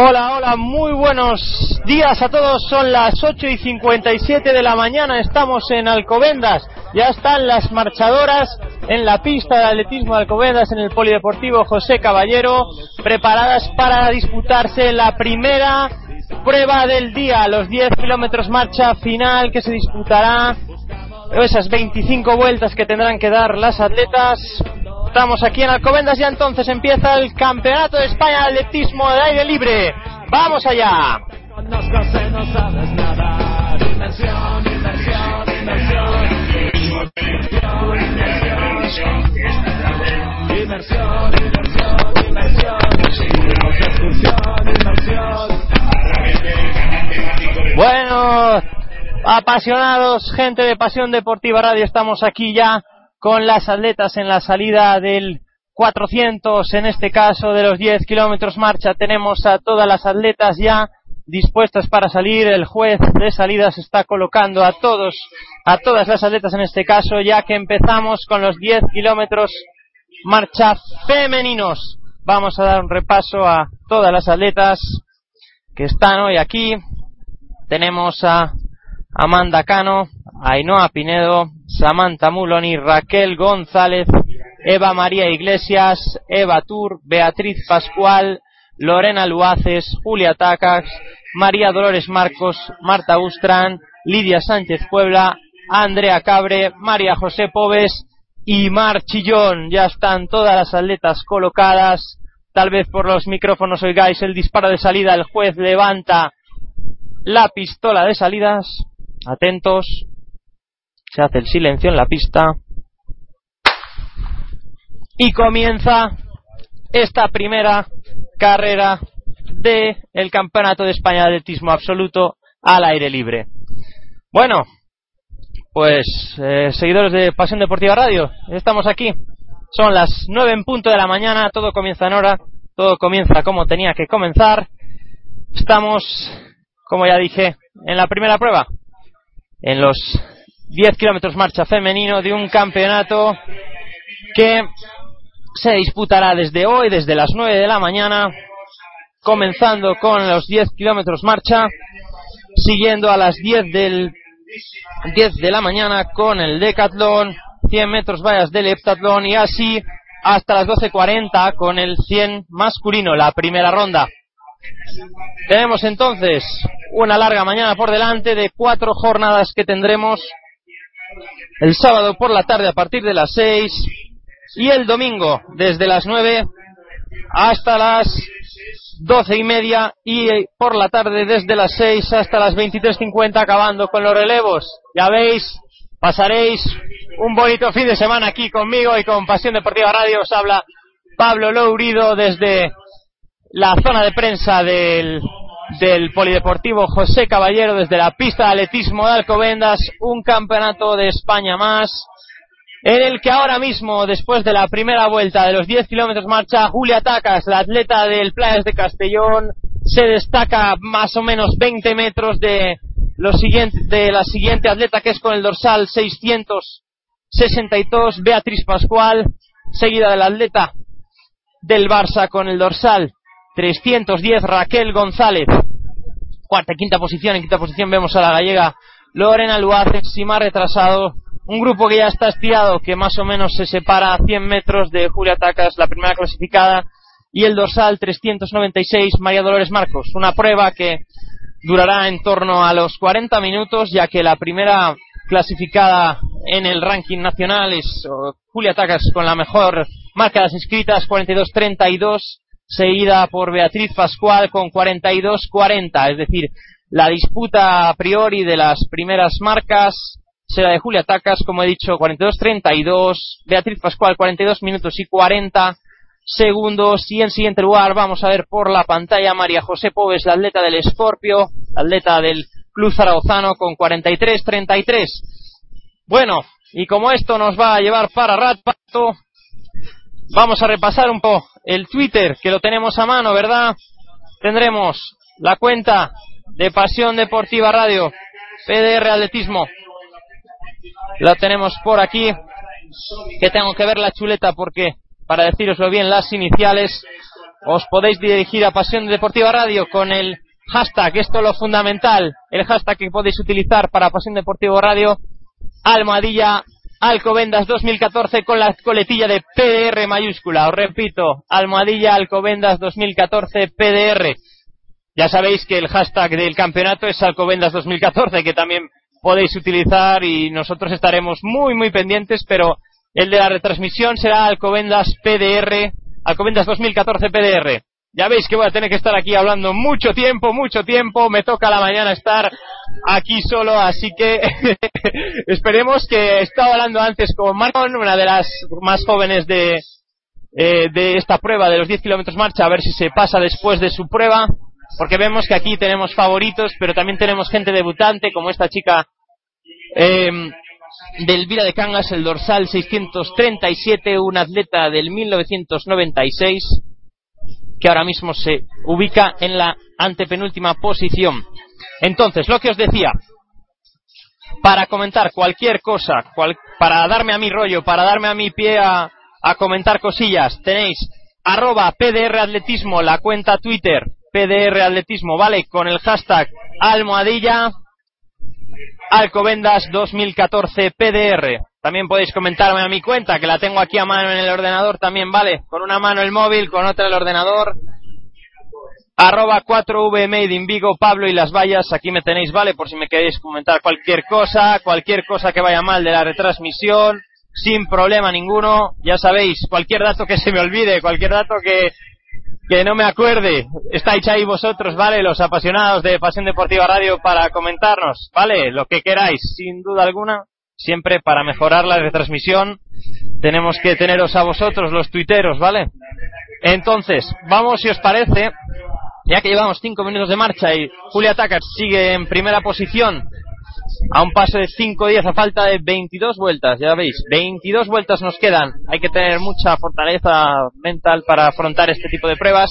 Hola, hola, muy buenos días a todos. Son las 8 y 57 de la mañana. Estamos en Alcobendas. Ya están las marchadoras en la pista de atletismo de Alcobendas en el Polideportivo José Caballero, preparadas para disputarse la primera prueba del día, los 10 kilómetros marcha final que se disputará, esas 25 vueltas que tendrán que dar las atletas. Estamos aquí en Alcobendas y entonces empieza el Campeonato de España de Atletismo de Aire Libre. ¡Vamos allá! Bueno, apasionados, gente de Pasión Deportiva Radio, estamos aquí ya con las atletas en la salida del 400, en este caso de los 10 kilómetros marcha. Tenemos a todas las atletas ya dispuestas para salir. El juez de salida se está colocando a todos, a todas las atletas en este caso, ya que empezamos con los 10 kilómetros marcha femeninos. Vamos a dar un repaso a todas las atletas que están hoy aquí. Tenemos a Amanda Cano, Ainhoa Pinedo, Samantha Muloni, Raquel González, Eva María Iglesias, Eva Tur, Beatriz Pascual, Lorena Luaces, Julia Tacas, María Dolores Marcos, Marta Ustran, Lidia Sánchez Puebla, Andrea Cabre, María José Pobes y Mar Chillón. Ya están todas las atletas colocadas. Tal vez por los micrófonos oigáis el disparo de salida. El juez levanta la pistola de salidas. Atentos. Se hace el silencio en la pista. Y comienza esta primera carrera de el Campeonato de España de Atletismo Absoluto al aire libre. Bueno, pues eh, seguidores de Pasión Deportiva Radio, estamos aquí. Son las nueve en punto de la mañana, todo comienza en hora, todo comienza como tenía que comenzar. Estamos, como ya dije, en la primera prueba, en los 10 kilómetros marcha femenino de un campeonato que se disputará desde hoy, desde las 9 de la mañana, comenzando con los 10 kilómetros marcha, siguiendo a las 10 del 10 de la mañana con el decatlón, 100 metros vallas del heptatlón y así hasta las 12.40 con el 100 masculino, la primera ronda. Tenemos entonces una larga mañana por delante de cuatro jornadas que tendremos el sábado por la tarde a partir de las 6 y el domingo desde las 9 hasta las doce y media y por la tarde desde las 6 hasta las 23.50 acabando con los relevos. Ya veis, pasaréis un bonito fin de semana aquí conmigo y con Pasión Deportiva Radio. Os habla Pablo Lourido desde la zona de prensa del, del Polideportivo José Caballero, desde la pista de atletismo de Alcobendas, un campeonato de España más en el que ahora mismo, después de la primera vuelta de los 10 kilómetros marcha, Julia Tacas, la atleta del Playas de Castellón, se destaca más o menos 20 metros de, lo siguiente, de la siguiente atleta que es con el dorsal 662, Beatriz Pascual, seguida del atleta del Barça con el dorsal 310, Raquel González. Cuarta quinta posición, en quinta posición vemos a la gallega Lorena Luace, si más retrasado, un grupo que ya está estirado, que más o menos se separa a 100 metros de Julia Tacas, la primera clasificada, y el dorsal 396, María Dolores Marcos. Una prueba que durará en torno a los 40 minutos, ya que la primera clasificada en el ranking nacional es Julia Tacas con la mejor marca de las inscritas, 42-32, seguida por Beatriz Pascual con 42-40, es decir, la disputa a priori de las primeras marcas será de Julia Tacas, como he dicho, 42-32, Beatriz Pascual 42 minutos y 40 segundos y en siguiente lugar vamos a ver por la pantalla María José Pobes, la atleta del Escorpio, atleta del Club Zaragozano con 43-33. Bueno, y como esto nos va a llevar para rato, vamos a repasar un poco el Twitter, que lo tenemos a mano, ¿verdad? Tendremos la cuenta de Pasión Deportiva Radio, PDR Atletismo. Lo tenemos por aquí, que tengo que ver la chuleta porque, para deciroslo bien, las iniciales, os podéis dirigir a Pasión Deportiva Radio con el hashtag, esto es lo fundamental, el hashtag que podéis utilizar para Pasión Deportiva Radio, almohadilla Alcobendas 2014 con la coletilla de PDR mayúscula. Os repito, almohadilla Alcobendas 2014 PDR. Ya sabéis que el hashtag del campeonato es Alcobendas 2014, que también podéis utilizar y nosotros estaremos muy, muy pendientes, pero el de la retransmisión será Alcobendas PDR, Alcobendas 2014 PDR. Ya veis que voy a tener que estar aquí hablando mucho tiempo, mucho tiempo. Me toca la mañana estar aquí solo, así que esperemos que estaba hablando antes con Marcon, una de las más jóvenes de, eh, de esta prueba de los 10 kilómetros marcha, a ver si se pasa después de su prueba porque vemos que aquí tenemos favoritos, pero también tenemos gente debutante, como esta chica eh, del Vila de Cangas, el dorsal 637, un atleta del 1996, que ahora mismo se ubica en la antepenúltima posición. Entonces, lo que os decía, para comentar cualquier cosa, para darme a mi rollo, para darme a mi pie a, comentar cosillas, tenéis arroba PDR Atletismo, la cuenta Twitter, PDR Atletismo, ¿vale? Con el hashtag almohadilla Alcobendas 2014 PDR. También podéis comentarme a mi cuenta, que la tengo aquí a mano en el ordenador también, ¿vale? Con una mano el móvil, con otra el ordenador. Arroba 4V Made Vigo, Pablo y las vallas, aquí me tenéis, ¿vale? Por si me queréis comentar cualquier cosa, cualquier cosa que vaya mal de la retransmisión, sin problema ninguno. Ya sabéis, cualquier dato que se me olvide, cualquier dato que, que no me acuerde, estáis ahí vosotros, ¿vale? Los apasionados de Pasión Deportiva Radio para comentarnos, ¿vale? Lo que queráis, sin duda alguna, siempre para mejorar la retransmisión tenemos que teneros a vosotros, los tuiteros, ¿vale? Entonces, vamos, si os parece, ya que llevamos cinco minutos de marcha y Julia Tacar sigue en primera posición a un paso de 5-10 a falta de 22 vueltas, ya veis, 22 vueltas nos quedan. Hay que tener mucha fortaleza mental para afrontar este tipo de pruebas.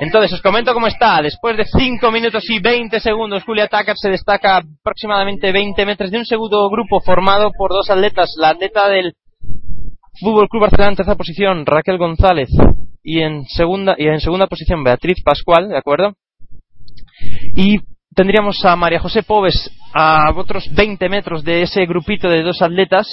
Entonces, os comento cómo está. Después de 5 minutos y 20 segundos, Julia Tucker se destaca aproximadamente 20 metros de un segundo grupo formado por dos atletas. La atleta del Fútbol Club Barcelona en tercera posición, Raquel González, y en segunda, y en segunda posición, Beatriz Pascual, ¿de acuerdo? Y tendríamos a María José Pobes a otros 20 metros de ese grupito de dos atletas.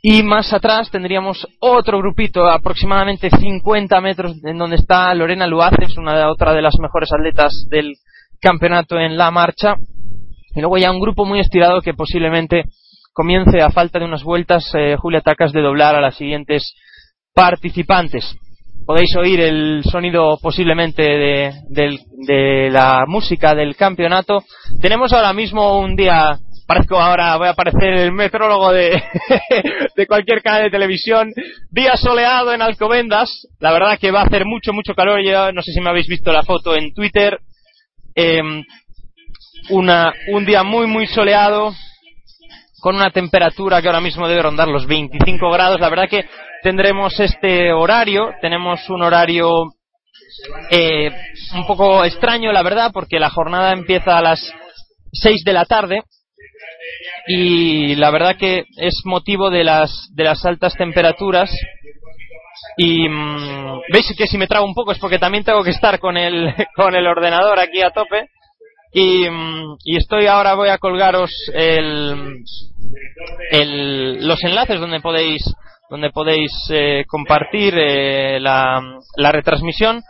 Y más atrás tendríamos otro grupito, aproximadamente 50 metros, en donde está Lorena Luaces, una de, otra de las mejores atletas del campeonato en la marcha. Y luego ya un grupo muy estirado que posiblemente comience a falta de unas vueltas eh, Julia Tacas de doblar a las siguientes participantes podéis oír el sonido posiblemente de, de, la música del campeonato. Tenemos ahora mismo un día, parezco ahora, voy a aparecer el metrólogo de, de cualquier canal de televisión, día soleado en Alcobendas, la verdad que va a hacer mucho, mucho calor, yo no sé si me habéis visto la foto en Twitter, em, una, un día muy, muy soleado, con una temperatura que ahora mismo debe rondar los 25 grados. La verdad que tendremos este horario, tenemos un horario eh, un poco extraño, la verdad, porque la jornada empieza a las 6 de la tarde y la verdad que es motivo de las, de las altas temperaturas y mm, veis que si me trago un poco es porque también tengo que estar con el, con el ordenador aquí a tope y, estoy ahora voy a colgaros el, el, los enlaces donde podéis donde podéis eh, compartir eh, la, la, retransmisión.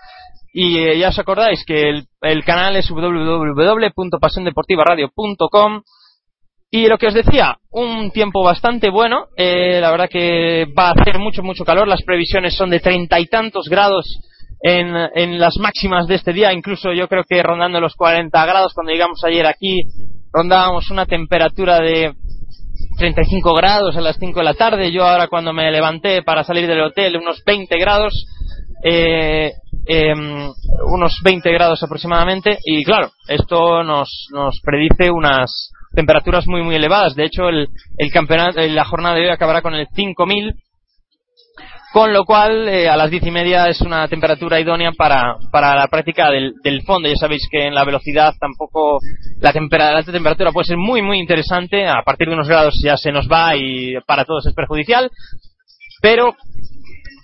Y eh, ya os acordáis que el, el canal es www.pasiondeportivaradio.com Y lo que os decía, un tiempo bastante bueno. Eh, la verdad que va a hacer mucho, mucho calor. Las previsiones son de treinta y tantos grados en, en, las máximas de este día. Incluso yo creo que rondando los 40 grados. Cuando llegamos ayer aquí, rondábamos una temperatura de 35 grados a las 5 de la tarde. Yo ahora cuando me levanté para salir del hotel, unos 20 grados. Eh, eh, unos 20 grados aproximadamente. Y claro, esto nos, nos predice unas temperaturas muy muy elevadas. De hecho, el, el campeonato, la jornada de hoy acabará con el 5000, con lo cual eh, a las diez y media es una temperatura idónea para, para la práctica del, fondo. Ya sabéis que en la velocidad tampoco la, temperatura, la alta temperatura puede ser muy muy interesante. A partir de unos grados ya se nos va y para todos es perjudicial. Pero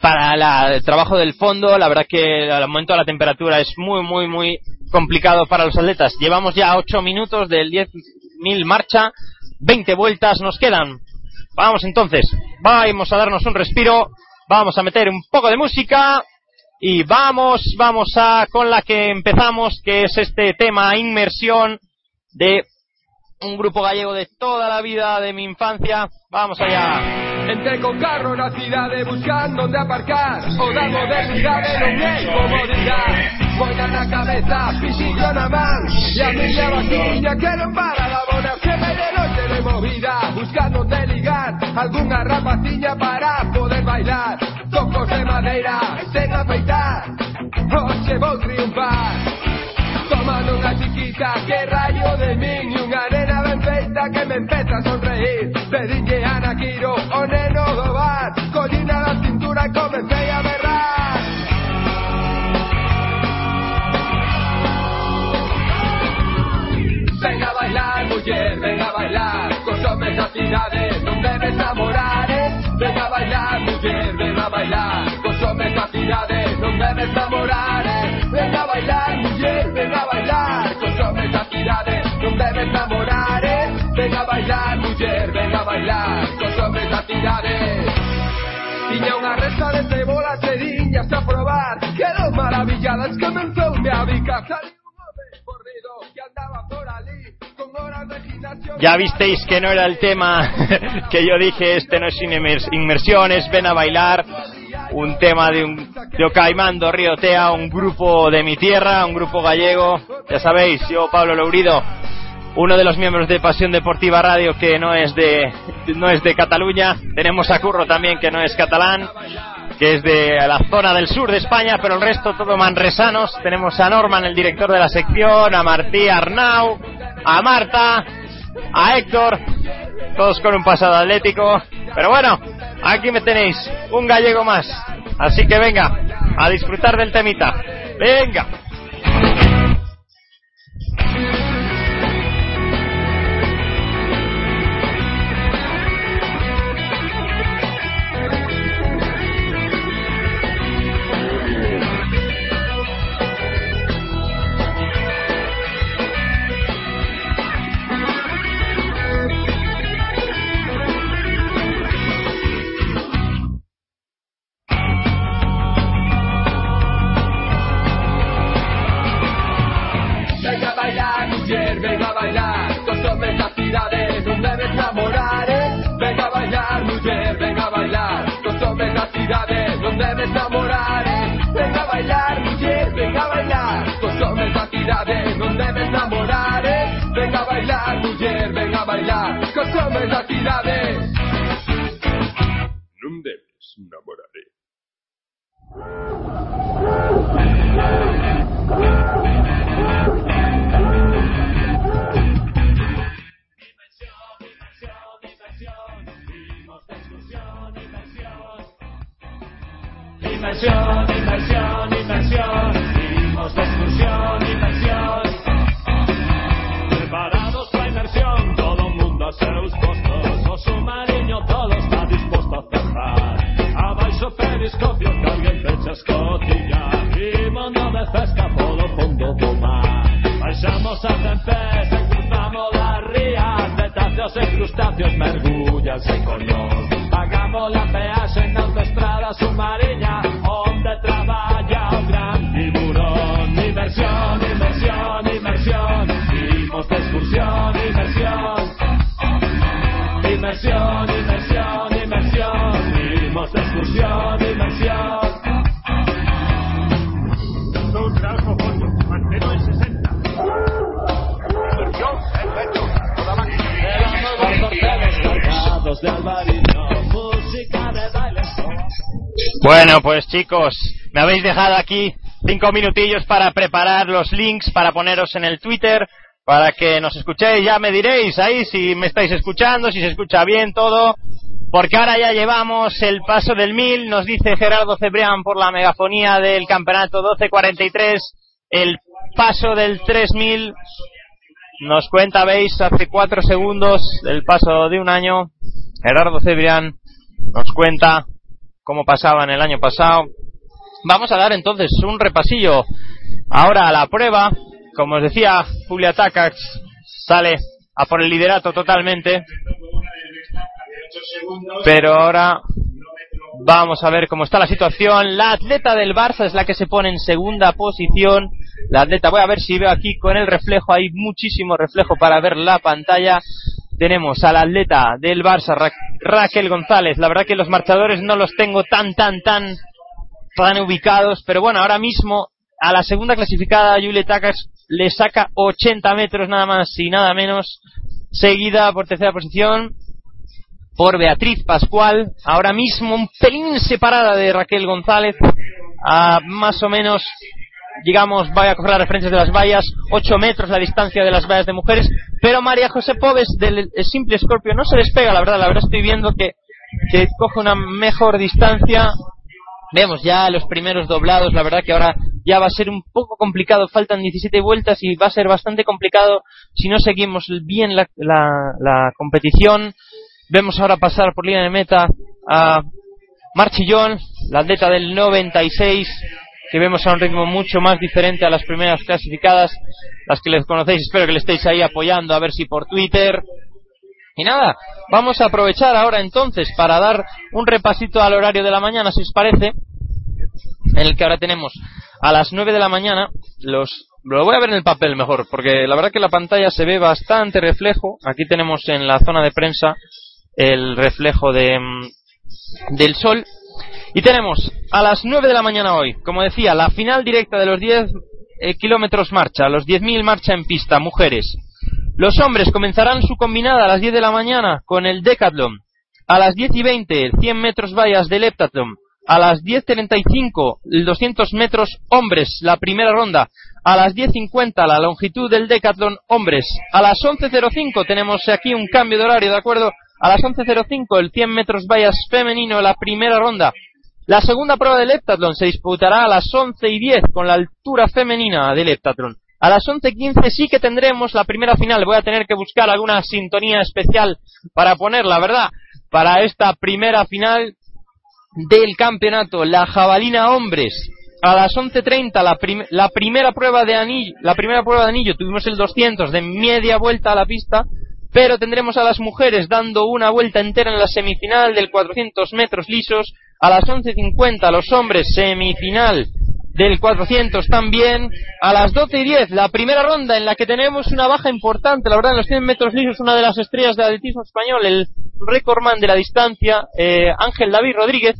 para la, el trabajo del fondo, la verdad que el aumento de la temperatura es muy, muy, muy complicado para los atletas. Llevamos ya 8 minutos del 10.000 marcha, 20 vueltas nos quedan. Vamos entonces, vamos a darnos un respiro, vamos a meter un poco de música y vamos, vamos a con la que empezamos, que es este tema inmersión de un grupo gallego de toda la vida de mi infancia. Vamos allá. Entré con carro na cidade buscando onde aparcar. O da modernidade non é comodidad. Boina na cabeza, pisillo na man E a miña vaquiña que non para da bona Que me de noche de movida. Buscando onde ligar Algúnha rapaciña para bailar Tocos de madeira, sen afeitar Hoxe vou triunfar. Tomando unha chiquita que rayo de min E unha nena ben feita que me empeza a sonreír. Pedinlle a Nakiro o neno do bar Collina da cintura e comecei a berrar Ven a bailar, muller, ven a bailar Cos homes da Cidade non debes namorar eh? Ven a bailar, muller, ven a bailar Cos homes da cidade non debes namorar eh? Ven a bailar, muller, ven a bailar Cos homes da cidade Tiña unha resta de cebolas e diñas a probar Quedou maravilladas, comenzou me a bica que Con de Ya visteis que no era el tema que yo dije, este no es inmers- inmersión, es ven a bailar. Un tema de un de Ocaimando Riotea, un grupo de mi tierra, un grupo gallego. Ya sabéis, yo Pablo Lourido, uno de los miembros de Pasión Deportiva Radio que no es de no es de Cataluña. Tenemos a Curro también que no es catalán, que es de la zona del sur de España, pero el resto todo manresanos. Tenemos a Norman, el director de la sección, a Martí Arnau, a Marta, a Héctor, todos con un pasado atlético. Pero bueno, aquí me tenéis, un gallego más. Así que venga, a disfrutar del temita. Venga. Inmersión, inmersión, inmersión. Vimos de excursión, inmersión. Preparados para inmersión, todo el mundo a seus postos. O submarino todo está dispuesto a zarpar. Abaixo periscopio que alguén pecha escotilla. Imondo de pesca polo fondo do mar. Baixamos a tempés, e cruzamos las rías insectos y crustáceos, mergullas y color. Pagamos la peaje en autoestrada submarina, donde trabaja un gran tiburón. Inversión, inversión, inversión, vimos de excursión, inversión. Inversión, inversión, inversión, vimos de excursión, Bueno, pues chicos, me habéis dejado aquí cinco minutillos para preparar los links, para poneros en el Twitter, para que nos escuchéis. Ya me diréis ahí si me estáis escuchando, si se escucha bien todo. Porque ahora ya llevamos el paso del mil, nos dice Gerardo Cebrián por la megafonía del campeonato 1243, el paso del 3000, nos cuenta, veis, hace cuatro segundos, el paso de un año, Gerardo Cebrián nos cuenta cómo pasaba en el año pasado. Vamos a dar entonces un repasillo ahora a la prueba. Como os decía, Julia Takacs sale a por el liderato totalmente. Pero ahora vamos a ver cómo está la situación. La atleta del Barça es la que se pone en segunda posición. La atleta, voy a ver si veo aquí con el reflejo, hay muchísimo reflejo para ver la pantalla. Tenemos al atleta del Barça, Raquel González. La verdad que los marchadores no los tengo tan, tan, tan, tan ubicados. Pero bueno, ahora mismo a la segunda clasificada, Julie Takas, le saca 80 metros nada más y nada menos. Seguida por tercera posición por Beatriz Pascual, ahora mismo un pelín separada de Raquel González, a más o menos, digamos, vaya a coger las referencias de las vallas, 8 metros la distancia de las vallas de mujeres, pero María José Pobes del simple Scorpio no se despega, la verdad, la verdad estoy viendo que, que coge una mejor distancia, vemos ya los primeros doblados, la verdad que ahora ya va a ser un poco complicado, faltan 17 vueltas y va a ser bastante complicado si no seguimos bien la, la, la competición. Vemos ahora pasar por línea de meta a Marchillón, la atleta del 96, que vemos a un ritmo mucho más diferente a las primeras clasificadas, las que les conocéis, espero que le estéis ahí apoyando, a ver si por Twitter. Y nada, vamos a aprovechar ahora entonces para dar un repasito al horario de la mañana, si os parece, en el que ahora tenemos a las 9 de la mañana los lo voy a ver en el papel mejor, porque la verdad que la pantalla se ve bastante reflejo. Aquí tenemos en la zona de prensa el reflejo de, mm, del sol. Y tenemos a las 9 de la mañana hoy, como decía, la final directa de los 10 eh, kilómetros marcha, los 10.000 marcha en pista, mujeres. Los hombres comenzarán su combinada a las 10 de la mañana con el decathlon. A las 10 y 20, 100 metros vallas del heptathlon. A las 10.35, el 200 metros hombres, la primera ronda. A las 10.50, la longitud del decathlon hombres. A las 11.05 tenemos aquí un cambio de horario, ¿de acuerdo? A las 11.05 el 100 metros vallas femenino, la primera ronda. La segunda prueba del heptatlón se disputará a las 11 y 10 con la altura femenina del heptatlón. A las 11.15 sí que tendremos la primera final. Voy a tener que buscar alguna sintonía especial para ponerla, ¿verdad? Para esta primera final del campeonato, la jabalina hombres. A las 11.30 la, la primera prueba de anillo, la primera prueba de anillo tuvimos el 200 de media vuelta a la pista pero tendremos a las mujeres dando una vuelta entera en la semifinal del 400 metros lisos, a las 11.50 los hombres semifinal del 400 también, a las 12 y 10 la primera ronda en la que tenemos una baja importante, la verdad en los 100 metros lisos una de las estrellas del atletismo español, el recordman de la distancia, eh, Ángel David Rodríguez,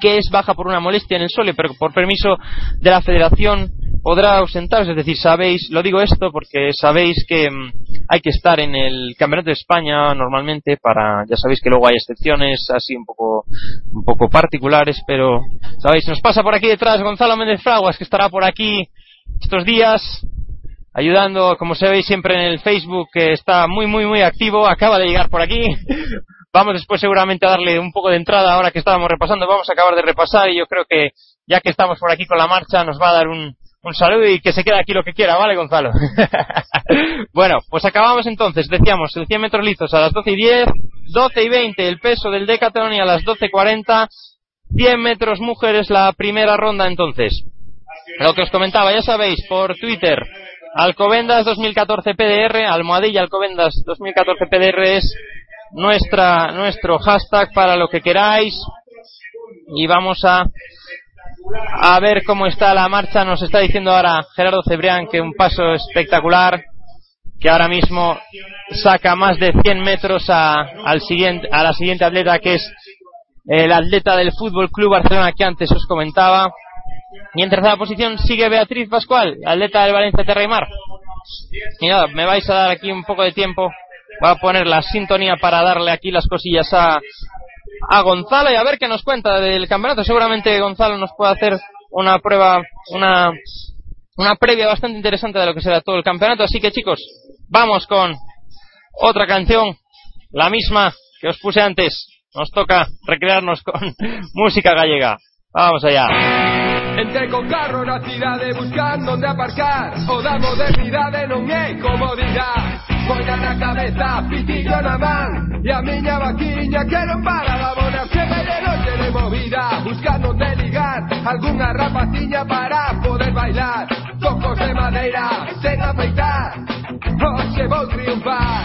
que es baja por una molestia en el sole, pero por permiso de la Federación podrá ausentaros, es decir, sabéis, lo digo esto porque sabéis que mm, hay que estar en el Campeonato de España normalmente para, ya sabéis que luego hay excepciones así un poco, un poco particulares, pero sabéis, nos pasa por aquí detrás Gonzalo Méndez Fraguas que estará por aquí estos días ayudando, como se veis siempre en el Facebook, que está muy, muy, muy activo, acaba de llegar por aquí. Vamos después seguramente a darle un poco de entrada ahora que estábamos repasando, vamos a acabar de repasar y yo creo que ya que estamos por aquí con la marcha nos va a dar un, un saludo y que se quede aquí lo que quiera, ¿vale, Gonzalo? bueno, pues acabamos entonces, decíamos, el 100 metros lisos a las 12 y 10, 12 y 20 el peso del Decathlon y a las 12.40 100 metros mujeres la primera ronda entonces. Lo que os comentaba, ya sabéis, por Twitter, Alcobendas 2014 PDR, almohadilla Alcobendas 2014 PDR es nuestra, nuestro hashtag para lo que queráis y vamos a a ver cómo está la marcha. Nos está diciendo ahora Gerardo Cebrián que un paso espectacular, que ahora mismo saca más de 100 metros a, al siguiente, a la siguiente atleta que es el atleta del Fútbol Club Barcelona que antes os comentaba. Y en tercera posición sigue Beatriz Pascual, atleta del Valencia Terra y nada, me vais a dar aquí un poco de tiempo. Voy a poner la sintonía para darle aquí las cosillas a, a Gonzalo y a ver qué nos cuenta del campeonato. Seguramente Gonzalo nos puede hacer una prueba, una, una previa bastante interesante de lo que será todo el campeonato. Así que chicos, vamos con otra canción, la misma que os puse antes. Nos toca recrearnos con música gallega. Vamos allá. Entre con carro na cidade buscando onde aparcar O da modernidade non é comodidade Poina na cabeza, pitillo na man E a miña vaquiña que non para da bona Se me de noche de movida Buscando onde ligar Alguna rapaciña para poder bailar. Tocos de madeira, sen afeitar Hoxe vou triunfar.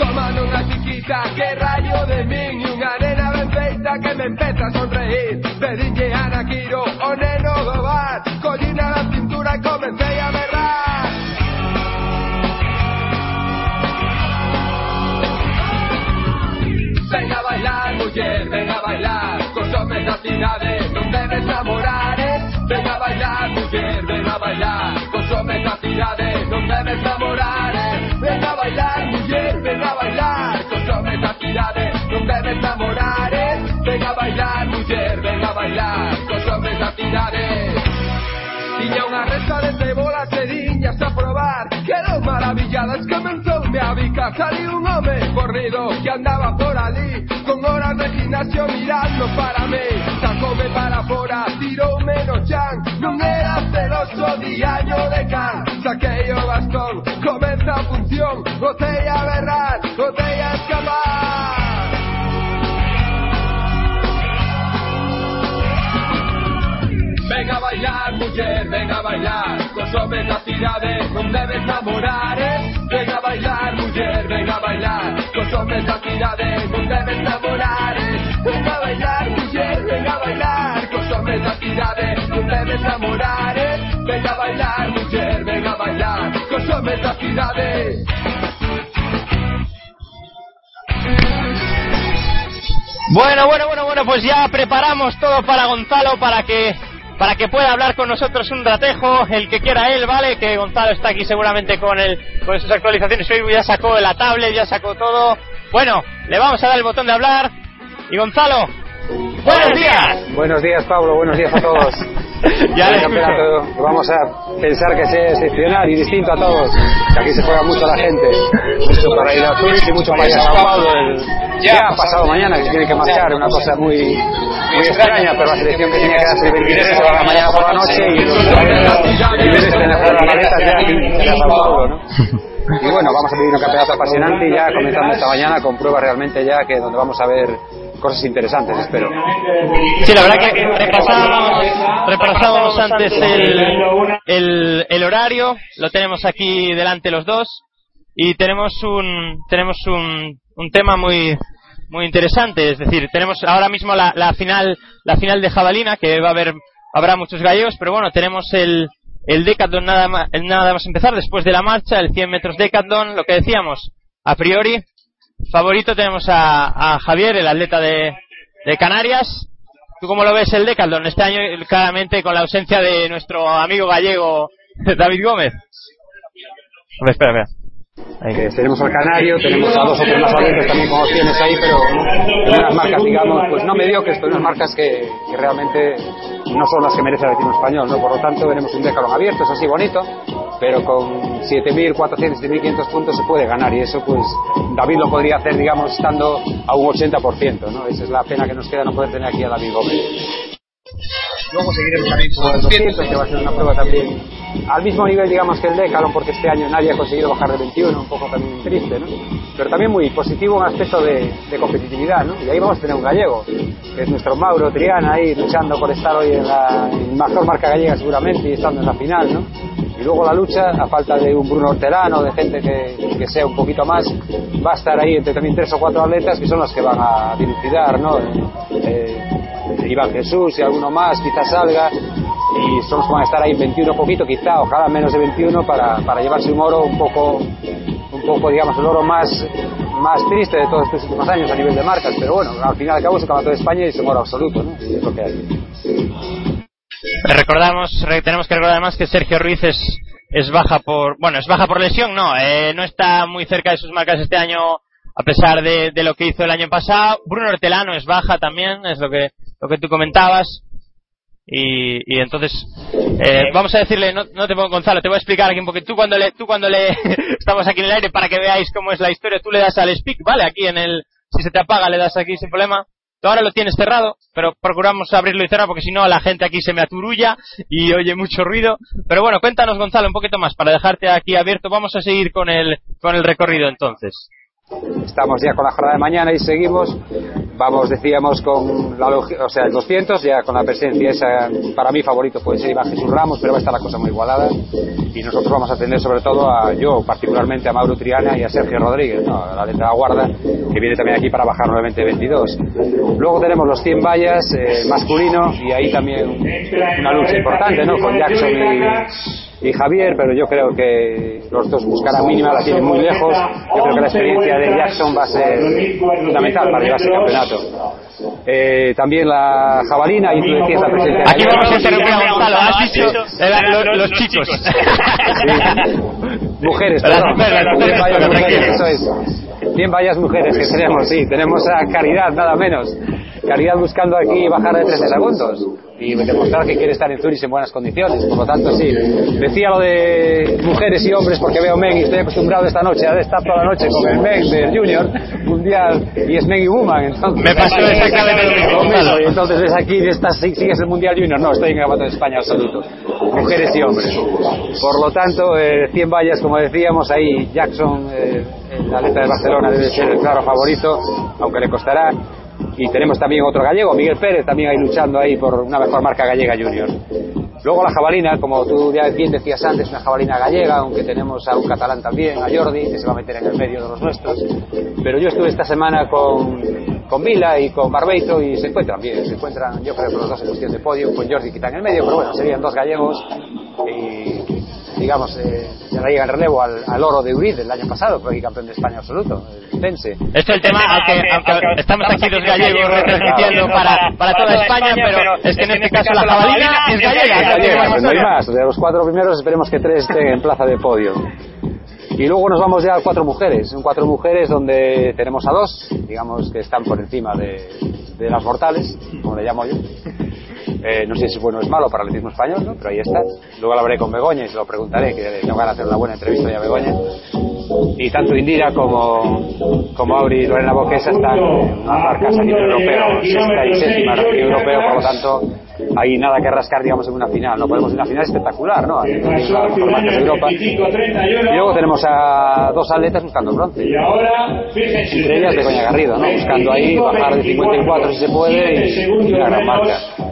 Tomando unha chiquita que rayo de min E unha nena ben feita que me empeza a sonreír. Pedinlle a Nakiro o neno do bar Collina na cintura e comecei a berrar Cos homes da cidade non debes namorar eh? Venga a bailar, muller, venga a bailar da cidade non debes namorar eh? Venga a bailar, muller, venga a bailar da cidade non debes namorar eh? Venga a bailar, muller, venga a bailar Cos homes da cidade Tiña unha resta de cebolas e diñas a probar Quedou maravilladas, comenzoume a bica Salí un home corrido que andaba por ali Con horas de gimnasio mirando para mí. Sacoume para fora, tiroume no chan Non era celoso diaño de can. Saquei o bastón, comeza a función. Botei a berrar, botei a escapar Venga a bailar, muller, venga a bailar. Cos homes da cidade non debes namorar eh? Venga a bailar, muller, venga a bailar Venga a bailar, muller, venga a bailar? Venga a bailar, muller, venga a bailar. Bueno, bueno, bueno, bueno, pues ya preparamos todo para Gonzalo para que para que pueda hablar con nosotros un ratejo, el que quiera él, ¿vale? Que Gonzalo está aquí seguramente con el con sus actualizaciones. Facebook ya sacó la tablet, ya sacó todo. Bueno, le vamos a dar el botón de hablar. Y Gonzalo, buenos días. Buenos días, Pablo. Buenos días a todos. Ya le El campeonato que vamos a pensar que sea excepcional y distinto a todos. Que aquí se juega mucho la gente. Mucho para ir a Zurich y mucho para ir a Sao Paulo. El- ya ha pasado mañana que se tiene que marchar. Una cosa muy, muy extraña, pero la selección que tenía que darse el 23 se va mañana por la noche y los libres tienen que hacer las maletas ya aquí en Sao Paulo, ¿no? Y bueno, vamos a vivir un campeonato apasionante y ya comenzando esta mañana con pruebas realmente ya que donde vamos a ver cosas interesantes, espero. Sí, la verdad que repasábamos, repasábamos antes el, el, el horario, lo tenemos aquí delante los dos y tenemos un tenemos un, un tema muy muy interesante, es decir, tenemos ahora mismo la, la final la final de jabalina que va a haber habrá muchos gallegos, pero bueno, tenemos el el Decathlon nada más, nada más empezar después de la marcha, el 100 metros Decathlon, lo que decíamos, a priori favorito tenemos a, a Javier, el atleta de, de Canarias. ¿Tú cómo lo ves el Decathlon este año, claramente con la ausencia de nuestro amigo gallego David Gómez? Espera, espera. Tenemos al Canario, tenemos a dos o tres más valientes también con opciones ahí, pero unas marcas, digamos, pues no mediocres, pero unas marcas que, que realmente no son las que merece el equipo español, ¿no? Por lo tanto, veremos un decalón abierto, es así bonito, pero con 7.400, 7.500 puntos se puede ganar y eso, pues, David lo podría hacer, digamos, estando a un 80%, ¿no? Esa es la pena que nos queda no poder tener aquí a David Gómez. Luego seguiremos también con el 200, que va a ser una prueba también al mismo nivel, digamos, que el Decathlon, porque este año nadie ha conseguido bajar de 21, un poco también triste, ¿no? Pero también muy positivo en aspecto de, competitividad, ¿no? Y ahí vamos a tener un gallego, que es nuestro Mauro Triana, ahí luchando por estar hoy en la en mejor marca gallega seguramente y estando en la final, ¿no? Y luego la lucha, a falta de un Bruno Hortelano, de gente que, que sea un poquito más, va a estar ahí entre también tres o cuatro atletas que son los que van a dilucidar, ¿no? Eh, Iván Jesús y alguno más quizás salga y que van a estar ahí en 21 poquito quizá, ojalá menos de 21 para, para llevarse un oro un poco un poco digamos el oro más más triste de todos estos últimos años a nivel de marcas pero bueno, al final y al cabo es el campeonato de España y es un oro absoluto ¿no? y es lo que hay Recordamos, re- tenemos que recordar además que Sergio Ruiz es, es baja por, bueno, es baja por lesión, no, eh, no está muy cerca de sus marcas este año a pesar de, de lo que hizo el año pasado. Bruno Hortelano es baja también, es lo que, lo que tú comentabas. Y, y entonces, eh, vamos a decirle, no, no te pongo Gonzalo, te voy a explicar aquí, porque tú cuando le, tú cuando le, estamos aquí en el aire para que veáis cómo es la historia, tú le das al speak, ¿vale? Aquí en el, si se te apaga le das aquí sin problema. Tú ahora lo tienes cerrado, pero procuramos abrirlo y cerrar porque si no la gente aquí se me aturulla y oye mucho ruido. Pero bueno, cuéntanos Gonzalo un poquito más para dejarte aquí abierto. Vamos a seguir con el, con el recorrido entonces. Estamos ya con la jornada de mañana y seguimos. Vamos, decíamos, con la, o sea, el 200, ya con la presencia esa, para mí favorito puede ser Iván Jesús Ramos, pero va a estar la cosa muy igualada. Y nosotros vamos a atender sobre todo a yo, particularmente a Mauro Triana y a Sergio Rodríguez, ¿no? a la letra de guarda, que viene también aquí para bajar nuevamente 22. Luego tenemos los 100 vallas eh, masculino y ahí también una lucha importante, ¿no? Con Jackson y, y Javier, pero yo creo que los dos buscarán mínima, la tienen muy lejos. Yo creo que la experiencia de Jackson va a ser fundamental para llevarse el campeonato. Eh, también la jabalina y tú decías la presencia de Aquí vamos a interrumpir a Gonzalo. Has dicho eh, la- lo- los chicos. Mujeres, perdón. eso es. Bien vallas mujeres que tenemos, sí. Tenemos a Caridad, nada menos. Caridad buscando aquí bajar de 13 segundos y demostrar que quiere estar en Zurich en buenas condiciones. Por lo tanto, sí. Decía lo de mujeres y hombres porque veo Men y estoy acostumbrado esta noche a estar toda la noche con el Men del Junior Mundial y es Men y Woman. Entonces, Me pasó exactamente lo mismo, Gonzalo. Y entonces ves aquí, estás, sigues el Mundial Junior. No, estoy en el Campeonato de España absoluto. Mujeres y hombres. Por lo tanto, eh, 100 vallas, como decíamos, ahí Jackson, eh, el atleta de Barcelona, debe ser el claro favorito, aunque le costará. Y tenemos también otro gallego, Miguel Pérez, también ahí luchando ahí por una mejor marca gallega junior. Luego la jabalina, como tú ya bien decías antes, una jabalina gallega, aunque tenemos a un catalán también, a Jordi, que se va a meter en el medio de los nuestros. Pero yo estuve esta semana con, con Vila y con Barbeito y se encuentran bien, se encuentran, yo creo que los dos en cuestión de podio, con Jordi quita en el medio, pero bueno, serían dos gallegos y digamos, eh, ya le llega el relevo al, al oro de Uriz del año pasado, fue campeón de España absoluto, el Tense. Esto es el tema, aunque, aunque estamos aquí los gallegos retransmitiendo para, para toda España, pero es que en este caso la jabalina es gallega. Es gallega, pues no hay más. De los cuatro primeros esperemos que tres estén en plaza de podio. Y luego nos vamos ya a cuatro mujeres. Un cuatro mujeres donde tenemos a dos, digamos que están por encima de, de las mortales, como le llamo yo. Eh, no sé si es bueno o es malo para el atletismo español, ¿no? pero ahí está. Luego hablaré con Begoña y se lo preguntaré, que tengo ganas de hacer una buena entrevista ya a Begoña. Y tanto Indira como, como Auri y Lorena Boquesa están en marcas a nivel europeo, sexta y séptima a nivel europeo, por lo tanto, hay nada que rascar, digamos, en una final. No podemos en una final espectacular, ¿no? De Europa. Y luego tenemos a dos atletas buscando bronce. Y ahora, fíjense Entre ellas Begoña Garrido, ¿no? Buscando ahí bajar de 54 si se puede y una gran marca.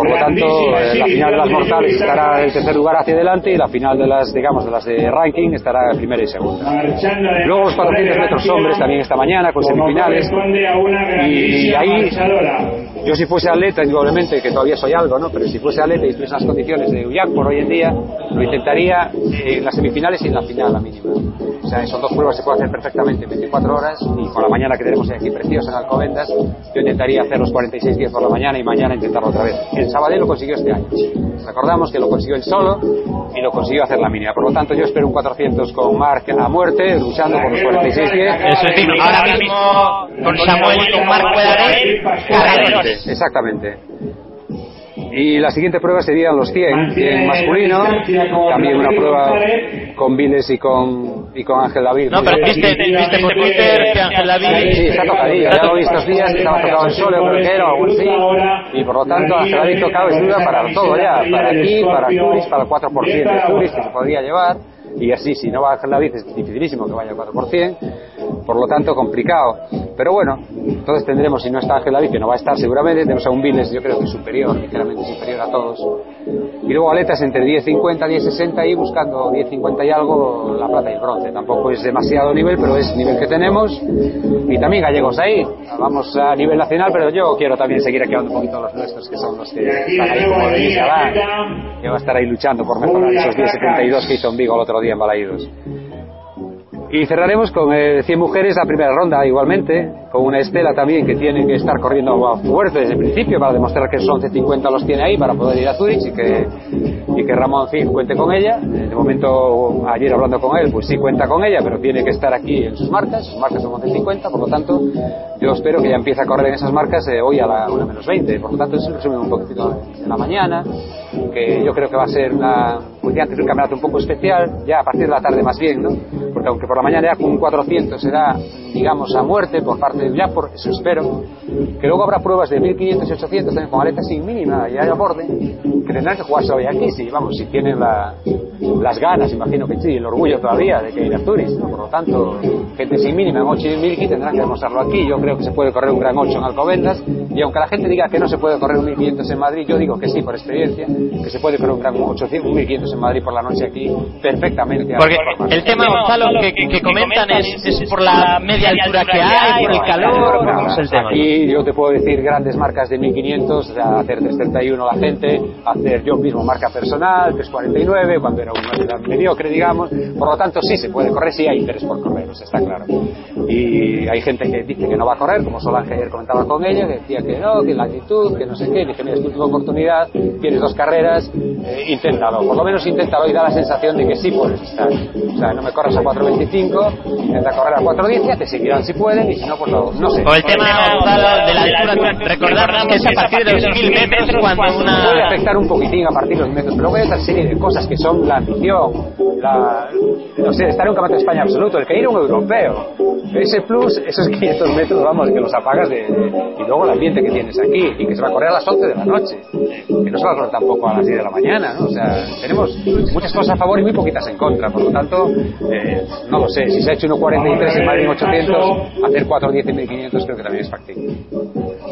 Por lo tanto, eh, la final de las mortales estará el tercer lugar hacia adelante y la final de las, digamos, de las de ranking estará primera y segunda. Luego los 400 metros hombres también esta mañana con semifinales. Y ahí, yo si fuese atleta, indudablemente, que todavía soy algo, ¿no? Pero si fuese atleta y estuviese en las condiciones de Ullac por hoy en día, lo intentaría en las semifinales y en la final, la mínima. O sea, son dos pruebas que se pueden hacer perfectamente en 24 horas y con la mañana que tenemos aquí preciosa en Alcobendas, yo intentaría hacer los 46-10 por la mañana y mañana intentarlo otra vez. El Sabadell lo consiguió este año. Recordamos que lo consiguió él solo y lo consiguió hacer la mínima. Por lo tanto, yo espero un 400 con Mark a muerte, luchando por los 46-10. Eso es decir, ahora mismo con Samuel y con Marc puede haber Exactamente. Y la siguiente prueba serían los 100, 100 masculino, también una prueba con Viles y con, y con Ángel David. No, pero viste, viste por Twitter que Ángel David... Sí, está tocadilla, ya lo he visto estos días, estaba tocado en solo, creo que era, o algo así, y por lo tanto Ángel David tocaba es duda para todo ya, para aquí, para Zurich, para el 4% de que se podría llevar, y así, si no va Ángel David es dificilísimo que vaya al 4%, por lo tanto complicado. Pero bueno, entonces tendremos, si no está Ángel David, que no va a estar seguramente, tenemos a un Viles, yo creo que superior, ligeramente superior a todos. Y luego aletas entre 10.50 10.60 y buscando 10.50 y algo la plata y el bronce. Tampoco es demasiado nivel, pero es nivel que tenemos. Y también gallegos ahí. Vamos a nivel nacional, pero yo quiero también seguir aquí un poquito los nuestros, que son los que están ahí como Denis Adán, que va a estar ahí luchando por mejorar esos 10.72 que hizo en Vigo el otro día en Balaídos. Y cerraremos con eh, 100 mujeres la primera ronda igualmente, con una Estela también que tiene que estar corriendo a fuerte desde el principio para demostrar que son 11.50 los tiene ahí para poder ir a Zurich y que, y que Ramón Cid cuente con ella. De momento, ayer hablando con él, pues sí cuenta con ella, pero tiene que estar aquí en sus marcas. Sus marcas son 11.50, por lo tanto, yo espero que ya empiece a correr en esas marcas eh, hoy a la 1 menos 20. Por lo tanto, es un resumen un poquito en la mañana, que yo creo que va a ser una, pues un campeonato un poco especial, ya a partir de la tarde más bien, ¿no? Porque aunque por la mañana ya con un 400 será, digamos, a muerte por parte de por eso espero, que luego habrá pruebas de 1500 y 800 también con aletas sin mínima y a borde, que tendrán que jugarse hoy aquí, si, vamos, si tienen la, las ganas, imagino que sí, el orgullo todavía de que ir a Asturias, ¿no? por lo tanto, gente sin mínima en 8 y Milky tendrán que demostrarlo aquí, yo creo que se puede correr un gran 8 en Alcobendas, y aunque la gente diga que no se puede correr un 1500 en Madrid, yo digo que sí, por experiencia, que se puede correr un gran 800, un 1500 en Madrid por la noche aquí, perfectamente. Porque el tema, Gonzalo, que, que, comentan es, es, por la media altura que hay, por el calor, no, es el tema? Aquí yo te puedo decir grandes marcas de 1500, o sea, hacer 331 la gente, hacer yo mismo marca personal, 349, cuando era una mediocre, digamos, por lo tanto sí se puede correr, sí hay interés por correr, o sea, está claro. Y hay gente que dice que no va a correr, como Solange ayer comentaba con ella, que decía que no, que la actitud, que no sé qué, dije, mira, es tu última oportunidad, tienes dos carreras, eh, inténtalo, por lo menos inténtalo y da la sensación de que sí puedes estar. O sea, no me corras a 4.25, intenta correr a 4.10, ya te seguirán si pueden, y si no, pues no, no sé. O el tema de la altura, recordar que es a partir de los 1.000 metros cuando una... Puede afectar un poquitín a partir de los metros, pero hay otra serie de cosas que son la ambición, la, no sé, estar en un campeonato de España absoluto, el que ir a un europeo. Ese plus, esos 500 metros, vamos, que los apagas de, y luego el ambiente que tienes aquí, y que se va a correr a las 11 de la noche, que no se va a correr tampoco a las 10 de la mañana, ¿no? O sea, tenemos muchas cosas a favor y muy poquitas en contra, por lo tanto, eh, no lo sé, si se ha hecho 1.43 en Madrid en 800, hacer 4.10 en 1.500 creo que también es factible.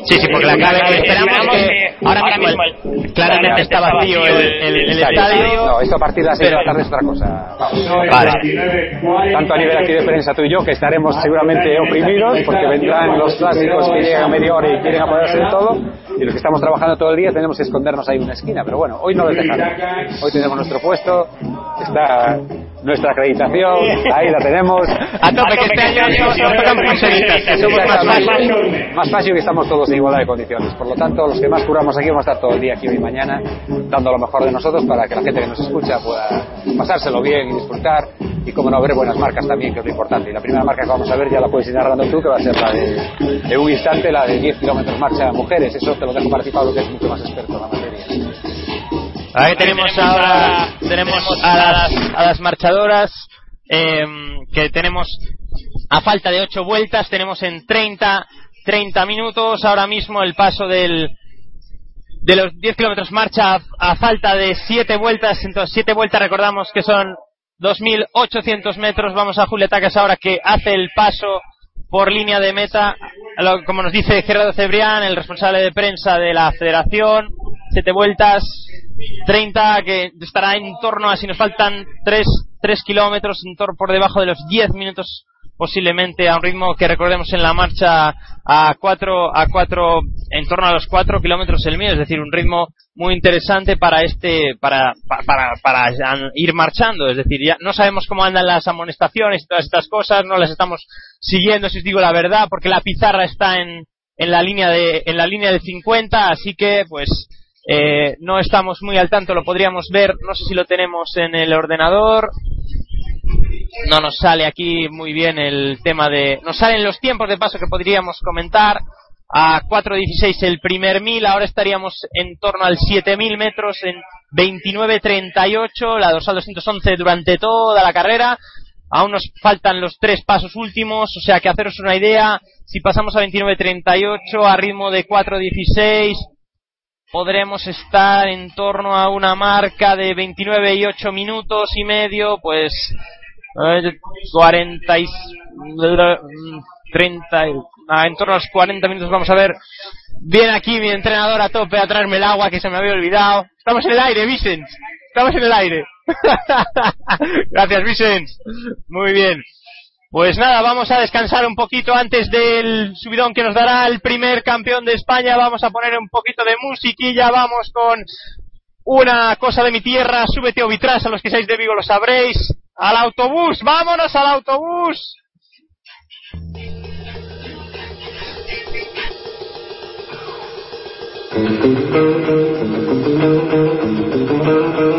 Sí, sí, porque la clave esperamos que ahora mismo claramente está vacío el, estadio. No, esto a partir de las 6 de la tarde es otra cosa. Vale. Tanto a nivel aquí de prensa tú y yo, que estaremos seguramente oprimidos, porque vendrán los clásicos que llegan a media hora y quieren apoderarse de todo, y los que estamos trabajando todo el día tenemos que escondernos ahí en una esquina. Pero bueno, hoy no lo dejamos. Hoy tenemos nuestro puesto, está nuestra acreditación, ahí la tenemos. A tope, que este año somos más fácil. Más fácil que estamos todos en igualdad de condiciones. Por lo tanto, los que más curamos aquí vamos a estar todo el día aquí hoy y mañana, dando lo mejor de nosotros para que la gente que nos escucha pueda pasárselo bien y disfrutar y como no ver buenas marcas también, que es lo importante. Y la primera marca que vamos a ver ya la puedes ir narrando tú, que va a ser la de, de un instante, la de 10 kilómetros marcha mujeres. Eso te lo dejo para ti, Pablo, que es mucho más experto en la materia. Ahí tenemos ahora tenemos a las, a las marchadoras eh, que tenemos a falta de 8 vueltas, tenemos en 30, 30 minutos ahora mismo el paso del, de los 10 kilómetros marcha a, a, falta de 7 vueltas. Entonces, 7 vueltas recordamos que son 2.800 metros. Vamos a Julieta Casas ahora que hace el paso por línea de meta. Como nos dice Gerardo Cebrián, el responsable de prensa de la federación. 7 vueltas, 30 que estará en torno a si nos faltan 3, 3 kilómetros, en torno por debajo de los 10 minutos posiblemente a un ritmo que recordemos en la marcha a 4 a 4 en torno a los 4 kilómetros el mío es decir un ritmo muy interesante para este para, para, para, ir marchando. Es decir ya no sabemos cómo andan las amonestaciones y todas estas cosas no las estamos siguiendo si os digo la verdad porque la pizarra está en, en la línea de en la línea de 50 así que pues eh, no estamos muy al tanto, lo podríamos ver, no sé si lo tenemos en el ordenador. No nos sale aquí muy bien el tema de... Nos salen los tiempos de paso que podríamos comentar. A 4.16 el primer mil, ahora estaríamos en torno al 7.000 metros en 29.38, la dorsal 211 durante toda la carrera. Aún nos faltan los tres pasos últimos, o sea que haceros una idea, si pasamos a 29.38 a ritmo de 4.16, podremos estar en torno a una marca de 29 y 8 minutos y medio, pues 40 y 30, ah, en torno a los 40 minutos vamos a ver. Viene aquí mi entrenador a tope a traerme el agua que se me había olvidado. Estamos en el aire, Vicent. Estamos en el aire. Gracias, Vicent. Muy bien. Pues nada, vamos a descansar un poquito antes del subidón que nos dará el primer campeón de España. Vamos a poner un poquito de musiquilla. Vamos con una cosa de mi tierra. Súbete o vitras, a los que seáis de Vigo lo sabréis. Al autobús, vámonos al autobús.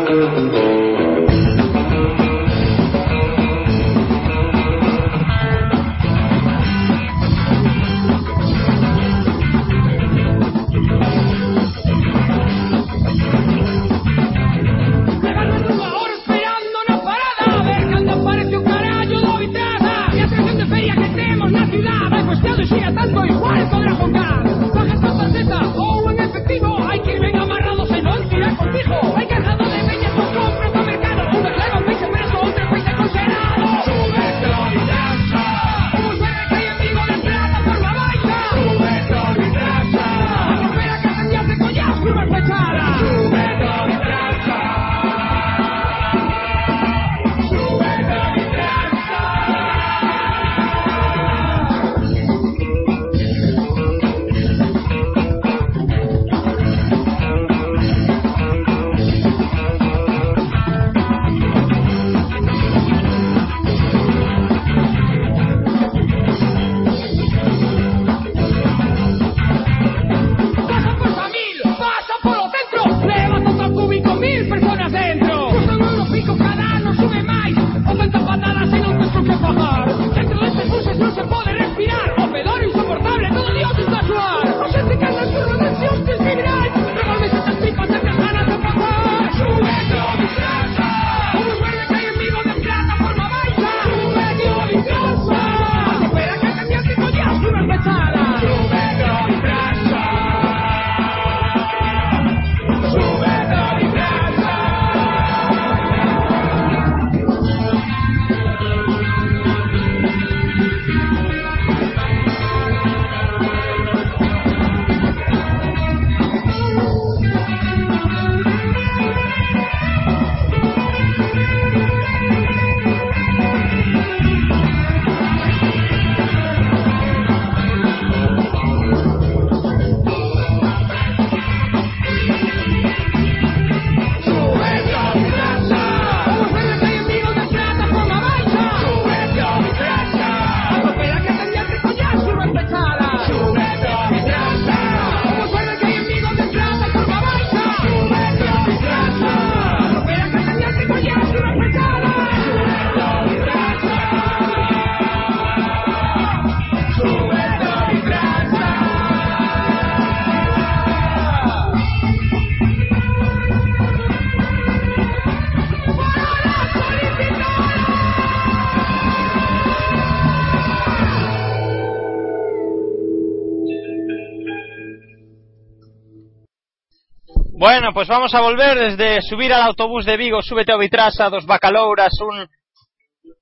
Bueno, pues vamos a volver desde subir al autobús de Vigo, súbete a Vitrasa, dos bacalouras, un,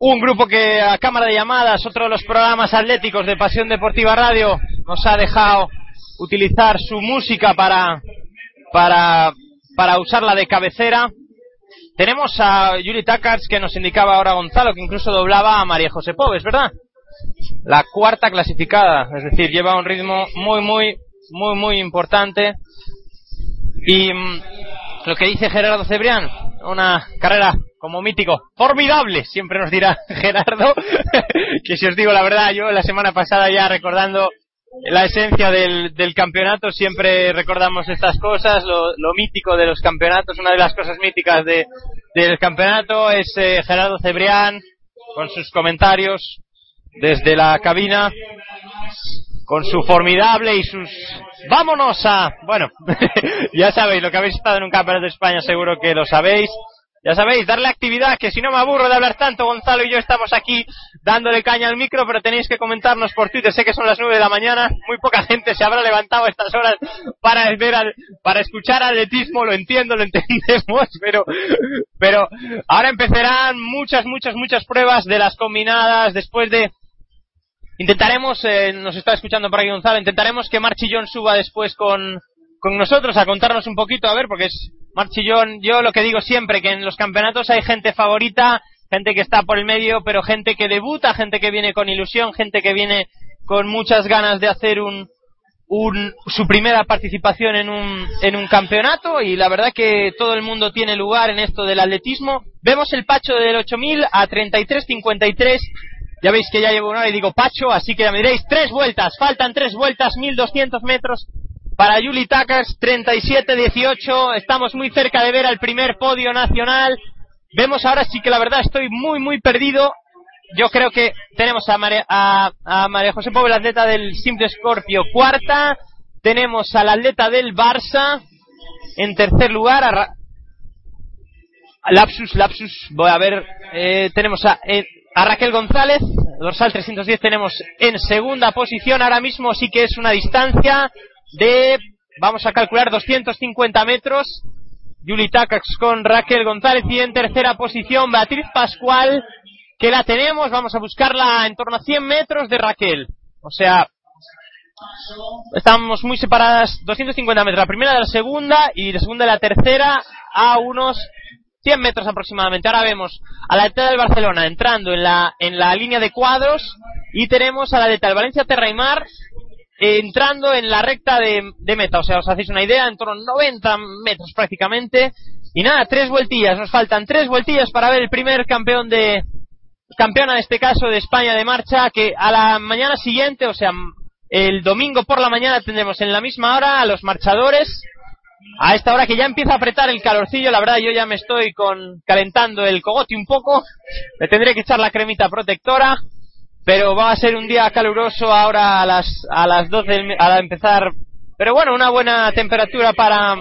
un grupo que a cámara de llamadas, otro de los programas atléticos de Pasión Deportiva Radio, nos ha dejado utilizar su música para, para, para usarla de cabecera. Tenemos a Yuri Takars que nos indicaba ahora Gonzalo, que incluso doblaba a María José Pobes, ¿verdad? La cuarta clasificada, es decir, lleva un ritmo muy, muy, muy, muy importante. Y mm, lo que dice Gerardo Cebrián, una carrera como mítico, formidable, siempre nos dirá Gerardo, que si os digo la verdad, yo la semana pasada ya recordando la esencia del, campeonato, siempre recordamos estas cosas, lo, lo, mítico de los campeonatos, una de las cosas míticas de, del campeonato es eh, Gerardo Cebrián, con sus comentarios desde la cabina, con su formidable y sus vámonos a bueno ya sabéis lo que habéis estado en un campeonato de España seguro que lo sabéis. Ya sabéis, darle actividad, que si no me aburro de hablar tanto, Gonzalo y yo estamos aquí dándole caña al micro, pero tenéis que comentarnos por Twitter, sé que son las nueve de la mañana, muy poca gente se habrá levantado a estas horas para ver al, para escuchar atletismo, lo entiendo, lo entendemos, pero, pero ahora empezarán muchas, muchas, muchas pruebas de las combinadas, después de Intentaremos, eh, nos está escuchando por aquí Gonzalo, intentaremos que Marchillón suba después con, con nosotros a contarnos un poquito, a ver, porque es Marchillón, yo lo que digo siempre, que en los campeonatos hay gente favorita, gente que está por el medio, pero gente que debuta, gente que viene con ilusión, gente que viene con muchas ganas de hacer un, un, su primera participación en un, en un campeonato y la verdad que todo el mundo tiene lugar en esto del atletismo. Vemos el Pacho del 8000 a 33.53 ya veis que ya llevo una hora y digo Pacho, así que ya me diréis tres vueltas. Faltan tres vueltas, 1200 metros para Juli Takers, 37-18. Estamos muy cerca de ver al primer podio nacional. Vemos ahora sí que la verdad estoy muy, muy perdido. Yo creo que tenemos a María, a, a María José Pobre, la atleta del Simple Scorpio, cuarta. Tenemos al atleta del Barça en tercer lugar. A lapsus, lapsus. Voy a ver. Eh, tenemos a, eh, a Raquel González, dorsal 310 tenemos en segunda posición, ahora mismo sí que es una distancia de, vamos a calcular, 250 metros, Yuli Takax con Raquel González y en tercera posición Beatriz Pascual, que la tenemos, vamos a buscarla en torno a 100 metros de Raquel, o sea, estamos muy separadas, 250 metros, la primera de la segunda y la segunda de la tercera a unos 100 metros aproximadamente. Ahora vemos a la ETA del Barcelona entrando en la, en la línea de cuadros y tenemos a la ETA del Valencia Terra y Mar entrando en la recta de, de, meta. O sea, os hacéis una idea, en torno a 90 metros prácticamente. Y nada, tres vueltillas. Nos faltan tres vueltillas para ver el primer campeón de, campeona en este caso de España de marcha, que a la mañana siguiente, o sea, el domingo por la mañana tendremos en la misma hora a los marchadores a esta hora que ya empieza a apretar el calorcillo, la verdad yo ya me estoy con calentando el cogote un poco, me tendré que echar la cremita protectora, pero va a ser un día caluroso ahora a las a las 12 a empezar, pero bueno, una buena temperatura para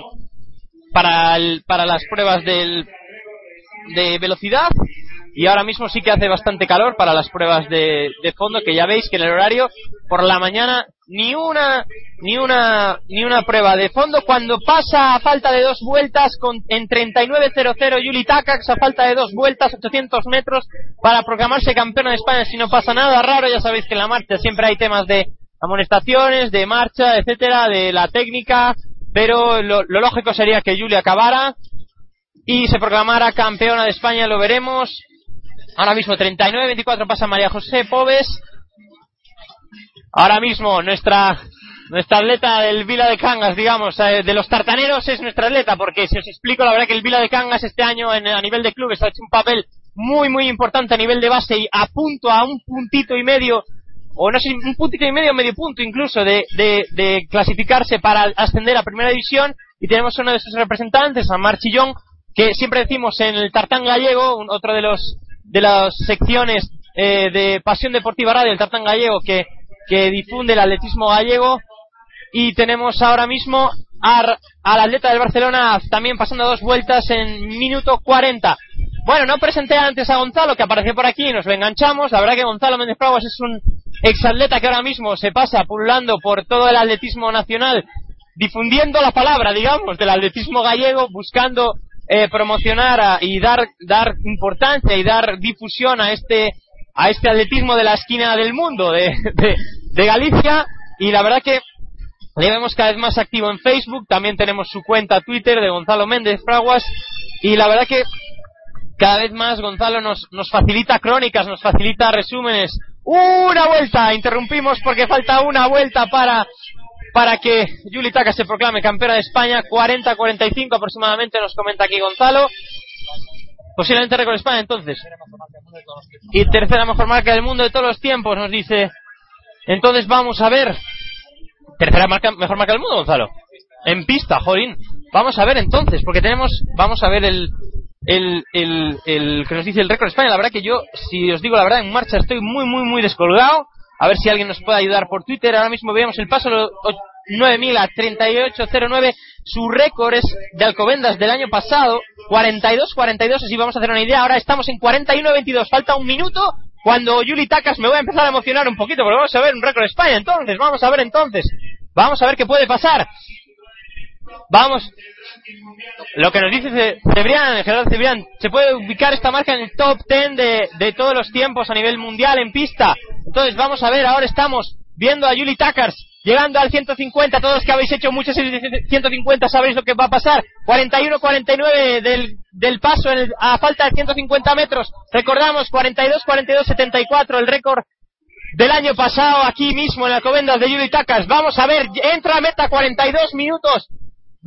para el, para las pruebas del de velocidad y ahora mismo sí que hace bastante calor para las pruebas de, de, fondo que ya veis que en el horario por la mañana ni una ni una ni una prueba de fondo. Cuando pasa a falta de dos vueltas con en 39.00 Yuli Takax a falta de dos vueltas 800 metros para proclamarse campeona de España si no pasa nada raro ya sabéis que en la marcha siempre hay temas de amonestaciones de marcha etcétera de la técnica pero lo, lo lógico sería que Yuli acabara y se proclamara campeona de España lo veremos Ahora mismo 39-24 pasa María José Pobes. Ahora mismo nuestra nuestra atleta del Vila de Cangas, digamos, eh, de los tartaneros es nuestra atleta, porque si os explico, la verdad que el Vila de Cangas este año a nivel de clubes ha hecho un papel muy, muy importante a nivel de base y a punto, a un puntito y medio, o no sé, un puntito y medio, medio punto incluso, de, de, de clasificarse para ascender a primera división. Y tenemos uno de sus representantes, a Marchillón, que siempre decimos en el tartán gallego, otro de los de las secciones eh, de Pasión Deportiva Radio, el Tartán Gallego, que, que difunde el atletismo gallego. Y tenemos ahora mismo al atleta del Barcelona también pasando dos vueltas en minuto 40. Bueno, no presenté antes a Gonzalo, que apareció por aquí y nos lo enganchamos. La verdad que Gonzalo Méndez Fraguas es un exatleta que ahora mismo se pasa pululando por todo el atletismo nacional difundiendo la palabra, digamos, del atletismo gallego, buscando eh, promocionar y dar, dar importancia y dar difusión a este, a este atletismo de la esquina del mundo, de, de, de Galicia, y la verdad que le vemos cada vez más activo en Facebook, también tenemos su cuenta Twitter de Gonzalo Méndez Fraguas, y la verdad que cada vez más Gonzalo nos, nos facilita crónicas, nos facilita resúmenes. Una vuelta, interrumpimos porque falta una vuelta para, para que Juli Taka se proclame campeona de España, 40-45 aproximadamente nos comenta aquí Gonzalo. Posiblemente récord España entonces. Y tercera mejor marca del mundo de todos los tiempos, nos dice. Entonces vamos a ver. Tercera marca, mejor marca del mundo, Gonzalo. En pista, jolín. Vamos a ver entonces, porque tenemos, vamos a ver el, el, el, el que nos dice el récord España. La verdad que yo, si os digo la verdad, en marcha estoy muy, muy, muy descolgado. A ver si alguien nos puede ayudar por Twitter. Ahora mismo veamos el paso lo- o- 9000 a 3809. Su récord es de Alcobendas del año pasado. 42-42, así vamos a hacer una idea. Ahora estamos en 41-22. Falta un minuto. Cuando Yuli Takas me voy a empezar a emocionar un poquito, porque vamos a ver un récord de España. Entonces, vamos a ver entonces. Vamos a ver qué puede pasar. Vamos. Lo que nos dice Ce- Cebrián, Gerardo Cebrián, se puede ubicar esta marca en el top 10 de, de todos los tiempos a nivel mundial en pista. Entonces vamos a ver, ahora estamos viendo a Yuli Takars llegando al 150. Todos que habéis hecho muchas series de 150 sabéis lo que va a pasar. 41-49 del, del paso en el- a falta de 150 metros. Recordamos 42-42-74 el récord del año pasado aquí mismo en la Covendas de Yuri Takas. Vamos a ver, entra a meta 42 minutos.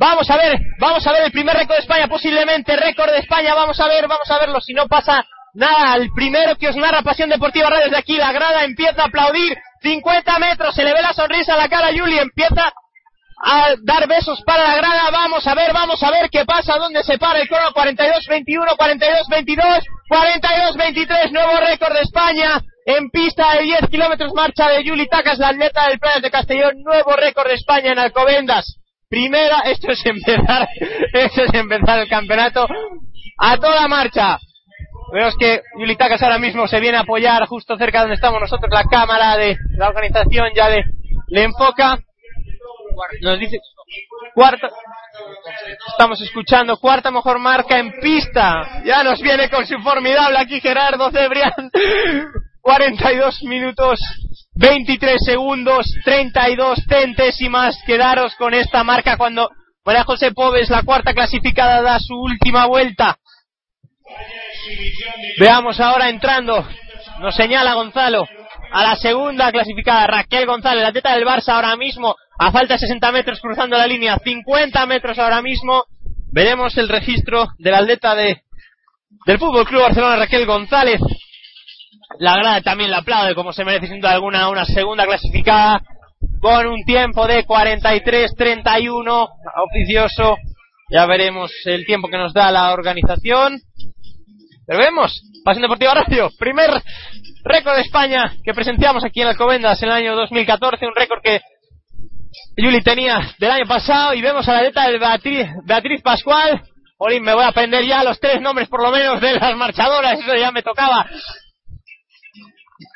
Vamos a ver, vamos a ver el primer récord de España, posiblemente récord de España. Vamos a ver, vamos a verlo. Si no pasa nada, el primero que os narra Pasión Deportiva Radio desde aquí, la grada empieza a aplaudir. 50 metros, se le ve la sonrisa a la cara a Yuli, empieza a dar besos para la grada. Vamos a ver, vamos a ver qué pasa, dónde se para el crono. 42-21, 42-22, 42-23, nuevo récord de España. En pista de 10 kilómetros marcha de Yuli Tacas, la atleta del Playas de Castellón. Nuevo récord de España en Alcobendas. Primera, esto es empezar, esto es empezar el campeonato a toda marcha. Vemos que Yuli Tacas ahora mismo se viene a apoyar justo cerca de donde estamos nosotros. La cámara de la organización ya le, le enfoca. Nos dice cuarta. Estamos escuchando cuarta mejor marca en pista. Ya nos viene con su formidable aquí Gerardo Cebrián. 42 minutos, 23 segundos, 32 centésimas. Quedaros con esta marca cuando María José Pobes, la cuarta clasificada, da su última vuelta. Veamos ahora entrando, nos señala Gonzalo, a la segunda clasificada, Raquel González, la atleta del Barça ahora mismo, a falta de 60 metros cruzando la línea, 50 metros ahora mismo. Veremos el registro del atleta de, del Fútbol Club Barcelona, Raquel González. La grada también la aplaude, como se merece sin duda alguna, una segunda clasificada con un tiempo de 43-31, oficioso. Ya veremos el tiempo que nos da la organización. Pero vemos, Pasión Deportiva Radio, primer récord de España que presenciamos aquí en Alcobendas en el año 2014, un récord que Yuli tenía del año pasado y vemos a la atleta de Beatriz, Beatriz Pascual. Olin, me voy a aprender ya los tres nombres por lo menos de las marchadoras, eso ya me tocaba.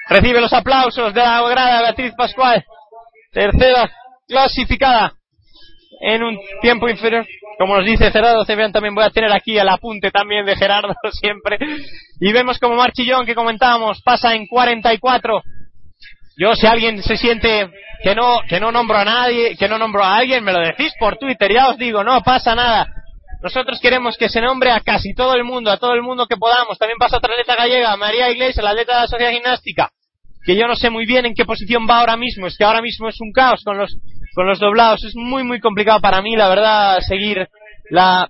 Recibe los aplausos de la grada Beatriz Pascual, tercera clasificada en un tiempo inferior. Como nos dice Gerardo Cebrián, también voy a tener aquí el apunte también de Gerardo siempre. Y vemos como Marchillón, que comentábamos, pasa en 44. Yo, si alguien se siente que no, que no nombro a nadie, que no nombro a alguien, me lo decís por Twitter, ya os digo, no pasa nada. Nosotros queremos que se nombre a casi todo el mundo, a todo el mundo que podamos. También pasa otra atleta gallega, María Iglesias, la atleta de la Sociedad Gimnástica, que yo no sé muy bien en qué posición va ahora mismo. Es que ahora mismo es un caos con los, con los doblados. Es muy, muy complicado para mí, la verdad, seguir la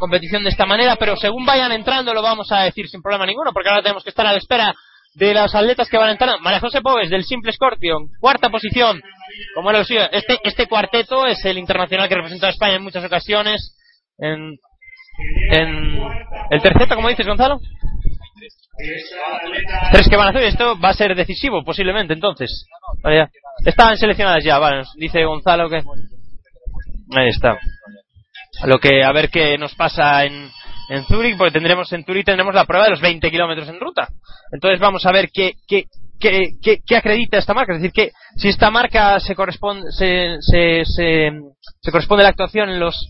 competición de esta manera, pero según vayan entrando lo vamos a decir sin problema ninguno, porque ahora tenemos que estar a la espera de los atletas que van entrando. María José Pobes, del Simple Scorpion, cuarta posición, como era lo suyo. Este, este cuarteto es el internacional que representa a España en muchas ocasiones. En, en el terceto, como dices, Gonzalo. Tres que van a hacer, esto va a ser decisivo, posiblemente, entonces. Vale, ya. Estaban seleccionadas ya, vale, dice Gonzalo que. Ahí está. Lo que, a ver qué nos pasa en, en Zurich, porque tendremos en Zurich tendremos la prueba de los 20 kilómetros en ruta. Entonces vamos a ver qué, qué, que, que, que acredita esta marca. Es decir, que si esta marca se corresponde, se, se, se, se corresponde a la actuación en los,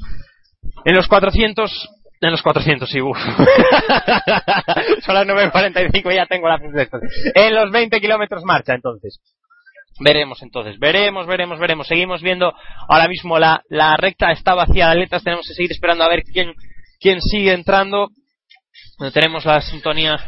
en los 400, en los 400, sí, uff. Son las 9.45 y ya tengo la En los 20 kilómetros marcha, entonces. Veremos entonces, veremos, veremos, veremos. Seguimos viendo ahora mismo la, la recta está vacía de atletas. Tenemos que seguir esperando a ver quién, quién sigue entrando. Tenemos la sintonía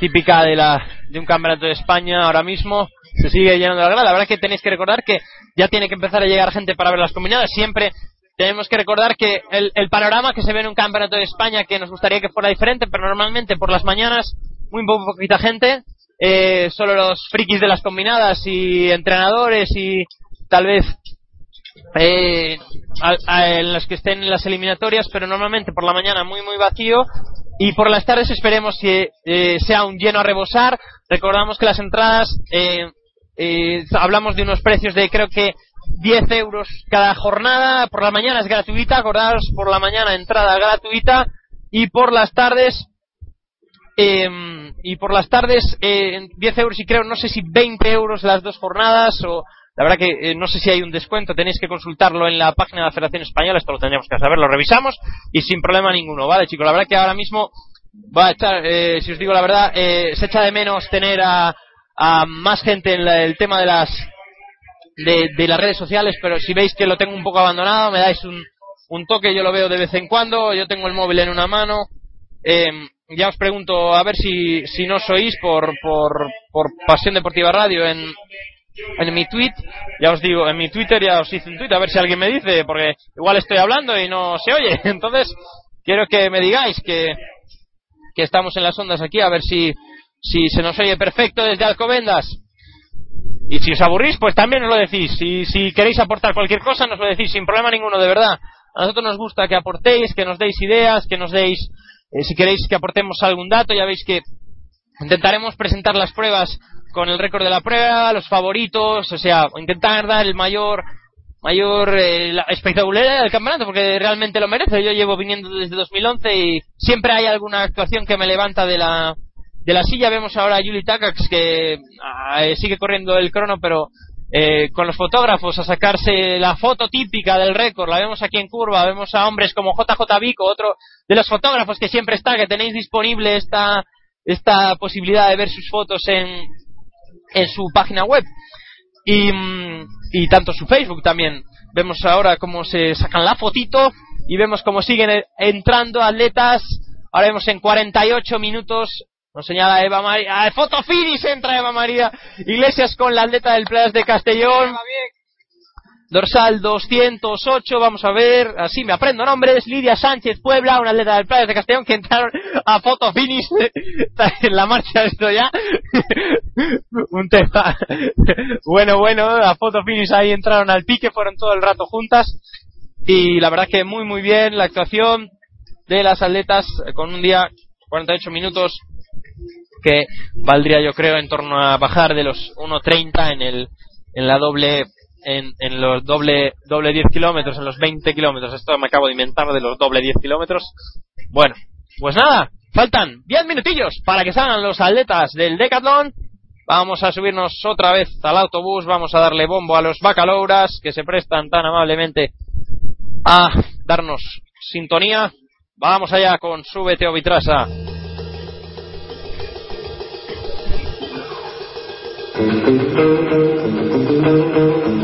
típica de, la, de un campeonato de España ahora mismo. Se sigue llenando la grada. La verdad que tenéis que recordar que ya tiene que empezar a llegar gente para ver las combinadas. Siempre tenemos que recordar que el, panorama que se ve en un campeonato de España que nos gustaría que fuera diferente, pero normalmente por las mañanas muy poquita gente. Eh, solo los frikis de las combinadas y entrenadores y tal vez eh, en los que estén en las eliminatorias, pero normalmente por la mañana muy muy vacío y por las tardes esperemos que eh, sea un lleno a rebosar. Recordamos que las entradas, eh, eh, hablamos de unos precios de creo que 10 euros cada jornada, por la mañana es gratuita, acordaros, por la mañana entrada gratuita y por las tardes y por las tardes 10 euros y creo, no sé si 20 euros las dos jornadas o la verdad que eh, no sé si hay un descuento, tenéis que consultarlo en la página de la Federación Española, esto lo tendríamos que saber, lo revisamos y sin problema ninguno, ¿vale chicos? La verdad que ahora mismo va a echar, eh, si os digo la verdad, eh, se echa de menos tener a, a más gente en el tema de las de, de, las redes sociales, pero si veis que lo tengo un poco abandonado, me dais un, un toque, yo lo veo de vez en cuando, yo tengo el móvil en una mano. Eh, ya os pregunto a ver si, si no sois por, por, por Pasión Deportiva Radio en, en mi tweet, ya os digo, en mi Twitter ya os hice un tweet a ver si alguien me dice, porque igual estoy hablando y no se oye. Entonces, quiero que me digáis que, que estamos en las ondas aquí, a ver si, si se nos oye perfecto desde Alcobendas. Y si os aburrís, pues también os lo decís. Si, si queréis aportar cualquier cosa, nos lo decís sin problema ninguno, de verdad. A nosotros nos gusta que aportéis, que nos deis ideas, que nos deis, eh, si queréis que aportemos algún dato, ya veis que intentaremos presentar las pruebas con el récord de la prueba, los favoritos, o sea, intentar dar el mayor mayor eh, espectacularidad del campeonato porque realmente lo merece. Yo llevo viniendo desde 2011 y siempre hay alguna actuación que me levanta de la de la silla. Vemos ahora a Yuli Takacs que ah, eh, sigue corriendo el crono, pero eh, con los fotógrafos a sacarse la foto típica del récord. La vemos aquí en curva. Vemos a hombres como JJ Vico, otro de los fotógrafos que siempre está, que tenéis disponible esta esta posibilidad de ver sus fotos en en su página web y, mm, y tanto su Facebook también. Vemos ahora cómo se sacan la fotito y vemos cómo siguen e, entrando atletas. Ahora vemos en 48 minutos nos señala Eva María. foto finish entra Eva María Iglesias con la atleta del Playas de Castellón. Dorsal 208, vamos a ver, así me aprendo nombres, Lidia Sánchez Puebla, una atleta del Playa de Castellón que entraron a foto finish en la marcha esto ya, un tema, bueno, bueno, a foto finish ahí entraron al pique, fueron todo el rato juntas. Y la verdad que muy muy bien la actuación de las atletas con un día 48 minutos que valdría yo creo en torno a bajar de los 1.30 en el en la doble en, los doble, doble 10 kilómetros, en los 20 kilómetros. Esto me acabo de inventar de los doble 10 kilómetros. Bueno, pues nada, faltan 10 minutillos para que salgan los atletas del Decathlon. Vamos a subirnos otra vez al autobús, vamos a darle bombo a los bacalouras que se prestan tan amablemente a darnos sintonía. Vamos allá con Súbete o Vitrasa. O en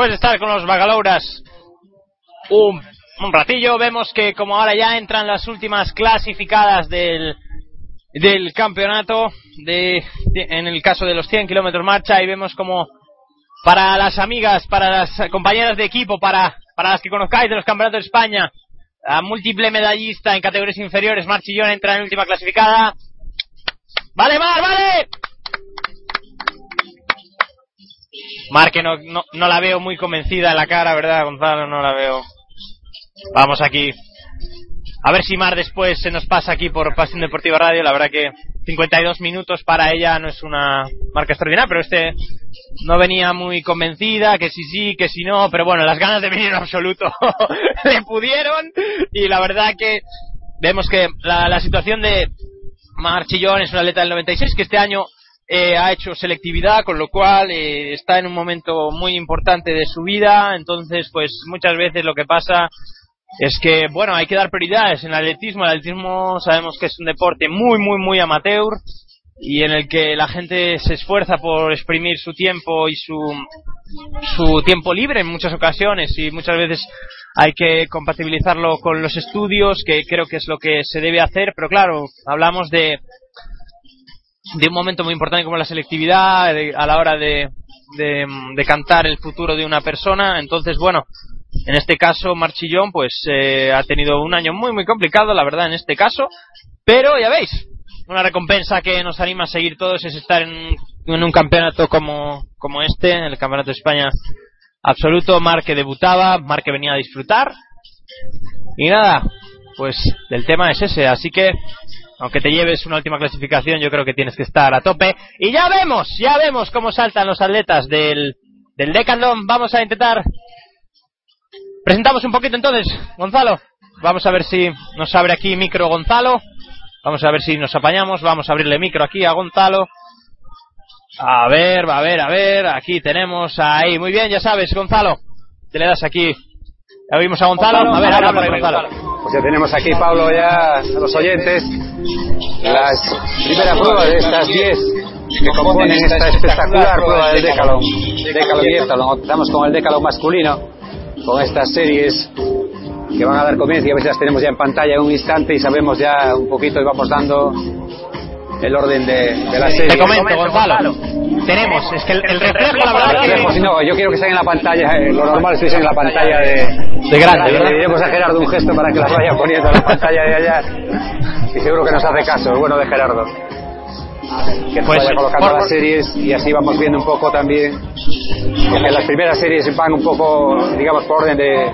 después de estar con los Bagalouras un, ratillo, vemos que como ahora ya entran las últimas clasificadas del, del campeonato, de, de- en el caso de los 100 kilómetros marcha, y vemos como para las amigas, para las compañeras de equipo, para, para las que conozcáis de los campeonatos de España, a múltiple medallista en categorías inferiores, Marchillón entra en última clasificada. ¡Vale, Mar, vale! Mar, que no, no, no la veo muy convencida en la cara, ¿verdad, Gonzalo? No la veo. Vamos aquí. A ver si Mar después se nos pasa aquí por Pasión Deportiva Radio. La verdad que 52 minutos para ella no es una marca extraordinaria, pero este no venía muy convencida, que sí sí, que si no, pero bueno, las ganas de venir en absoluto le pudieron y la verdad que vemos que la, situación de Marchillón es una atleta del 96 que este año eh, ha hecho selectividad, con lo cual eh, está en un momento muy importante de su vida. Entonces, pues muchas veces lo que pasa es que, bueno, hay que dar prioridades en el atletismo. El atletismo sabemos que es un deporte muy, muy, muy amateur y en el que la gente se esfuerza por exprimir su tiempo y su, su tiempo libre en muchas ocasiones y muchas veces hay que compatibilizarlo con los estudios, que creo que es lo que se debe hacer, pero claro, hablamos de, de un momento muy importante como la selectividad a la hora de, de, de cantar el futuro de una persona. Entonces, bueno, en este caso Marchillón pues eh, ha tenido un año muy muy complicado, la verdad, en este caso. Pero ya veis, una recompensa que nos anima a seguir todos es estar en, en un campeonato como, como este, en el Campeonato de España absoluto. Mar que debutaba, Mar que venía a disfrutar. Y nada, pues el tema es ese, así que aunque te lleves una última clasificación, yo creo que tienes que estar a tope. Y ya vemos, ya vemos cómo saltan los atletas del, del. Vamos a intentar. Presentamos un poquito entonces, Gonzalo. Vamos a ver si nos abre aquí micro Gonzalo. Vamos a ver si nos apañamos. Vamos a abrirle micro aquí a Gonzalo. A ver, a ver, a ver. Aquí tenemos ahí. Muy bien, ya sabes, Gonzalo. Te le das aquí. Ya vimos a Gonzalo. A ver, habla por ahí, Gonzalo. Pues ya tenemos aquí, Pablo, ya a los oyentes, las primeras pruebas de estas 10 que componen esta espectacular prueba del Decalón. Decalón y. Empezamos con el Decalón masculino, con estas series que van a dar comienzo y a ver si las tenemos ya en pantalla en un instante y sabemos ya un poquito y vamos dando el orden de, de la serie. Te comento, Gonzalo. Tenemos, es que el, el reflejo, la verdad que... No, yo quiero que estén en la pantalla, eh, lo normal es que estén en la pantalla de, De grande, Le diremos a Gerardo un gesto para que las vaya poniendo en la pantalla de allá. Y seguro que nos hace caso, el bueno de Gerardo. Que Pues, vaya colocando por- las series y así vamos viendo un poco también. Porque las primeras series van un poco, digamos, por orden de,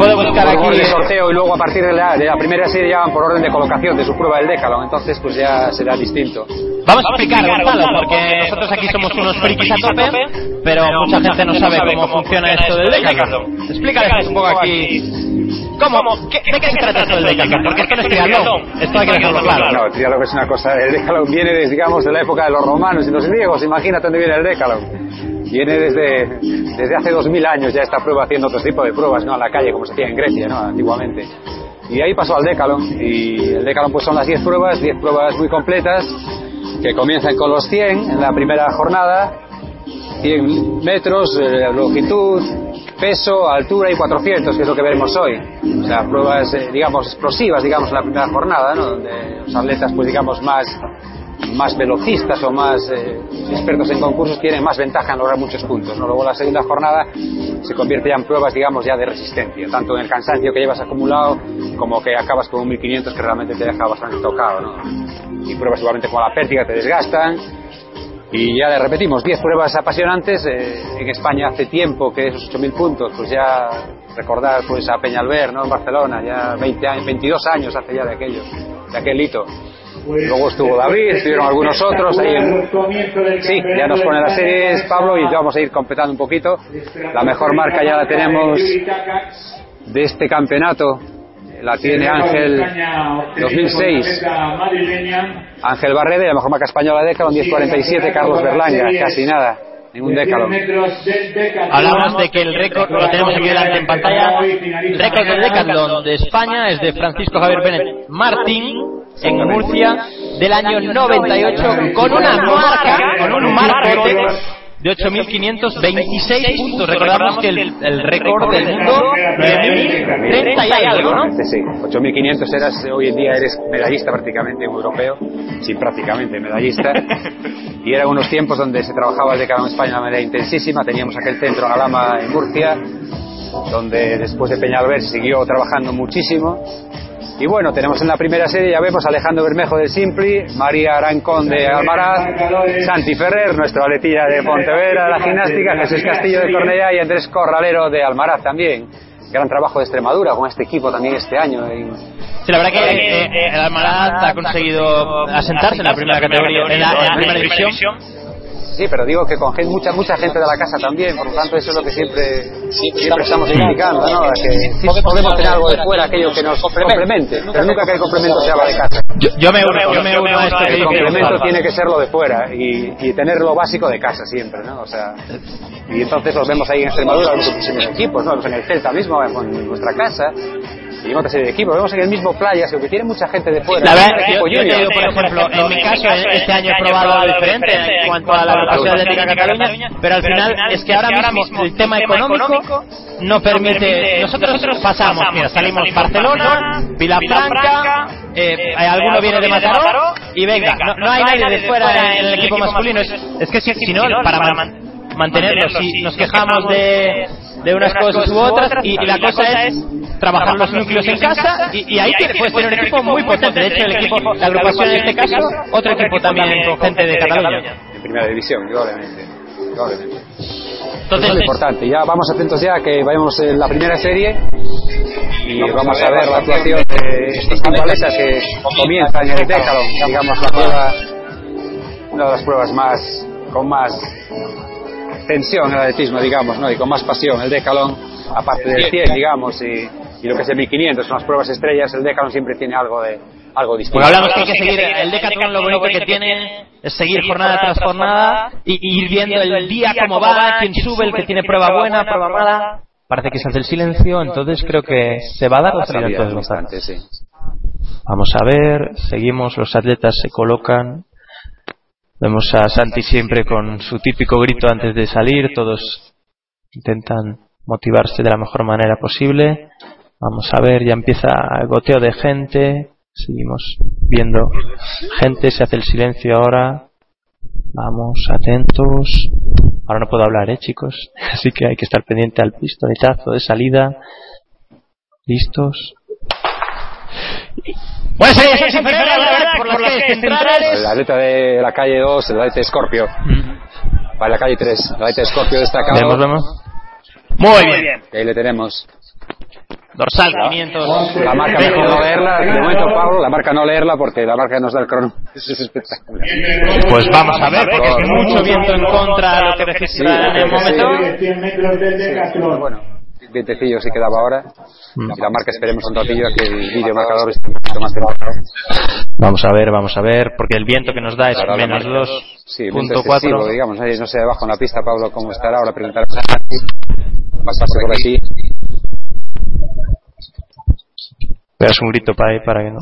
Puedo buscar por orden aquí... de sorteo y luego a partir de la, de la primera serie ya van por orden de colocación de su prueba del Decalón. Entonces, pues ya será distinto. Vamos a explicar, Gonzalo, porque nosotros aquí somos unos frikis a tope, pero mucha gente no sabe cómo funciona esto del Decathlon. Explícales un poco aquí... ¿Cómo? ¿Qué- ¿De qué se trata esto del Decathlon? Porque esto no es triatlón. Esto hay que dejarlo claro. No, el triálogo es una cosa. El Decalón viene, desde, digamos, de la época de los romanos y los griegos. Imagínate dónde viene el Decalón. Viene desde, desde hace dos mil años ya esta prueba haciendo otro tipo de pruebas, ¿no? A la calle, como se hacía en Grecia, ¿no? Antiguamente. Y ahí pasó al Decalón. Y el Decalón, pues son las 10 pruebas, 10 pruebas muy completas, que comienzan con los 100 en la primera jornada. 100 metros, eh, longitud, peso, altura y 400, que es lo que veremos hoy. O sea, pruebas, eh, digamos, explosivas, digamos, en la primera jornada, ¿no? Donde los atletas, pues digamos, más, más velocistas o más eh, expertos en concursos tienen más ventaja en lograr muchos puntos, ¿no? Luego la segunda jornada se convierte ya en pruebas, digamos, ya de resistencia, tanto en el cansancio que llevas acumulado como que acabas con un 1500 que realmente te deja bastante tocado. Y pruebas igualmente como la pértiga te desgastan, y ya le repetimos, 10 pruebas apasionantes. eh, en España hace tiempo que esos 8.000 puntos, pues ya recordar pues a Peñalver, ¿no? En Barcelona, ya 20 años, 22 años hace ya de aquello, de aquel hito. Luego estuvo David, estuvieron algunos otros ahí. Sí, ya nos pone las series Pablo y vamos a ir completando un poquito. La mejor marca ya la tenemos de este campeonato. La tiene Ángel 2006. Ángel Barreda y la mejor marca española de Decathlon 10.47, Carlos Berlanga, casi nada, ningún Decathlon. Hablamos de que el récord, lo tenemos aquí delante en pantalla, el récord del Decathlon de España es de Francisco Javier Bennett Martín en Murcia del año 98 con una marca, con un marcote de 8.526 puntos. Recordamos que el, el récord del mundo 9.030 y algo, ¿no? Sí, sí. 8.500 eras, hoy en día eres medallista prácticamente europeo, sí, prácticamente medallista. Y eran unos tiempos donde se trabajaba el decano en España de una manera intensísima. Teníamos aquel centro en Alama, en Murcia, donde después de Peñalver siguió trabajando muchísimo. Y bueno, tenemos en la primera serie, ya vemos, Alejandro Bermejo de Simpli, María Arancón de Almaraz, Santi Ferrer, nuestro aletilla de Pontevedra de la gimnástica, Jesús Castillo de Cornellá y Andrés Corralero de Almaraz también. Gran trabajo de Extremadura con este equipo también este año. en- Sí, la verdad que eh, eh, el Almaraz ha conseguido asentarse en la primera categoría, en la, en la primera división. Sí, pero digo que con gente- mucha mucha gente de la casa también, por lo tanto eso es lo que siempre siempre estamos indicando, ¿no? Que sí podemos tener algo de fuera, aquello que nos complemente, pero nunca que el complemento sea la de casa. Yo, yo me uno, yo me uno a esto que El complemento tiene que ser lo de fuera y, y tener lo básico de casa siempre, ¿no? O sea, y entonces los vemos ahí en Extremadura, los muchísimos equipos, ¿no? Los en el Celta mismo, con nuestra casa, y en otra serie de equipos. Vemos en el mismo Playas, que tiene mucha gente de fuera. La verdad, yo, yo te digo, por ejemplo, en mi caso, este año he probado algo diferente en cuanto a la agrupación atlética Cataluña, pero al final es que ahora mismo el tema económico no permite. Nosotros pasamos, mira, salimos Barcelona, Vilafranca, eh, alguno viene de Mataró y venga, no, no hay nadie de fuera en el equipo masculino. Es, es que si, si no, para man- mantenerlo, si nos quejamos de, de unas cosas u otras y, y la cosa es trabajar los núcleos en casa y, y ahí tiene- puedes tener un equipo muy potente. De hecho, el equipo, la agrupación en este caso, otro equipo también con gente de Cataluña. En primera división, indudablemente. Entonces, es lo importante. Ya vamos atentos ya que vayamos en la primera serie y vamos a ver la actuación de estos futbolistas que comienzan en el Decathlon, digamos la prueba, una de las pruebas más con más tensión en el atletismo, digamos, ¿no? y con más pasión. El Decathlon, aparte del 100, digamos, y, y lo que es el 1500, son las pruebas estrellas, el Decathlon siempre tiene algo de algo distinto. porque hablamos que hay que seguir, el Decathlon lo bonito que tiene es seguir jornada tras jornada y, ir viendo el día cómo va, quién sube, el que tiene prueba buena, prueba mala. Parece que se hace el silencio, entonces creo que se va a dar la salida entonces. Vamos a ver, seguimos, los atletas se colocan. Vemos a Santi siempre con su típico grito antes de salir, todos intentan motivarse de la mejor manera posible. Vamos a ver, ya empieza el goteo de gente, seguimos viendo gente, se hace el silencio ahora. Vamos, atentos. Ahora no puedo hablar, eh, chicos. Así que hay que estar pendiente al pistoletazo de salida. Listos. Bueno, sería Santi Ferrer, la verdad, por las calles centrales. El atleta de la calle 2, el atleta de Scorpio. Para la calle 3, el atleta de Scorpio destacado. Vemos, vemos. Muy bien. Ahí le tenemos. Dorsal 500. La marca mejor no leerla, de momento Pablo, la marca no leerla porque la marca nos da el crono. Eso es espectacular. Pues vamos a ver, porque es mucho viento en contra de lo que registra en el Sí, sí, momento. 100 metros del Pero Decathlon. bueno, vientecillo sí quedaba ahora. Mm. Y la marca esperemos un ratillo a que el vídeo marcador esté un poquito más temprano. Vamos a ver, vamos a ver, porque el viento que nos da es la menos marca- Sí, viento 2.4. excesivo, digamos. ahí No sé abajo en la pista, Pablo, cómo estará. Ahora preguntaremos a Santi. Pasarse por aquí. Veas un grito para ahí para que no.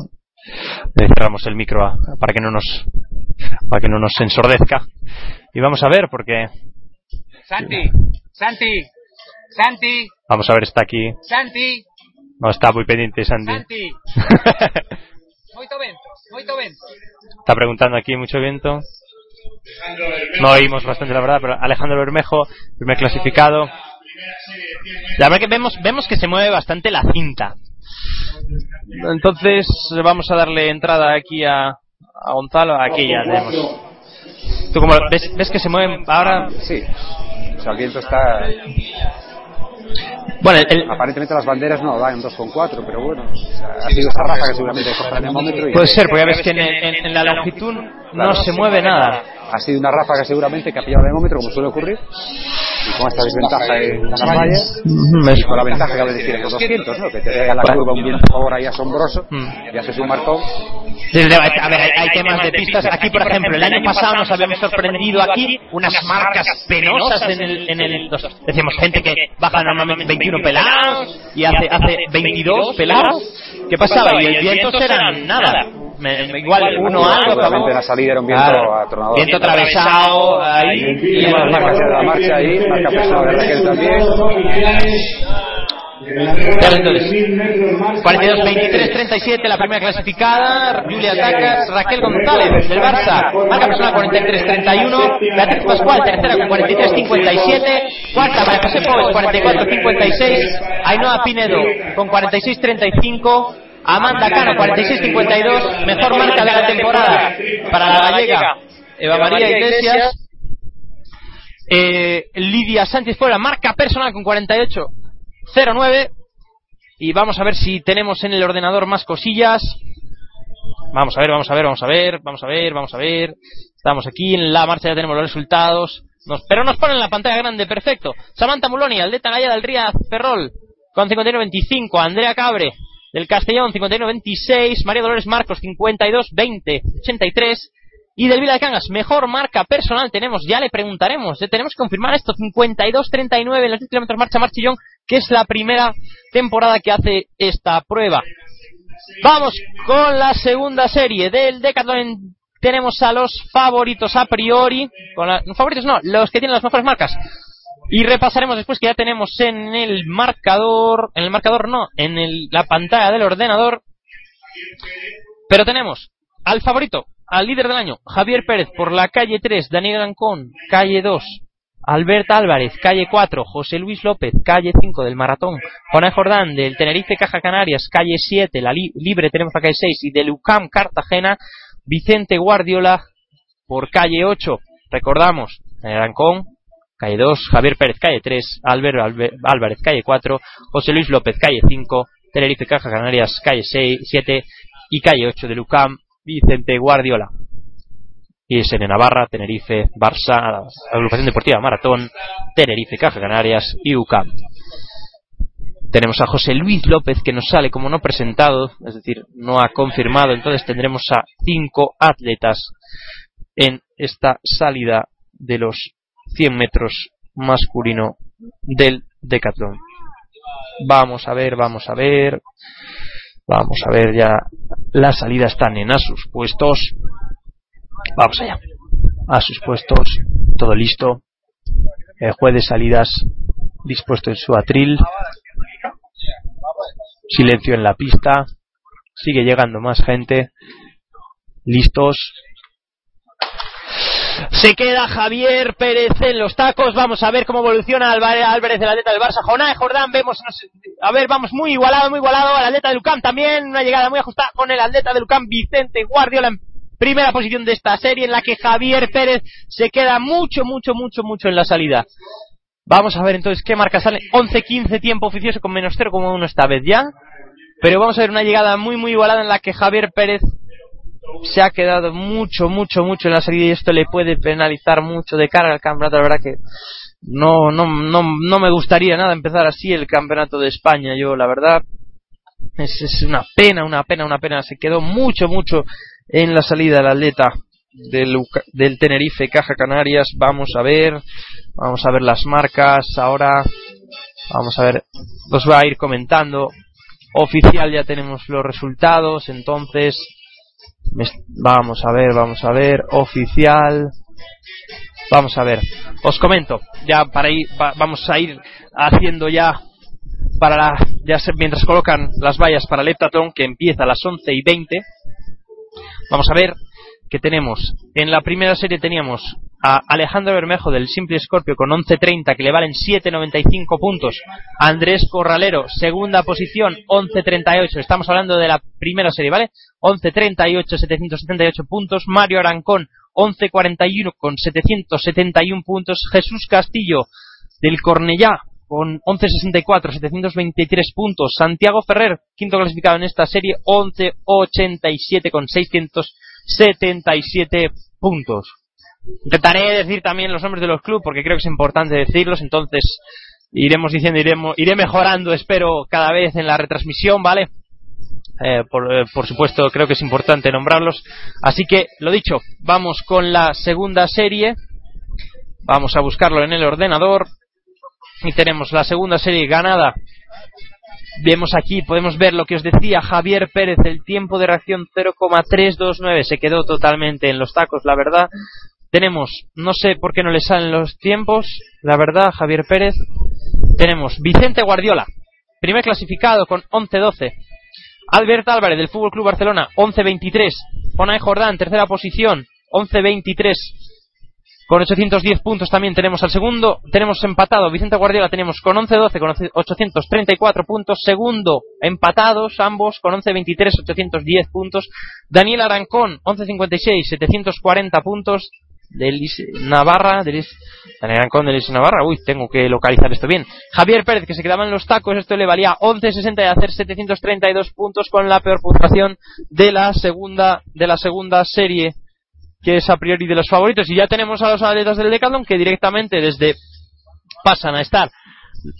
Le cerramos el micro a- para que no nos para que no nos ensordezca. Y vamos a ver, porque Santi, Santi, Santi, vamos a ver, está aquí. Santi, No está muy pendiente Sandy. Santi. Moito vento, moito vento. Está preguntando aquí mucho viento. No oímos bastante la verdad, pero Alejandro Bermejo, primer clasificado. La verdad que vemos, vemos que se mueve bastante la cinta. Entonces vamos a darle entrada aquí a, a Gonzalo. Aquí ya tenemos. ¿Tú como ves, ves que se mueven ahora? Sí. O sea, el viento está. Bueno, el- el- Aparentemente las banderas no van en 2,4, pero bueno. o sea, ha sido esa raza que seguramente cogerá el termómetro. y- puede ser, porque ya ves que en, en- en la longitud no se mueve nada. Ha sido una ráfaga seguramente que ha pillado el termómetro, como suele ocurrir. Y con esta desventaja en las vallas. Y con la ventaja que decir en los 200, ¿no? Que te pega la curva un viento a favor ahí asombroso. Mm. Y haces un marcón. A ver, hay, hay temas de pistas. Aquí, por ejemplo, el año pasado nos habíamos sorprendido aquí unas marcas penosas en el, en el decíamos gente que baja normalmente 21 pelados y hace hace 22 pelados. ¿Qué pasaba? Y el vientos eran nada. me- igual uno algo. acabó. la salida era un viento Claro. atronador. Viento atravesado ahí. Y las marcas de la marcha ahí, marca personal de Raquel también. Entonces, 42, 23, 37, la primera clasificada, Julia Tacas, Raquel González del Barça, marca personal 43, 31, Beatriz Pascual, tercera con 43, 57, cuarta María José Pobes, 44, 56, Ainhoa Pinedo con 46, 35, Amanda Cano, 46, 52, mejor marca de la temporada para la gallega, Eva María Iglesias, eh, Lidia Sánchez fuera, marca personal con 48, 09 y vamos a ver si tenemos en el ordenador más cosillas. Vamos a ver, vamos a ver, vamos a ver, vamos a ver, vamos a ver. Estamos aquí en la marcha, ya tenemos los resultados. Nos, pero nos ponen en la pantalla grande, perfecto. Samantha Muloni, Aldeta Gaya del Ría Ferrol, con 51.25. Andrea Cabre, del Castellón, 51.26. María Dolores Marcos, 52.20, 83. Y del Vila de Cangas, mejor marca personal tenemos, ya le preguntaremos, tenemos que confirmar esto, 52-39 en los 10 kilómetros marcha Marchillón, que es la primera temporada que hace esta prueba. Vamos con la segunda serie del Decathlon. Tenemos a los favoritos a priori, con la- favoritos no, los que tienen las mejores marcas. Y repasaremos después que ya tenemos en el marcador, en el marcador no, en la pantalla del ordenador. Pero tenemos al favorito, al líder del año, Javier Pérez por la calle 3, Daniel Ancón, calle 2, Albert Álvarez, calle 4, José Luis López, calle 5 del Maratón, Juana Jordán del Tenerife Caja Canarias, calle 7, la li- libre tenemos la calle 6 y del UCAM Cartagena, Vicente Guardiola por calle 8. Recordamos, Daniel Ancón, calle 2, Javier Pérez, calle 3, Albert Albe- Álvarez, calle 4, José Luis López, calle 5, Tenerife Caja Canarias, calle 6, 7 y calle 8 del UCAM, Vicente Guardiola. En Navarra, Tenerife, Barça, Agrupación Deportiva Maratón, Tenerife, Caja Canarias y UCAM. Tenemos a José Luis López que nos sale como no presentado, es decir, no ha confirmado, entonces tendremos a cinco atletas en esta salida de los 100 metros masculino del Decathlon. Vamos a ver, vamos a ver. Vamos a ver ya. Las salidas están en a sus puestos. Vamos allá. A sus puestos. Todo listo. El juez de salidas dispuesto en su atril. Silencio en la pista. Sigue llegando más gente. Listos. Se queda Javier Pérez en los tacos. Vamos a ver cómo evoluciona Álvarez, Álvarez el atleta del Barça. Joná Jordán, vemos. a ver, vamos muy igualado, muy igualado. El atleta del UCAM también. Una llegada muy ajustada con el atleta del UCAM, Vicente Guardiola, primera posición de esta serie, en la que Javier Pérez se queda mucho, mucho, mucho, mucho en la salida. Vamos a ver entonces qué marca sale. 11-15 tiempo oficioso con menos 0,1 esta vez ya. Pero vamos a ver una llegada muy, muy igualada en la que Javier Pérez se ha quedado mucho, mucho, mucho en la salida y esto le puede penalizar mucho de cara al campeonato. La verdad que no, no, no, no me gustaría nada empezar así el campeonato de España. Yo, la verdad, es, es una pena, una pena, una pena. Se quedó mucho, mucho en la salida el atleta del, del Tenerife Caja Canarias. Vamos a ver, vamos a ver las marcas ahora. Vamos a ver, os va a ir comentando. Oficial ya tenemos los resultados, entonces Vamos a ver, vamos a ver. Oficial. Vamos a ver. Os comento. Ya para ir, va- vamos a ir haciendo ya. Para la, ya se- mientras colocan las vallas para el heptatón que empieza a las 11 y 20. Vamos a ver que tenemos. En la primera serie teníamos a Alejandro Bermejo del Simple Scorpio con 11.30 que le valen 7.95 puntos. Andrés Corralero, segunda posición, 11.38. Estamos hablando de la primera serie, ¿vale? 11.38, 778 puntos. Mario Arancón, 11.41 con 771 puntos. Jesús Castillo del Cornellá con 11.64, 723 puntos. Santiago Ferrer, quinto clasificado en esta serie, 11.87 con 677 puntos. Intentaré decir también los nombres de los clubes porque creo que es importante decirlos, entonces iremos diciendo, iremos, iré mejorando, espero, cada vez en la retransmisión, ¿vale? Eh, por, eh, por supuesto, creo que es importante nombrarlos. Así que, lo dicho, vamos con la segunda serie. Vamos a buscarlo en el ordenador. Y tenemos la segunda serie ganada Vemos aquí, podemos ver lo que os decía Javier Pérez, el tiempo de reacción 0,329, se quedó totalmente en los tacos, la verdad. Tenemos, no sé por qué no le salen los tiempos, la verdad, Javier Pérez. Tenemos Vicente Guardiola, primer clasificado con 11-12. Albert Álvarez del Fútbol Club Barcelona, 11-23. Jonay Jordán, tercera posición, 11-23. Con 810 puntos también tenemos al segundo. Tenemos empatado. Vicente Guardiola tenemos con 11-12 con 834 puntos. Segundo, empatados ambos con 11-23, 810 puntos. Daniel Arancón, 11-56, 740 puntos. De Navarra, de Daniel Arancón de Lis Navarra. Uy, tengo que localizar esto bien. Javier Pérez, que se quedaba en los tacos. Esto le valía 11-60 y hacer 732 puntos con la peor puntuación de la segunda, de la segunda serie que es a priori de los favoritos. Y ya tenemos a los atletas del Decathlon que directamente desde pasan a estar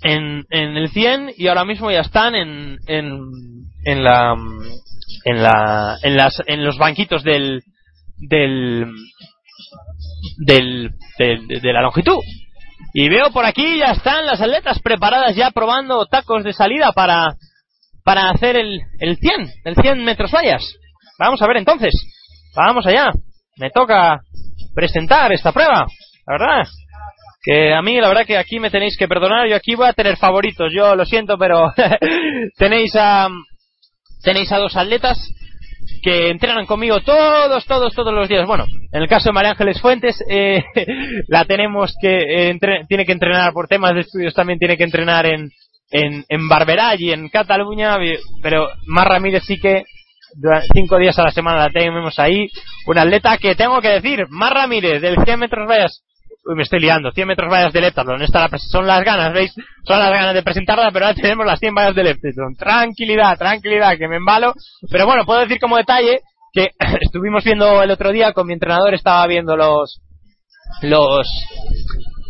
en, en el 100 y ahora mismo ya están en, en, en la en la en las en los banquitos del del del, de la longitud. Y veo por aquí ya están las atletas preparadas ya probando tacos de salida para para hacer el, el 100 el 100 metros vallas. Vamos a ver entonces. Vamos allá me toca presentar esta prueba, la verdad. Que a mí, la verdad que aquí me tenéis que perdonar, yo aquí voy a tener favoritos, yo lo siento, pero tenéis a tenéis a dos atletas que entrenan conmigo todos, todos, todos los días. Bueno, en el caso de María Ángeles Fuentes, eh, la tenemos que, eh, tiene que entrenar por temas de estudios, también tiene que entrenar en, en, en Barberá y en Cataluña, pero Mar Ramírez sí que cinco días a la semana la tenemos ahí. Un atleta que tengo que decir, Mar Ramírez, del 100 metros vallas. Uy, me estoy liando, 100 metros vallas del Heptathlon. Esta la son las ganas, ¿veis? Son las ganas de presentarla, pero ahora tenemos las 100 vallas del Heptathlon. Tranquilidad, tranquilidad, que me embalo. Pero bueno, puedo decir como detalle que estuvimos viendo el otro día con mi entrenador, estaba viendo los, los,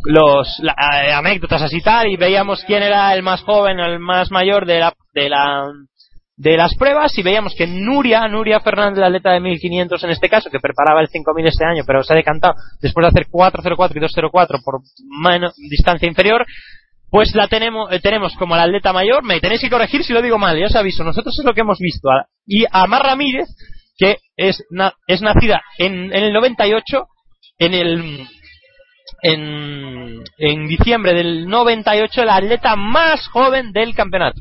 los eh, anécdotas así tal y veíamos quién era el más joven el más mayor de la de la de las pruebas y veíamos que Nuria, Nuria Fernández, la atleta de 1500 en este caso, que preparaba el 5000 este año, pero se ha decantado después de hacer 404 y 204 por distancia inferior, pues la tenemos, eh, tenemos como la atleta mayor, me tenéis que corregir si lo digo mal, ya os aviso, nosotros es lo que hemos visto. Y a Mar Ramírez, que es, es nacida en, en el 98, en el, en, en diciembre del 98, la atleta más joven del campeonato.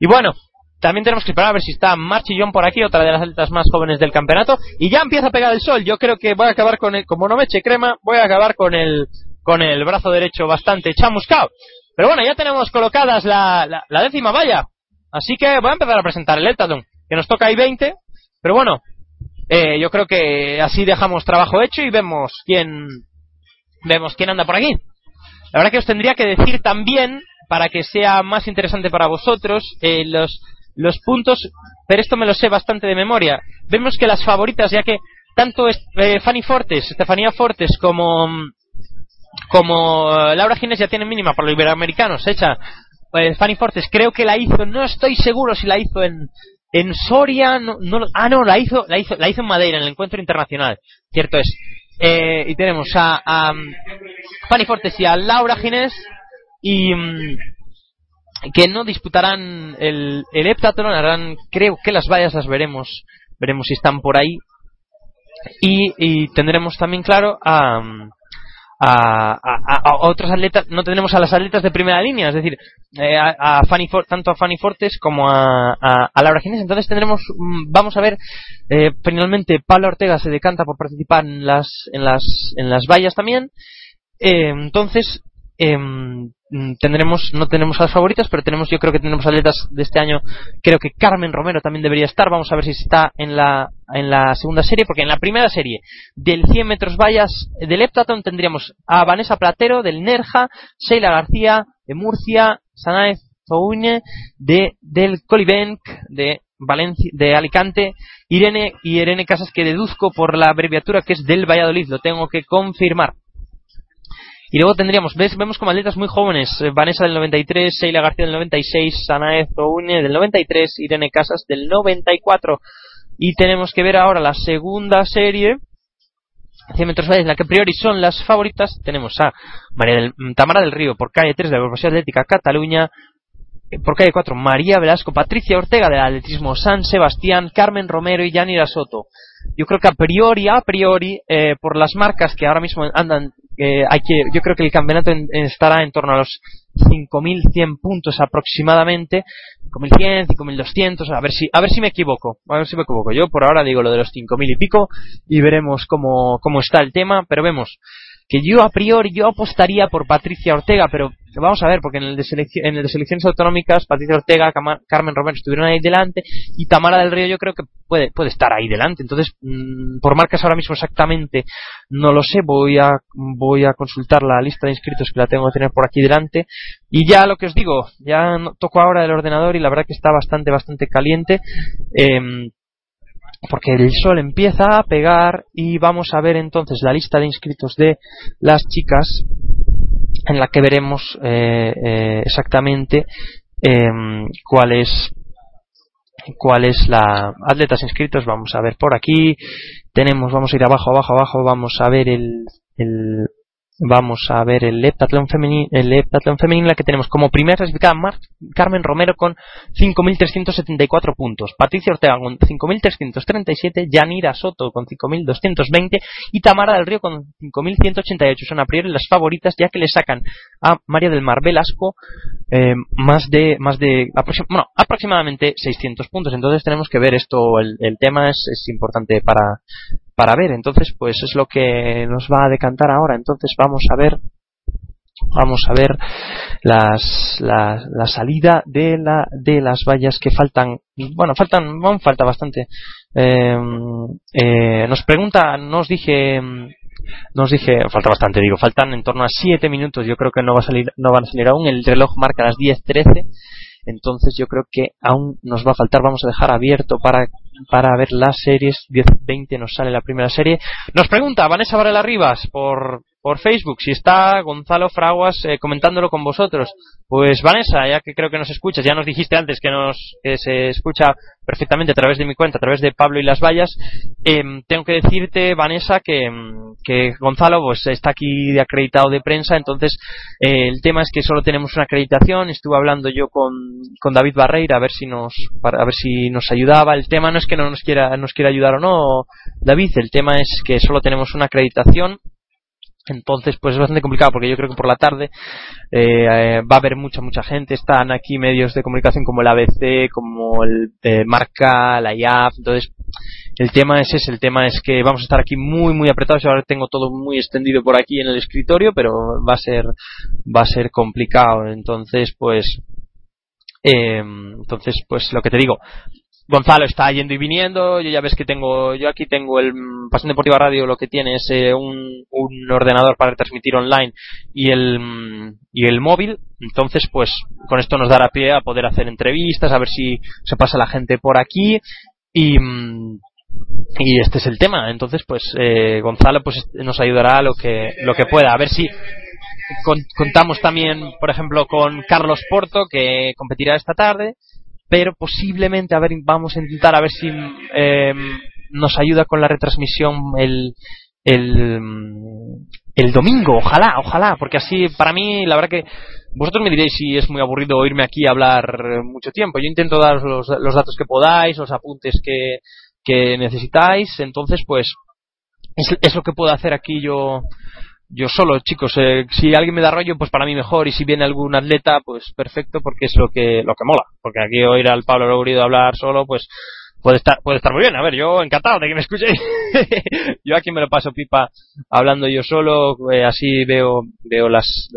Y bueno, también tenemos que esperar a ver si está Marchillón por aquí, otra de las atletas más jóvenes del campeonato. Y ya empieza a pegar el sol. Yo creo que voy a acabar con el, como no me eche crema, voy a acabar con el, con el brazo derecho bastante chamuscado. Pero bueno, ya tenemos colocadas la, la, décima valla. Así que voy a empezar a presentar el Eltadon, que nos toca ahí 20. Pero bueno, eh, yo creo que así dejamos trabajo hecho y vemos quién, vemos quién anda por aquí. La verdad que os tendría que decir también, para que sea más interesante para vosotros, eh, los, los puntos, pero esto me lo sé bastante de memoria. Vemos que las favoritas, ya que tanto eh, Fanny Fortes, Estefanía Fortes como como eh, Laura Gines ya tienen mínima para los iberoamericanos hecha eh, Fanny Fortes. Creo que la hizo no estoy seguro si la hizo en en Soria no, ah no la hizo la hizo la hizo en Madeira en el encuentro internacional. Cierto es. Eh, y tenemos a, a Fanny Fortes y a Laura Ginés y mm, que no disputarán el, el heptathlon, harán, creo que las vallas las veremos, veremos si están por ahí. Y, y tendremos también claro a, a, a, otros atletas, no tenemos a las atletas de primera línea, es decir, eh, a, Fanny tanto a Fanny Fortes como a, a, Laura Gines. Entonces tendremos, mm, vamos a ver, eh, finalmente Pablo Ortega se decanta por participar en las, en las, en las vallas también. Eh, entonces, Mm, tendremos no tenemos a las favoritas pero tenemos yo creo que tenemos atletas de este año. Creo que Carmen Romero también debería estar. Vamos a ver si está en la en la segunda serie porque en la primera serie del 100 metros vallas del Heptaton tendríamos a Vanessa Platero del Nerja Sheila García de Murcia Sanaez Zouine de del Colibenc de Valencia de Alicante Irene y Irene Casas que deduzco por la abreviatura que es del Valladolid. Lo tengo que confirmar y luego tendríamos, ves, vemos como atletas muy jóvenes, eh, Vanessa del 93, Sheila García del 96, Sanaez Oune del 93, Irene Casas del 94. Y tenemos que ver ahora la segunda serie, 100 metros en la que a priori son las favoritas. Tenemos a María del, mm, Tamara del Río por calle 3 de la Universidad Atlética Cataluña, por calle 4, María Velasco, Patricia Ortega del atletismo San Sebastián, Carmen Romero y Yanira Soto. Yo creo que a priori, a priori, eh, por las marcas que ahora mismo andan, eh, hay que, yo creo que el campeonato en- estará en torno a los 5.100 puntos aproximadamente, 5.100, 5.200, a ver si, a ver si me equivoco, a ver si me equivoco. Yo por ahora digo lo de los 5.000 y pico y veremos cómo, cómo está el tema, pero vemos que yo a priori yo apostaría por Patricia Ortega, pero vamos a ver, porque en el de, selecci- en el de selecciones autonómicas Patricia Ortega, Carmen Romero estuvieron ahí delante y Tamara del Río yo creo que puede, puede estar ahí delante. Entonces, mm, por marcas ahora mismo exactamente no lo sé, voy a, voy a consultar la lista de inscritos que la tengo que tener por aquí delante y ya lo que os digo, ya toco ahora el ordenador y la verdad que está bastante, bastante caliente. Em, porque el sol empieza a pegar y vamos a ver entonces la lista de inscritos de las chicas en la que veremos eh, eh, exactamente em, cuál es cuál es la atletas inscritos. Vamos a ver por aquí. Tenemos vamos a ir abajo abajo abajo. Vamos a ver el, el vamos a ver el heptatlón femenino el heptatlón femenino la que tenemos como primera clasificada Mar- Carmen Romero con 5.374 puntos. Patricia Ortega con 5.337 Yanira Soto con 5.220 y Tamara del Río con 5.188 son a priori las favoritas ya que le sacan a María del Mar Velasco eh, más de más de bueno, aproximadamente 600 puntos. Entonces tenemos que ver esto el, el tema es, es importante para para ver. Entonces pues es lo que nos va a decantar ahora. Entonces vamos a ver vamos a ver las, la, la salida de la de las vallas que faltan. Bueno faltan falta bastante. Eh, eh, nos pregunta nos dije nos dije falta bastante digo faltan en torno a 7 minutos. Yo creo que no va a salir no van a salir aún. El reloj marca las 10.13 entonces yo creo que aún nos va a faltar. Vamos a dejar abierto para para ver las series. 10.20 nos sale la primera serie. Nos pregunta Vanessa Varela Rivas por por Facebook si está Gonzalo Fraguas eh, comentándolo con vosotros. Pues Vanessa ya que creo que nos escuchas ya nos dijiste antes que nos que se escucha perfectamente a través de mi cuenta a través de Pablo y las vallas. Em, tengo que decirte Vanessa que, em, que Gonzalo pues está aquí de acreditado de prensa entonces eh, el tema es que solo tenemos una acreditación. Estuve hablando yo con, con David Barreira a ver si nos a ver si nos ayudaba. El tema no es que no nos quiera nos quiera ayudar o no David el tema es que solo tenemos una acreditación entonces, pues es bastante complicado porque yo creo que por la tarde eh, va a haber mucha, mucha gente. Están aquí medios de comunicación como el ABC, como el eh, Marca, la IAF. Entonces, el tema es ese. El tema es que vamos a estar aquí muy, muy apretados. Ahora tengo todo muy extendido por aquí en el escritorio, pero va a ser, va a ser complicado. Entonces, pues, eh, entonces, pues lo que te digo, Gonzalo está yendo y viniendo, yo ya ves que tengo, yo aquí tengo el mm, Pasión Deportiva Radio, lo que tiene es eh, un, un ordenador para transmitir online y el, mm, y el móvil, entonces pues con esto nos dará pie a poder hacer entrevistas, a ver si se pasa la gente por aquí. Y, mm, y este es el tema, entonces pues eh, Gonzalo pues nos ayudará lo que, lo que pueda, a ver si con- contamos también, por ejemplo, con Carlos Porto, que competirá esta tarde, pero posiblemente, a ver, vamos a intentar a ver si eh, nos ayuda con la retransmisión el, el, mm, el domingo, ojalá, ojalá, porque así, para mí, la verdad que vosotros me diréis si es muy aburrido oírme aquí hablar eh, mucho tiempo. Yo intento daros los, datos que podáis, los apuntes que, que necesitáis, entonces, pues, es, es lo que puedo hacer aquí yo yo solo, chicos, eh, si alguien me da rollo, pues para mí mejor, y si viene algún atleta, pues perfecto, porque es lo que lo que mola, porque aquí oír al Pablo Logrido hablar solo, pues puede estar puede estar muy bien. A ver, yo encantado de que me escuchéis. yo aquí me lo paso pipa hablando yo solo, eh, así veo veo las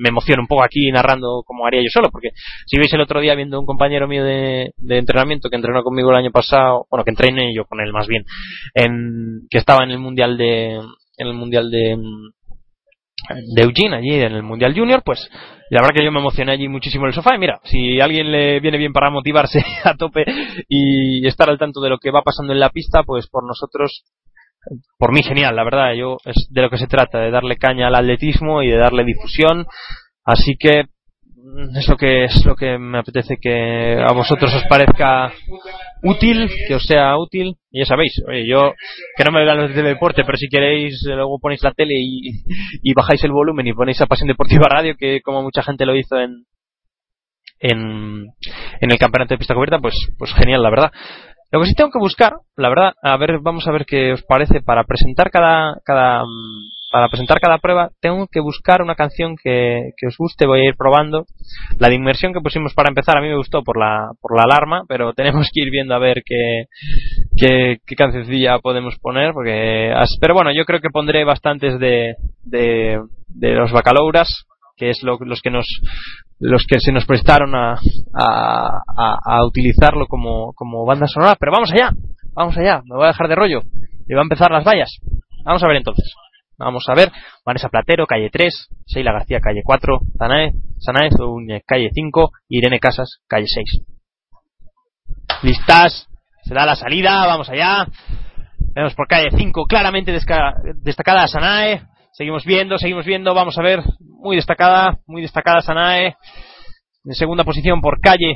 me emociono un poco aquí narrando como haría yo solo, porque si veis el otro día viendo un compañero mío de, de entrenamiento que entrenó conmigo el año pasado, bueno, que entrené yo con él más bien, en, que estaba en el mundial de en el mundial de de Eugene allí en el Mundial Junior, pues la verdad que yo me emocioné allí muchísimo en el sofá. Y mira, si alguien le viene bien para motivarse a tope y estar al tanto de lo que va pasando en la pista, pues por nosotros, por mí genial, la verdad, yo es de lo que se trata, de darle caña al atletismo y de darle difusión, así que es lo que es lo que me apetece que a vosotros os parezca útil, que os sea útil, y ya sabéis, oye, yo que no me vean los de deporte, pero si queréis eh, luego ponéis la tele y, y bajáis el volumen y ponéis a Pasión Deportiva Radio, que como mucha gente lo hizo en en, en el campeonato de pista cubierta, pues, pues genial, la verdad. Lo que sí tengo que buscar, la verdad, a ver, vamos a ver qué os parece para presentar cada, cada, mm, para presentar cada prueba, tengo que buscar una canción que, os guste, voy a ir probando. La de inmersión que pusimos para empezar a mí me gustó por la, por la alarma, pero tenemos que ir viendo a ver qué, qué, qué podemos poner, porque, pero bueno, yo creo que pondré bastantes de, de, los bacalouras, que es lo- los que nos, los que se nos prestaron a, a, utilizarlo como banda sonora. Pero vamos allá, vamos allá, me voy a dejar de rollo. Y va a empezar las vallas. Vamos a ver entonces. Vamos a ver. Vanessa Platero, calle 3. Sheila García, calle 4. Sanae, Sanae Zouñe, calle 5. Irene Casas, calle 6. Listas. Se da la salida, vamos allá. Vemos por calle 5 claramente destacada Sanae. Seguimos viendo, seguimos viendo, vamos a ver. Muy destacada, muy destacada Sanae. En segunda posición por calle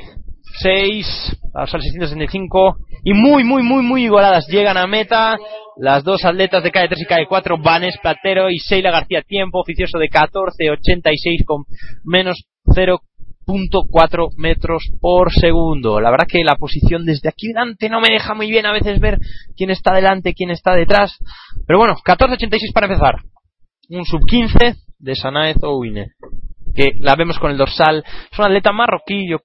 6, a los 665. Y muy, muy, muy, muy igualadas. Llegan a meta las dos atletas de calle 3 y calle 4, Vanes Platero y Sheila García. Tiempo oficioso de 14.86 con menos 0.4 metros por segundo. La verdad que la posición desde aquí delante no me deja muy bien a veces ver quién está delante, quién está detrás. Pero bueno, 14.86 para empezar. Un sub 15 de Sanae Zouine que la vemos con el dorsal. Es un atleta marroquí. Yo,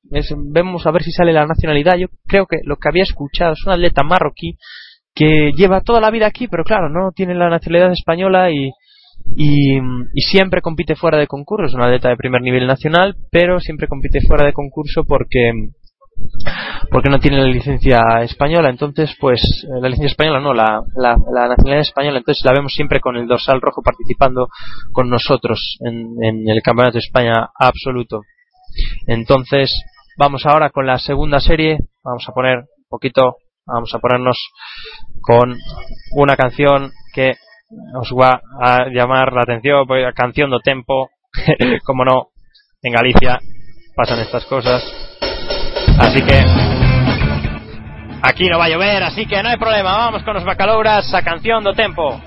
vemos a ver si sale la nacionalidad. Yo creo que lo que había escuchado es un atleta marroquí que lleva toda la vida aquí, pero claro, no tiene la nacionalidad española y, y, y siempre compite fuera de concurso. Es un atleta de primer nivel nacional, pero siempre compite fuera de concurso porque porque no tiene la licencia española. Entonces, pues, eh, la licencia española no, la, la, nacionalidad española. Entonces la vemos siempre con el dorsal rojo participando con nosotros en, en el Campeonato de España absoluto. Entonces, vamos ahora con la segunda serie. Vamos a poner un poquito, vamos a ponernos con una canción que os va a llamar la atención, canción do tempo, como no, en Galicia pasan estas cosas. Así que aquí no va a llover, así que no hay problema. Vamos con los bacalouras a canción do tempo.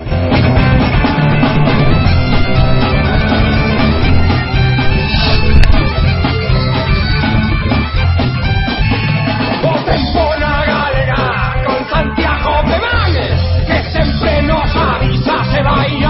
Santiago Pemanes Que sempre nos avisa se vai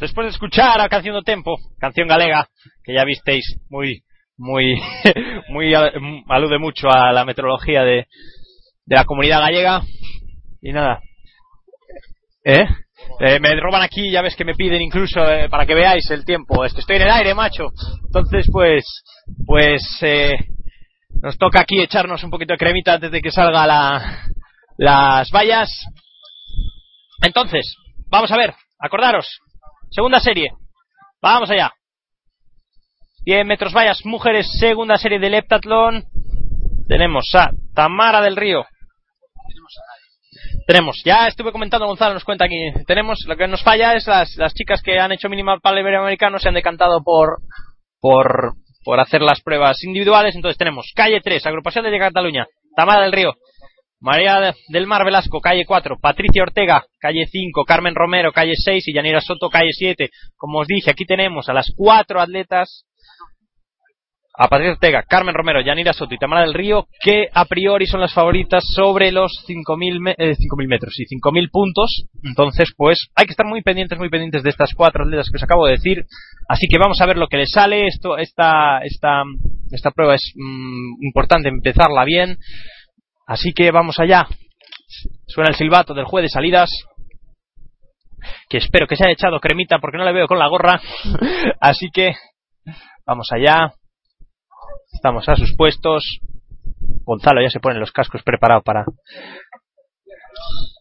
después de escuchar a Canción do Tempo, canción galega, que ya visteis muy, muy, muy al- alude mucho a la meteorología de, de la comunidad gallega. Y nada. ¿Eh? Eh, me roban aquí, ya ves que me piden incluso eh, para que veáis el tiempo. Estoy en el aire, macho. Entonces, pues, pues, eh, nos toca aquí echarnos un poquito de cremita antes de que salga la, las vallas. Entonces, vamos a ver, acordaros, segunda serie, vamos allá. 100 metros vallas, mujeres, segunda serie del heptatlón. Tenemos a Tamara del Río. Tenemos, ya estuve comentando, Gonzalo nos cuenta aquí. Tenemos, lo que nos falla es las, las chicas que han hecho minimal para el iberoamericano se han decantado por, por, por hacer las pruebas individuales. Entonces tenemos calle 3, agrupación de Cataluña, Tamara del Río, María del Mar Velasco, calle 4, Patricia Ortega, calle 5, Carmen Romero, calle 6 y Yanira Soto, calle 7. Como os dije, aquí tenemos a las cuatro atletas, a Patricia Ortega, Carmen Romero, Yanira Soto y Tamara del Río, que a priori son las favoritas sobre los 5.000 me- eh, 5.000 metros y 5.000 puntos. Entonces, pues hay que estar muy pendientes, muy pendientes de estas cuatro atletas que os acabo de decir. Así que vamos a ver lo que les sale. Esto, esta, esta, esta prueba es mm, importante empezarla bien. Así que vamos allá. Suena el silbato del juez de salidas. Que espero que se haya echado cremita porque no le veo con la gorra. Así que vamos allá. Estamos a sus puestos. Gonzalo ya se pone los cascos preparado para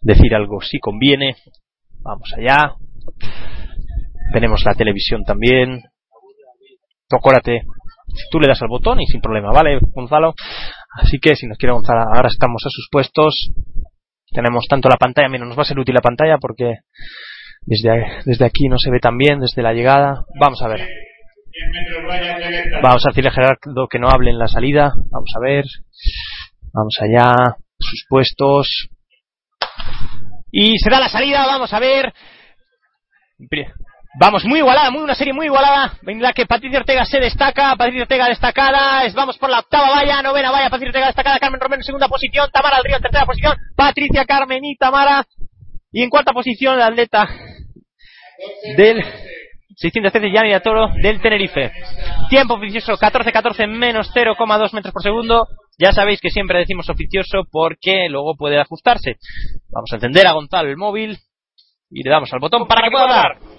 decir algo si conviene. Vamos allá. Tenemos la televisión también. Tocórate. Si tú le das al botón y sin problema, ¿vale, Gonzalo? Así que si nos quiere Gonzalo, ahora estamos a sus puestos. Tenemos tanto la pantalla, mira, nos va a ser útil la pantalla porque desde, desde aquí no se ve tan bien, desde la llegada. Vamos a ver. Vamos a decirle a Gerardo que no hable en la salida. Vamos a ver. Vamos allá. Sus puestos. Y se da la salida. Vamos a ver. Vamos, muy igualada, muy una serie muy igualada. En la que Patricia Ortega se destaca. Patricia Ortega destacada. Es, vamos por la octava valla, novena valla. Patricia Ortega destacada. Carmen Romero en segunda posición. Tamara del Río en tercera posición. Patricia, Carmen y Tamara. Y en cuarta posición la atleta del 613 Yanira Toro del Tenerife. Tiempo oficioso 14-14 menos 0,2 metros por segundo. Ya sabéis que siempre decimos oficioso porque luego puede ajustarse. Vamos a encender a Gonzalo el móvil y le damos al botón para que pueda hablar.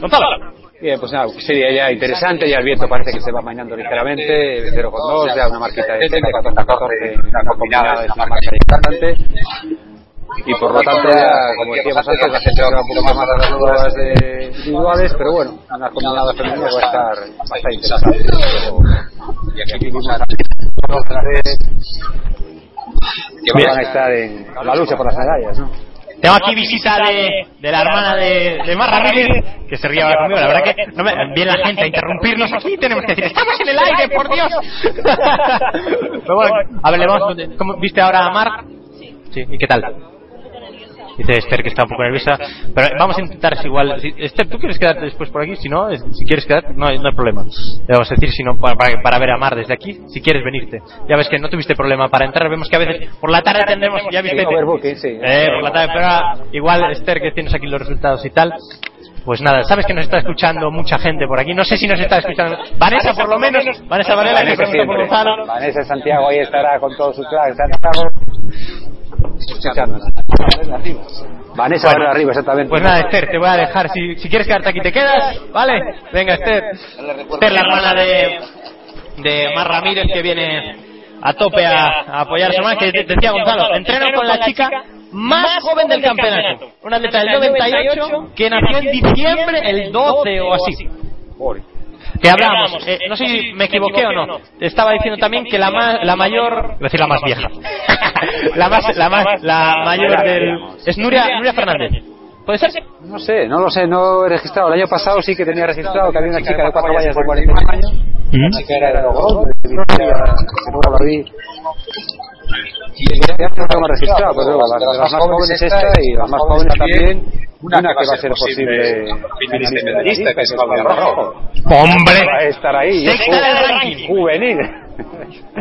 Gonzalo. Bien, pues nada, sería ya interesante, ya el viento parece que se va amainando ligeramente, 0,2, ya una marquita de 14-14, una combinada es una marca importante. Y por lo tanto, ya, como decíamos antes, la gente ahora un poco más a las de individuales, pero bueno, una combinada femenina va a estar, va a estar interesante. Y aquí que van a estar en la lucha por las medallas, ¿no? Tengo aquí visita de, de la hermana de, de Mar Ramírez, que se ría ahora conmigo. La verdad que no me, viene la gente a interrumpirnos aquí. Tenemos que decir, estamos en el aire, por Dios. Pero bueno, a ver, le vamos, ¿cómo, ¿viste ahora a Mar? Sí, ¿y qué tal? Dice Esther que está un poco nerviosa. Pero vamos a intentar es igual. si- Esther, ¿tú quieres quedarte después por aquí? Si no, es- si quieres quedar, no hay, no hay problema. Le vamos a decir si no, para, para, para ver a Mar desde aquí, si quieres venirte. Ya ves que no tuviste problema para entrar. Vemos que a veces por la tarde tendremos, ya viste. Eh, por la tarde, pero ahora, igual Esther que tienes aquí los resultados y tal. Pues nada, sabes que nos está escuchando mucha gente por aquí. No sé si nos está escuchando. Vanessa, por lo menos. Vanessa Varela, que Vanessa. Vanessa Santiago ahí estará con todo su Escuchándonos. Vanessa Bueno, Varela arriba, exactamente. Pues nada, Esther, te voy a dejar. Si, si quieres quedarte aquí, te quedas. ¿Vale? Venga, Esther. Esther, la hermana de, de Mar Ramírez, que viene a tope a, a apoyar a su hermana, que de- decía Gonzalo, entreno con la chica más joven del campeonato. Una atleta del 98 que nació en diciembre, el 12 o así. Que hablábamos, eh, no sé si me equivoqué o no. Estaba diciendo también que la, ma- la mayor, voy a decir la más vieja, la más, la más, la mayor del, es Nuria, Nuria Fernández. ¿Puede ser? No sé, no lo sé, no he registrado. El año pasado sí que tenía registrado que había una chica de cuatro vallas de 41 años. La chica era de Logón, de este hemos registrado, pero luego la de las más jóvenes esta y las más jóvenes también. Una que va a ser posible finalista medallista, que es Claudia Rojo. ¡Hombre! Estar ahí. ¿eh? Juvenil.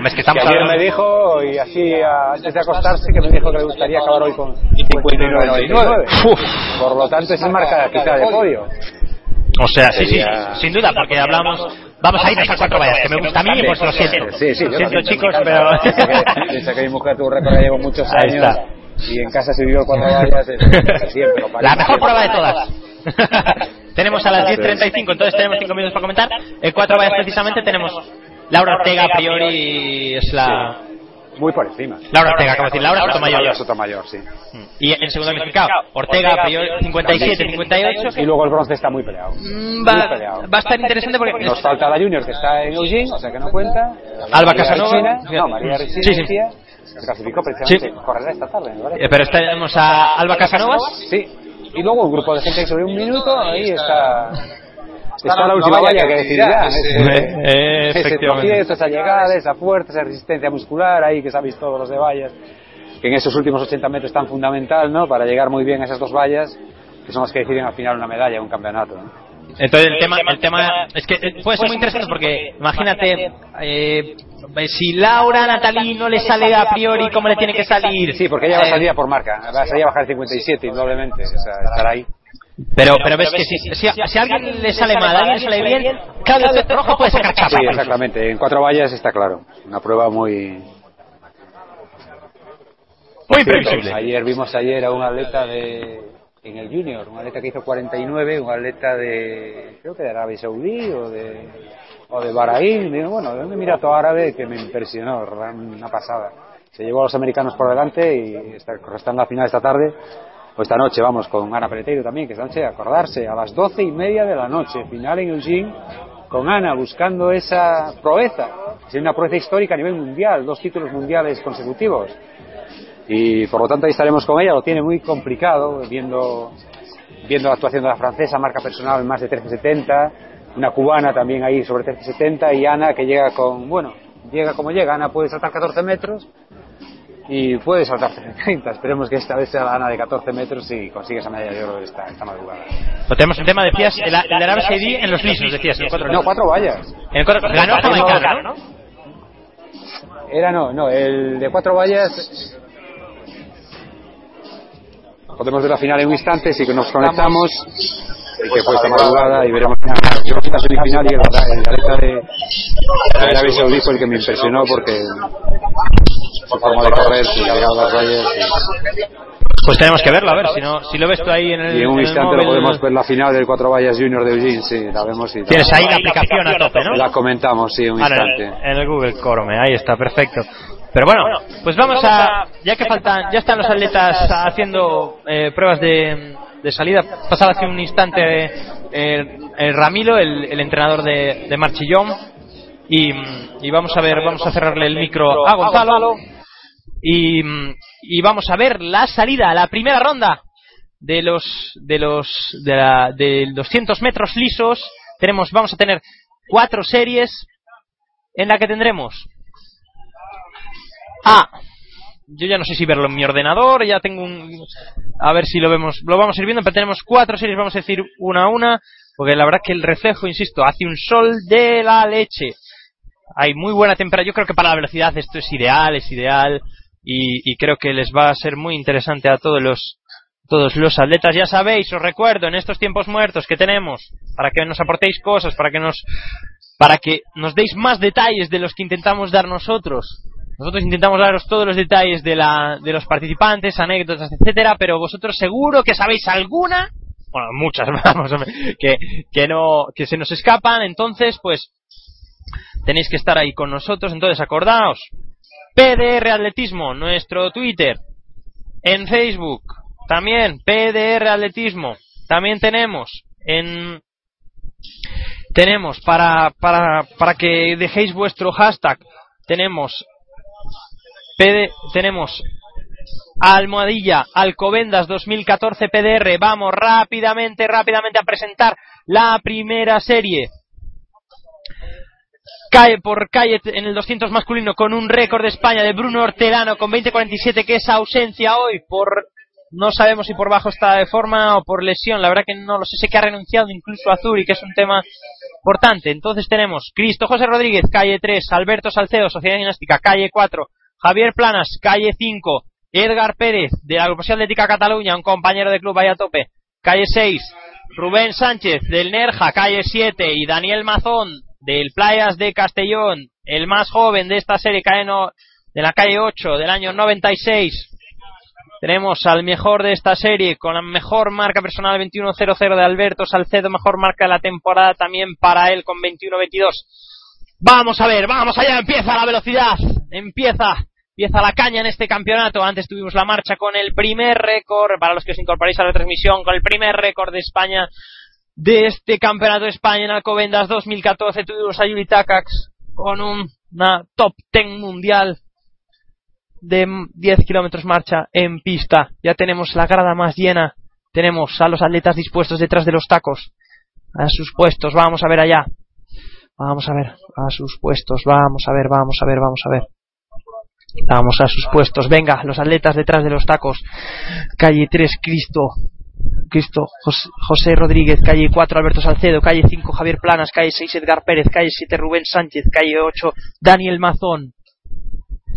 Es que estamos ayer me dijo, y así a- antes de acostarse, que me dijo que le gustaría acabar hoy con 59.99. Uf. Por lo tanto, es marca quizá de podio. O sea, sí, sí, sin duda, porque hablamos. Vamos a irnos a cuatro vallas, que me gusta a mí, pues lo siento. Sí, sí, Lo siento, chicos, pero. que- mi mujer tuvo récord llevo muchos Ahí años. está. Y en casa se vivió cuatro vallas siempre. La mejor prueba de todas. tenemos a las 10.35, entonces tenemos 5 minutos para comentar. En cuatro vallas, precisamente, tenemos. Laura Ortega, a priori, es la. Muy por encima. Laura Ortega, de decir, Laura Sotomayor. Laura Sotomayor, sí. Y en segundo clasificado, Ortega, a priori, 57, 58. Y luego el bronce está muy peleado. Mm, Muy Va, peleado. va a estar interesante porque. Nos falta la Junior que está en Eugene, o sea que no cuenta. Alba María Casanova. No, María Regina Sí, sí. se clasificó precisamente. Correrá esta tarde, parece. Eh, Pero tenemos a Alba Casanovas. Sí. Y luego un grupo de gente sobre un minuto, ahí está. Está la la última valla valla que que decidirá. Ese- Eh, ese efectivamente. tropiezo, esa llegada, esa fuerza, esa resistencia muscular ahí que sabéis todos los de vallas, que en esos últimos 80 metros es tan fundamental, ¿no? Para llegar muy bien a esas dos vallas, que son las que deciden al final una medalla, un campeonato. ¿no? Entonces el tema, el tema es que puede ser muy interesante porque imagínate eh, si Laura Natalí no le sale a priori cómo le tiene que salir. Sí, porque ella va a Eh, salir a por marca, va a salir a bajar 57 indudablemente, o sea, estar ahí. Pero, pero ves que si, si, si a alguien le sale mal, a alguien le sale bien, Claudio Rojo puede sacar chapa. Sí, exactamente, en cuatro vallas está claro, una prueba muy... Muy previsible. Ayer vimos ayer a un atleta de en el junior, un atleta que hizo 49, un atleta de creo que de Arabia Saudí o de o de Bahrein, digo, bueno, de un emirato árabe que me impresionó, una pasada. Se llevó a los americanos por delante y está, está en la final esta tarde o esta noche, vamos, con Ana Peleteiro también, que esta noche acordarse, a las doce y media de la noche, final en Eugene, con Ana buscando esa proeza, es una proeza histórica a nivel mundial, dos títulos mundiales consecutivos. Y por lo tanto ahí estaremos con ella, lo tiene muy complicado viendo, viendo la actuación de la francesa, marca personal más de 13.70, una cubana también ahí sobre 13.70 y Ana que llega con, bueno, llega como llega, Ana puede saltar 14 metros y puede saltar 30, esperemos que esta vez sea la Ana de 14 metros y consigue esa medalla de oro esta, esta madrugada. Pues tenemos un tema, decías, el, el de Arabia Saudí en los lisos, decías, en el cuatro No, cuatro vallas. En el cuatro, ganó Jamaicana, ¿no? Era no, no, el de cuatro vallas. Podemos ver la final en un instante, si que nos conectamos. Y que fue esta madrugada y veremos yo la semifinal y el, el atleta de, de Arabia Saudí fue el que me impresionó porque su forma de correr, su llegada a las vallas Pues tenemos que verlo, a ver, si no, si lo ves tú ahí en el. y, y en un en instante lo podemos ver la final del cuatro vallas junior de Eugene, sí, la vemos y Tienes ahí la aplicación a tope, ¿no? la comentamos, sí, un Ah, no, en, instante. en el Google Chrome, ahí está, perfecto. Pero bueno, pues vamos a, ya que faltan, ya están los atletas haciendo eh, pruebas de, de salida. Pasaba hace un instante eh, el Ramiro, el, el entrenador de, de Marchillón, y, y vamos a ver, vamos a cerrarle el micro a Gonzalo y, y vamos a ver la salida, la primera ronda de los de los de, la, de 200 metros lisos. Tenemos, vamos a tener cuatro series en la que tendremos a yo ya no sé si verlo en mi ordenador, ya tengo un a ver si lo vemos, lo vamos a ir viendo, pero tenemos cuatro series, vamos a decir una a una, porque la verdad que el reflejo, insisto, hace un sol de la leche. Hay muy buena temperatura, yo creo que para la velocidad esto es ideal, es ideal y, y creo que les va a ser muy interesante a todos los todos los atletas, ya sabéis, os recuerdo en estos tiempos muertos que tenemos, para que nos aportéis cosas, para que nos para que nos deis más detalles de los que intentamos dar nosotros. Nosotros intentamos daros todos los detalles de, la, de los participantes, anécdotas, etcétera, pero vosotros seguro que sabéis alguna, bueno, muchas, vamos, que, que no, que se nos escapan, entonces, pues, tenéis que estar ahí con nosotros, entonces acordaos, PDR Atletismo, nuestro Twitter, en Facebook, también PDR Atletismo, también tenemos en tenemos para, para, para que dejéis vuestro hashtag tenemos PD, tenemos almohadilla Alcobendas 2014 PDR vamos rápidamente rápidamente a presentar la primera serie. Cae por calle en el 200 masculino con un récord de España de Bruno Hortelano con 20.47 que es ausencia hoy por no sabemos si por bajo está de forma o por lesión. La verdad que no lo sé sé que ha renunciado incluso a Zuri que es un tema importante. Entonces tenemos Cristo José Rodríguez, calle 3, Alberto Salcedo, Sociedad Gimnástica, calle 4, Javier Planas, calle 5, Edgar Pérez, de la Agrupación Atlética Cataluña, un compañero de club ahí a tope, calle 6, Rubén Sánchez, del Nerja, calle 7, y Daniel Mazón, del Playas de Castellón, el más joven de esta serie, calle no, de la calle 8, del año 96. Tenemos al mejor de esta serie con la mejor marca personal 21-0-0 de Alberto Salcedo, mejor marca de la temporada también para él con 21-22. Vamos a ver, vamos allá, empieza la velocidad, empieza, empieza la caña en este campeonato. Antes tuvimos la marcha con el primer récord, para los que os incorporáis a la transmisión, con el primer récord de España de este campeonato de España en Alcobendas 2014. Tuvimos a Yuri Takacs con un- una top 10 mundial de 10 kilómetros marcha en pista. Ya tenemos la grada más llena. Tenemos a los atletas dispuestos detrás de los tacos. A sus puestos. Vamos a ver allá. Vamos a ver. A sus puestos. Vamos a ver, vamos a ver, vamos a ver. Vamos a sus puestos. Venga, los atletas detrás de los tacos. Calle 3, Cristo. Cristo, Jos- José Rodríguez, calle 4, Alberto Salcedo, calle 5, Javier Planas, calle 6, Edgar Pérez, calle 7, Rubén Sánchez, calle 8, Daniel Mazón,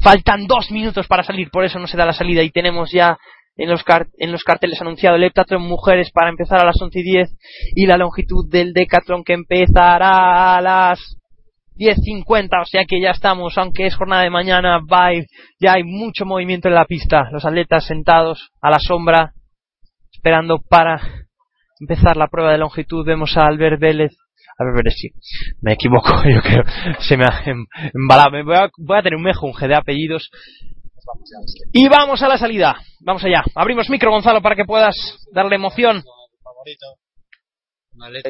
Faltan dos minutos para salir, por eso no se da la salida y tenemos ya en los, en los carteles anunciado el heptatlón mujeres para empezar a las 11 y 10 y la longitud del decatlón que empezará a las 10.50, o sea que ya estamos, aunque es jornada de mañana, va ya hay mucho movimiento en la pista, los atletas sentados a la sombra, esperando para empezar la prueba de longitud, vemos a Albert Vélez, Albert Vélez sí, me equivoco, yo creo, se me ha em- embalado, me voy a, voy a tener un mejunje de apellidos, y vamos a la salida, vamos allá, abrimos micro Gonzalo para que puedas darle emoción,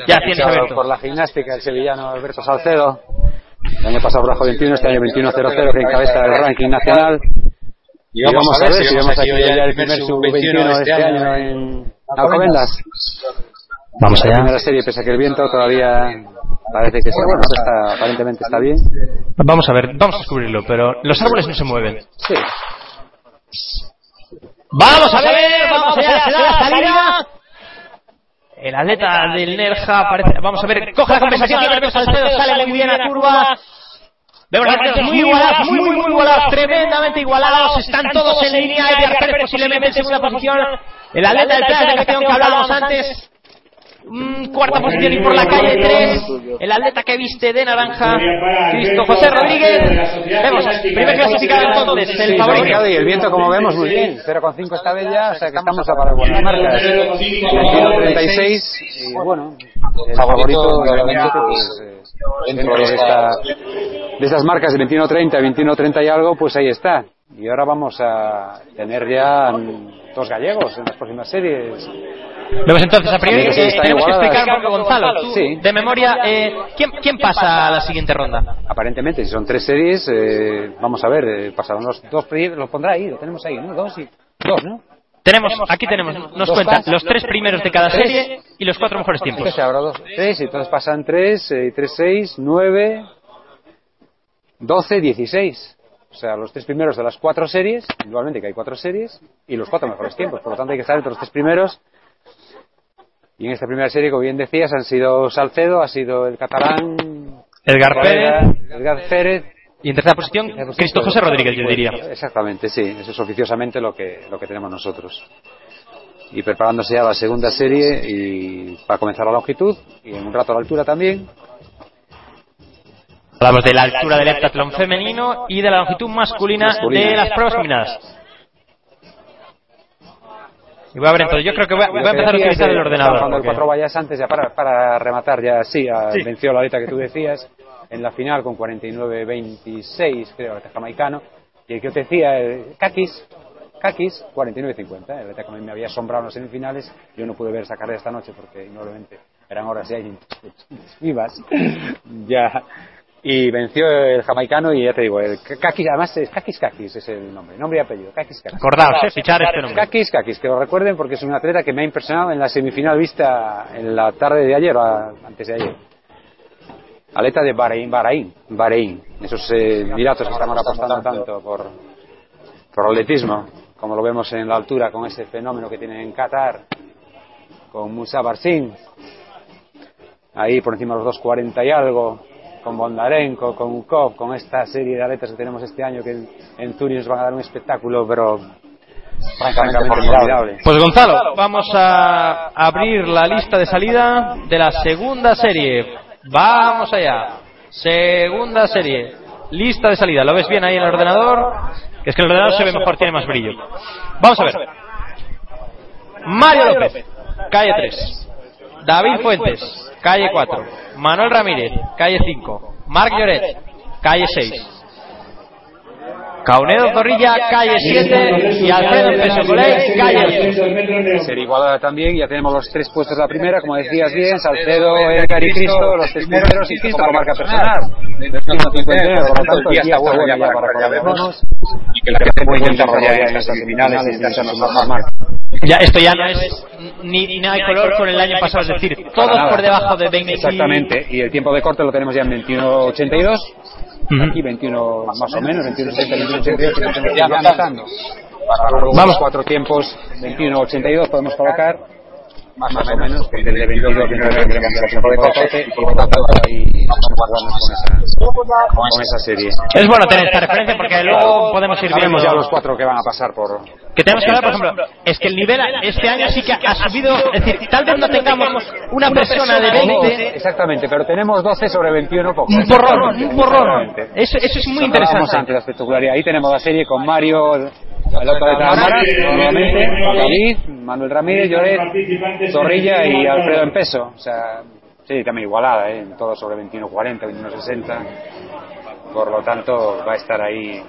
ya tienes Alberto. por la gimnástica el sevillano Alberto Salcedo. El año pasado trajo 21, este año 21-0-0, que encabeza el ranking nacional. Y vamos, a ver si vemos aquí ya el primer sub-21 de este año en Alcobendas. Vamos La allá. primera serie, pese a que el viento todavía parece que sí, bueno, está, aparentemente está bien. Vamos a ver, vamos a descubrirlo, pero los árboles no se mueven. Sí. Vamos a ver, vamos allá, se da la salida. El atleta del Nerja parece, vamos a ver, coge la compensación, sale muy bien a curva. Vemos los atletas muy igualados, muy, muy, muy igualados, tremendamente igualados, están todos en línea, Edgar Pérez posiblemente en segunda posición, el atleta del Plan de Castellón que hablábamos antes, mm, cuarta posición y por la calle 3, el atleta que viste de naranja, Cristo José Rodríguez, vemos, primer clasificado entonces, el favorito. y el viento como vemos muy bien, 0,5 esta vez ya, o sea que estamos a para buenas marcas. 21-36 y bueno, el favorito obviamente pues eh, dentro de, esta, de esas marcas de 21-30, 21-30 y algo, pues ahí está. Y ahora vamos a tener ya dos gallegos en las próximas series. Vemos entonces a priori Sí, sí, eh, tenemos que explicar un poco, Gonzalo. tú, Sí. De memoria, eh, ¿quién, ¿quién pasa a la siguiente ronda? Aparentemente, si son tres series, eh, vamos a ver, eh, pasaron los dos, pri- los pondrá ahí, lo tenemos ahí, ¿no? Dos y dos, ¿no? Tenemos, aquí tenemos, nos Dos cuenta pas- los tres primeros de cada serie y los cuatro mejores tiempos. Entonces habrá dos, tres, y entonces pasan tres, eh, y tres, seis, nueve, doce, dieciséis. O sea, los tres primeros de las cuatro series, igualmente que hay cuatro series, y los cuatro mejores tiempos. Por lo tanto, hay que estar entre los tres primeros. Y en esta primera serie, como bien decías, han sido Salcedo, ha sido el catalán, Edgar Pérez Edgar Pérez, y en tercera posición Cristo José Rodríguez, yo diría. Exactamente, sí, eso es oficiosamente lo que, lo que tenemos nosotros. Y preparándose ya la segunda serie y para comenzar la longitud y en un rato la altura también. Hablamos de la altura del heptatlón femenino y de la longitud masculina, Masculina. de las pruebas combinadas. Y voy a ver entonces, yo creo que voy a, voy a empezar a utilizar el Cuando ordenador. el porque- cuatro vallas antes, ya para, para rematar, ya sí, a- venció la aleta que tú decías en la final con 49-26, creo, el jamaicano. Y el que yo te decía, el Kakis, Kakis, 49-50. El aleta que me había asombrado en las semifinales. Yo no pude ver esa carrera esta noche porque, indudablemente, eran horas ya vivas. ya. Y venció el jamaicano y ya te digo, el Kakis, además es Kakis Kakis, es el nombre, nombre y apellido, Kakis Kakis. Acordaos, eh, fichar este nombre. Kakis, Kakis, que lo recuerden porque es un atleta que me ha impresionado en la semifinal vista en la tarde de ayer, o a- antes de ayer. Atleta de Bahrein, Bahrein, Bahrein. Esos eh, Emiratos que están ahora apostando tanto por, por atletismo, como lo vemos en la altura con ese fenómeno que tienen en Qatar, con Musa Barsin. ahí por encima de los 2.40 y algo, con Bondarenko, con Ukov, con esta serie de atletas que tenemos este año que en, en Zurich nos van a dar un espectáculo, pero francamente formidable. Pues Gonzalo, vamos a abrir la lista de salida de la segunda serie. Vamos allá. Segunda serie. Lista de salida. ¿Lo ves bien ahí en el ordenador? Que es que el ordenador se ve mejor, tiene más brillo. Vamos a ver. Mario López, calle 3. David Fuentes, calle 4. Manuel Ramírez, calle 5. Marc Lloret, calle 6. Caunedo Zorrilla, calle 7. Y Alfredo Pesocolé, calle 8. Ser igualada también, ya tenemos los tres puestos de la primera, como decías bien, Salcedo, Edgar y Cristo, los tres primeros y Cristo como marca personal. Por lo tanto, el día está bueno ya para colaborarnos y que la gente puede desarrollar ya en semifinales y esto ya no es ni, ni nada de color con el año pasado, es decir, todos por debajo de 20. Exactamente, y el tiempo de corte lo tenemos ya en 21.82, aquí 21 más o menos, 21.60, 21.88, lo tenemos ya anotando. Vamos, cuatro tiempos, 21.82 podemos colocar, más o menos, porque el de 22 tendremos el tiempo de corte y por lo tanto ahí vamos con esa, con esa serie. Es bueno tener esta referencia porque luego podemos ir viendo. Ya los cuatro que van a pasar por... Que tenemos que ver, por ejemplo, es que el nivel este año sí que ha subido, es decir, tal vez no tengamos una persona de 20, Exactamente, pero tenemos 12 sobre 21 pocos. un porrón, un porrón. Exactamente. Eso, eso es muy interesante. antes la espectacularidad. Ahí tenemos la serie con Mario, el el otro de cámara, nuevamente, David, Manuel Ramírez, Lloret, Zorrilla y Alfredo en peso. O sea, sí, también igualada, ¿eh? todo sobre 21.40, 21.60. Por lo tanto, va a estar ahí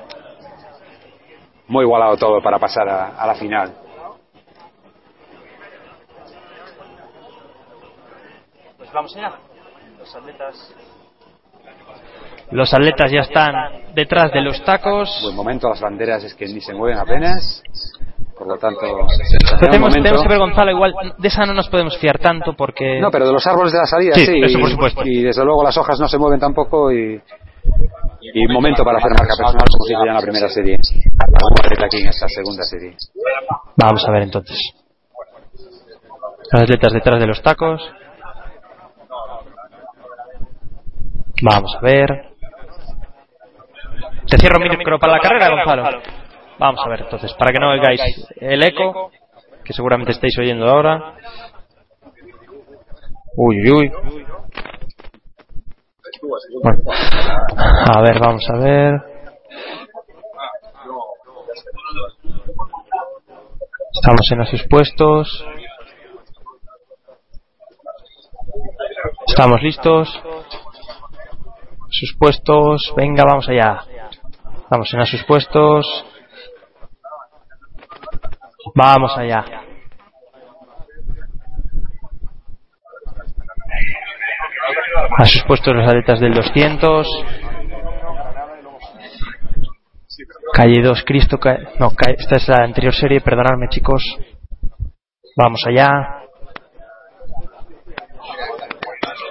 muy igualado todo para pasar a, a la final. Pues vamos allá. Los atletas. Los atletas ya están detrás de los tacos. Buen momento, las banderas es que ni se mueven apenas. Por lo tanto, Pero tenemos, momento. tenemos que ver, Gonzalo, igual de esa no nos podemos fiar tanto porque. No, pero de los árboles de la salida Sí, sí. eso y- por supuesto. Y desde luego las hojas no se mueven tampoco y, y momento para hacer marca personal como si ya en la primera serie. Aquí en esta segunda serie. Vamos a ver entonces. Los atletas detrás de los tacos. Vamos a ver. Te cierro mi micro para la carrera, Gonzalo. Vamos a ver entonces, para que no oigáis el eco, que seguramente estáis oyendo ahora. Uy, uy, uy. Bueno. A ver, vamos a ver. Estamos en sus puestos. Estamos listos. Sus puestos. Venga, vamos allá. Vamos en sus puestos. Vamos allá. A sus puestos los atletas del 200. Calle 2, Cristo. No, esta es la anterior serie, perdonadme chicos. Vamos allá.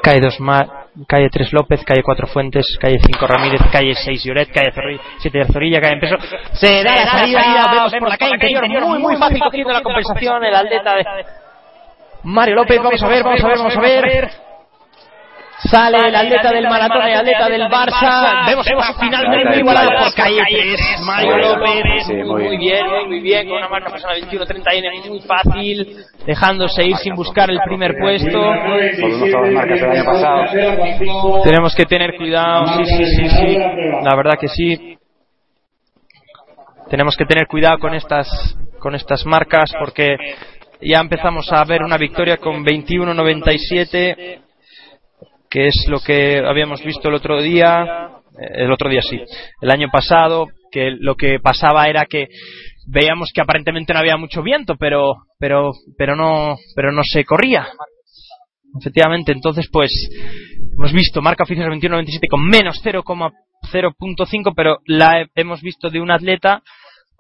Calle 2, Ma- calle 3 López, calle 4 Fuentes, calle 5 Ramírez, calle 6 Lloret, calle 7 Zorrilla, calle Empeso. Se da la salida, vemos por la calle interior, muy, muy fácil cogiendo la compensación, el atleta de Mario López, vamos a ver, vamos a ver, vamos a ver. Sale el atleta del maratón, el atleta del Barça. Vemos finalmente muy igualado por calle 3. Mario López, muy bien. muy bien, con una marca personal 21-30 muy fácil, dejándose ir sin buscar el primer puesto. Tenemos que tener cuidado, sí, sí, sí, sí. La verdad que sí. Tenemos que tener cuidado con estas, con estas marcas porque ya empezamos a ver una victoria con 21.97, que es lo que habíamos visto el otro día, eh, el otro día sí, el año pasado, que lo que pasaba era que veíamos que aparentemente no había mucho viento, pero, pero, pero no, pero no se corría. Efectivamente, entonces pues hemos visto marca oficial 21.97 con menos 0,0.5, pero la he- hemos visto de un atleta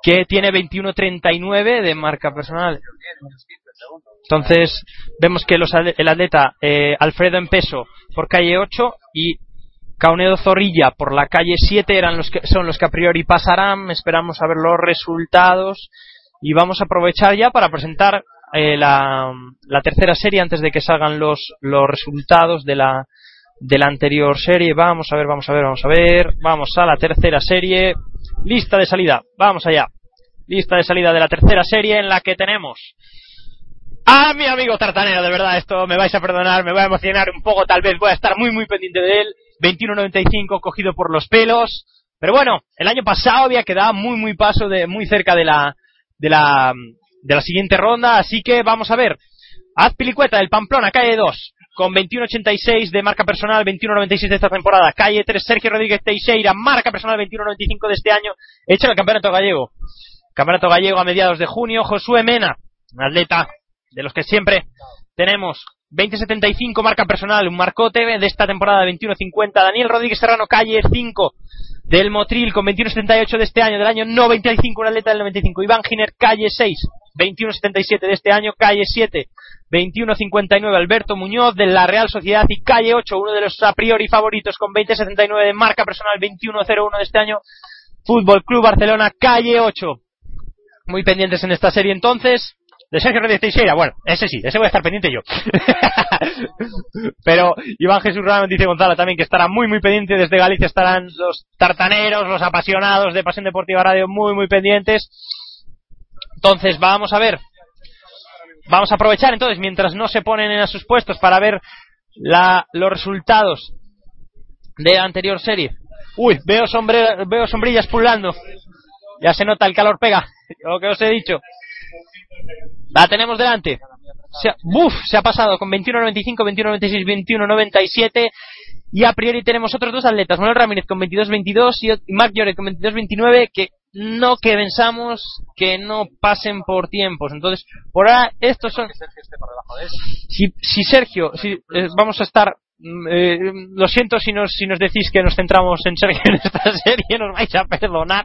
que tiene 21.39 de marca personal. Entonces vemos que los, el atleta eh, Alfredo en peso por calle 8 y Caunedo Zorrilla por la calle 7 eran los que, son los que a priori pasarán. Esperamos a ver los resultados y vamos a aprovechar ya para presentar eh, la, la tercera serie antes de que salgan los, los resultados de la, de la anterior serie. Vamos a ver, vamos a ver, vamos a ver. Vamos a la tercera serie. Lista de salida. Vamos allá. Lista de salida de la tercera serie en la que tenemos a mi amigo Tartanero, de verdad, esto me vais a perdonar, me voy a emocionar un poco, tal vez voy a estar muy muy pendiente de él. 21.95 cogido por los pelos. Pero bueno, el año pasado había quedado muy muy paso de muy cerca de la de la de la siguiente ronda, así que vamos a ver. Azpilicueta del Pamplona, calle 2, con 21.86 de marca personal, 21.96 de esta temporada. Calle 3, Sergio Rodríguez Teixeira, marca personal 21.95 de este año, hecho el campeonato gallego. Campeonato gallego a mediados de junio, Josué Mena, un atleta de los que siempre tenemos 20.75 marca personal, un marcote de esta temporada 21.50. Daniel Rodríguez Serrano, calle 5 del Motril con 21.78 de este año, del año 95, un atleta del 95. Iván Giner, calle 6, 21.77 de este año, calle 7, 21.59 Alberto Muñoz de la Real Sociedad y calle 8, uno de los a priori favoritos con 20.79 de marca personal, 21.01 de este año. Fútbol Club Barcelona, calle 8. Muy pendientes en esta serie entonces de Sergio Rodríguez Teixeira, bueno, ese sí, ese voy a estar pendiente yo. Pero Iván Jesús Ramos dice Gonzalo también que estará muy muy pendiente, desde Galicia estarán los tartaneros, los apasionados de Pasión Deportiva Radio muy muy pendientes. Entonces, vamos a ver. Vamos a aprovechar entonces, mientras no se ponen en sus puestos para ver la, los resultados de la anterior serie. Uy, veo, sombre, veo sombrillas pulando. Ya se nota, el calor pega. Lo que os he dicho. La tenemos delante. Se ha. Se ha pasado con 21.95, 21.96, 21.97. Y a priori tenemos otros dos atletas. Manuel Ramírez con 22.22 y Mark Lloret con 22.29 que no que pensamos que no pasen por tiempos. Entonces, por ahora, estos son. Si, si Sergio, si, eh, vamos a estar. Eh, lo siento si nos, si nos decís que nos centramos en Sergio en esta serie, nos vais a perdonar,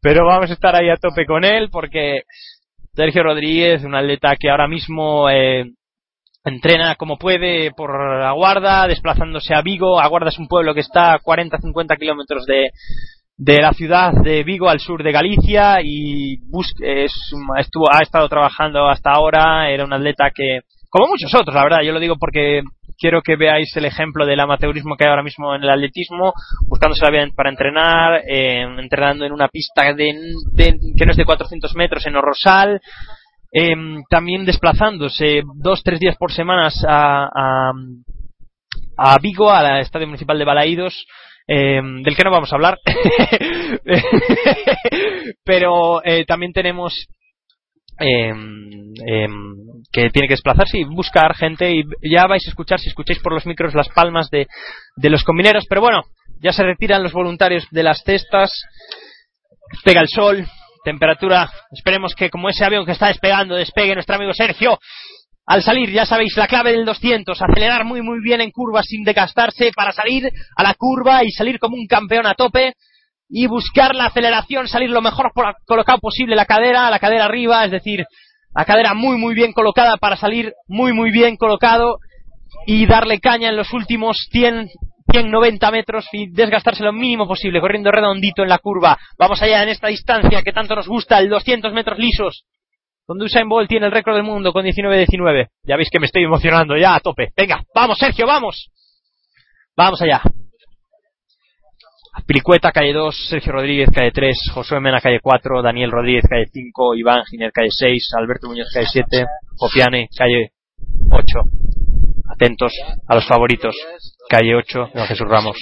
pero vamos a estar ahí a tope con él porque Sergio Rodríguez, un atleta que ahora mismo eh, entrena como puede por la Guarda, desplazándose a Vigo. Aguarda es un pueblo que está a 40-50 kilómetros de, de la ciudad de Vigo al sur de Galicia y es, estuvo, ha estado trabajando hasta ahora. Era un atleta que, como muchos otros, la verdad, yo lo digo porque quiero que veáis el ejemplo del amateurismo que hay ahora mismo en el atletismo, buscándose la vida para entrenar, eh, entrenando en una pista de, que no es de 400 metros en Orrosal, eh, también desplazándose dos, tres días por semana a, a, a Vigo, al Estadio Municipal de Balaídos, eh, del que no vamos a hablar. Pero eh, también tenemos eh, que tiene que desplazarse y buscar gente y ya vais a escuchar si escucháis por los micros las palmas de, de los combineros. Pero bueno ya se retiran los voluntarios de las cestas. Pega el sol temperatura esperemos que como ese avión que está despegando despegue nuestro amigo Sergio. Al salir, ya sabéis, la clave del 200, acelerar muy muy bien en curvas sin decastarse para salir a la curva y salir como un campeón a tope y buscar la aceleración, salir lo mejor colocado posible la cadera, la cadera arriba, es decir, la cadera muy muy bien colocada para salir muy muy bien colocado y darle caña en los últimos 100 190 metros y desgastarse lo mínimo posible, corriendo redondito en la curva. Vamos allá en esta distancia que tanto nos gusta, el 200 metros lisos, donde Usain Bolt tiene el récord del mundo con 19-19. Ya veis que me estoy emocionando ya a tope. Venga, vamos Sergio, vamos. Vamos allá. Pilicueta, calle 2, Sergio Rodríguez, calle 3, Josué Mena, calle 4, Daniel Rodríguez, calle 5, Iván Giner, calle 6, Alberto Muñoz, calle 7, Copiane, calle 8. Atentos a los favoritos, calle 8, Don Jesús Ramos.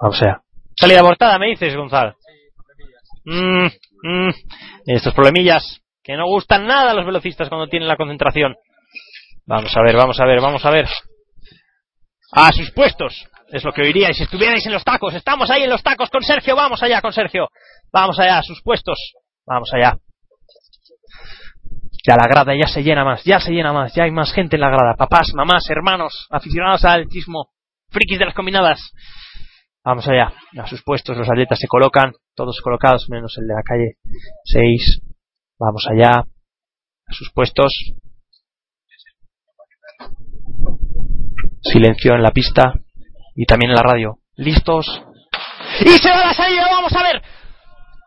Vamos allá. Salida abortada, me dices, Gonzalo. Mm, mm, estos problemillas que no gustan nada a los velocistas cuando tienen la concentración. Vamos a ver, vamos a ver, vamos a ver. A sus puestos. Es lo que oiríais si estuvierais en los tacos. Estamos ahí en los tacos con Sergio. Vamos allá con Sergio. Vamos allá a sus puestos. Vamos allá. Ya la grada ya se llena más, ya se llena más, ya hay más gente en la grada. Papás, mamás, hermanos, aficionados al atletismo, frikis de las combinadas. Vamos allá, a sus puestos los atletas se colocan, todos colocados menos el de la calle 6. Vamos allá, a sus puestos. Silencio en la pista y también en la radio. ¿Listos? ¡Y se va la salida! ¡Vamos a ver!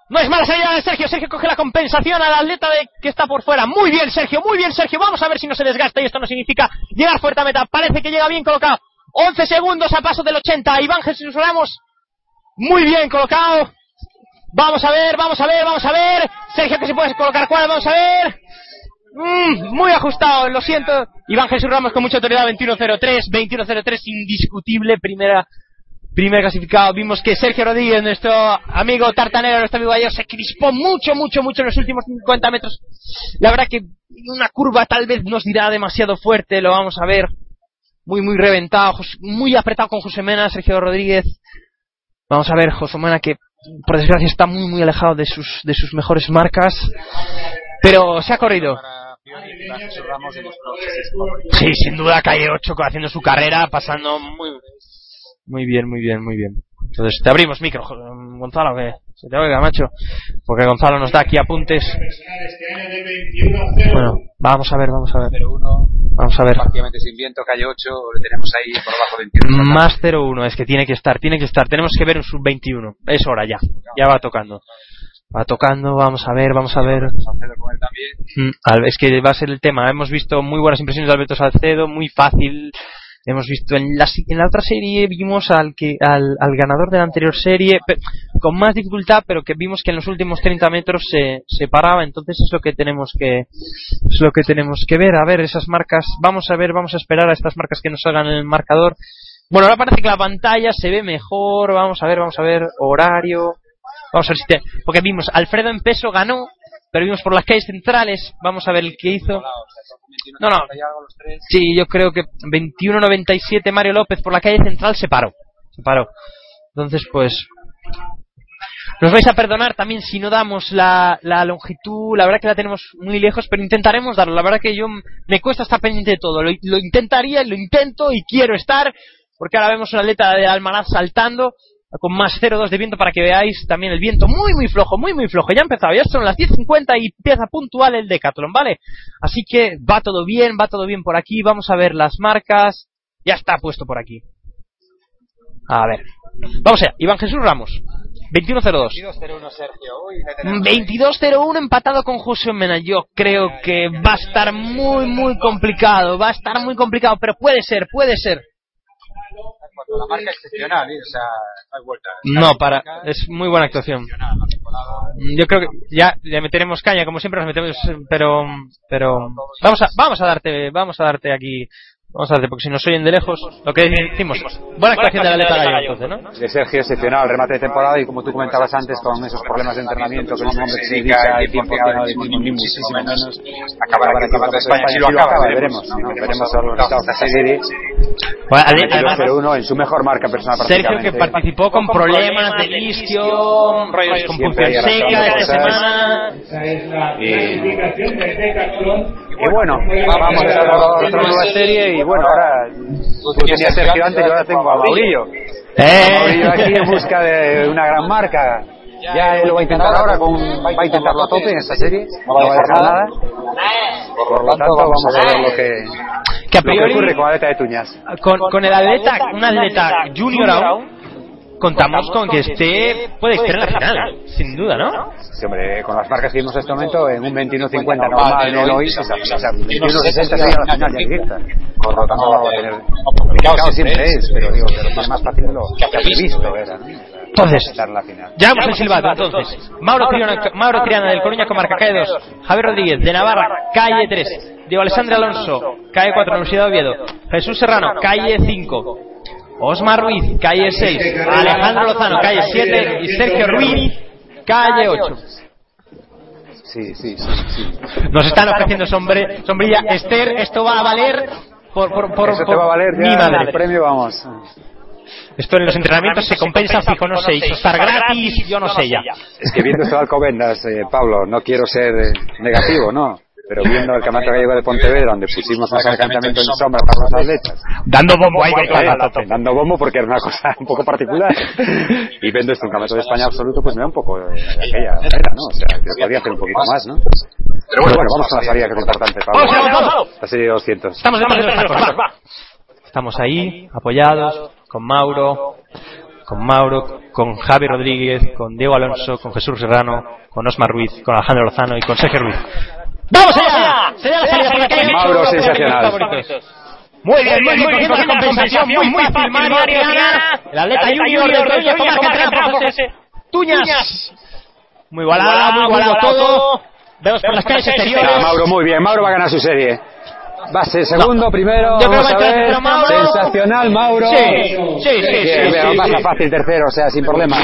No es mala salida de Sergio. Sergio coge la compensación al atleta de que está por fuera. Muy bien, Sergio. Muy bien, Sergio. Vamos a ver si no se desgasta y esto no significa llegar fuerte a meta. Parece que llega bien colocado. 11 segundos a paso del 80. Iván Jesús Ramos. Muy bien colocado. Vamos a ver, vamos a ver, vamos a ver. Sergio que se puede colocar cuál, vamos a ver. Mm, muy ajustado, lo siento. Iván Jesús Ramos con mucha autoridad, 21-03, 21-03, indiscutible, primera, primer clasificado. Vimos que Sergio Rodríguez, nuestro amigo tartanero, nuestro amigo ayer, se crispó mucho, mucho, mucho en los últimos 50 metros. La verdad que una curva tal vez nos dirá demasiado fuerte, lo vamos a ver. Muy, muy reventado, muy apretado con José Mena, Sergio Rodríguez. Vamos a ver, José Mena que por desgracia está muy, muy alejado de sus, de sus mejores marcas. Pero se ha corrido. Sí, sin duda calle 8 haciendo su carrera, pasando muy muy bien, muy bien, muy bien. Entonces te abrimos micro, Gonzalo, que se te oiga, macho, porque Gonzalo nos da aquí apuntes. Bueno, vamos a ver, vamos a ver. 0-1, Vamos a ver. prácticamente sin viento, calle 8, le tenemos ahí por abajo 21. Más 0-1, es que tiene que estar, tiene que estar. Tenemos que ver un sub-21. Es hora ya. Ya va tocando. Va tocando, vamos a ver, vamos a ver. Salcedo con él también. Mm, Es que va a ser el tema. Hemos visto muy buenas impresiones de Alberto Salcedo, muy fácil. Hemos visto en la, en la otra serie vimos al que al, al ganador de la anterior serie con más dificultad, pero que vimos que en los últimos 30 metros se, se paraba. Entonces es lo que tenemos que es lo que tenemos que ver. A ver esas marcas. Vamos a ver, vamos a esperar a estas marcas que nos salgan en el marcador. Bueno, ahora parece que la pantalla se ve mejor. Vamos a ver, vamos a ver horario. Vamos a ver si te... Porque vimos, Alfredo en peso ganó, pero vimos por las calles centrales. Vamos a ver el que hizo. No, no. Sí, yo creo que 21.97 Mario López por la calle central se paró. Se paró. Entonces, pues. Nos vais a perdonar también si no damos la, longitud. La verdad que la tenemos muy lejos, pero intentaremos darlo. La verdad que yo me cuesta estar pendiente de todo. Lo, lo intentaría, lo intento y quiero estar. Porque ahora vemos una atleta de Almaraz saltando con más 0,2 de viento para que veáis también el viento muy muy flojo, muy muy flojo. Ya ha empezado, ya son las 10.50 y empieza puntual el Decathlon, ¿vale? Así que va todo bien, va todo bien por aquí. Vamos a ver las marcas. Ya está puesto por aquí. A ver. Vamos allá. Iván Jesús Ramos. 21.02. 22-0-1 Sergio. Uy, le tenemos ahí. 22-01 empatado con José Mena. Yo creo que va a estar muy, muy complicado. Va a estar muy complicado, pero puede ser, puede ser. Cuando la marca excepcional, ¿eh? o sea, no hay vuelta. No, para. Es muy buena actuación. Yo creo que ya le meteremos caña, como siempre nos metemos, pero, pero vamos a, vamos a darte, vamos a darte aquí, vamos a darte, porque si nos oyen de lejos, lo que decimos, buena actuación de la letra gallo, entonces, ¿no? De Sergio excepcional, remate de temporada y como tú comentabas antes con esos problemas de entrenamiento que que se dedica el tiempo final de ni muchísimo menos acabar aquí de España si lo acaba, veremos, ¿no? veremos los resultados de esta serie además, 22-0-1 en su mejor marca personal Sergio que participó con problemas de isquio, rollos con punción seca esta semana. y, y bueno, vamos a ver otra nueva serie y bueno, ahora tú tenías a Sergio antes y ahora tengo a Maurillo. A Maurillo aquí en busca de una gran marca. Ya él lo va a intentar ahora, con, va a intentarlo a tope en esta serie, no va a dejar nada. Por lo tanto, vamos a ver lo que, Que a lo que priori- ocurre con Aleta de Tuñas. con, con el atleta, un atleta junior aún, contamos con que esté, puede estar en la final, sin duda, ¿no? Sí, hombre, con las marcas que vimos en este momento, en un 21.50 normal en el hoy, o sea, o sea, 21.60 sería la final directa. Por lo tanto, va a tener. Complicado siempre es, pero digo, que lo más fácil lo que habéis visto era, ¿no? Entonces. Ya vamos el silbato, entonces. Mauro Triana, Mauro Triana del Coruña Comarca, calle 2. Javier Rodríguez de Navarra, calle 3. Diego Alessandro Alonso, calle 4, Universidad de Oviedo. Jesús Serrano, calle 5. Osmar Ruiz, calle 6. Alejandro Lozano, calle 7. Y Sergio Ruiz, calle 8. Sí, sí, sí. sí. Nos están ofreciendo sombre, sombrilla. Esther, esto va a valer por, por, por, Eso te va a valer mi ya el madre. premio, vamos. Esto en los entrenamientos se compensa fijo, no sé, hizo estar gratis, yo no sé ya. Es que viendo esto de Alcobendas, eh, Pablo, no quiero ser eh, negativo, ¿no? Pero viendo el campeonato gallego de Pontevedra, donde pusimos un calentamiento en sombra para los atletas, Dando bombo ahí a tope. dando bombo porque era una cosa un poco particular. Y viendo esto un campeonato de España absoluto, pues me da un poco de aquella manera, ¿no? O sea, que podría hacer un poquito más, ¿no? Pero bueno, vamos con la salida que es importante, Vamos, Pablo. vamos, vamos. La serie de 200. Estamos. Estamos ahí, apoyados, con Mauro, con Mauro, con Javi Rodríguez, con Diego Alonso, con Jesús Serrano, con Osmar Ruiz, con Alejandro Lozano y con Sergio Ruiz. ¡Vamos allá! Se da la salida por la calle Mauro, sensacional. Muy bien, muy bien, muy bien, con compensación muy, muy fácil, Mario Triana, el atleta junior de como marca entrada por Tuñas. Muy igualada, muy igualado todo. Vemos por las calles Ah, exteriores. Mauro, muy bien. Mauro va a ganar su serie. Va a ser segundo, primero. Yo creo vamos que a va a ver. Mauro. Sensacional, Mauro. Sí, sí, sí, sí, bien, sí, pasa sí. fácil tercero, o sea, sin problema.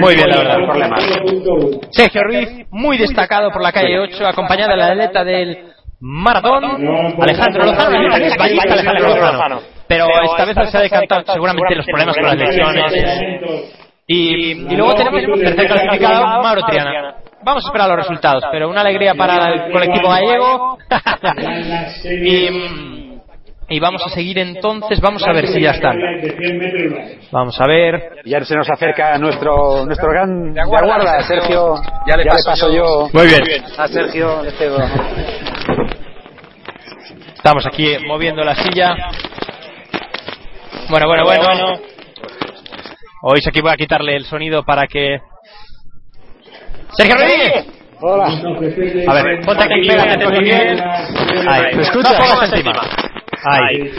Muy bien, la verdad. Sin problema. Sergio Ruiz, muy destacado por la calle 8, acompañado de la atleta del Maratón, Alejandro Lozano, el atleta que es ballista Alejandro Lozano. Pero esta vez se ha decantado seguramente los problemas con las lesiones. Y, y luego tenemos el tercer clasificado, Mauro Triana. Vamos a esperar los resultados, pero una alegría para el colectivo gallego. y, y vamos a seguir entonces, vamos a ver si ya están. Vamos a ver. Ya se nos acerca nuestro nuestro gran de guarda, Sergio. Ya le, paso, yo Muy bien. a Sergio. le cedo. Estamos aquí moviendo la silla. Bueno, bueno, bueno. Oís aquí voy a quitarle el sonido para que. ¡Sergio Rodríguez! Hola. A ver, ponte aquí, pégate con bien. Ahí. ¿Me escuchas? No pongas encima. Ahí.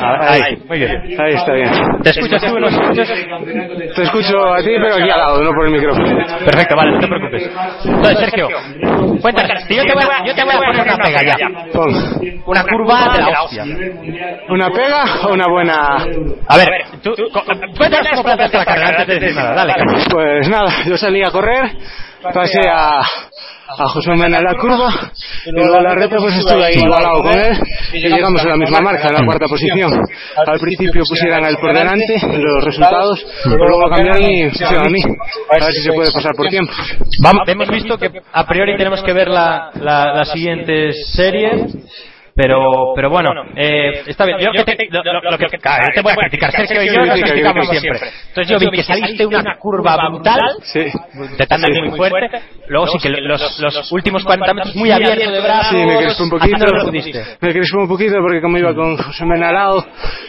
A ver, Ahí. Muy bien. Ahí está bien. ¿Te escuchas tú? ¿No escuchas? Te escucho a ti, pero aquí al lado, no por el micrófono. Perfecto, vale, no te preocupes. Entonces, Sergio, cuéntanos. Yo te voy a, yo te voy a poner una pega ya. Una curva de la hostia. ¿Una pega o una buena...? A ver, tú, cuéntanos cómo planteaste la carrera antes de decir nada. Dale, Carlos. Pues nada, yo salí a correr, pasé a, a José Mena en la curva, y luego la reta pues estuve ahí igualado con él, y llegamos a la misma marca, en la cuarta posición. Al principio pusieran a por delante, los resultados, pero luego cambiaron y pusieron a mí, a ver si se puede pasar por tiempo. Hemos visto que a priori tenemos que ver la, la, la siguiente serie. Pero, pero bueno, eh, está bien. Yo, que te, lo, lo- lo que, claro, yo te voy a criticar, Sergio y yo nos criticamos siempre. Entonces yo vi que saliste una curva brutal, intentando ir muy fuerte, luego sí que los, los últimos 40 metros muy abiertos de brazos, Sí, me crispé un poquito. Me crispé un poquito porque como iba con José Mena al lado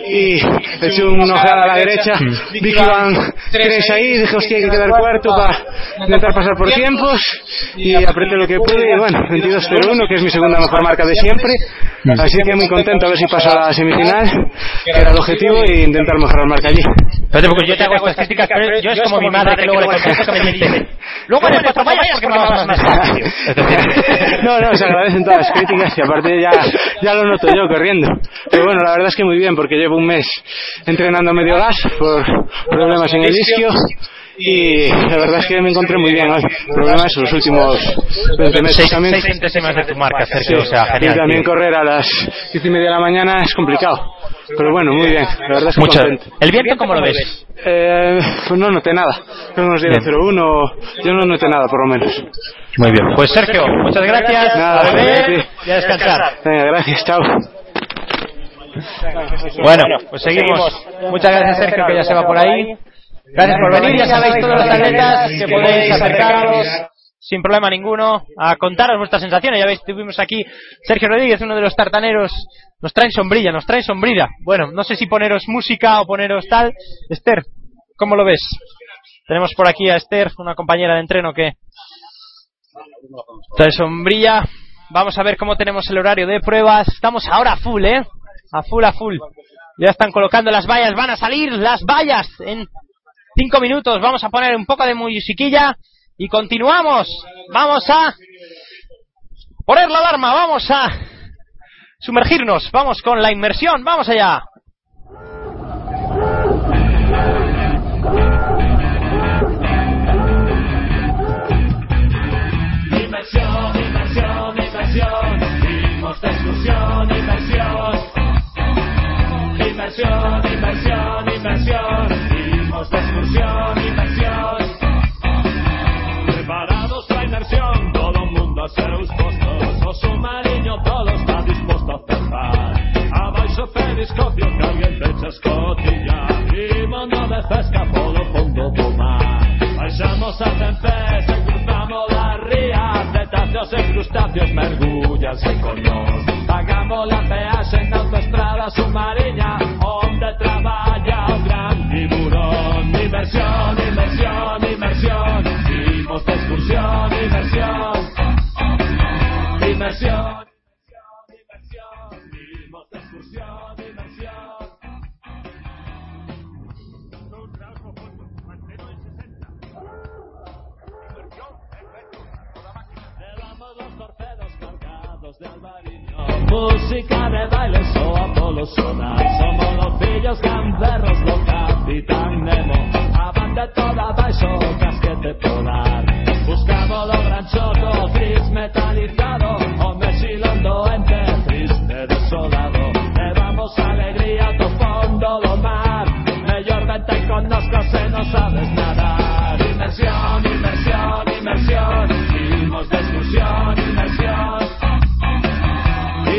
y eché una ojeada a la derecha, vi que iban tres ahí, dije, hostia, hay que quedar cuarto para intentar pasar por tiempos y apreté lo que pude y bueno, 22.01, que es mi segunda mejor marca de siempre. Así que muy contento a ver si paso a la semifinal, que era el objetivo, e intentar mejorar marca allí. Preocupes, yo te hago estas críticas, pero yo es como mi madre que luego le contesto que me dice, luego en el cuatro vallas porque me vas más No, no, se agradecen todas las críticas y aparte ya, ya lo noto yo corriendo. Pero bueno, la verdad es que muy bien porque llevo un mes entrenando medio gas por problemas en el isquio y la verdad es que me encontré muy bien hoy. Problemas los últimos 20 meses seis, también. seis centésimas de tu marca, Sí, Sergio, o sea, y genial. también tío. correr a las 10 y media de la mañana es complicado. Pero bueno, muy bien, la verdad es que Mucho. contento. ¿El viento cómo lo ves? Eh, pues no noté nada. Creo que nos dieron Bien. 0-1, yo no noté nada por lo menos. Muy bien. Pues Sergio, muchas gracias. Nada, a sí. y a descansar. Venga, gracias, chao. Bueno, pues seguimos. Muchas gracias Sergio, que ya se va por ahí. Gracias por venir. Ya sabéis todos los atletas que podéis acercaros sin problema ninguno a contaros vuestras sensaciones. Ya veis, tuvimos aquí Sergio Rodríguez, uno de los tartaneros. Nos traen sombrilla, nos traen sombrilla. Bueno, no sé si poneros música o poneros tal. Esther, ¿cómo lo ves? Tenemos por aquí a Esther, una compañera de entreno que trae sombrilla. Vamos a ver cómo tenemos el horario de pruebas. Estamos ahora a full, ¿eh? A full, a full. Ya están colocando las vallas. Van a salir las vallas en cinco minutos. Vamos a poner un poco de musiquilla y continuamos. Vamos a poner la alarma. Vamos a sumergirnos. Vamos con la inmersión. Vamos allá. Inversión, inversión, inversión. Vimos de exclusión, inversión. Inversión, inversión, inversión. Vimos de exclusión, inversión. Preparados para inmersión, todo mundo a seus postos. O submarino todo está dispuesto a cerrar. Abaixo periscopio pecha escotilla. Y manda de pesca polo fondo do mar. Baixamos a tempesta cruzamos las rías. Cetáceos e crustáceos mergullanse con nos. Pagamos la peaxe na autoestrada submarina onde traballa inmersión, inmersión, inmersión. Vimos de excursión, inmersión. Inmersión. de. Música de baile, o Apolo sonar. Somos los pillos gamberros, los capitán Nemo. Aban de toda baixo casquete polar. Buscamos lo gran choco, gris metalizado. O mexilando ente triste desolado. Levamos alegría do fondo do mar. Mellor vente connosco se no sabes nadar. Inmersión, inmersión, inmersión. Vivimos de excursión, inmersión.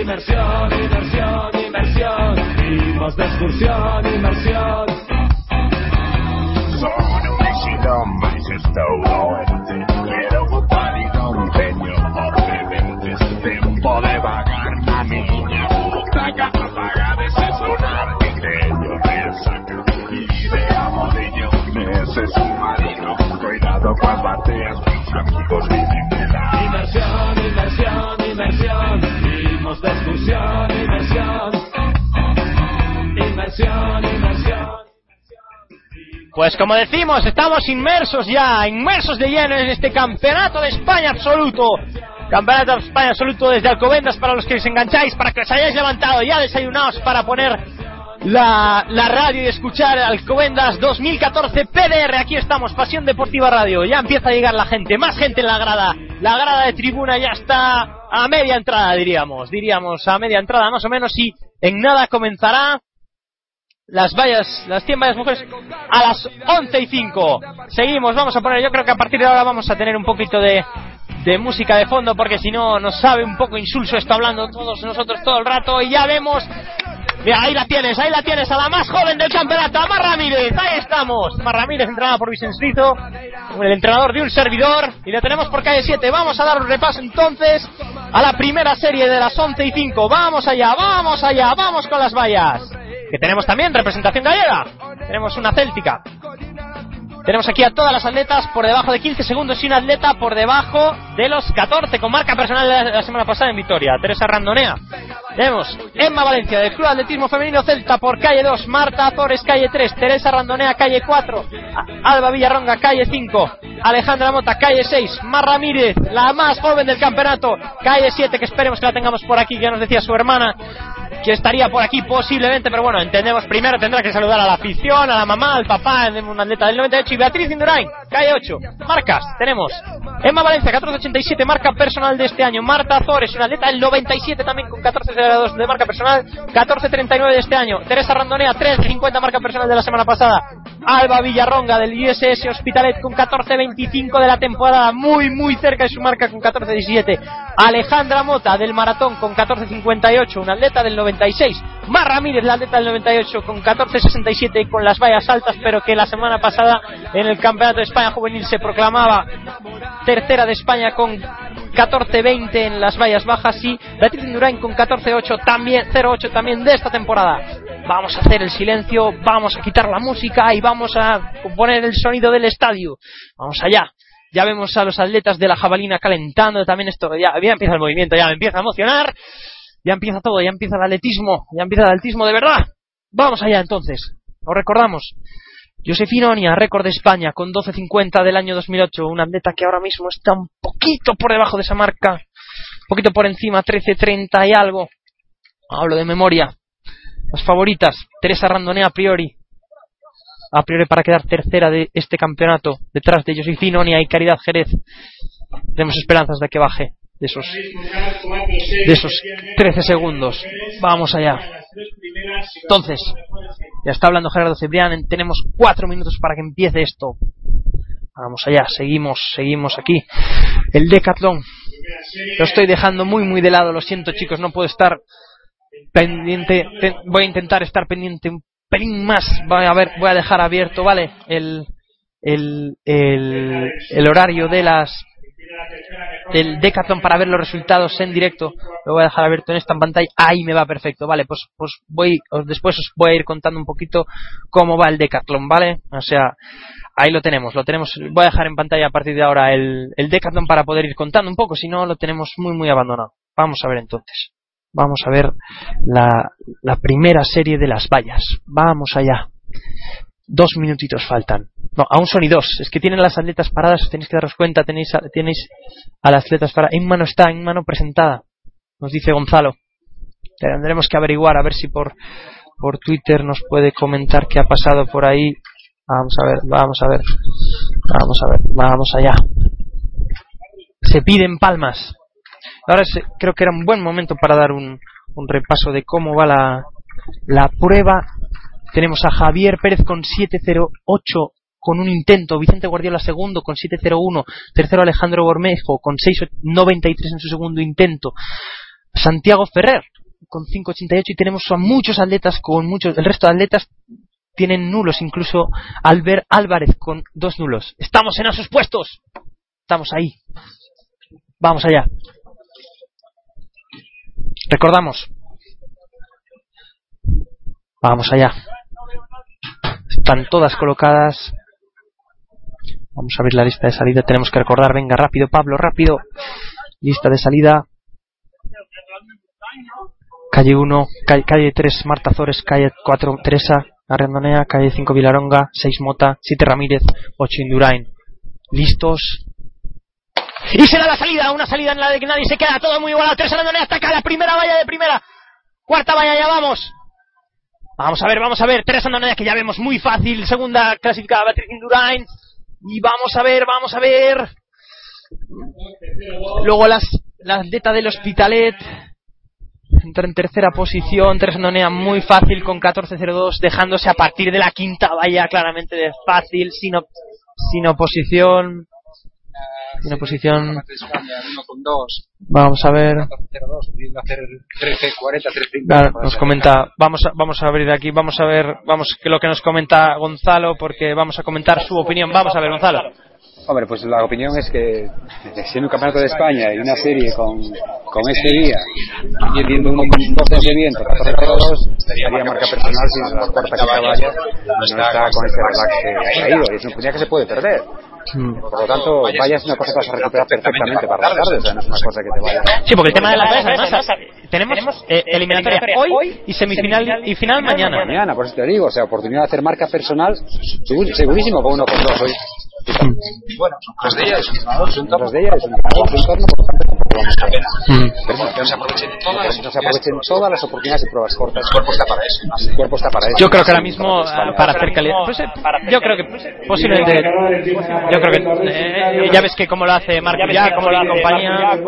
Inmersión, inmersión, inmersión. Vivimos de excursión, inmersión. Mais estou doente Quero botar e dar un genio Porque vendes tempo de vagar Na miña butaca Apaga ese sonar Ingenio resaca Idea modiño Nese submarino Cuidado coas bateas Mis amigos dicen que la Inmersión, inmersión, inmersión. Vivimos de excursión, inmersión. Inmersión, inmersión. Pues como decimos, estamos inmersos ya, inmersos de lleno en este campeonato de España absoluto. Campeonato de España absoluto desde Alcobendas para los que os engancháis, para que os hayáis levantado ya desayunados para poner la, la radio y escuchar Alcobendas 2014 PDR. Aquí estamos, Pasión Deportiva Radio. Ya empieza a llegar la gente, más gente en la grada. La grada de tribuna ya está a media entrada, diríamos. Diríamos a media entrada más o menos y en nada comenzará las vallas, las 100 vallas mujeres a las 11 y 5. Seguimos, vamos a poner, yo creo que a partir de ahora vamos a tener un poquito de, de música de fondo porque si no nos sabe un poco insulso esto hablando todos nosotros todo el rato y ya vemos. Mira, ahí la tienes, ahí la tienes, a la más joven del campeonato, a Mar Ramírez, ahí estamos. Mar Ramírez entrenada por Vicencio, el entrenador de un servidor, y la tenemos por calle 7. Vamos a dar un repaso entonces a la primera serie de las 11 y 5. Vamos allá, vamos allá, vamos con las vallas que tenemos también representación gallega. Tenemos una céltica. Tenemos aquí a todas las atletas por debajo de 15 segundos y una atleta por debajo de los 14 con marca personal de la, semana pasada en Vitoria. Teresa Randonea. Tenemos Emma Valencia del Club Atletismo Femenino Celta por calle 2, Marta Azores calle 3, Teresa Randonea calle 4, A- Alba Villarronga calle 5, Alejandra Mota calle 6, Mar Ramírez, la más joven del campeonato, calle 7, que esperemos que la tengamos por aquí, ya nos decía su hermana que estaría por aquí posiblemente, pero bueno, entendemos primero tendrá que saludar a la afición, a la mamá, al papá, un atleta del 98 y Beatriz Indurain, calle 8. Marcas, tenemos Emma Valencia, 1487, marca personal de este año. Marta Azores, una atleta del 97 también con 1402 de marca personal, 1439 de este año. Teresa Randonea, 1350 marca personal de la semana pasada. Alba Villarronga del ISS Hospitalet con 1425 de la temporada, muy muy cerca de su marca con 1417. Alejandra Mota del maratón con 1458, una atleta del 96. Mar Ramírez, la atleta del 98 con 1467 y con las vallas altas, pero que la semana pasada en el Campeonato de España Juvenil se proclamaba tercera de España con 14-20 en las vallas bajas y Beatriz Indurain con 14-8 también, 0-8 también de esta temporada. Vamos a hacer el silencio, vamos a quitar la música y vamos a poner el sonido del estadio. Vamos allá. Ya vemos a los atletas de la jabalina calentando también esto, ya, ya empieza el movimiento, ya me empieza a emocionar, ya empieza todo, ya empieza el atletismo, ya empieza el atletismo de verdad. Vamos allá entonces. Os recordamos, Josefina Onia, récord de España con 12.50 del año 2008, un atleta que ahora mismo está un poquito por debajo de esa marca, un poquito por encima, 13.30 y algo. Hablo de memoria. Las favoritas, Teresa Randonea a priori, a priori para quedar tercera de este campeonato, detrás de Josefina Onia y Caridad Jerez. Tenemos esperanzas de que baje de esos, de esos 13 segundos. Vamos allá. Entonces, ya está hablando Gerardo Cebrián, tenemos cuatro minutos para que empiece esto. Vamos allá, seguimos, seguimos aquí. El Decathlon. Lo estoy dejando muy, muy de lado, lo siento chicos, no puedo estar pendiente, te- voy a intentar estar pendiente un pelín más. Voy a ver, voy a dejar abierto, ¿vale? El, el, el horario de las del Decathlon para ver los resultados en directo. Lo voy a dejar abierto en esta pantalla. Ahí me va perfecto, vale. Pues, pues voy, después os voy a ir contando un poquito cómo va el Decathlon, ¿vale? O sea, ahí lo tenemos, lo tenemos. Voy a dejar en pantalla a partir de ahora el, el Decathlon para poder ir contando un poco, si no lo tenemos muy, muy abandonado. Vamos a ver entonces. Vamos a ver la, la primera serie de las vallas. Vamos allá. Dos minutitos faltan. No, aún son y dos. Es que tienen las atletas paradas, tenéis que daros cuenta, tenéis a, tenéis a las atletas paradas. En mano está, en mano presentada. Nos dice Gonzalo. Tendremos que averiguar a ver si por, por Twitter nos puede comentar qué ha pasado por ahí. Vamos a ver, vamos a ver. Vamos a ver, vamos allá. Se piden palmas. Ahora creo que era un buen momento para dar un, un repaso de cómo va la, la prueba. Tenemos a Javier Pérez con 708 con un intento, Vicente Guardiola segundo con 701, tercero Alejandro Bormejo con 693 en su segundo intento, Santiago Ferrer con 588 y tenemos a muchos atletas con muchos, el resto de atletas tienen nulos, incluso Albert Álvarez con dos nulos. Estamos en esos puestos. Estamos ahí. Vamos allá. Recordamos. Vamos allá. Están todas colocadas. Vamos a abrir la lista de salida. Tenemos que recordar. Venga, rápido, Pablo, rápido. Lista de salida. Calle 1, calle, calle 3, Marta Zores, calle 4, Teresa Arrendonea, calle 5, Vilaronga, 6, Mota, 7, Ramírez, 8, Indurain. ¿Listos? Y será la salida, una salida en la de que nadie se queda, todo muy igualado. Teresa Arrendonea ataca la primera valla de primera. Cuarta valla, ya vamos. Vamos a ver, vamos a ver. Teresa Arrendonea, que ya vemos muy fácil. Segunda clasificada, Beatriz Indurain. Y vamos a ver, vamos a ver. Luego las, la atleta del Hospitalet. Entra en tercera posición, Teresa Arrendonea muy fácil con 14.02, dejándose a partir de la quinta valla claramente de fácil, sin, op- sin oposición. Sin oposición. Vamos a ver. Claro, nos comenta, vamos a, vamos a abrir aquí, vamos a ver, vamos que lo que nos comenta Gonzalo, porque vamos a comentar su opinión. Vamos a ver, Gonzalo. Hombre, pues la opinión es que siendo un campeonato de España y una serie con, con este día y viendo un dos de viento 14-02 sería marca personal si la cuarta quinta valla no está con ese relax que ha y es una oportunidad que se puede perder. Por lo tanto, vaya es una cosa que vas a recuperar perfectamente para la tarde, o sea, no es una cosa que te vaya... Sí, porque el tema de las vallas, además, tenemos eh, eliminatoria hoy y semifinal y final mañana. Mañana, por eso te digo, o sea, oportunidad de hacer marca personal segur- segurísimo con uno con dos hoy. Bueno, tres de ellas, es un ellas, es un no, que se aprovechen todas. que no se aprovechen todas las oportunidades de pruebas cortas. El cuerpo está para eso. El cuerpo está para eso. Yo creo que ahora mismo ah, para hacer calidad, pues, eh, yo creo que posiblemente, yo creo que eh, ya ves que como lo hace Marco ya, como lo hace compañía.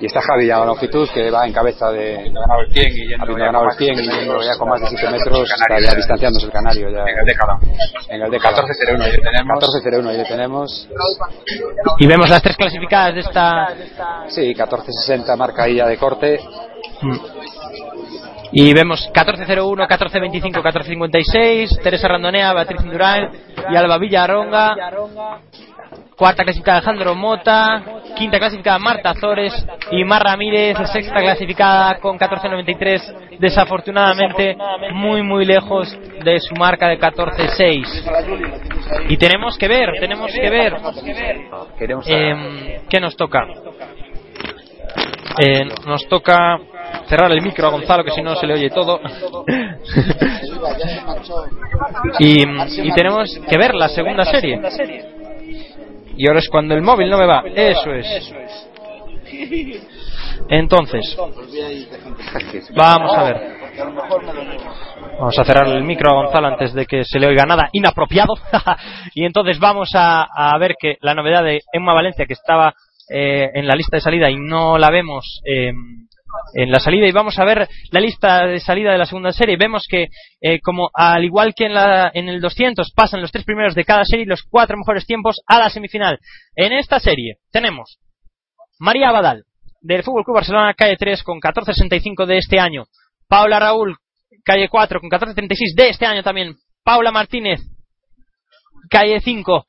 Y está Javi ya a longitud que va en cabeza de. ganado el 100 y yendo Habiendo ya ganado el 100 y yendo ya con más de 7 7 metros, está ya distanciándose el canario. Ya En el década. en el década. 14-01 ahí le tenemos. 14-01 ahí le tenemos. Y vemos las tres clasificadas de esta Sí, 14-60 marca ahí ya de corte. y vemos 14.01, 14.25, 14.56, Teresa Randonea, Beatriz Indurain y Alba Villaronga. Cuarta clasificada Alejandro Mota, quinta clasificada Marta Azores y Mar Ramírez, sexta clasificada con 14.93, desafortunadamente muy muy lejos de su marca de 14.6. Y tenemos que ver, tenemos que ver eh, ¿qué nos toca? Eh, nos toca cerrar el micro a Gonzalo, que si no se le oye todo. y, y tenemos que ver la segunda serie. Y ahora es cuando el móvil no me va. Eso es. Entonces, vamos a ver. Vamos a cerrar el micro a Gonzalo antes de que se le oiga nada inapropiado. y entonces vamos a, a ver que la novedad de Emma Valencia, que estaba eh, en la lista de salida y no la vemos eh, en la salida, y vamos a ver la lista de salida de la segunda serie. Vemos que, eh, como al igual que en, la, en el 200, pasan los tres primeros de cada serie los cuatro mejores tiempos a la semifinal. En esta serie tenemos María Badal, del Fútbol Club Barcelona, calle 3, con 14.65 de este año. Paula Raúl, calle 4, con 14.36 de este año también. Paula Martínez, calle 5,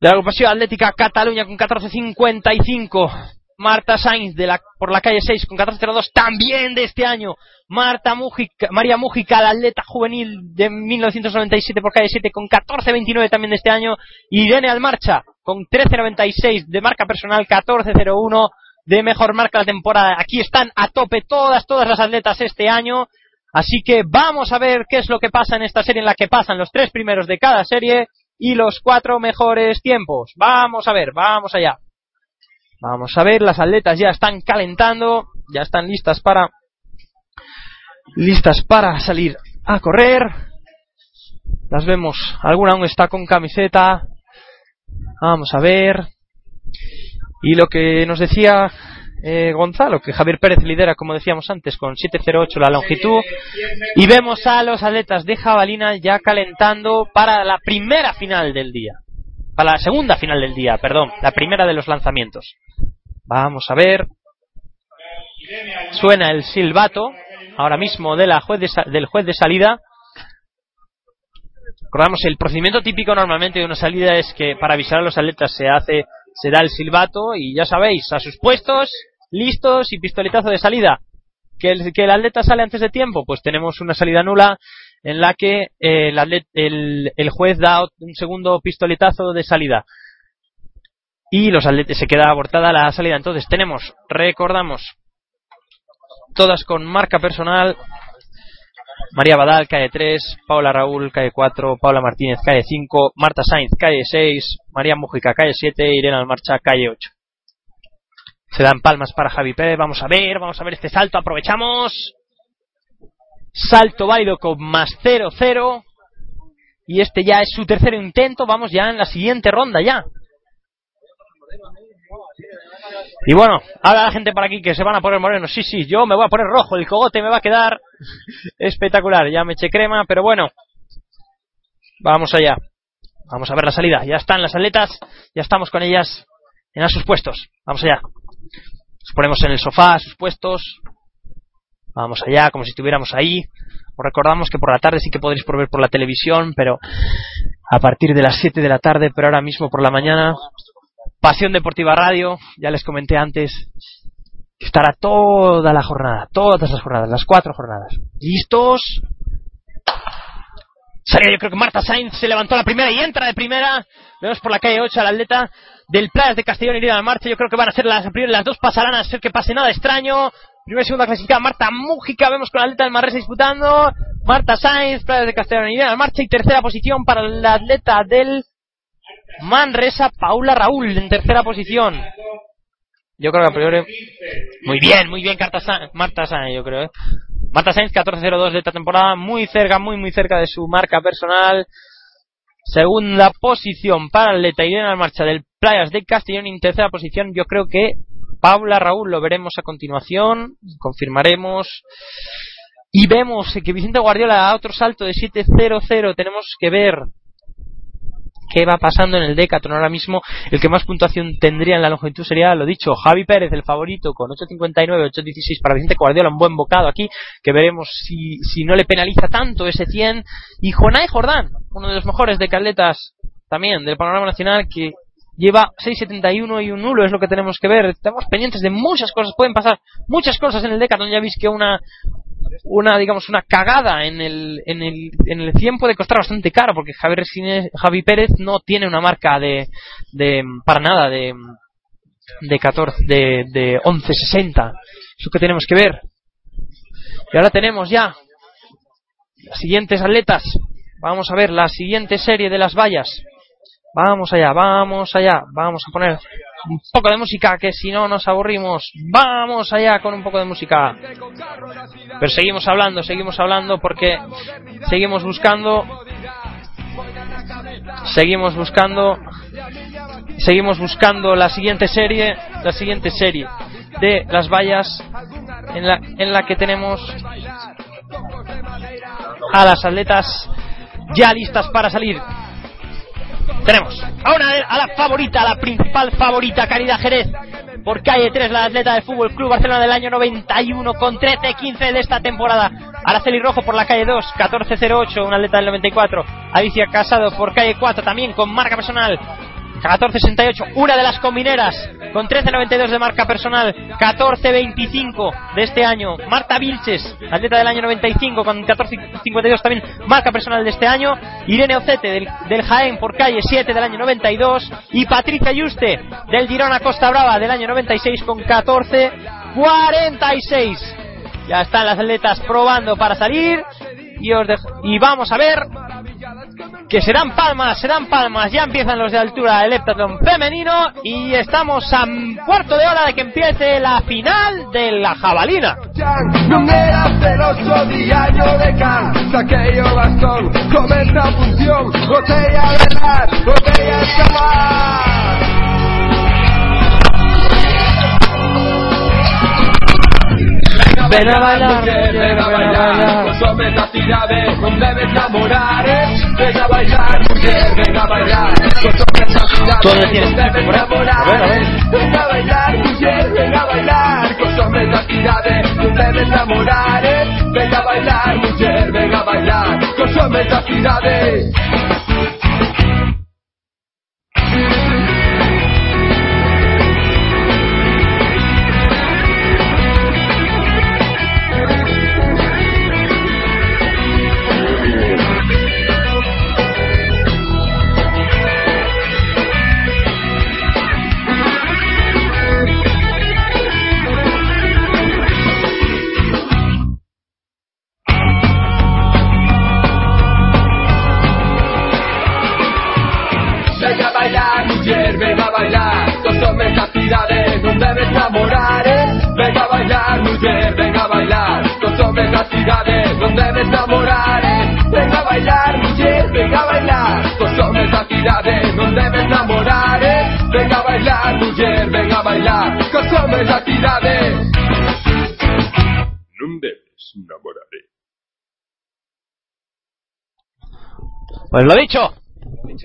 de la agrupación Atlética Cataluña, con 14.55. Marta Sainz, de la, por la calle 6, con 14.02, también de este año. Marta Mujica, María Mujica, la atleta juvenil de 1997 por calle 7, con 14.29 también de este año. Irene Almarcha, con 13.96 de marca personal, 14.01 de mejor marca de la temporada. Aquí están a tope todas, todas las atletas este año. Así que vamos a ver qué es lo que pasa en esta serie en la que pasan los tres primeros de cada serie y los cuatro mejores tiempos. Vamos a ver, vamos allá. Vamos a ver, las atletas ya están calentando, ya están listas para listas para salir a correr. Las vemos, alguna aún está con camiseta. Vamos a ver. Y lo que nos decía eh, Gonzalo, que Javier Pérez lidera, como decíamos antes, con 7.08 la longitud. Y vemos a los atletas de jabalina ya calentando para la primera final del día. Para la segunda final del día, perdón, la primera de los lanzamientos. Vamos a ver. Suena el silbato ahora mismo del juez de salida. Recordamos, el procedimiento típico normalmente de una salida es que para avisar a los atletas se hace, se da el silbato y ya sabéis, a sus puestos, listos y pistoletazo de salida. Que el atleta sale antes de tiempo, pues tenemos una salida nula en la que eh, el, atlet- el, el juez da un segundo pistoletazo de salida. Y los atletas se queda abortada la salida. Entonces tenemos, recordamos, todas con marca personal. María Badal cae 3, Paula Raúl cae 4, Paula Martínez cae 5, Marta Sainz cae 6, María Mújica cae 7, Irene Almarcha cae 8. Se dan palmas para Javi Pérez, vamos a ver, vamos a ver este salto, aprovechamos. Salto válido con más 0-0. Y este ya es su tercer intento, vamos ya en la siguiente ronda ya. Y bueno, habla la gente por aquí que se van a poner morenos. Sí, sí, yo me voy a poner rojo, el cogote me va a quedar espectacular. Ya me eché crema, pero bueno. Vamos allá. Vamos a ver la salida. Ya están las atletas, ya estamos con ellas en sus puestos. Vamos allá. Nos ponemos en el sofá a sus puestos. Vamos allá, como si estuviéramos ahí. Os recordamos que por la tarde sí que podréis por ver por la televisión, pero a partir de las 7 de la tarde, pero ahora mismo por la mañana Pasión Deportiva Radio, ya les comenté antes, estará toda la jornada, todas las jornadas, las cuatro jornadas. ¿Listos? Yo creo que Marta Sainz se levantó la primera y entra de primera. Vemos por la calle 8 al atleta del Playas de Castellón y la marcha. Yo creo que van a ser las, las dos pasarán a ser que pase nada extraño. Primera y segunda clasificada Marta Mújica. Vemos con la atleta del Manresa disputando. Marta Sainz, Playas de Castellón y marcha. Y tercera posición para la atleta del Manresa, Paula Raúl, en tercera posición. Yo creo que a priori. Muy bien, muy bien, Marta Sainz, yo creo. ¿eh? Marta Sainz, 14-02 de esta temporada, muy cerca, muy, muy cerca de su marca personal. Segunda posición para el atleta Irene Marcha del Playas de Castellón. En tercera posición, yo creo que Paula Raúl lo veremos a continuación. Confirmaremos. Y vemos que Vicente Guardiola da otro salto de 7-0-0. Tenemos que ver qué va pasando en el Decathlon ahora mismo. El que más puntuación tendría en la longitud sería, lo dicho, Javi Pérez, el favorito, con 8.59, 8.16 para Vicente Guardiola, un buen bocado aquí, que veremos si, si no le penaliza tanto ese 100. Y Jonay Jordán, uno de los mejores de Carletas también del panorama nacional, que lleva 6.71 y un nulo, es lo que tenemos que ver. Estamos pendientes de muchas cosas, pueden pasar muchas cosas en el Decathlon. Ya veis que una, una digamos una cagada en el en el en el 100 puede costar bastante caro porque Javi, Resines- Javi Pérez no tiene una marca de, de para nada de de 14 de, de 11.60 eso que tenemos que ver y ahora tenemos ya las siguientes atletas vamos a ver la siguiente serie de las vallas vamos allá vamos allá vamos a poner un poco de música que si no nos aburrimos vamos allá con un poco de música pero seguimos hablando, seguimos hablando porque seguimos buscando, seguimos buscando, seguimos buscando la siguiente serie, la siguiente serie de las vallas en la, en la que tenemos a las atletas ya listas para salir. Tenemos a, la favorita, a la principal favorita, Caridad Jerez, por calle 3, la atleta del Fútbol Club Barcelona del año 91, con 13-15 de esta temporada. Araceli Rojo por la calle 2, 14-08, una atleta del 94. Alicia Casado por calle 4, también con marca personal. 14.68, una de las combineras con 13.92 de marca personal, 14.25 de este año. Marta Vilches, atleta del año 95 con 14.52 también marca personal de este año. Irene Ocete del, del Jaén por calle 7 del año 92 y Patricia Yuste del Girona Costa Brava del año 96 con 14.46. Ya están las atletas probando para salir y, os dejo- y vamos a ver que serán palmas, serán palmas. Ya empiezan los de altura del heptatlón femenino y estamos a cuarto de hora de que empiece la final de la jabalina. Ven a bailar, mujer, ven a bailar bailar. Consome la cidade, non debes namorar eh. Ven a bailar, mujer, ven a bailar Consome la cidade, Todo lo tienes non debes por ahí. namorar A ver, a ver. Ven a bailar, mujer, ven a bailar Consome la cidade, non debes namorar eh. Ven a bailar, mujer, ven a bailar la cidade a bailar Consome esta cidade, non debes namorar eh. Venga a bailar, mujer, venga a bailar Consome esta cidade, non debes namorar eh. Venga a bailar, mujer, venga a bailar Consome esta cidade, non debes namorar eh. Venga a bailar, mujer, venga a bailar Consome esta cidade Non debes namorar. Pues lo dicho,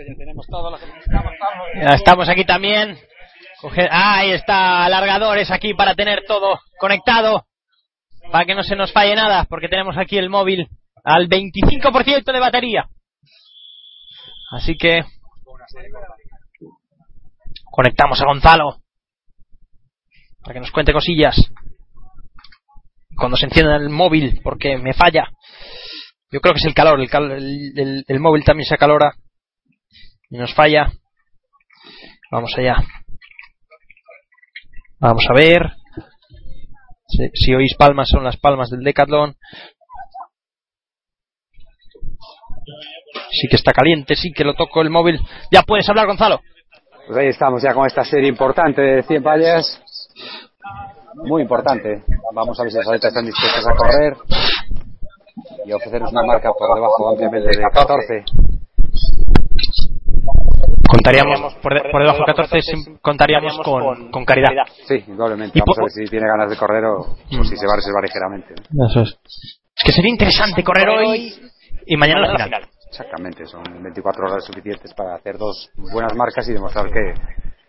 ya tenemos todo lo que necesitamos, estamos aquí también. Coge- Ah, ahí está, alargadores aquí para tener todo conectado, para que no se nos falle nada, porque tenemos aquí el móvil al 25% de batería. Así que conectamos a Gonzalo para que nos cuente cosillas. Cuando se encienda el móvil, porque me falla. Yo creo que es el calor, el, cal- el- el- el móvil también se acalora y nos falla. Vamos allá. Vamos a ver. Si, si oís palmas, son las palmas del Decathlon. Sí que está caliente, sí que lo toco el móvil. Ya puedes hablar, Gonzalo. Pues ahí estamos ya con esta serie importante de 100 vallas. Muy importante. Vamos a ver si las atletas están dispuestas a correr y ofrecernos una marca por debajo ampliamente de 14. Contaríamos, por, de- por debajo de 14, sim- contaríamos con, con caridad. Sí, indudablemente. Y Vamos a ver si tiene ganas de correr o, o si se va a reservar ligeramente. ¿no? Eso es. Es que sería interesante correr hoy y mañana la final. Exactamente, son 24 horas suficientes para hacer dos buenas marcas y demostrar que,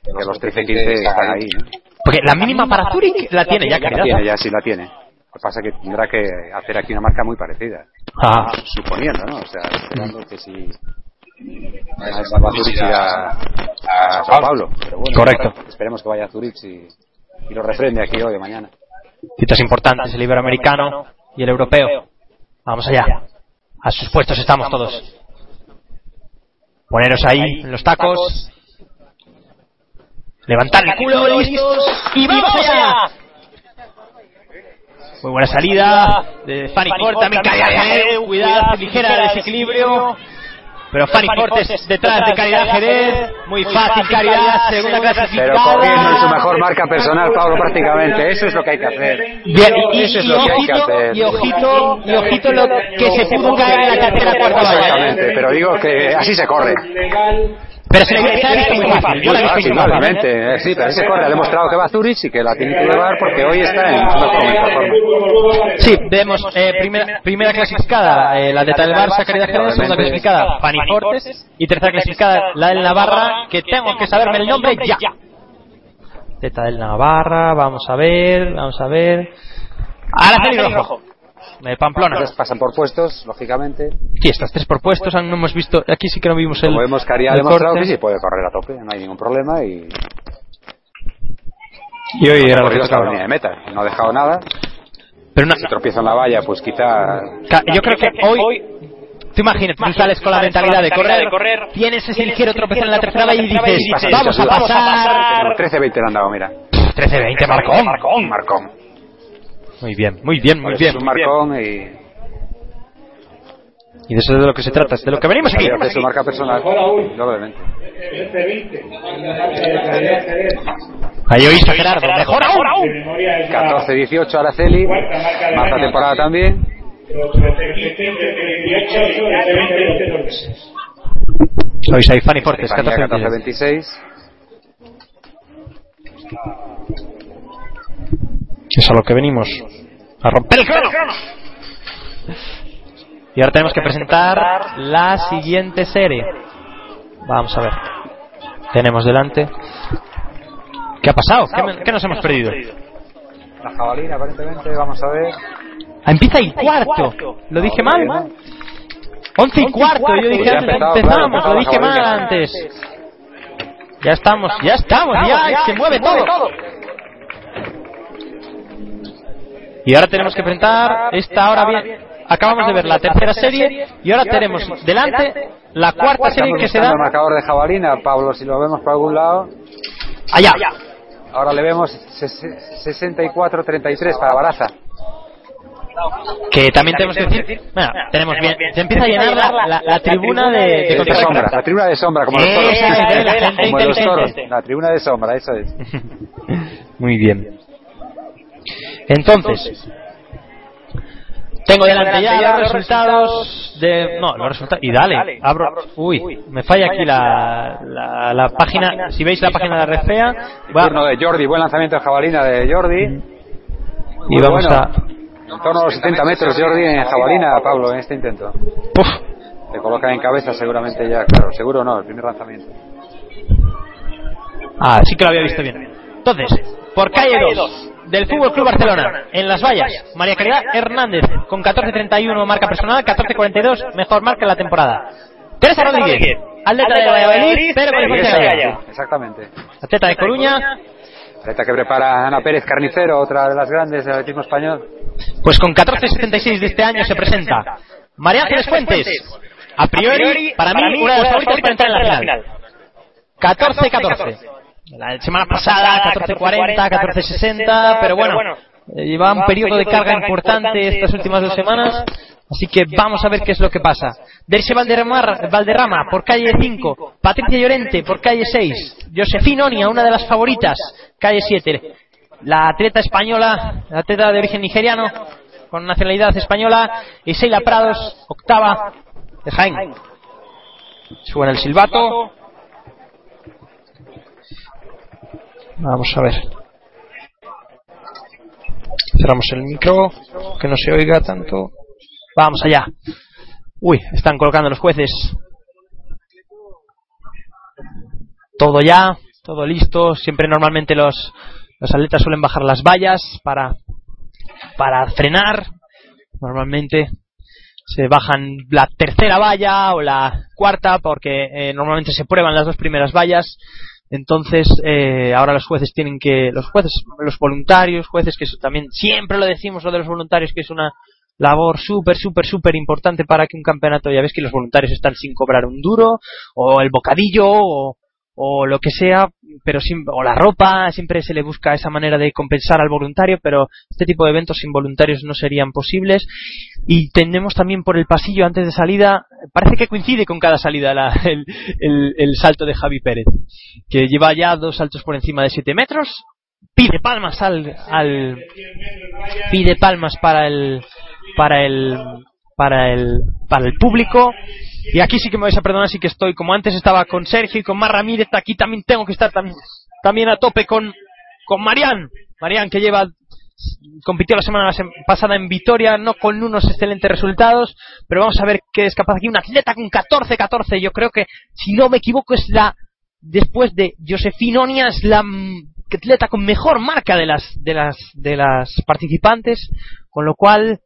que los 13-15 están ahí. ¿no? Porque la mínima para Zurich la tiene ya La caridad. tiene, ya sí la tiene. Lo que pasa es que tendrá que hacer aquí una marca muy parecida. Ah. Suponiendo, ¿no? O sea, esperando que si. A Zurich ir a, a Sao Paulo. Pero bueno, Correcto. Esperemos que vaya a Zurich y, y lo refrende aquí hoy o mañana. Citas importantes, el iberoamericano y el europeo. Vamos allá. A sus puestos estamos todos. Poneros ahí en los tacos. Levantar el culo, listos. Y vamos allá. Muy buena salida de Fanny Ford, también Caridad Jerez, cuidado, ligera desequilibrio. Pero Fanny Ford es detrás de Caridad Jerez, muy fácil Caridad, segunda Pero clasificada. corriendo en su mejor marca personal, Pablo, prácticamente. Eso es lo que hay que hacer. Bien, y, Eso es y lo que hay que ojito, hacer. y ojito, y ojito lo que se pudo caer en la tercera cuarta valla. Exactamente, pero digo que así se corre. Pero se le ha visto muy fácil. Yo la he visto Sí, muy fácil. indudablemente. Eh, Sí, pero así se corre. Ha demostrado que va a Zurich y que la tiene que llevar porque hoy está en forma. Sí, vemos eh, primera, primera clasificada, eh, la de del Barça, Caridad Jerez, segunda clasificada, Fanny Fortes, y tercera clasificada, la del Navarra, que tengo que saberme el nombre ya. Teta del Navarra, vamos a ver, vamos a ver. Araceli Rojo. De Pamplona. Entonces pasan por puestos, lógicamente. Sí, estas tres por puestos, no hemos visto, aquí sí que no vimos el, Como vemos que ha el demostrado corte. que sí puede correr a tope, no hay ningún problema y Y hoy era lo que tocaba. línea de meta, no ha dejado nada. Pero una- Si tropieza en la valla, pues quizá Ca- yo creo que hoy, tú imagínate, tú sales con la mentalidad de correr, tienes ese ligero tropezón en la tercera valla y dices, vamos a pasar. 13-20 le han dado, mira. 13-20, Marcón. Marcón. Marcón. Muy bien, muy bien, muy bien. Es un marcón y Y de eso es de lo que se trata, es de lo que venimos aquí. es su marca personal, doblemente. Ahí oís a Gerardo, mejor aún. 14-18 Araceli, marca temporada también. Oís ahí Fanny Fortes, España 14 14-26. Es a lo que venimos. A romper el crono. Y ahora tenemos que presentar la siguiente serie. Vamos a ver. Tenemos delante. ¿Qué ha pasado? ¿Qué, me- qué nos hemos perdido? La jabalina, aparentemente, vamos a ver. Ah, empieza el cuarto. ¿Lo dije mal? Once y cuarto. Yo dije antes, empezado, empezamos. claro, Lo dije mal antes. Ya estamos, ya estamos, ya se mueve todo. Y ahora tenemos que presentar esta hora bien. Acabamos de ver la tercera serie y ahora tenemos delante la cuarta serie que se da marcador de jabalina, Pablo, si lo vemos por algún lado. allá. Ahora le vemos ses- 64-33 para Baraza. Que también tenemos que decir, bueno, tenemos bien, se empieza a llenar la, la- la tribuna de, de De contrarreloj. sombra, la tribuna de sombra, como los toros. Como los toros, la tribuna de sombra, eso es. Muy bien. Entonces, tengo delante ya los resultados de. No, los resultados. Y dale, abro. Uy, me falla aquí la, la, la página. Si veis la página de la red fea, Turno de Jordi, buen lanzamiento de jabalina de Jordi. y vamos bueno. a. En torno a los 70 metros Jordi en jabalina, Pablo, en este intento. Puf, Te coloca en cabeza seguramente ya, claro, seguro no, el primer lanzamiento. Ah, sí que lo había visto bien. Entonces, por calle 2 del Fútbol Club Barcelona, en las vallas, María Caridad Hernández con 14.31 marca personal, 14.42 mejor marca en la temporada. Teresa Rodríguez, atleta de Valladolid, pero con licencia de. Exactamente. Atleta de Coruña, Atleta que prepara Ana Pérez Carnicero, otra de las grandes del atletismo español. pues con 14.76 de este año se presenta María Ángeles Fuentes. A priori, para mí, una de las favoritas para entrar en la final. 14-14. La semana pasada 14-40, 14-60, pero bueno, eh, lleva un periodo de carga importante estas últimas dos semanas, así que vamos a ver qué es lo que pasa. Derse Valderrama, por calle 5, Patricia Llorente por calle 6, Josefina Onia, una de las favoritas, calle 7. La atleta española, la atleta de origen nigeriano, con nacionalidad española, y Sheila Prados, octava, de Jaén. Suena el silbato. Vamos a ver. Cerramos el micro, que no se oiga tanto. Vamos allá. Uy, están colocando los jueces. Todo ya, todo listo. Siempre normalmente los, los atletas suelen bajar las vallas para, para frenar. Normalmente se bajan la tercera valla o la cuarta porque eh, normalmente se prueban las dos primeras vallas entonces eh, ahora los jueces tienen que los jueces los voluntarios jueces que eso también siempre lo decimos lo de los voluntarios que es una labor súper súper súper importante para que un campeonato ya ves que los voluntarios están sin cobrar un duro o el bocadillo o, o lo que sea pero sim- o la ropa siempre se le busca esa manera de compensar al voluntario pero este tipo de eventos sin voluntarios no serían posibles. Y tenemos también por el pasillo antes de salida parece que coincide con cada salida la- el, el- el salto de Javi Pérez que lleva ya dos saltos por encima de 7 metros. Pide palmas al, al pide palmas para el para el para el para el público y aquí sí que me vais a perdonar sí que estoy como antes estaba con Sergio y con Mar Ramírez aquí también tengo que estar también a tope con con Marián Marián que lleva compitió la semana sem- pasada en Vitoria, no con unos excelentes resultados, pero vamos a ver qué es capaz aquí. Un atleta con 14-14, yo creo que, si no me equivoco, es la, después de Josefina Onia, es la atleta con mejor marca de las, de las, de las participantes, con lo cual,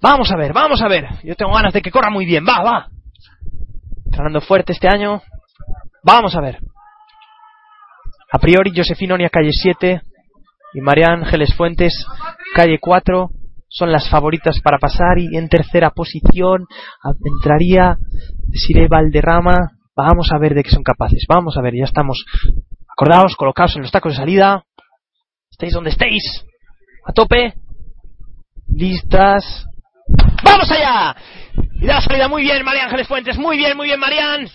Vamos a ver, vamos a ver. Yo tengo ganas de que corra muy bien. Va, va. Entrenando fuerte este año. Vamos a ver. A priori, Josefino Onia, calle 7 y María Ángeles Fuentes, calle 4, son las favoritas para pasar y en tercera posición entraría Sire Valderrama. Vamos a ver de qué son capaces. Vamos a ver, ya estamos acordados, colocados en los tacos de salida. Estéis donde estéis. A tope. Listas. ¡Vamos allá! Y da la salida muy bien, María Ángeles Fuentes. Muy bien, muy bien, Marian.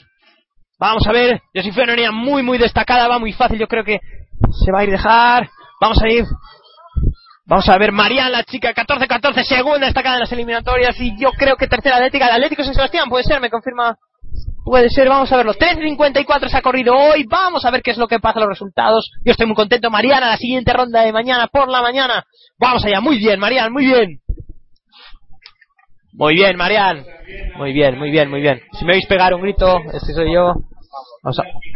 Vamos a ver. Josefina Onia muy, muy destacada. Va muy fácil. Yo creo que se va a ir dejar. Vamos a ir. Vamos a ver, Marian, la chica, 14-14, segunda destacada en las eliminatorias. Y yo creo que tercera atlética, el Atlético San Sebastián, puede ser, me confirma. Puede ser, vamos a verlo. 3.54 se ha corrido hoy. Vamos a ver qué es lo que pasa, los resultados. Yo estoy muy contento. Mariana, la siguiente ronda de mañana por la mañana. Vamos allá, muy bien, Marian, muy bien. Muy bien, Marian. Muy bien, muy bien, muy bien. Si me veis pegar un grito, este soy yo.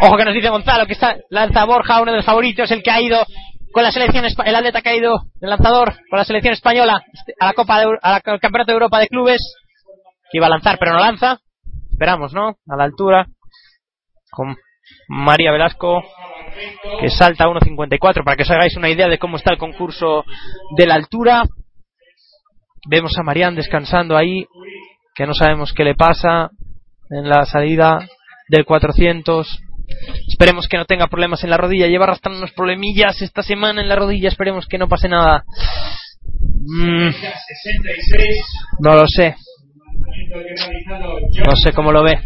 Ojo que nos dice Gonzalo que está lanza Borja, uno de los favoritos, el que ha ido con la selección, el atleta que ha ido, el lanzador, con la selección española este, a la Copa de, a la- al Campeonato de Europa de Clubes, que iba a lanzar pero no lanza. Esperamos, ¿no? A la altura. Con María Velasco, que salta a 1.54, para que os hagáis una idea de cómo está el concurso de la altura. Vemos a Marian descansando ahí, que no sabemos qué le pasa en la salida del 400. Esperemos que no tenga problemas en la rodilla. Lleva arrastrando unos problemillas esta semana en la rodilla. Esperemos que no pase nada. Mm, no lo sé. No sé cómo lo ve.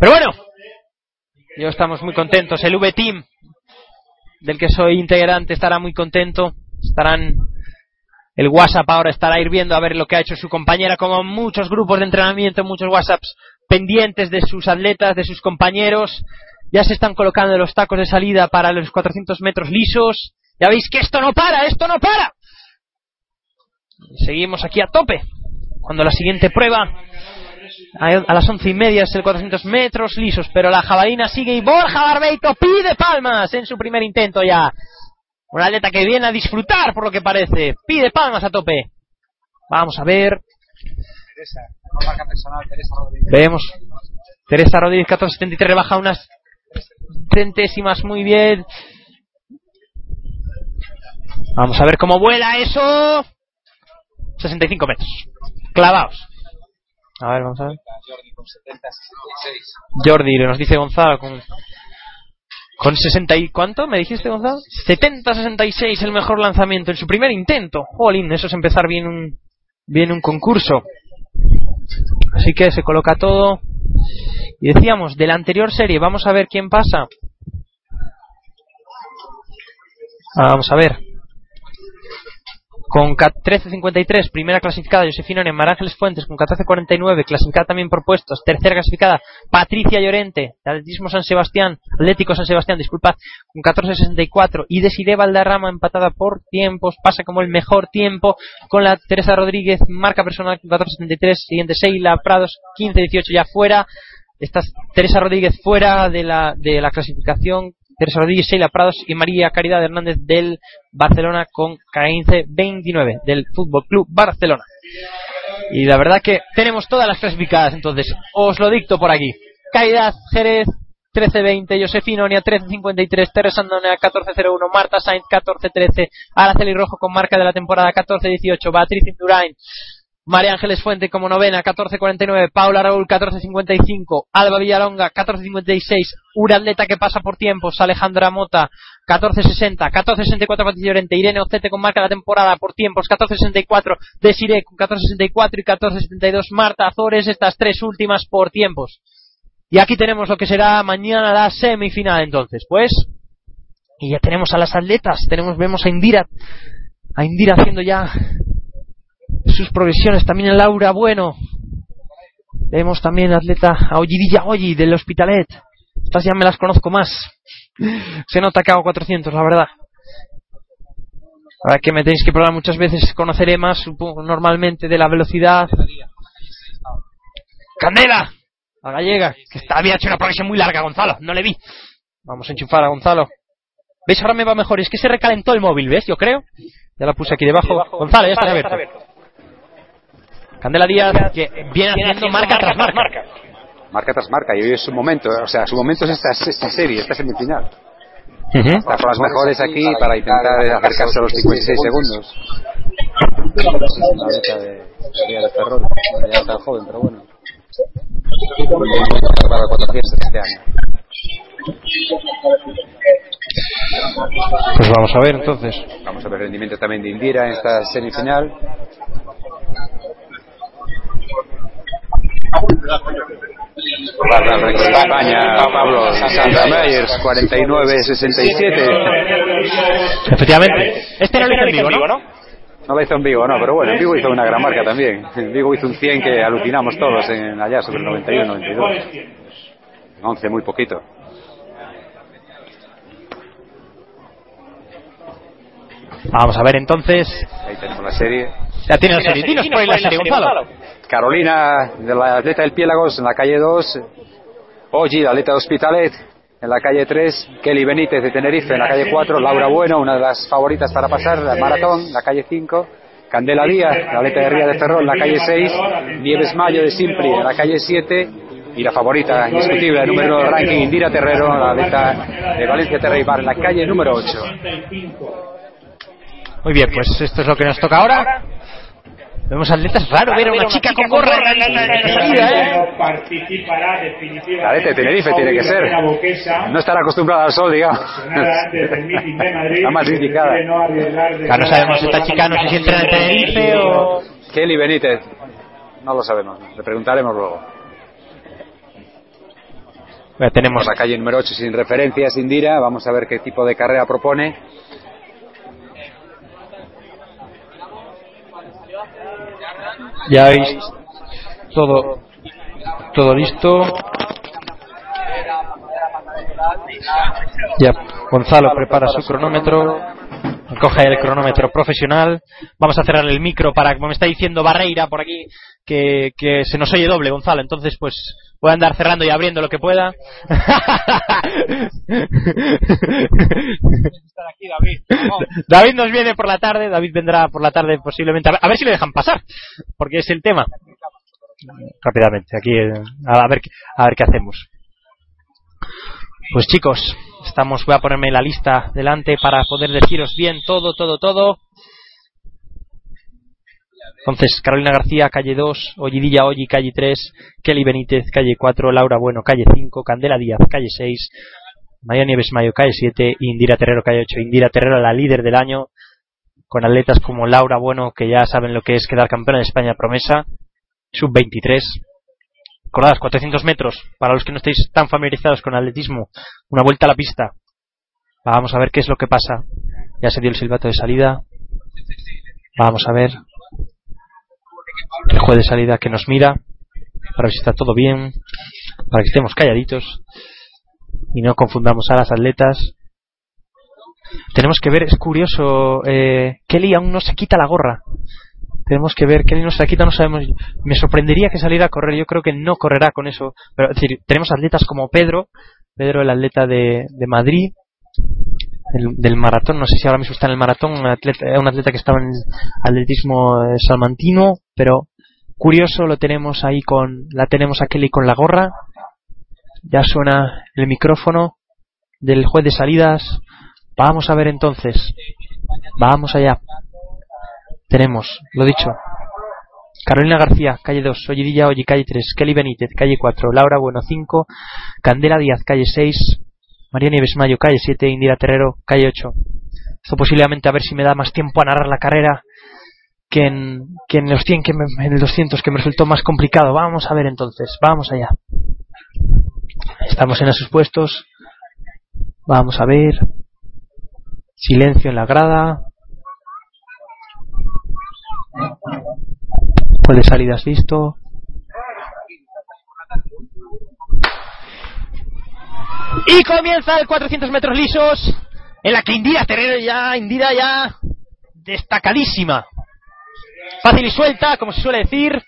Pero bueno, yo estamos muy contentos. El V-Team, del que soy integrante, estará muy contento. Estarán. El WhatsApp ahora estará hirviendo a ver lo que ha hecho su compañera, como muchos grupos de entrenamiento, muchos WhatsApps pendientes de sus atletas, de sus compañeros. Ya se están colocando los tacos de salida para los 400 metros lisos. Ya veis que esto no para, esto no para. Seguimos aquí a tope. Cuando la siguiente prueba, a a las once y media es el 400 metros lisos, pero la jabalina sigue y Borja Barbeito pide palmas en su primer intento ya. Un atleta que viene a disfrutar por lo que parece. Pide palmas a tope. Vamos a ver. Teresa, no marca personal, Teresa Rodríguez. Vemos. Teresa Rodríguez 1473 rebaja unas centésimas muy bien. Vamos a ver cómo vuela eso. 65 metros. Clavaos. A ver, vamos a ver. Jordi con 70, 66. Jordi, nos dice Gonzalo con con 60 y ¿cuánto me dijiste Gonzalo? 70-66 el mejor lanzamiento en su primer intento. Jolín, eso es empezar bien un bien un concurso. Así que se coloca todo. Y decíamos, de la anterior serie, vamos a ver quién pasa. Ah, vamos a ver. Con ca- 13.53, primera clasificada, Josefina en Ángeles Fuentes, con 14.49, clasificada también por puestos. Tercera clasificada, Patricia Llorente, de Atletismo San Sebastián, Atlético San Sebastián, disculpad, con 14.64. Y Desiree Valderrama, empatada por tiempos, pasa como el mejor tiempo, con la Teresa Rodríguez, marca personal con 14.73. Siguiente, Sheila Prados, 15.18 ya fuera. Está Teresa Rodríguez fuera de la, de la clasificación. Teresa Rodríguez, Sheila Prados y María Caridad Hernández del Barcelona con 15-29 del Fútbol Club Barcelona. Y la verdad que tenemos todas las clasificadas, entonces os lo dicto por aquí. Caridad Jerez 13-20, Josefina Onia 13-53, Teresa Andonea 14-01, Marta Sainz 14-13, Araceli Rojo con marca de la temporada 14-18, Beatriz Indurain María Ángeles Fuente como novena, 14.49. Paula Raúl, 14.55. Alba Villalonga, 14.56. Un atleta que pasa por tiempos. Alejandra Mota, 14.60. 14.64 Patricia Llorente. Irene Ocete con marca de la temporada por tiempos. 14.64. Desiree con 14.64 y 14.72. Marta Azores, estas tres últimas por tiempos. Y aquí tenemos lo que será mañana la semifinal entonces. Pues, y ya tenemos a las atletas. Tenemos, vemos a Indira. A Indira haciendo ya sus progresiones. También a Laura Bueno. Vemos también atleta a Ollidilla Olli del Hospitalet. Estas ya me las conozco más. Se nota que hago 400, la verdad. Ahora que me tenéis que probar muchas veces, conoceré más, supongo, normalmente de la velocidad. ¡Candela! La gallega, que está, había hecho una progresión muy larga, Gonzalo. No le vi. Vamos a enchufar a Gonzalo. ¿Ves? Ahora me va mejor. Es que se recalentó el móvil, ¿ves? Yo creo. Ya la puse aquí debajo. Gonzalo, ya está abierto. Candela Díaz que viene haciendo marca tras marca. Marca tras marca, y hoy es su momento, o sea, su momento es esta, esta serie, esta semifinal. Ujú. Está con las mejores aquí para intentar acercarse a los 56 segundos. De, ya tan joven, pero bueno. Para este año. Pues vamos a ver entonces. Vamos a ver el rendimiento también de Indira en esta semifinal. España, Pablo Sandra Meyers, 49-67. Efectivamente. Este no lo hizo en vivo, ¿no? No lo hizo en vivo, no, pero bueno, en vivo hizo una gran marca también. En vivo hizo un 100 que alucinamos todos en allá sobre el 91-92. En 11 muy poquito. Vamos a ver entonces. Ahí tenemos la serie. Ya tiene la serie. Dinos por ahí la serie, Gonzalo. Carolina, de la atleta del Piélagos, en la calle 2. Oji, la atleta de Hospitalet, en la calle 3. Kelly Benítez, de Tenerife, en la calle 4. Laura Bueno, una de las favoritas para pasar, la maratón, la calle 5. Candela Díaz, la atleta de Ría de Ferrol, en la calle 6. Nieves Mayo, de Simpri, en la calle 7. Y la favorita indiscutible, el número uno del ranking, Indira Terrero, la atleta de Valencia Terreibar, en la calle número 8. Muy bien, pues esto es lo que nos toca ahora. Vemos atletas, raro ver a una chica con gorra participará definitivamente. La de Tenerife tiene que ser. No estar acostumbrada al sol, digamos. La más indicada. Claro, no sabemos si esta chica no sé si entra en Tenerife o... Kelly Benítez. No lo sabemos, le preguntaremos luego. Ya tenemos Por la calle número 8 sin referencias, Indira. Vamos a ver qué tipo de carrera propone. Ya veis todo, todo listo. Ya Gonzalo prepara su cronómetro. Coge el cronómetro profesional. Vamos a cerrar el micro para, como me está diciendo Barreira por aquí, que, que se nos oye doble, Gonzalo. Entonces, pues voy a andar cerrando y abriendo lo que pueda. David nos viene por la tarde. David vendrá por la tarde posiblemente. A ver, si le dejan pasar, porque es el tema. Rápidamente, aquí eh, a ver, qué- a ver qué hacemos. Pues chicos, estamos, voy a ponerme la lista delante para poder deciros bien todo, todo, todo. Entonces, Carolina García, calle 2, Ollidilla Olli, calle 3, Kelly Benítez, calle 4, Laura Bueno, calle 5, Candela Díaz, calle 6, María Nieves Mayo, calle 7, Indira Terrero, calle 8. Indira Terrero, la líder del año, con atletas como Laura Bueno, que ya saben lo que es quedar campeona de España promesa, sub-23. Recordadas, 400 metros, para los que no estéis tan familiarizados con atletismo, una vuelta a la pista. Vamos a ver qué es lo que pasa. Ya se dio el silbato de salida. Vamos a ver. El juez de salida que nos mira, para ver si está todo bien, para que estemos calladitos y no confundamos a las atletas. Tenemos que ver, es curioso, eh, Kelly aún no se quita la gorra. Tenemos que ver, Kelly no se la quita, no sabemos. Me sorprendería que saliera a correr, yo creo que no correrá con eso. Pero es decir, tenemos atletas como Pedro, Pedro el atleta de, de Madrid, el- del maratón, no sé si ahora mismo está en el maratón, un atleta, un atleta que estaba en el atletismo eh, salmantino, pero curioso lo tenemos ahí con, la tenemos a Kelly con la gorra, ya suena el micrófono del juez de salidas. Vamos a ver entonces. Vamos allá. Tenemos, lo dicho. Carolina García, calle 2, Ollidilla Olli, calle 3, Kelly Benítez, calle 4, Laura Bueno, 5, Candela Díaz, calle 6, María Nieves Mayo, calle 7, Indira Terrero, calle 8. Esto posiblemente a ver si me da más tiempo a narrar la carrera que en, que en los 100 que me- en el 200 que me resultó más complicado. Vamos a ver entonces, vamos allá. Estamos en esos puestos. Vamos a ver. Silencio en la grada. Puede salidas listo. Y comienza el 400 metros lisos. En la que Indira Terrero ya, Indira ya destacadísima. Fácil y suelta, como se suele decir.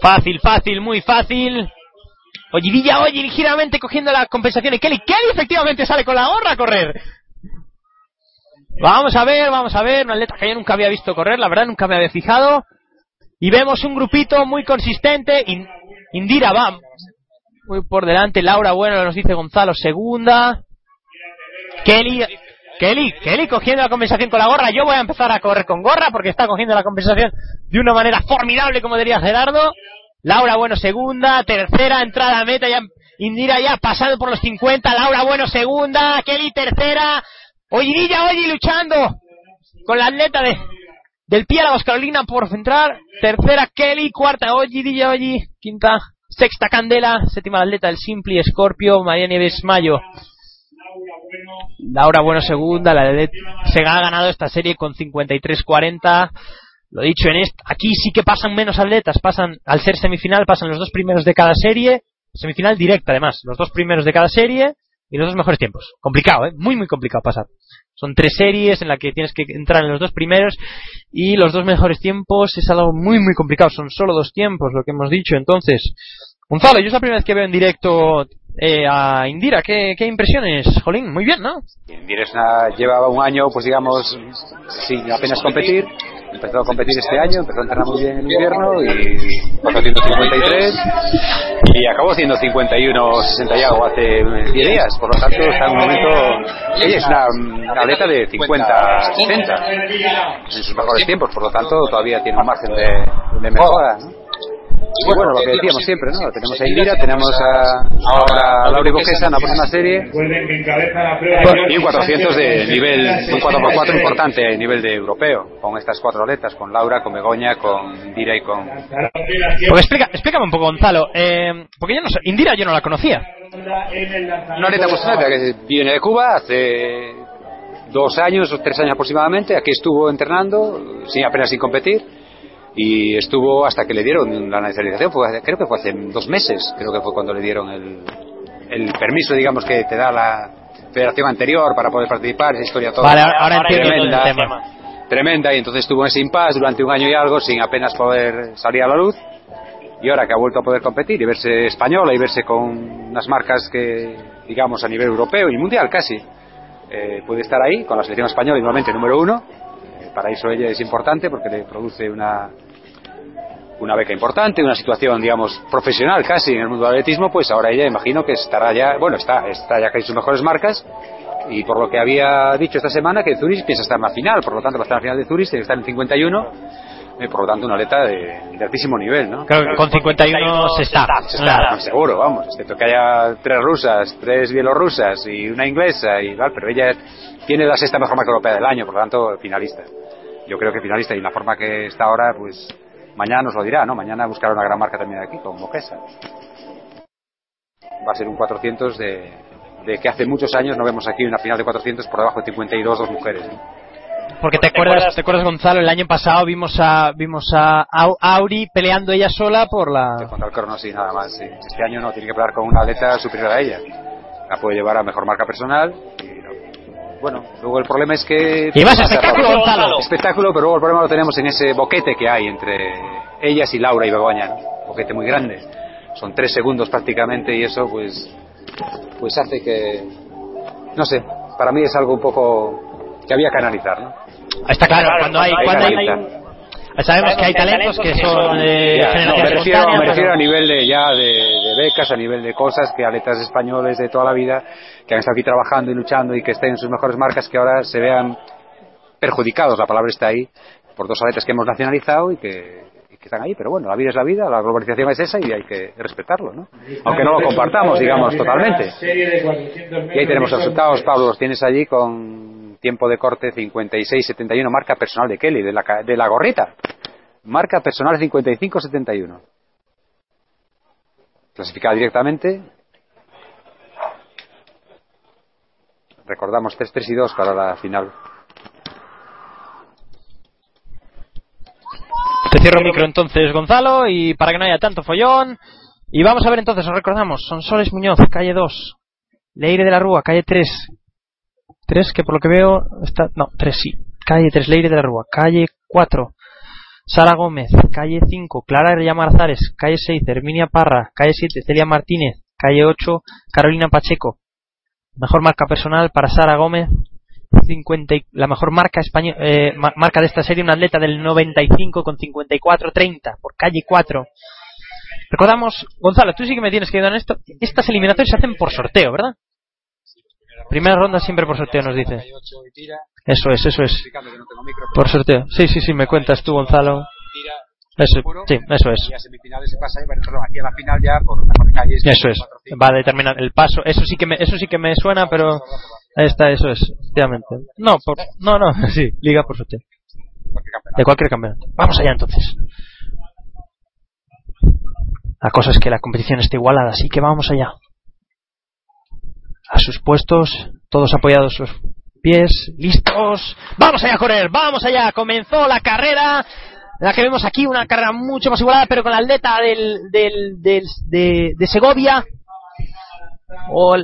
Fácil, fácil, muy fácil. Ollidilla oye ligeramente cogiendo la compensación de Kelly. Kelly efectivamente sale con la gorra a correr. Vamos a ver, vamos a ver. Una atleta que yo nunca había visto correr, la verdad nunca me había fijado. Y vemos un grupito muy consistente. In- Indira va muy por delante. Laura, bueno, nos dice Gonzalo, segunda. Kelly, Kelly, Kelly cogiendo la compensación con la gorra. Yo voy a empezar a correr con gorra porque está cogiendo la compensación de una manera formidable, como diría Gerardo. Laura Bueno segunda, tercera entrada a meta, ya Indira ya pasando por los 50, Laura Bueno segunda, Kelly tercera, Ollirilla Olli luchando con la atleta de del Piálagos Carolina por centrar, tercera Kelly, cuarta Ollirilla Olli, quinta, sexta Candela, séptima la atleta del Simpli Scorpio, María Nieves Mayo. Laura Bueno segunda, la de se ha ganado esta serie con 53-40. Lo dicho, en esta, aquí sí que pasan menos atletas, pasan, al ser semifinal, pasan los dos primeros de cada serie, semifinal directa además, los dos primeros de cada serie y los dos mejores tiempos. Complicado, ¿eh? Muy, muy complicado pasar. Son tres series en las que tienes que entrar en los dos primeros y los dos mejores tiempos es algo muy, muy complicado. Son solo dos tiempos, lo que hemos dicho. Entonces, Gonzalo, yo es la primera vez que veo en directo eh, a Indira. ¿Qué, ¿Qué impresiones, Jolín? Muy bien, ¿no? Indira es una- llevaba un año, pues digamos, sin apenas competir. Empezó a competir este año, empezó a entrenar muy bien en invierno y pasó haciendo 53 y acabó haciendo 51, 60 y algo hace 10 días. Por lo tanto, está en un momento. Ella es una, una atleta de 50, 60 en sus mejores tiempos, por lo tanto, todavía tiene un margen de, de mejora. Y bueno, lo que decíamos siempre, ¿no? Tenemos a Indira, tenemos a, ahora a Laura Boquesa en la próxima serie y un 400 de nivel, un 4x4 importante a nivel de europeo, con estas cuatro atletas, con Laura, con Begoña, con Indira y con... Porque explica, explícame un poco, Gonzalo. Eh, porque yo no sé, Indira yo no la conocía. Una atleta pues, una que viene de Cuba hace dos años o tres años aproximadamente, aquí estuvo entrenando, sin, apenas sin competir, y estuvo hasta que le dieron la nacionalización, fue- creo que fue hace dos meses, creo que fue cuando le dieron el, el permiso, digamos, que te da la federación anterior para poder participar, esa historia toda Vale, ahora- ahora entiendo todo el tremenda, tema. tremenda, y entonces estuvo en ese impasse durante un año y algo sin apenas poder salir a la luz, y ahora que ha vuelto a poder competir y verse española y verse con unas marcas que, digamos, a nivel europeo y mundial casi, eh, puede estar ahí con la selección española y nuevamente número uno. Para eso ella es importante porque le produce una, una beca importante, una situación, digamos, profesional casi en el mundo del atletismo, pues ahora ella imagino que estará ya, bueno, está, está ya casi sus mejores marcas y por lo que había dicho esta semana que Zurich piensa estar en la final, por lo tanto va a estar en la final de Zurich, tiene que estar en 51, eh, por lo tanto una atleta de, de altísimo nivel, ¿no? Creo que con 51 se está. Se está, seguro, vamos, excepto que haya tres rusas, tres bielorrusas y una inglesa y tal, pero ella tiene la sexta mejor marca europea del año, por lo tanto, finalista. Yo creo que finalista y la forma que está ahora, pues mañana nos lo dirá, ¿no? Mañana buscará una gran marca también aquí, con Boquesa. Va a ser un 400 de, de que hace muchos años no vemos aquí una final de 400 por debajo de 52 dos mujeres. ¿no? Porque te acuerdas, te acuerdas Gonzalo, el año pasado vimos a vimos a Au- Auri peleando ella sola por la Contra el crono, sí, nada más. sí. Este año no, tiene que pelear con una atleta superior a ella. La puede llevar a mejor marca personal. Bueno, luego el problema es que... Y más espectáculo, Gonzalo. Espectáculo, pero luego el problema lo tenemos en ese boquete que hay entre ellas y Laura y Begoña. ¿no? Boquete muy grande. Son tres segundos prácticamente y eso pues pues hace que... No sé, para mí es algo un poco que había que analizar, ¿no? Está claro, cuando hay cuando hay. Sabemos que hay talentos que son de Ya, no, me refiero, me refiero a nivel de ya de, de becas, a nivel de cosas que atletas españoles de toda la vida que han estado aquí trabajando y luchando y que estén en sus mejores marcas que ahora se vean perjudicados, la palabra está ahí, por dos atletas que hemos nacionalizado y que, y que están ahí. Pero bueno, la vida es la vida, la globalización es esa y hay que respetarlo, ¿no? Aunque no lo compartamos, digamos, totalmente. Y ahí tenemos resultados, Pablo, los tienes allí con tiempo de corte 56-71, marca personal de Kelly, de la, de la gorrita. Marca personal 55-71. Clasificada directamente. Recordamos 3-3 y 2 para la final. Te cierro el micro entonces, Gonzalo, y para que no haya tanto follón. Y vamos a ver entonces, os recordamos, son Soles Muñoz, calle 2. Leire de la Rúa, calle 3. 3 que por lo que veo está... No, 3 sí. Calle 3, Leire de la Rúa. Calle 4, Sara Gómez. Calle 5, Clara Llamazares. Calle 6, Herminia Parra. Calle 7, Celia Martínez. Calle 8, Carolina Pacheco. Mejor marca personal para Sara Gómez. 50 y- la mejor marca español, eh, ma- marca de esta serie, un atleta del 95 con 54-30 por calle 4. Recordamos, Gonzalo, tú sí que me tienes que ayudar en esto. Estas eliminatorias se hacen por sorteo, ¿verdad? Primera ronda siempre por sorteo, nos dice. Eso es, eso es. Por sorteo. Sí, sí, sí, me cuentas tú, Gonzalo. Eso, sí, eso es. Eso es. Va a determinar el paso. Eso sí que me, eso sí que me suena, pero ahí está, eso es, efectivamente. No, por, no, no, sí, liga por sorteo. De cualquier campeonato. Vamos allá entonces. La cosa es que la competición está igualada, así que vamos allá. A sus puestos, todos apoyados sus pies, listos. Vamos allá a correr, vamos allá. Comenzó la carrera. La que vemos aquí, una carrera mucho más igualada, pero con la atleta del, del, de, de Segovia. O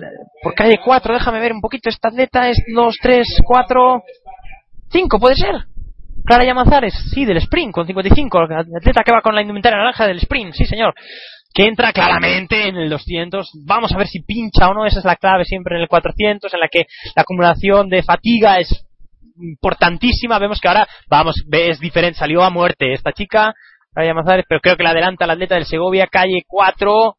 por calle 4, déjame ver un poquito. Esta atleta es 2, 3, 4, 5, puede ser. Clara Llamazares, sí, del sprint, con 55. La atleta que va con la indumentaria naranja del sprint, sí, señor. Que entra claramente en el 200. Vamos a ver si pincha o no. Esa es la clave siempre en el 400, en la que la acumulación de fatiga es importantísima. Vemos que ahora, vamos, es diferente. Salió a muerte esta chica, Clara Llamazares, pero creo que la adelanta la atleta del Segovia, calle 4.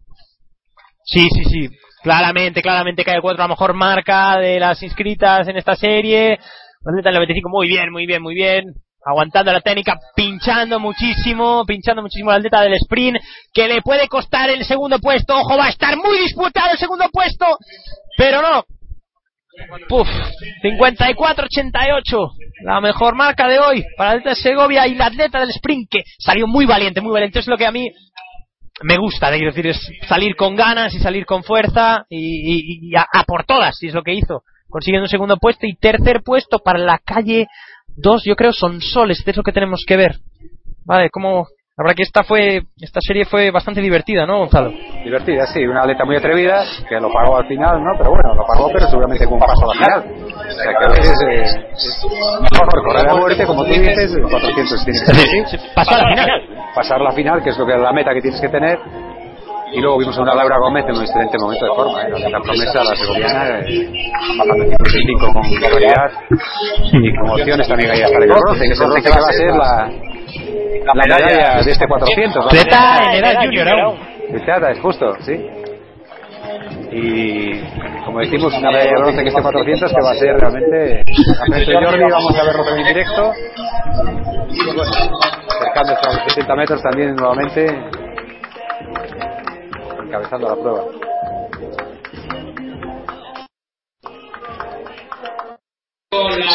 Sí, sí, sí. Claramente, claramente calle 4 la mejor marca de las inscritas en esta serie. La atleta del 95, muy bien, muy bien, muy bien. Aguantando la técnica, pinchando muchísimo, pinchando muchísimo la atleta del sprint, que le puede costar el segundo puesto. Ojo, va a estar muy disputado el segundo puesto, pero no. Puf, 54-88, la mejor marca de hoy para la atleta de Segovia y la atleta del sprint, que salió muy valiente, muy valiente. Es lo que a mí me gusta, quiero decir, es salir con ganas y salir con fuerza y, y- a, a por todas, y es lo que hizo, consiguiendo un segundo puesto y tercer puesto para la calle 2, yo creo, son soles, es lo que tenemos que ver. Vale, como, la verdad que esta fue, esta serie fue bastante divertida, ¿no, Gonzalo? Divertida, sí, una atleta muy atrevida, que lo pagó al final, ¿no? Pero bueno, lo pagó, pero seguramente con un paso a la final. O sea que a veces eh, es mejor correr a muerte, como tú dices, el 400 tiene que. Pasar la final. Pasar la final, que es lo que es la meta que tienes que tener. Y luego vimos a una Laura Gómez en un excelente momento de forma, ¿eh? la promesa, la segoviana, eh, bajando el 55 con claridad y con opciones también ahí hasta el bronce, que es el que va a ser la, la medalla de este 400. ¿no? Atleta en edad junior aún. Es justo, sí. Y como decimos, una medalla de bronce que este 400 que va a ser realmente a Jordi, vamos a verlo también en directo. Y bueno, acercándose a los 60 metros también nuevamente, encabezando la prueba.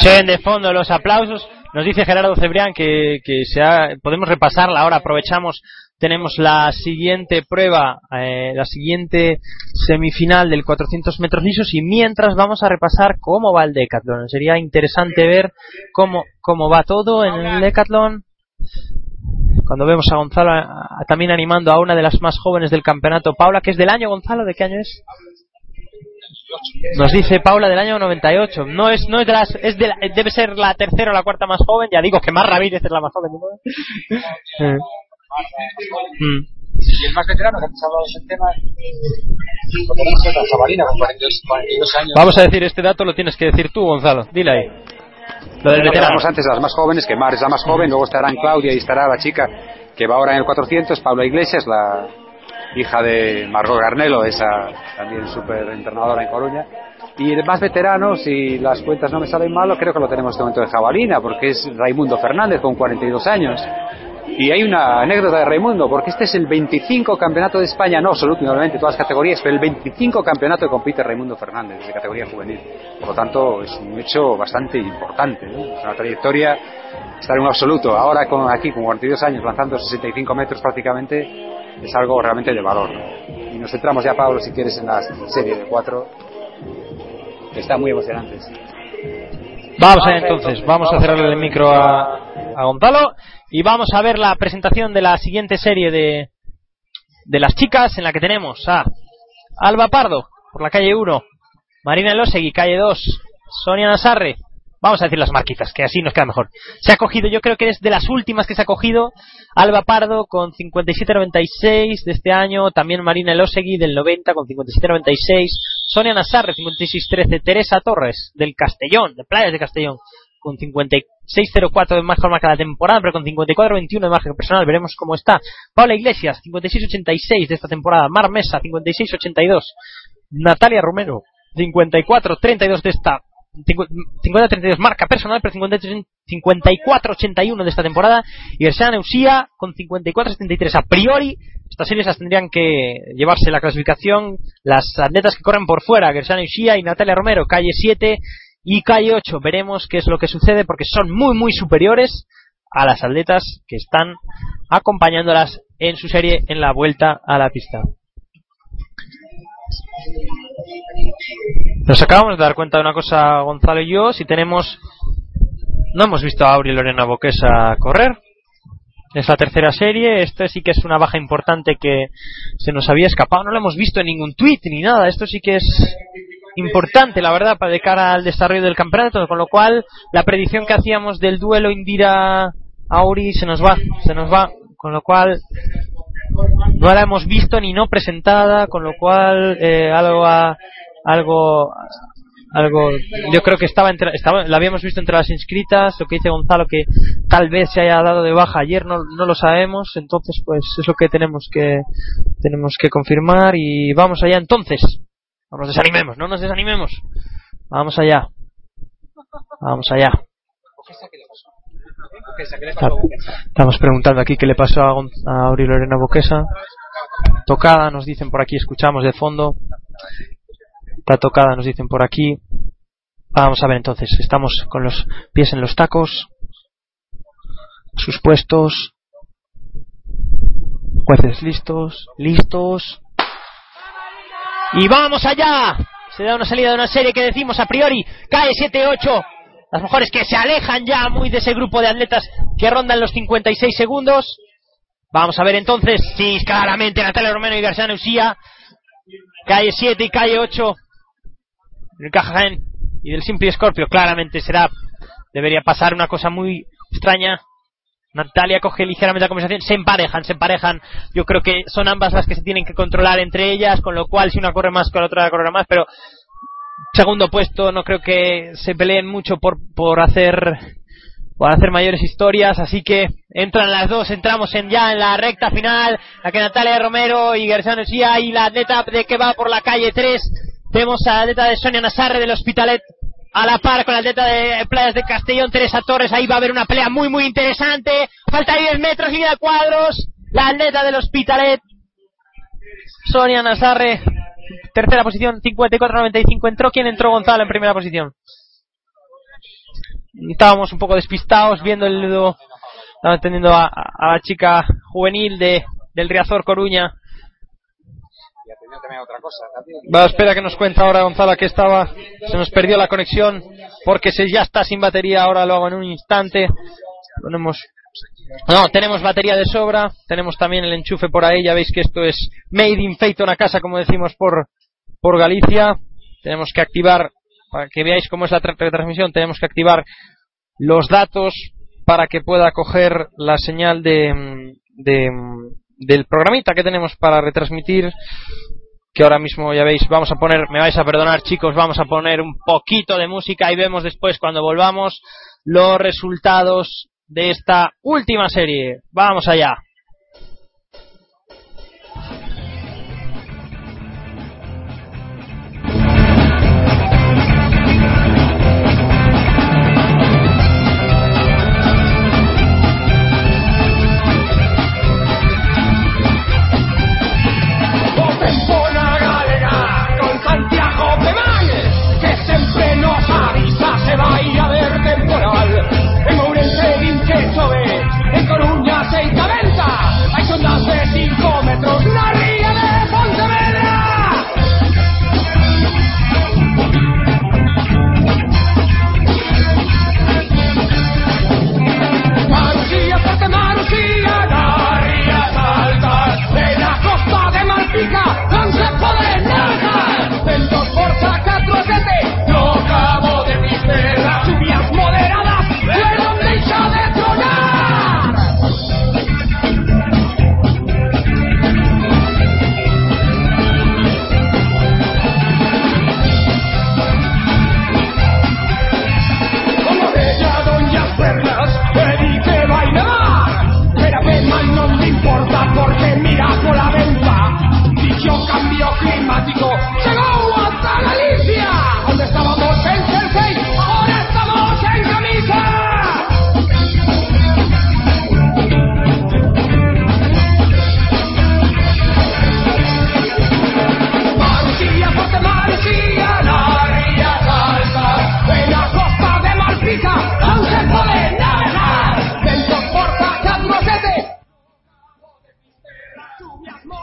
Se ven de fondo los aplausos. Nos dice Gerardo Cebrián que, que se ha- podemos repasarla ahora. Aprovechamos, tenemos la siguiente prueba, eh, la siguiente semifinal del 400 metros lisos y mientras vamos a repasar cómo va el Decathlon. Sería interesante ver cómo, cómo va todo en el Decathlon. Cuando vemos a Gonzalo a- a- también animando a una de las más jóvenes del campeonato, Paula, que es del año, Gonzalo, ¿de qué año es? Nos dice Paula del año 98. No es, no es de las, es de la- debe ser la tercera o la cuarta más joven. Ya digo que más Ramírez es la más joven. ¿no? Eh. Mm. Y el más veterano, que hablado del tema, con 42, 42 años. Vamos a decir este dato, lo tienes que decir tú, Gonzalo. Dile ahí. Lo del veterano. Antes de las más jóvenes, que Mar es la más joven, luego estarán Claudia y estará la chica que va ahora en el 400, Paula Iglesias, la hija de Margot Garnelo, esa también súper entrenadora en Coruña. Y el más veterano, si las cuentas no me salen mal, creo que lo tenemos en este momento de Jabalina, porque es Raimundo Fernández con 42 años. Y hay una anécdota de Raimundo, porque este es el 25 campeonato de España, no absoluto, obviamente, todas las categorías, pero el 25 campeonato que compite Raimundo Fernández de categoría juvenil. Por lo tanto, es un hecho bastante importante, ¿no? es una trayectoria, estar en un absoluto, ahora con, aquí con 42 años, lanzando 65 metros prácticamente, es algo realmente de valor. ¿no? Y nos centramos ya, Pablo, si quieres, en la serie de cuatro, está muy emocionante. Vamos allá entonces, vamos a cerrarle el micro a, a Gonzalo y vamos a ver la presentación de la siguiente serie de, de las chicas en la que tenemos a Alba Pardo por la calle 1, Marina Elosegui, calle 2, Sonia Nasarre, Vamos a decir las marquitas, que así nos queda mejor. Se ha cogido, yo creo que es de las últimas que se ha cogido, Alba Pardo con 57.96 de este año, también Marina Elosegui del 90 con 57.96, Sonia Nazarre 56.13, Teresa Torres del Castellón, de Playas de Castellón, con 56.04 de mejor marca de la temporada, pero con 54.21 de marca personal, veremos cómo está. Paula Iglesias, 56.86 de esta temporada, Mar Mesa, 56.82, Natalia Romero, 54.32 de esta 50-32 marca personal, pero 54-81 de esta temporada. Y Gersana Usía con 54-73. A priori, estas series las tendrían que llevarse la clasificación las atletas que corren por fuera, Gersana Usía y Natalia Romero, calle 7 y calle 8. Veremos qué es lo que sucede porque son muy, muy superiores a las atletas que están acompañándolas en su serie en la vuelta a la pista. Nos acabamos de dar cuenta de una cosa, Gonzalo y yo, si tenemos... No hemos visto a Auri Lorena Boquesa correr. Es la tercera serie, esto sí que es una baja importante que se nos había escapado. No lo hemos visto en ningún tweet ni nada. Esto sí que es importante, la verdad, para de cara al desarrollo del campeonato. Con lo cual, la predicción que hacíamos del duelo Indira-Auri se nos va, se nos va. Con lo cual, no la hemos visto ni no presentada, con lo cual eh, algo algo algo yo creo que estaba entre estaba la habíamos visto entre las inscritas lo que dice Gonzalo que tal vez se haya dado de baja ayer no, no lo sabemos entonces pues es lo que tenemos que tenemos que confirmar y vamos allá entonces. No nos desanimemos no nos desanimemos. Vamos allá. Vamos allá. Estamos preguntando aquí qué le pasó a, a Auri Lorena Boquesa. Tocada, nos dicen por aquí, escuchamos de fondo. Está tocada, nos dicen por aquí. Vamos a ver entonces, estamos con los pies en los tacos. Sus puestos. Jueces listos, listos. Y vamos allá. Se da una salida de una serie que decimos a priori cae 7-8. Las mejores que se alejan ya muy de ese grupo de atletas que rondan los 56 segundos. Vamos a ver entonces. Sí, claramente Natalia Romero y García Usía. Calle 7 y calle 8. El Cajaén y del Simple Scorpio. Claramente será. Debería pasar una cosa muy extraña. Natalia coge ligeramente la conversación, se emparejan, se emparejan. Yo creo que son ambas las que se tienen que controlar entre ellas, con lo cual si una corre más, con la otra correrá más, pero segundo puesto no creo que se peleen mucho por, por hacer por hacer mayores historias, así que entran las dos, entramos en ya en la recta final, la que Natalia Romero y García Usía y la atleta de que va por la calle 3, tenemos a la atleta de Sonia Nazarre del Hospitalet a la par con la atleta de Playas de Castellón, Teresa Torres, ahí va a haber una pelea muy muy interesante, falta 10 metros y de cuadros, la atleta del Hospitalet, Sonia Nazarre, tercera posición, 54-95, entró, ¿quién entró Gonzalo en primera posición? Estábamos un poco despistados viendo el estaba atendiendo a, a la chica juvenil de, del Riazor Coruña, Atendió también a otra cosa. Va, espera que nos cuenta ahora Gonzalo que estaba, se nos perdió la conexión porque se ya está sin batería, ahora lo hago en un instante. Ponemos no, tenemos batería de sobra, tenemos también el enchufe por ahí, ya veis que esto es made in Fate una casa como decimos por por Galicia. Tenemos que activar para que veáis cómo es la tra- retransmisión, tenemos que activar los datos para que pueda coger la señal de, de del programita que tenemos para retransmitir que ahora mismo ya veis, vamos a poner, me vais a perdonar chicos, vamos a poner un poquito de música y vemos después cuando volvamos los resultados de esta última serie. Vamos allá.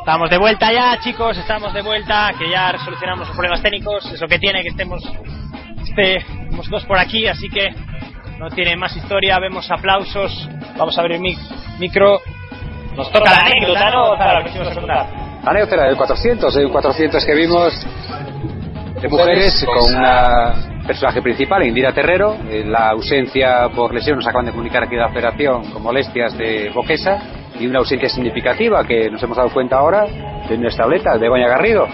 Estamos de vuelta ya, chicos, estamos de vuelta, que ya resolucionamos los problemas técnicos, eso que tiene que estemos, estemos dos por aquí, así que no tiene más historia, vemos aplausos, vamos a el mic- micro, nos toca la anécdota, ¿no? Zara, lo que íbamos a contar. La anécdota del 400, hay un 400 que vimos de mujeres con una personaje principal, Indira Terrero, eh, la ausencia por lesión, nos acaban de comunicar aquí de la operación con molestias de Boquesa y una ausencia significativa que nos hemos dado cuenta ahora de nuestra atleta, de Begoña Garrido.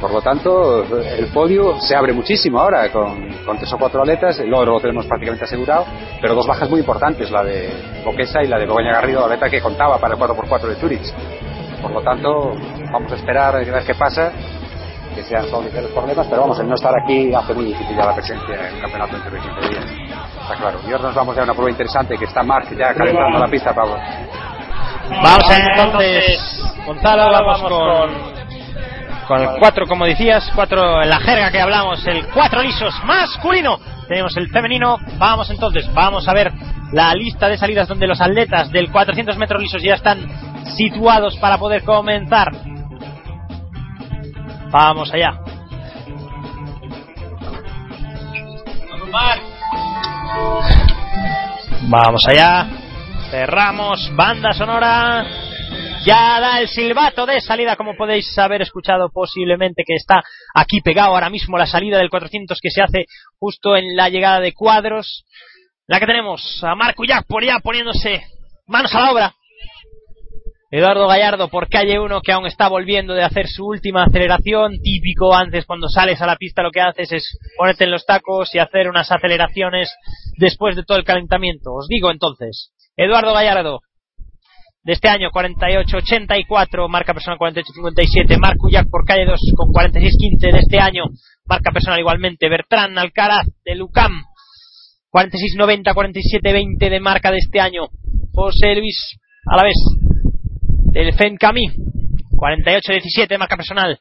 Por lo tanto, el podio se abre muchísimo ahora con, con tres o cuatro atletas, el oro lo tenemos prácticamente asegurado, pero dos bajas muy importantes, la de Boquesa y la de Begoña Garrido, la atleta que contaba para el 4x4 de Zurich. Por lo tanto, vamos a esperar a ver qué pasa, que sean solo ligeros problemas, pero vamos, el no estar aquí hace muy difícil ya la presencia en el campeonato entre 15 días. Está claro. Y ahora nos vamos a una prueba interesante que está Mark ya calentando la pista, Pablo. Vamos a entonces, Gonzalo, vamos con con el 4, como decías, 4 en la jerga que hablamos, el 4 lisos masculino. Tenemos el femenino. Vamos entonces, vamos a ver la lista de salidas donde los atletas del 400 metros lisos ya están situados para poder comenzar. Vamos allá. Vamos allá. Cerramos. Banda sonora. Ya da el silbato de salida, como podéis haber escuchado posiblemente, que está aquí pegado ahora mismo la salida del 400 que se hace justo en la llegada de cuadros. La que tenemos a Marco Jack por allá poniéndose manos a la obra. Eduardo Gallardo por calle 1 que aún está volviendo de hacer su última aceleración. Típico antes cuando sales a la pista lo que haces es ponerte en los tacos y hacer unas aceleraciones después de todo el calentamiento. Os digo entonces, Eduardo Gallardo, de este año 48-84, marca personal 48-57, Marco Jack por calle 2 con 46-15 de este año, marca personal igualmente, Bertrán Alcaraz de Lucam, 46-90, 47-20 de marca de este año, José Luis a la vez, del FENCAMI, 48-17 de marca personal,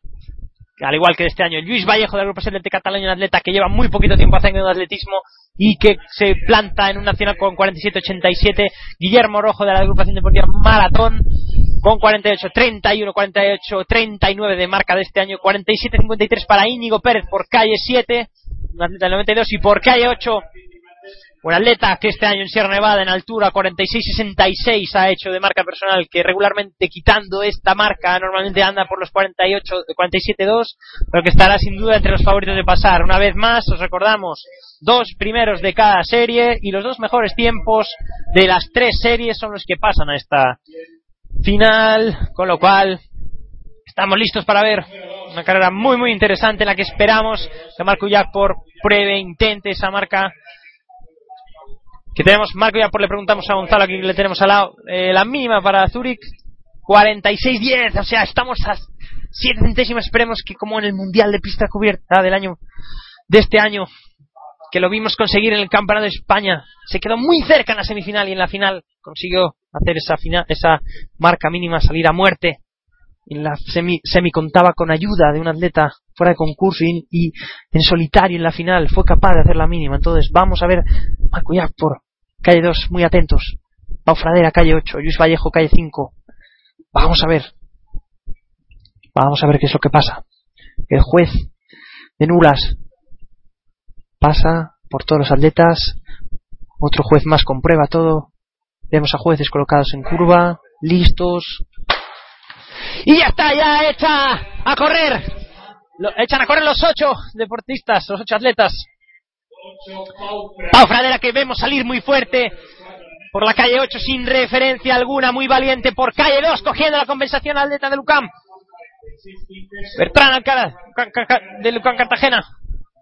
al igual que este año, Luis Vallejo del Grupo Celeste Cataluña, un atleta que lleva muy poquito tiempo haciendo atletismo y que se planta en un nacional con 47-87, Guillermo Rojo de la agrupación deportiva Maratón con 48-31, 48-39 de marca de este año, 47-53 para Íñigo Pérez por calle 7, un atleta del 92 y por calle 8 un atleta que este año en Sierra Nevada en altura 46-66 ha hecho de marca personal que regularmente quitando esta marca normalmente anda por los 48 47-2 pero que estará sin duda entre los favoritos de pasar. Una vez más os recordamos dos primeros de cada serie y los dos mejores tiempos de las tres series son los que pasan a esta final con lo cual estamos listos para ver una carrera muy muy interesante en la que esperamos. Que Marco Jack por pruebe intente esa marca que tenemos Marco ya por le preguntamos a Gonzalo aquí que le tenemos al lado eh, la mínima para Zurich 46-10 o sea estamos a 7 centésimas esperemos que como en el mundial de pista cubierta del año de este año que lo vimos conseguir en el campeonato de España se quedó muy cerca en la semifinal y en la final consiguió hacer esa final esa marca mínima salir a muerte en la semi, semi contaba con ayuda de un atleta fuera de concurso y, en solitario en la final fue capaz de hacer la mínima. Entonces vamos a ver Marco Jack por calle 2, muy atentos. Pau Fradera, calle 8, Luis Vallejo, calle 5. Vamos a ver. Vamos a ver qué es lo que pasa. El juez de Nulas pasa por todos los atletas. Otro juez más comprueba todo. Vemos a jueces colocados en curva, listos, y ya está, ya echa a correr. Lo, echan a correr los ocho deportistas, los ocho atletas. Pau Fradera que vemos salir muy fuerte por la calle 8 sin referencia alguna, muy valiente por calle 2 cogiendo la compensación atleta de Lucam. Bertrán Alcaraz de Lucam Cartagena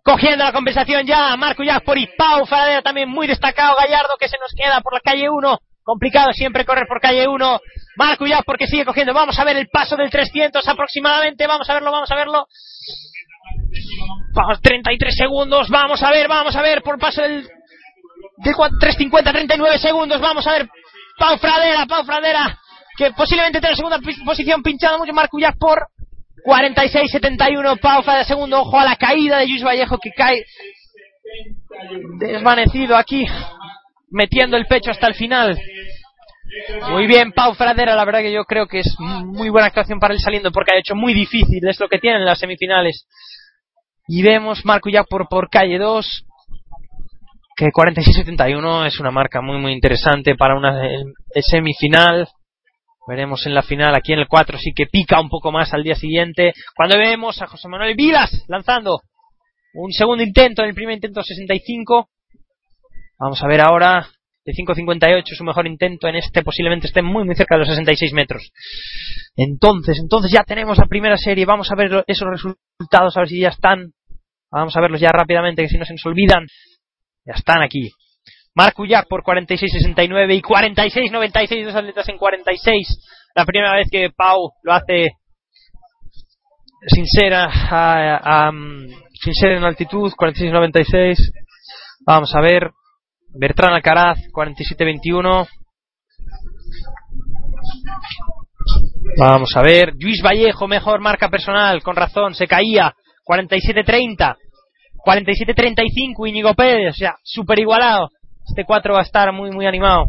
cogiendo la compensación ya, Marco Jack por y Pau Fradera también muy destacado, Gallardo que se nos queda por la calle 1 complicado siempre correr por calle 1. Marco ya porque sigue cogiendo. Vamos a ver el paso del 300 aproximadamente. Vamos a verlo, vamos a verlo. Vamos, 33 segundos. Vamos a ver, vamos a ver por paso del, del 350, 39 segundos. Vamos a ver. Pau Fradera, Pau Fradera. Que posiblemente tenga segunda posición pinchado mucho. Marco ya por 46-71. Pau Fradera segundo. Ojo a la caída de Luis Vallejo que cae desvanecido aquí metiendo el pecho hasta el final. Muy bien, Pau Fradera, la verdad que yo creo que es muy buena actuación para él saliendo porque ha hecho muy difícil, es lo que tienen en las semifinales. Y vemos Marco ya por, por calle 2, que 46-71 es una marca muy muy interesante para una semifinal. Veremos en la final, aquí en el 4 sí que pica un poco más al día siguiente. Cuando vemos a José Manuel Vilas lanzando un segundo intento, en el primer intento 65. Vamos a ver ahora de 5.58 su mejor intento en este posiblemente esté muy muy cerca de los 66 metros. Entonces entonces ya tenemos la primera serie vamos a ver esos resultados a ver si ya están. Vamos a verlos ya rápidamente que si no se nos olvidan. Ya están aquí. Marc Ullac por 46.69 y 46.96 dos atletas en 46 la primera vez que Pau lo hace sin ser a, a, a, sin ser en altitud 46.96 vamos a ver Bertrán Alcaraz, 47-21. Vamos a ver. Luis Vallejo, mejor marca personal, con razón, se caía. 47-30. 47-35, Íñigo Pérez, o sea, super igualado. Este 4 va a estar muy, muy animado.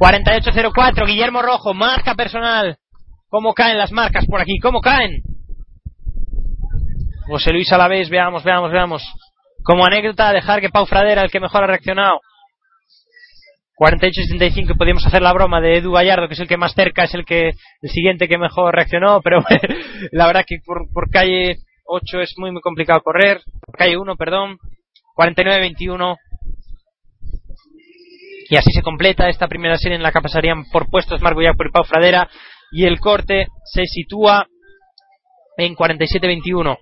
48-04, Guillermo Rojo, marca personal. ¿Cómo caen las marcas por aquí? ¿Cómo caen? José Luis Alavés, veamos, veamos, veamos. Como anécdota, dejar que Pau Fradera, el que mejor ha reaccionado. 48-75 podríamos hacer la broma de Edu Gallardo, que es el que más cerca, es el que el siguiente que mejor reaccionó, pero la verdad que por, por calle 8 es muy muy complicado correr, por calle 1, perdón, 49-21. Y así se completa esta primera serie en la que pasarían por puestos Marco Jack por Pau Fradera y el corte se sitúa en 47-21.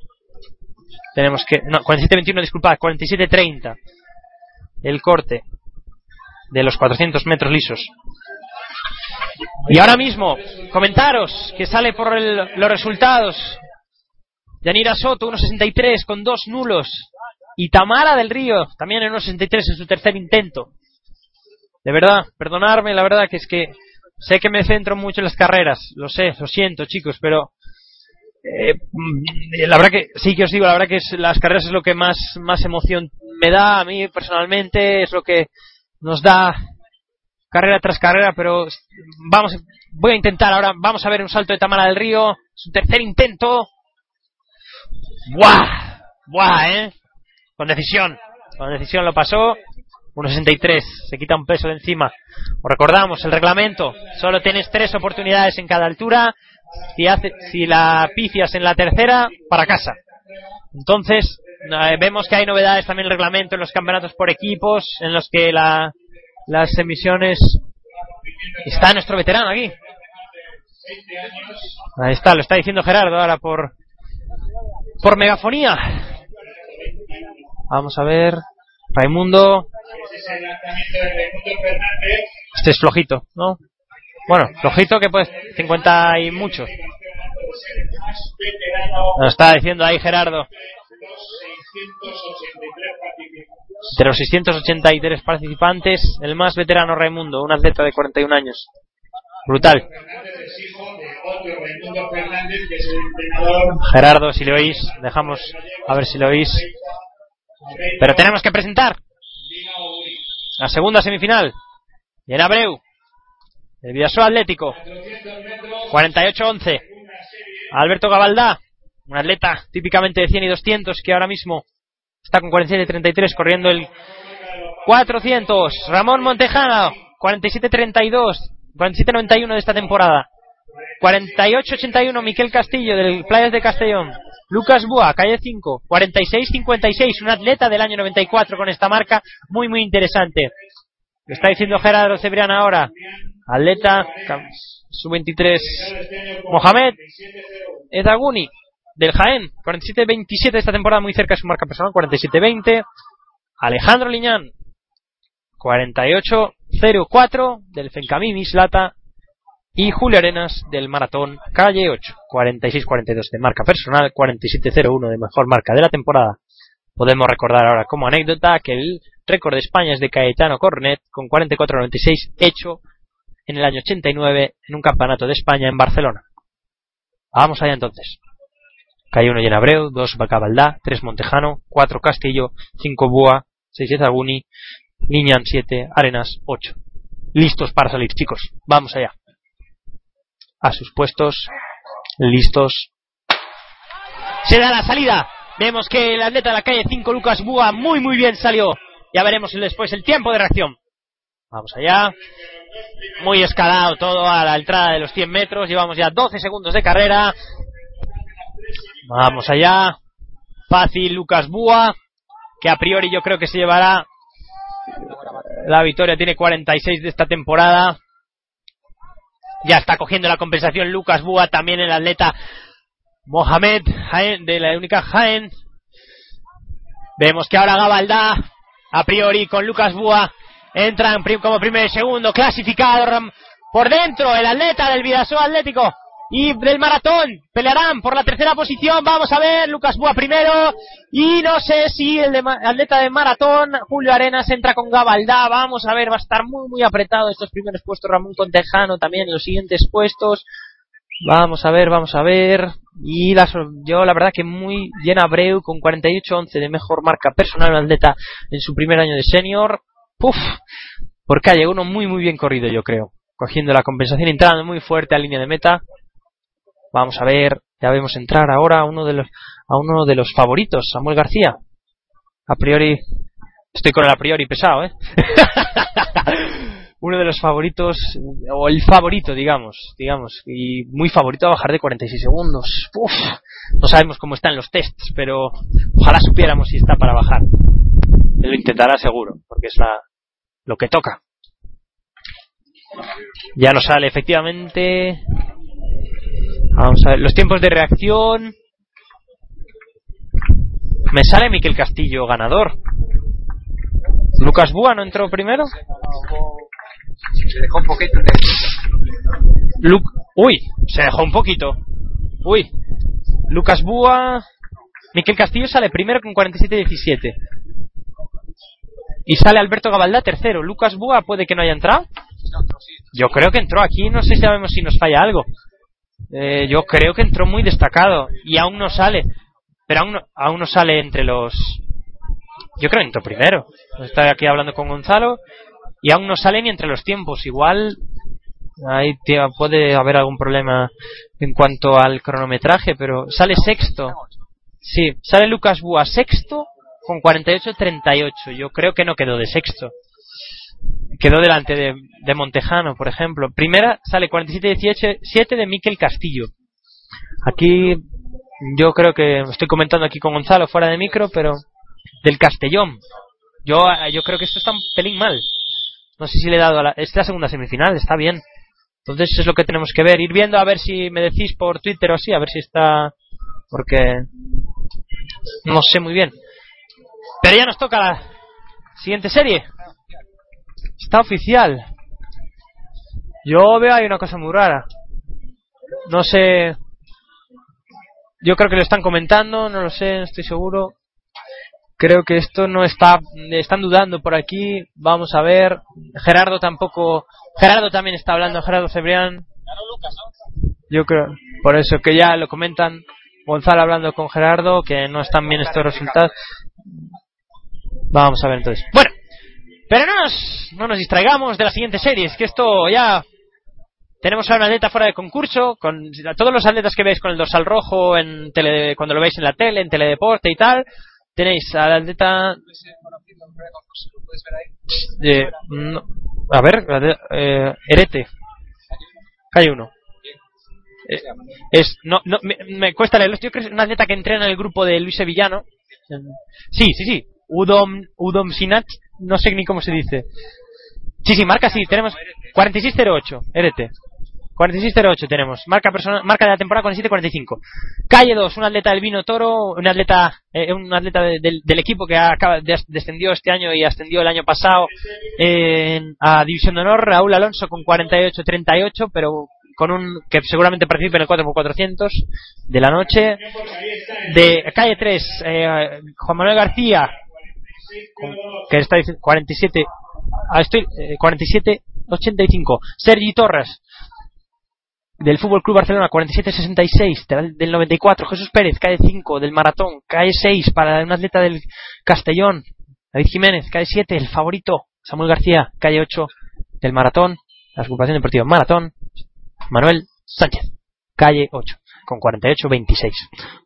Tenemos que no, 47-21, disculpad, 47-30. El corte de los 400 metros lisos. Y ahora mismo, comentaros que sale por el, los resultados. Yanira Soto, 1.63 con dos nulos. Y Tamara del Río, también en 1.63 en su tercer intento. De verdad, perdonarme, la verdad que es que sé que me centro mucho en las carreras. Lo sé, lo siento chicos, pero eh, la verdad que sí que os digo, la verdad que es, las carreras es lo que más, más emoción me da a mí personalmente, es lo que nos da carrera tras carrera, pero vamos, voy a intentar ahora, vamos a ver un salto de Tamara del Río, su tercer intento. ¡Buah! ¡Buah, eh! Con decisión, con decisión lo pasó. 1.63, se quita un peso de encima. Os recordamos, el reglamento, solo tienes tres oportunidades en cada altura. Si, hace, si la pifias en la tercera, para casa. Entonces, eh, vemos que hay novedades también en el reglamento en los campeonatos por equipos, en los que la, las emisiones. Está nuestro veterano aquí. Ahí está, lo está diciendo Gerardo ahora por, por megafonía. Vamos a ver. Raimundo. Este es flojito, ¿no? Bueno, flojito que pues 50 y mucho. Nos está diciendo ahí Gerardo. De los 683 participantes, el más veterano Raimundo, un atleta de 41 años. Brutal. Gerardo, si le oís, dejamos a ver si lo oís. Pero tenemos que presentar la segunda semifinal. Y en Abreu, el Vidasoa Atlético, 48-11. Alberto Gabaldá, un atleta típicamente de 100 y 200 que ahora mismo está con 47-33 corriendo el 400. Ramón Montejano, 47-32, 47-91 de esta temporada. 48-81 Miquel Castillo del Playas de Castellón. Lucas Bua, calle 5, 46-56, un atleta del año 94 con esta marca muy muy interesante. Lo está diciendo Gerardo Cebrián ahora. Atleta, sub-23, Mohamed Edaguni, del Jaén, 47-27 de esta temporada, muy cerca de su marca personal, 47-20. Alejandro Liñán, 48-04 del Fencamí Mislata. Y Julio Arenas del Maratón Calle 8, 46-42 de marca personal, 47-01 de mejor marca de la temporada. Podemos recordar ahora como anécdota que el récord de España es de Caetano Cornet con 44-96 hecho en el año 89 en un campeonato de España en Barcelona. Vamos allá entonces. Calle 1 Abreu, 2 Bacabaldá, 3 Montejano, 4 Castillo, 5 Búa, 6 Ezaguni, Liñan 7, Arenas 8. listos para salir, chicos. Vamos allá. A sus puestos, listos. Se da la salida. Vemos que el atleta de la calle 5, Lucas Búa, muy muy bien salió. Ya veremos después el tiempo de reacción. Vamos allá. Muy escalado todo a la entrada de los 100 metros. Llevamos ya 12 segundos de carrera. Vamos allá. Fácil Lucas Búa, que a priori yo creo que se llevará la victoria. Tiene 46 de esta temporada. Ya está cogiendo la compensación Lucas Búa, también el atleta Mohamed Jaén, de la única Jaén. Vemos que ahora Gabaldá, a priori con Lucas Búa, entran como primero y segundo, clasificado por dentro el atleta del Vidasoa Atlético y del maratón. Pelearán por la tercera posición. Vamos a ver, Lucas Búa primero. Y no sé si el de atleta de maratón, Julio Arenas, entra con Gabaldá. Vamos a ver, va a estar muy, muy apretado estos primeros puestos. Ramón Contejano también en los siguientes puestos. Vamos a ver, vamos a ver. Y la, yo la verdad que muy llena Abreu con 48-11 de mejor marca personal atleta en su primer año de senior. Puf, por calle uno muy muy bien corrido yo creo. Cogiendo la compensación, entrando muy fuerte a línea de meta. Vamos a ver, ya vemos entrar ahora a uno de los, a uno de los favoritos, Samuel García. A priori, estoy con el a priori pesado, ¿eh? uno de los favoritos, o el favorito, digamos, digamos, y muy favorito a bajar de 46 segundos. No sabemos cómo están los tests, pero ojalá supiéramos si está para bajar. Lo intentará seguro, porque es la, lo que toca. Ya nos sale efectivamente. Vamos a ver, los tiempos de reacción. Me sale Miquel Castillo ganador. Lucas Búa no entró primero. Se dejó un poquito de... Lu- Uy, se dejó un poquito. Uy. Lucas Búa. Miquel Castillo sale primero con 47-17. Y sale Alberto Gabaldá tercero. Lucas Búa puede que no haya entrado. Yo creo que entró aquí. No sé si sabemos si nos falla algo. Eh, yo creo que entró muy destacado. Y aún no sale. Pero aún no, aún no sale entre los. Yo creo que entró primero. Estoy aquí hablando con Gonzalo. Y aún no sale ni entre los tiempos. Igual Ahí tía, puede haber algún problema en cuanto al cronometraje, pero sale sexto. Sí, sale Lucas Búa sexto con 48-38. Yo creo que no quedó de sexto. Quedó delante de, de Montejano, por ejemplo. Primera sale 47-17 de Miquel Castillo. Aquí yo creo que estoy comentando aquí con Gonzalo fuera de micro, pero del Castellón. Yo, yo creo que esto está un pelín mal. No sé si le he dado a la, esta segunda semifinal, está bien. Entonces es lo que tenemos que ver, ir viendo a ver si me decís por Twitter o así, a ver si está porque no sé muy bien. Pero ya nos toca la siguiente serie. Está oficial. Yo veo ahí una cosa muy rara. No sé. Yo creo que lo están comentando, no lo sé, no estoy seguro. Creo que esto no está. Están dudando por aquí. Vamos a ver. Gerardo tampoco. Gerardo también está hablando, Gerardo Cebrián. Yo creo. Por eso que ya lo comentan. Gonzalo hablando con Gerardo, que no están bien estos resultados. Vamos a ver entonces. Bueno, pero no nos, no nos distraigamos de las siguientes series, que esto ya. Tenemos a un atleta fuera de concurso, con a todos los atletas que veis con el dorsal rojo en tele, cuando lo veis en la tele, en teledeporte y tal. Tenéis al atleta. no, a ver, eh, Erete. Calle uno. Eh, es, no, no, me, me cuesta leerlo. Yo creo que es un atleta que entrena en el grupo de Luis Sevillano. Sí, sí, sí. Udom, Udom Sinach, no sé ni cómo se dice. Sí, sí, marca sí, tenemos 4608, Erete. 4608 tenemos, marca persona, marca de la temporada 4745. Calle 2, un atleta del Vino Toro, un atleta eh, un atleta de- del, equipo que acaba de- descendió este año y ascendió el año pasado en- a División de Honor, Raúl Alonso con 48-38, pero con un que seguramente participe en el 4x400 de la noche. De calle 3, eh, Juan Manuel García, que está diciendo 47, ah, estoy, eh, 47-85. Sergi Torres, del Fútbol Club Barcelona 47-66 del, del 94 Jesús Pérez cae 5 del Maratón cae 6 para un atleta del Castellón David Jiménez cae 7 el favorito Samuel García cae 8 del maratón, la agrupación deportiva Maratón, Manuel Sánchez, calle 8, con 48-26.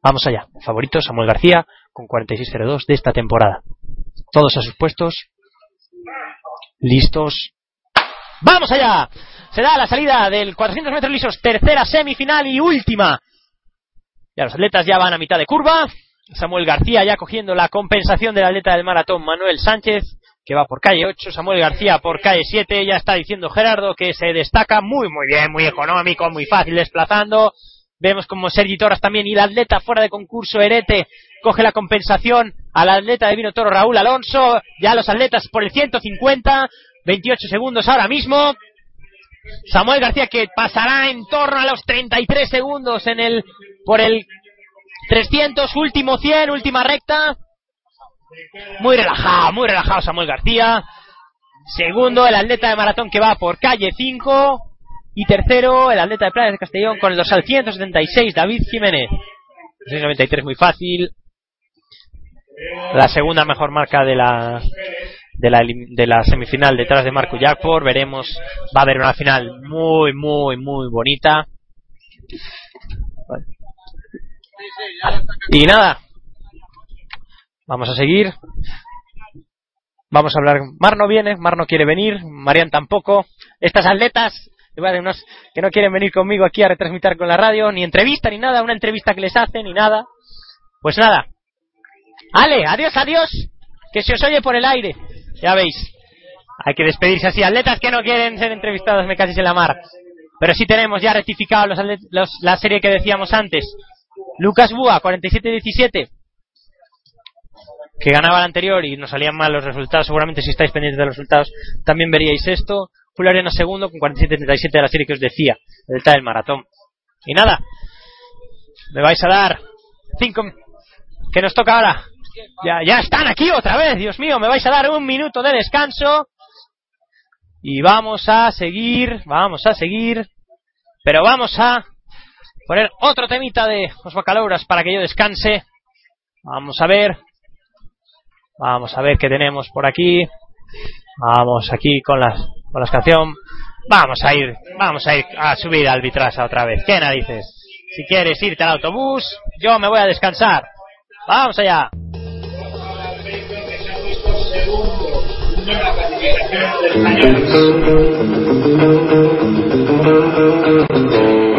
Vamos allá. Favorito Samuel García, con 46-02 de esta temporada. Todos a sus puestos. Listos. ¡Vamos allá! Se da la salida del 400 metros lisos, tercera semifinal y última. Ya los atletas ya van a mitad de curva. Samuel García ya cogiendo la compensación del atleta del maratón Manuel Sánchez, que va por calle 8, Samuel García por calle 7, ya está diciendo Gerardo que se destaca muy muy bien, muy económico, muy fácil desplazando. Vemos como Sergi Torres también y el atleta fuera de concurso Erete coge la compensación al atleta de Vino Toro Raúl Alonso, ya los atletas por el 150, 28 segundos ahora mismo. Samuel García que pasará en torno a los 33 segundos en el por el 300, último 100, última recta. Muy relajado, muy relajado Samuel García. Segundo, el atleta de maratón que va por calle 5. Y tercero, el atleta de Playa de Castellón con el dorsal 176, David Jiménez. 693 muy fácil. La segunda mejor marca de la, de la, de la semifinal detrás de Marco Jackpot. Veremos, va a haber una final muy, muy, muy bonita. Y nada, vamos a seguir. Vamos a hablar. Mar no viene, Mar no quiere venir, Marian tampoco. Estas atletas que no quieren venir conmigo aquí a retransmitir con la radio, ni entrevista ni nada, una entrevista que les hacen ni nada. Pues nada. Ale, adiós, adiós, que se os oye por el aire. Ya veis. Hay que despedirse así. Atletas que no quieren ser entrevistados, me casi en la mar. Pero sí tenemos ya rectificado los, la serie que decíamos antes. Lucas Búa, 47-17, que ganaba el anterior y nos salían mal los resultados. Seguramente si estáis pendientes de los resultados también veríais esto. Julio segundo con 47-37 de la serie que os decía, el del maratón. Y nada, me vais a dar cinco que nos toca ahora. Ya, ya están aquí otra vez, Dios mío, me vais a dar un minuto de descanso. Y vamos a seguir, vamos a seguir, pero vamos a poner otro temita de los bacalauras para que yo descanse. Vamos a ver. Vamos a ver qué tenemos por aquí. Vamos aquí con las con la canción. Vamos a ir, vamos a ir a subir al Vitrasa otra vez. ¿Qué narices? Si quieres irte al autobús, yo me voy a descansar. Vamos allá. Ahora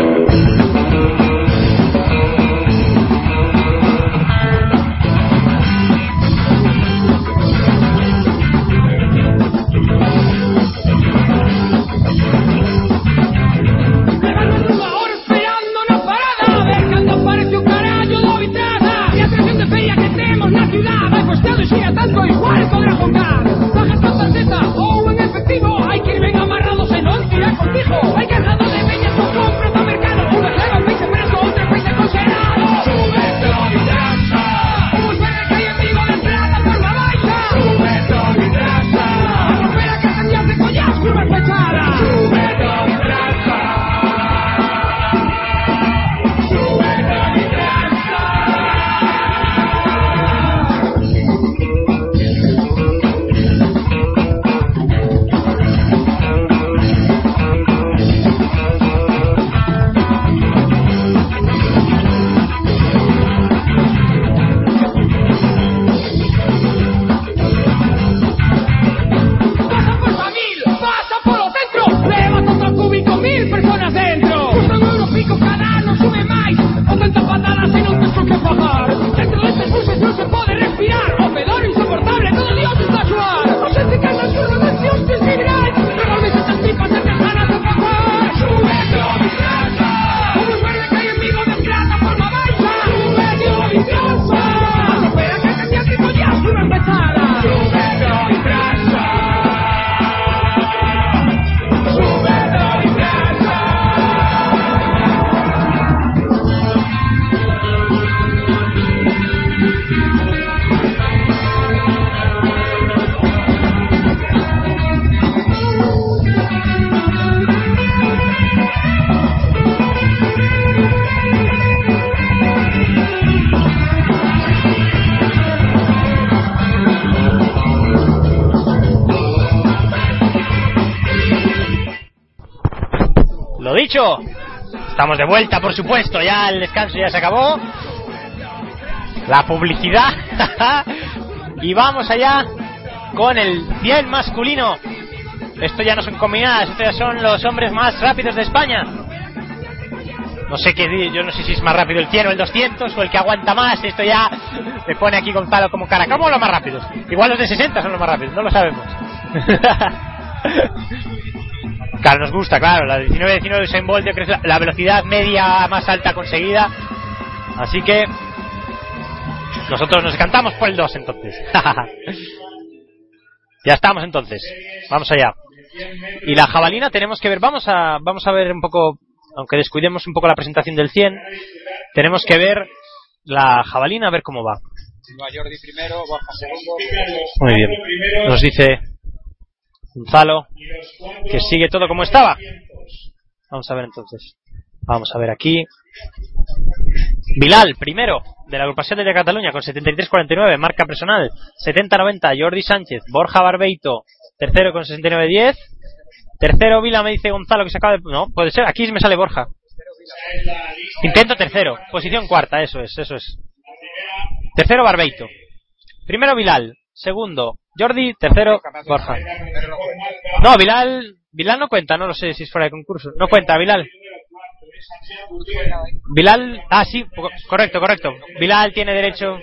estamos de vuelta, por supuesto. Ya el descanso ya se acabó. La publicidad. y vamos allá con el 100 masculino. Esto ya no son combinadas, esto ya son los hombres más rápidos de España. No sé qué, yo no sé si es más rápido el 100 o el 200 o el que aguanta más. Esto ya me pone aquí Gonzalo como cara. ¿Cómo los más rápidos? Igual los de 60 son los más rápidos, no lo sabemos. claro, nos gusta, claro. La 19-19 de Usain Bolt es la, la velocidad media más alta conseguida. Así que nosotros nos cantamos por el 2 entonces. ya estamos entonces. Vamos allá. Y la jabalina tenemos que ver, vamos a, vamos a ver un poco, aunque descuidemos un poco la presentación del 100, tenemos que ver la jabalina, a ver cómo va. Muy bien. Nos dice Gonzalo que sigue todo como estaba. Vamos a ver entonces. Vamos a ver aquí. Bilal, primero, de la agrupación de Cataluña, con 73-49, marca personal. 70-90, Jordi Sánchez. Borja Barbeito, tercero con 69-10. Tercero, Vila, me dice Gonzalo que se acaba de. No, puede ser. Aquí me sale Borja. Intento tercero. Posición cuarta, eso es, eso es. Tercero, Barbeito. Primero, Bilal. Segundo, Jordi. Tercero, Borja. No, Bilal. Bilal no cuenta, no lo sé si es fuera de concurso. No cuenta, Bilal. Bilal. Ah, sí, co- correcto, correcto. Bilal tiene derecho.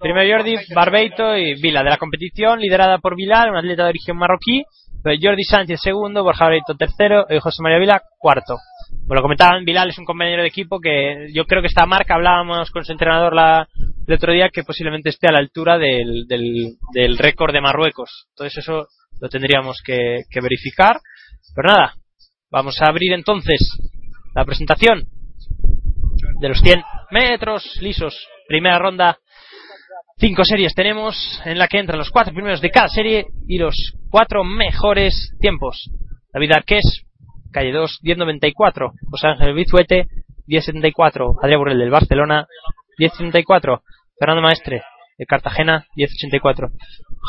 Primero Jordi, Barbeito y Vila de la competición, liderada por Bilal, un atleta de origen marroquí. Jordi Sánchez segundo, Borja Barbeito tercero y José María Vila cuarto. Como lo comentaban, Bilal es un compañero de equipo que yo creo que esta marca, hablábamos con su entrenador la, el otro día, que posiblemente esté a la altura del, del, récord de Marruecos. Entonces eso lo tendríamos que, que verificar. Pero nada, vamos a abrir entonces la presentación de los 100 metros lisos. Primera ronda, cinco series tenemos en la que entran los cuatro primeros de cada serie y los cuatro mejores tiempos. David Arqués, calle 2, 10.94. José Ángel Bizuete, 10.74. Adrián Burrell del Barcelona, 10.74. Fernando Maestre, de Cartagena, 10.84.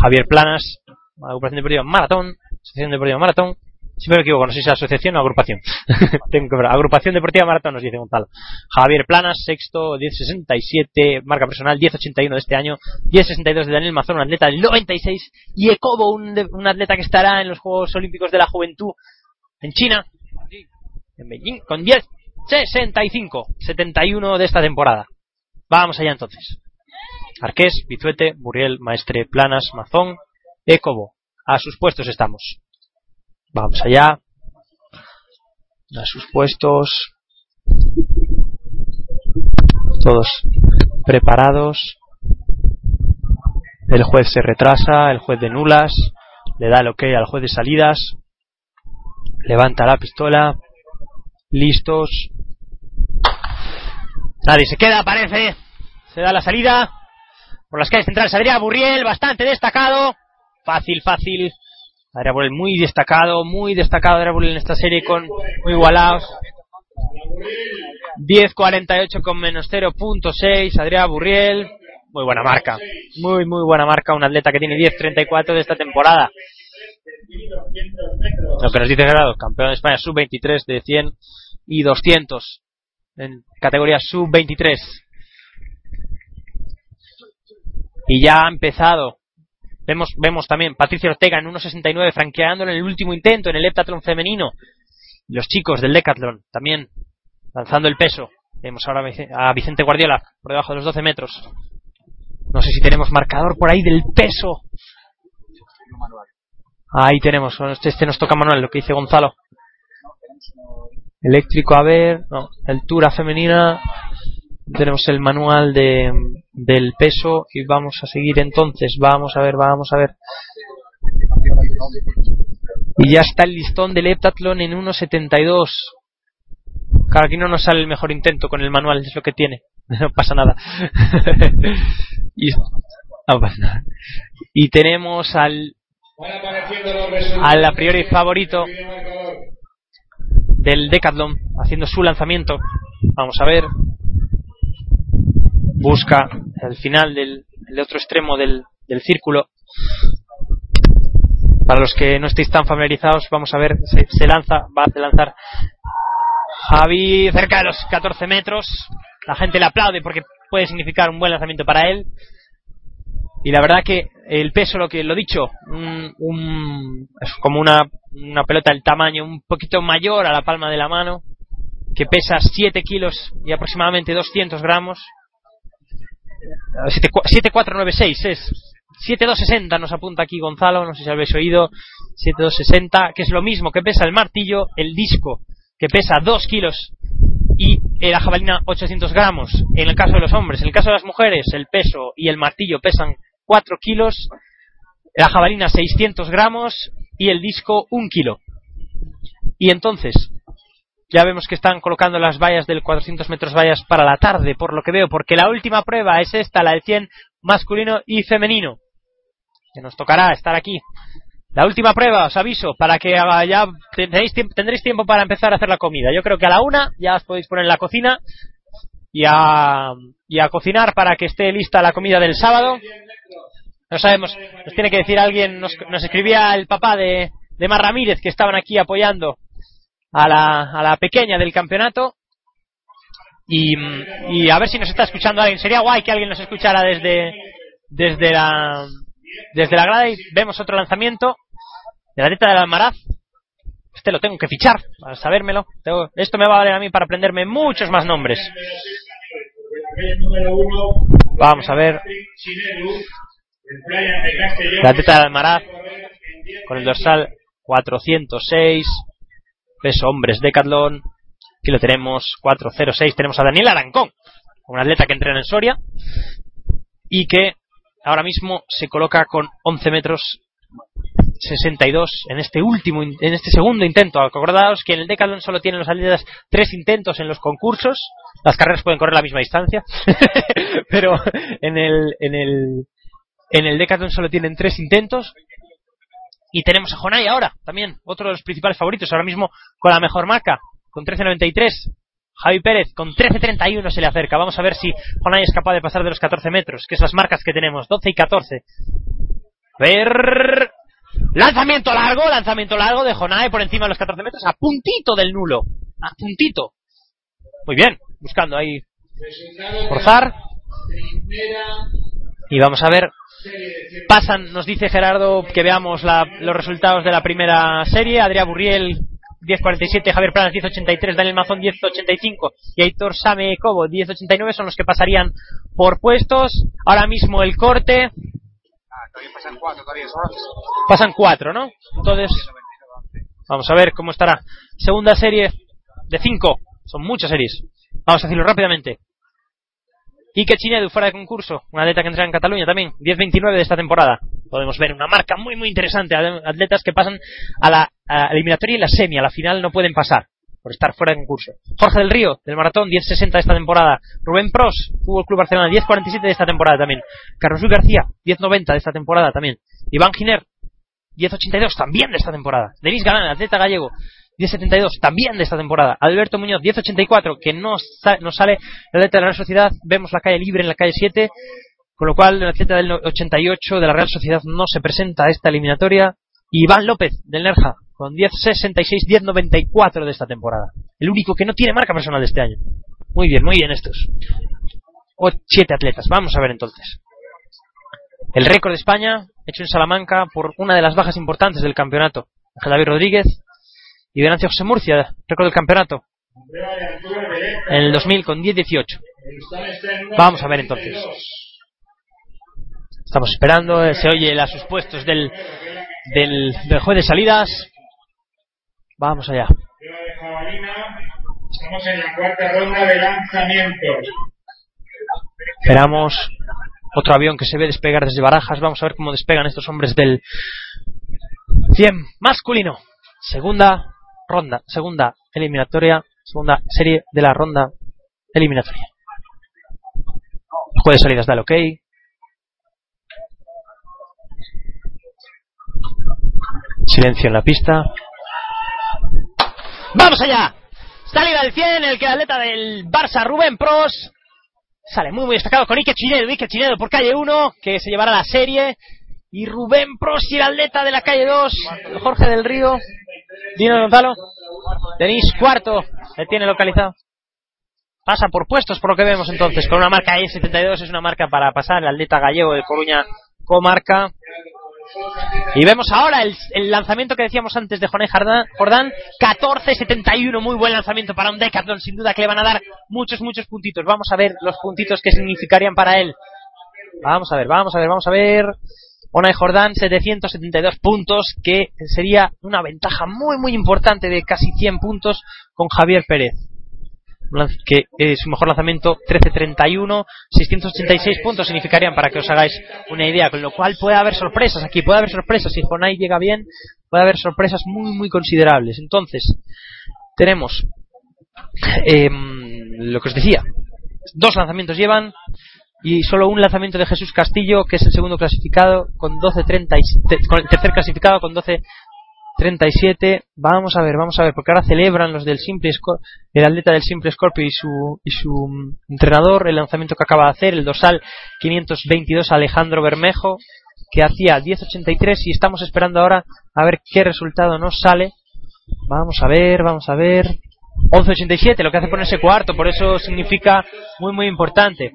Javier Planas, Agrupación Deportiva Maratón, Asociación Deportiva Maratón. Siempre me equivoco, no sé si es asociación o agrupación. Tengo que ver. Agrupación Deportiva Maratón nos dice Gonzalo. Javier Planas, sexto, 10.67, marca personal, 10.81 de este año, 10.62 de Daniel Mazón, un atleta del 96, y Ecobo, un, un atleta que estará en los Juegos Olímpicos de la Juventud en China, en Beijing, con 10.65, 71 de esta temporada. Vamos allá entonces. Arqués, Bizuete, Muriel, Maestre, Planas, Mazón, Ecobo. A sus puestos estamos. Vamos allá. A sus puestos. Todos preparados. El juez se retrasa, el juez de nulas, le da el ok al juez de salidas, levanta la pistola, listos. Nadie se queda, parece. Se da la salida. Por las calles centrales, Adrián Burriel, bastante destacado. Fácil, fácil. Adrián Burriel muy destacado, muy destacado Adrián Burriel en esta serie con muy igualados. 10.48 con menos 0.6, Adrián Burriel. Muy buena marca. Muy, muy buena marca. Un atleta que tiene 10.34 de esta temporada. Lo que nos dice Gerardo, campeón de España sub-23 de 100 y 200 en categoría sub-23. Y ya ha empezado. Vemos, vemos también Patricia Ortega en 1.69 franqueándolo en el último intento en el heptatlón femenino. Los chicos del decathlon también lanzando el peso. Vemos ahora a Vicente Guardiola por debajo de los 12 metros. No sé si tenemos marcador por ahí del peso. Ahí tenemos, este, este nos toca manual, lo que dice Gonzalo. Eléctrico, a ver, no, altura femenina, tenemos el manual de, del peso y vamos a seguir entonces, vamos a ver, vamos a ver. Y ya está el listón del heptatlón en 1.72. Claro, aquí no nos sale el mejor intento con el manual, es lo que tiene. No pasa nada. y, no pasa nada. Y tenemos al al a priori favorito del Decathlon haciendo su lanzamiento. Vamos a ver. Busca el final del, otro extremo del, del círculo. Para los que no estéis tan familiarizados, vamos a ver, se, se lanza, va a lanzar Javi cerca de los 14 metros. La gente le aplaude porque puede significar un buen lanzamiento para él. Y la verdad que el peso, lo que lo dicho, un, un- es como una, una pelota del tamaño un poquito mayor a la palma de la mano, que pesa 7 kilos y aproximadamente 200 gramos. 7, 7496 es 7260 nos apunta aquí Gonzalo, no sé si habéis oído. 7260, que es lo mismo que pesa el martillo, el disco, que pesa 2 kilos y la jabalina 800 gramos. En el caso de los hombres, en el caso de las mujeres, el peso y el martillo pesan 4 kilos, la jabalina 600 gramos y el disco 1 kilo. Y entonces, ya vemos que están colocando las vallas del 400 metros vallas para la tarde, por lo que veo, porque la última prueba es esta, la del 100 masculino y femenino, que nos tocará estar aquí. La última prueba, os aviso, para que ya tendréis tiempo para empezar a hacer la comida. Yo creo que a la una ya os podéis poner en la cocina y a, y a cocinar para que esté lista la comida del sábado. No sabemos, nos tiene que decir alguien, nos, nos escribía el papá de, de Mar Ramírez que estaban aquí apoyando a la, a la pequeña del campeonato. Y, y a ver si nos está escuchando alguien. Sería guay que alguien nos escuchara desde, desde la, desde la grada y vemos otro lanzamiento de la neta del Almaraz. Este lo tengo que fichar para sabérmelo. Tengo- esto me va a valer a mí para aprenderme muchos más nombres. Vamos a ver. La teta del Almaraz con el dorsal 406. Peso hombres Decathlon. Aquí lo tenemos 406. Tenemos a Daniel Arancón, un atleta que entrena en Soria y que ahora mismo se coloca con 11 metros 62 en este último en este segundo intento. Acordaos que en el Decathlon solo tienen los atletas tres intentos en los concursos. Las carreras pueden correr la misma distancia, pero en el en el en el Decathlon solo tienen tres intentos. Y tenemos a Jonay ahora, también, otro de los principales favoritos, ahora mismo con la mejor marca, con 13.93. Javi Pérez con 13.31 se le acerca. Vamos a ver si Jonay es capaz de pasar de los 14 metros, que es las marcas que tenemos, 12 y 14. A ver. Lanzamiento largo, lanzamiento largo de Jonay por encima de los 14 metros, a puntito del nulo. A puntito. Muy bien, buscando ahí forzar. Y vamos a ver. Pasan, nos dice Gerardo que veamos la- los resultados de la primera serie. Adrián Burriel 10.47, Javier Planas 10.83, Daniel Mazón 10.85 y Aitor Same Cobo 10.89 son los que pasarían por puestos. Ahora mismo el corte. Pasan cuatro, ¿no? Entonces, vamos a ver cómo estará. Segunda serie de cinco. Son muchas series. Vamos a decirlo rápidamente. Ike Chinedu fuera de concurso, una atleta que entra en Cataluña también, 10-29 de esta temporada. Podemos ver una marca muy muy interesante, atletas que pasan a la, a eliminatoria y la semi, a la final no pueden pasar por estar fuera de concurso. Jorge del Río, del maratón, 10-60 de esta temporada. Rubén Pros, Fútbol Club Barcelona, 10-47 de esta temporada también. Carlos Luis García, 10-90 de esta temporada también. Iván Giner, 10.82 también de esta temporada. Denis Galán, atleta gallego, 10.72 también de esta temporada. Alberto Muñoz, 10.84, que no, sa- no sale el atleta de la Real Sociedad. Vemos la calle libre en la calle 7, con lo cual el atleta del 88 de la Real Sociedad no se presenta a esta eliminatoria. Iván López, del Nerja, con 10.66, 10.94 de esta temporada. El único que no tiene marca personal de este año. Muy bien, muy bien estos. O siete atletas. Vamos a ver entonces. El récord de España, hecho en Salamanca por una de las bajas importantes del campeonato. David Rodríguez y Venancio José Murcia, récord del campeonato. En el 2000 con 10-18. Vamos a ver entonces. Estamos esperando, eh, se oye sus puestos del, del, del juez de salidas. Vamos allá. Estamos en la cuarta ronda de lanzamientos. Esperamos otro avión que se ve despegar desde Barajas. Vamos a ver cómo despegan estos hombres del 100 masculino. Segunda ronda, segunda eliminatoria, segunda serie de la ronda eliminatoria. El juez de salidas da el ok. Silencio en la pista. ¡Vamos allá! Salida del 100, el que atleta del Barça, Rubén Pros. Sale muy muy destacado con Ike Chinedo, Ike Chinedo por calle 1, que se llevará la serie. Y Rubén Pros y el atleta de la calle 2, Jorge del Río. Dino Gonzalo. Denis cuarto, le tiene localizado. Pasa por puestos, por lo que vemos entonces, con una marca E72, es una marca para pasar, el atleta gallego de Coruña comarca. Y vemos ahora el, lanzamiento que decíamos antes de Joné Jordán, 14.71, muy buen lanzamiento para un Decathlon, sin duda que le van a dar muchos, muchos puntitos. Vamos a ver los puntitos que significarían para él. Vamos a ver, vamos a ver, vamos a ver. Onay Jordán, 772 puntos, que sería una ventaja muy, muy importante de casi 100 puntos con Javier Pérez. Que eh, su mejor lanzamiento, 13.31, 686 puntos significarían para que os hagáis una idea, con lo cual puede haber sorpresas aquí, puede haber sorpresas. Si Jonay llega bien, puede haber sorpresas muy, muy considerables. Entonces, tenemos em, lo que os decía, dos lanzamientos llevan y solo un lanzamiento de Jesús Castillo, que es el segundo clasificado con 12.30 y- te- con el tercer clasificado con 12.37. Vamos a ver, vamos a ver, porque ahora celebran los del Simple Scor- el atleta del Simple Scorpio y su y su mm, entrenador el lanzamiento que acaba de hacer, el dorsal 522 Alejandro Bermejo, que hacía 10.83 y estamos esperando ahora a ver qué resultado nos sale. Vamos a ver, vamos a ver. 11.87, lo que hace ponerse cuarto, por eso significa muy, muy importante.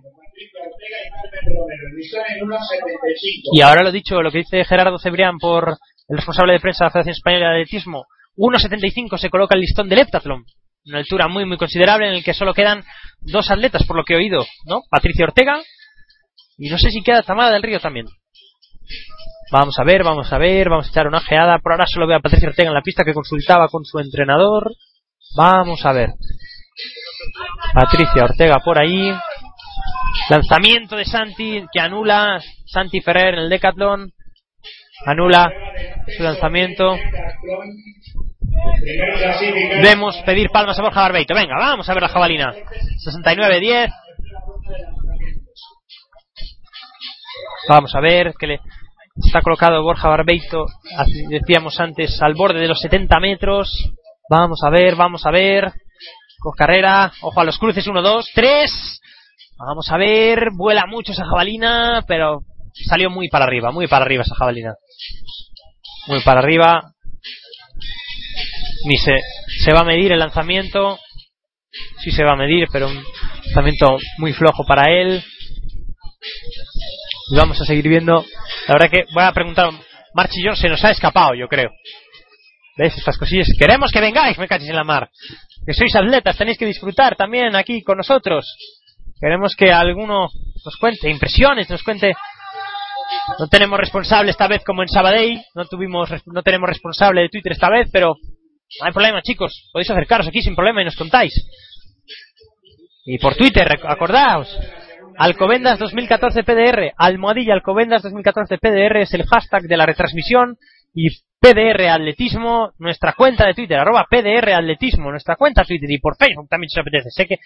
Y ahora lo dicho, lo que dice Gerardo Cebrián por el responsable de prensa de la Federación Española de Atletismo, 1.75 se coloca el listón del heptatlón, una altura muy muy considerable en el que solo quedan dos atletas por lo que he oído, ¿no? Patricia Ortega y no sé si queda Tamara del Río también. Vamos a ver, vamos a ver, vamos a echar una ojeada. Por ahora solo veo a Patricia Ortega en la pista que consultaba con su entrenador. Vamos a ver. Patricia Ortega por ahí. Lanzamiento de Santi que anula Santi Ferrer en el Decathlon. Anula su lanzamiento. Vemos pedir palmas a Borja Barbeito. Venga, vamos a ver la jabalina. 69-10. Vamos a ver que le está colocado Borja Barbeito, decíamos antes, al borde de los 70 metros. Vamos a ver, vamos a ver. Con carrera, ojo a los cruces, 1, 2, 3. Vamos a ver, vuela mucho esa jabalina, pero salió muy para arriba, muy para arriba esa jabalina. Muy para arriba. Ni se, se va a medir el lanzamiento. Sí se va a medir, pero un lanzamiento muy flojo para él. Y vamos a seguir viendo. La verdad que voy a preguntar, Marchillón se nos ha escapado, yo creo. ¿Veis estas cosillas? Queremos que vengáis, me cachis en la mar. Que sois atletas, tenéis que disfrutar también aquí con nosotros. Queremos que alguno nos cuente impresiones, nos cuente. No tenemos responsable esta vez como en Sabadell, no tuvimos, no tenemos responsable de Twitter esta vez, pero no hay problema, chicos. Podéis acercaros aquí sin problema y nos contáis. Y por Twitter, acordaos. Alcobendas 2014 PDR, almohadilla Alcobendas 2014 PDR es el hashtag de la retransmisión y PDR Atletismo, nuestra cuenta de Twitter, arroba PDR Atletismo, nuestra cuenta Twitter y por Facebook también si os apetece. Sé que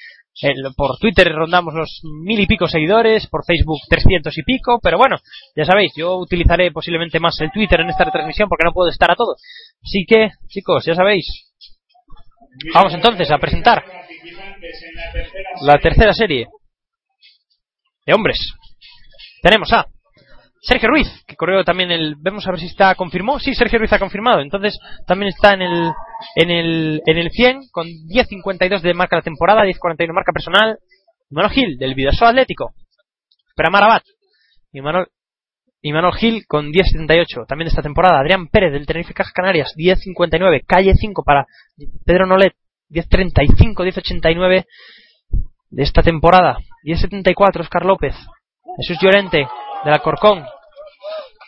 por Twitter rondamos los mil y pico seguidores, por Facebook 300 y pico, pero bueno, ya sabéis, yo utilizaré posiblemente más el Twitter en esta retransmisión porque no puedo estar a todo. Así que, chicos, ya sabéis. Vamos entonces a presentar la tercera serie de hombres. Tenemos a Sergio Ruiz, que corrió también el. Vemos a ver si está confirmó. Sí, Sergio Ruiz ha confirmado. Entonces también está en el en el en el 100 con 10.52 de marca la temporada, 10.41 marca personal. Manuel Gil del Vidasoa Atlético. Pramar Abad. Y Manuel y Manuel Gil con 10.78 también de esta temporada. Adrián Pérez del Tenerife Canarias 10.59. Calle 5 para Pedro Nolet 10.35, 10.89 de esta temporada. 10.74 Oscar López. Jesús Llorente de la Corcón.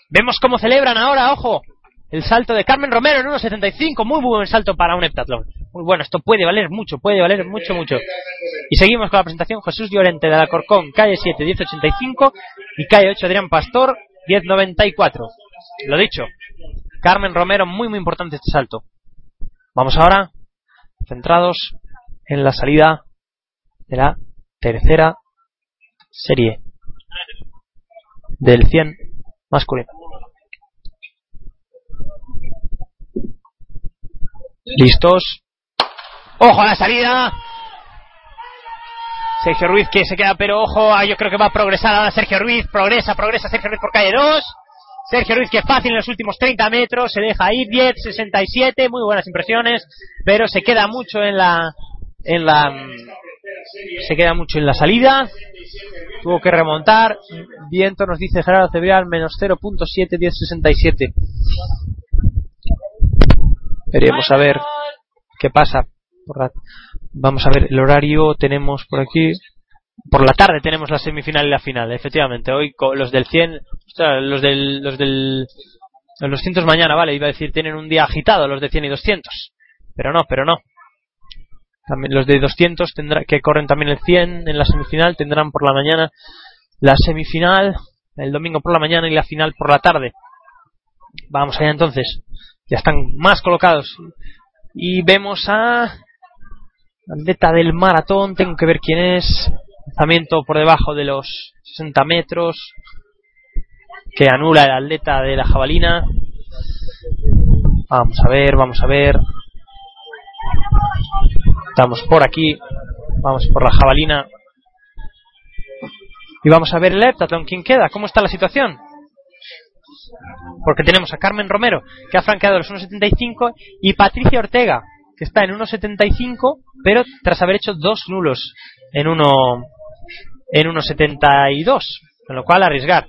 Vemos cómo celebran ahora, ojo, el salto de Carmen Romero en 1.75. Muy buen salto para un heptatlón. Muy bueno, esto puede valer mucho, puede valer mucho, mucho. Y seguimos con la presentación. Jesús Llorente de la Corcón, calle 7, 10.85. Y calle 8, Adrián Pastor, 10.94. Lo dicho, Carmen Romero, muy, muy importante este salto. Vamos ahora, centrados en la salida de la tercera serie del 100 masculino. ¿Listos? ¡Ojo a la salida! Sergio Ruiz que se queda, pero ojo, ah, yo creo que va a progresar ahora Sergio Ruiz, progresa, progresa Sergio Ruiz por calle 2. Sergio Ruiz que fácil en los últimos 30 metros, se deja ir 10, 67, muy buenas impresiones, pero se queda mucho en la en la se queda mucho en la salida. Tuvo que remontar. Viento nos dice Gerardo Cebrial menos 0.7 1067. Veremos a ver qué pasa. Vamos a ver el horario. Tenemos por aquí. Por la tarde tenemos la semifinal y la final, efectivamente. Hoy los del 100, ostras, los del, los del, los 200 mañana, vale, iba a decir, tienen un día agitado los de 100 y 200. Pero no, pero no. También los de 200 tendrá, que corren también el 100 en la semifinal tendrán por la mañana la semifinal el domingo por la mañana y la final por la tarde. Vamos allá entonces. Ya están más colocados. Y vemos a atleta del maratón, tengo que ver quién es. Lanzamiento por debajo de los 60 metros que anula el atleta de la jabalina. Vamos a ver, vamos a ver. Estamos por aquí. Vamos por la jabalina. Y vamos a ver el heptatlón. ¿Quién queda? ¿Cómo está la situación? Porque tenemos a Carmen Romero, que ha franqueado los 1.75, y Patricia Ortega, que está en 1.75, pero tras haber hecho dos nulos en uno en 1.72, con lo cual arriesgar.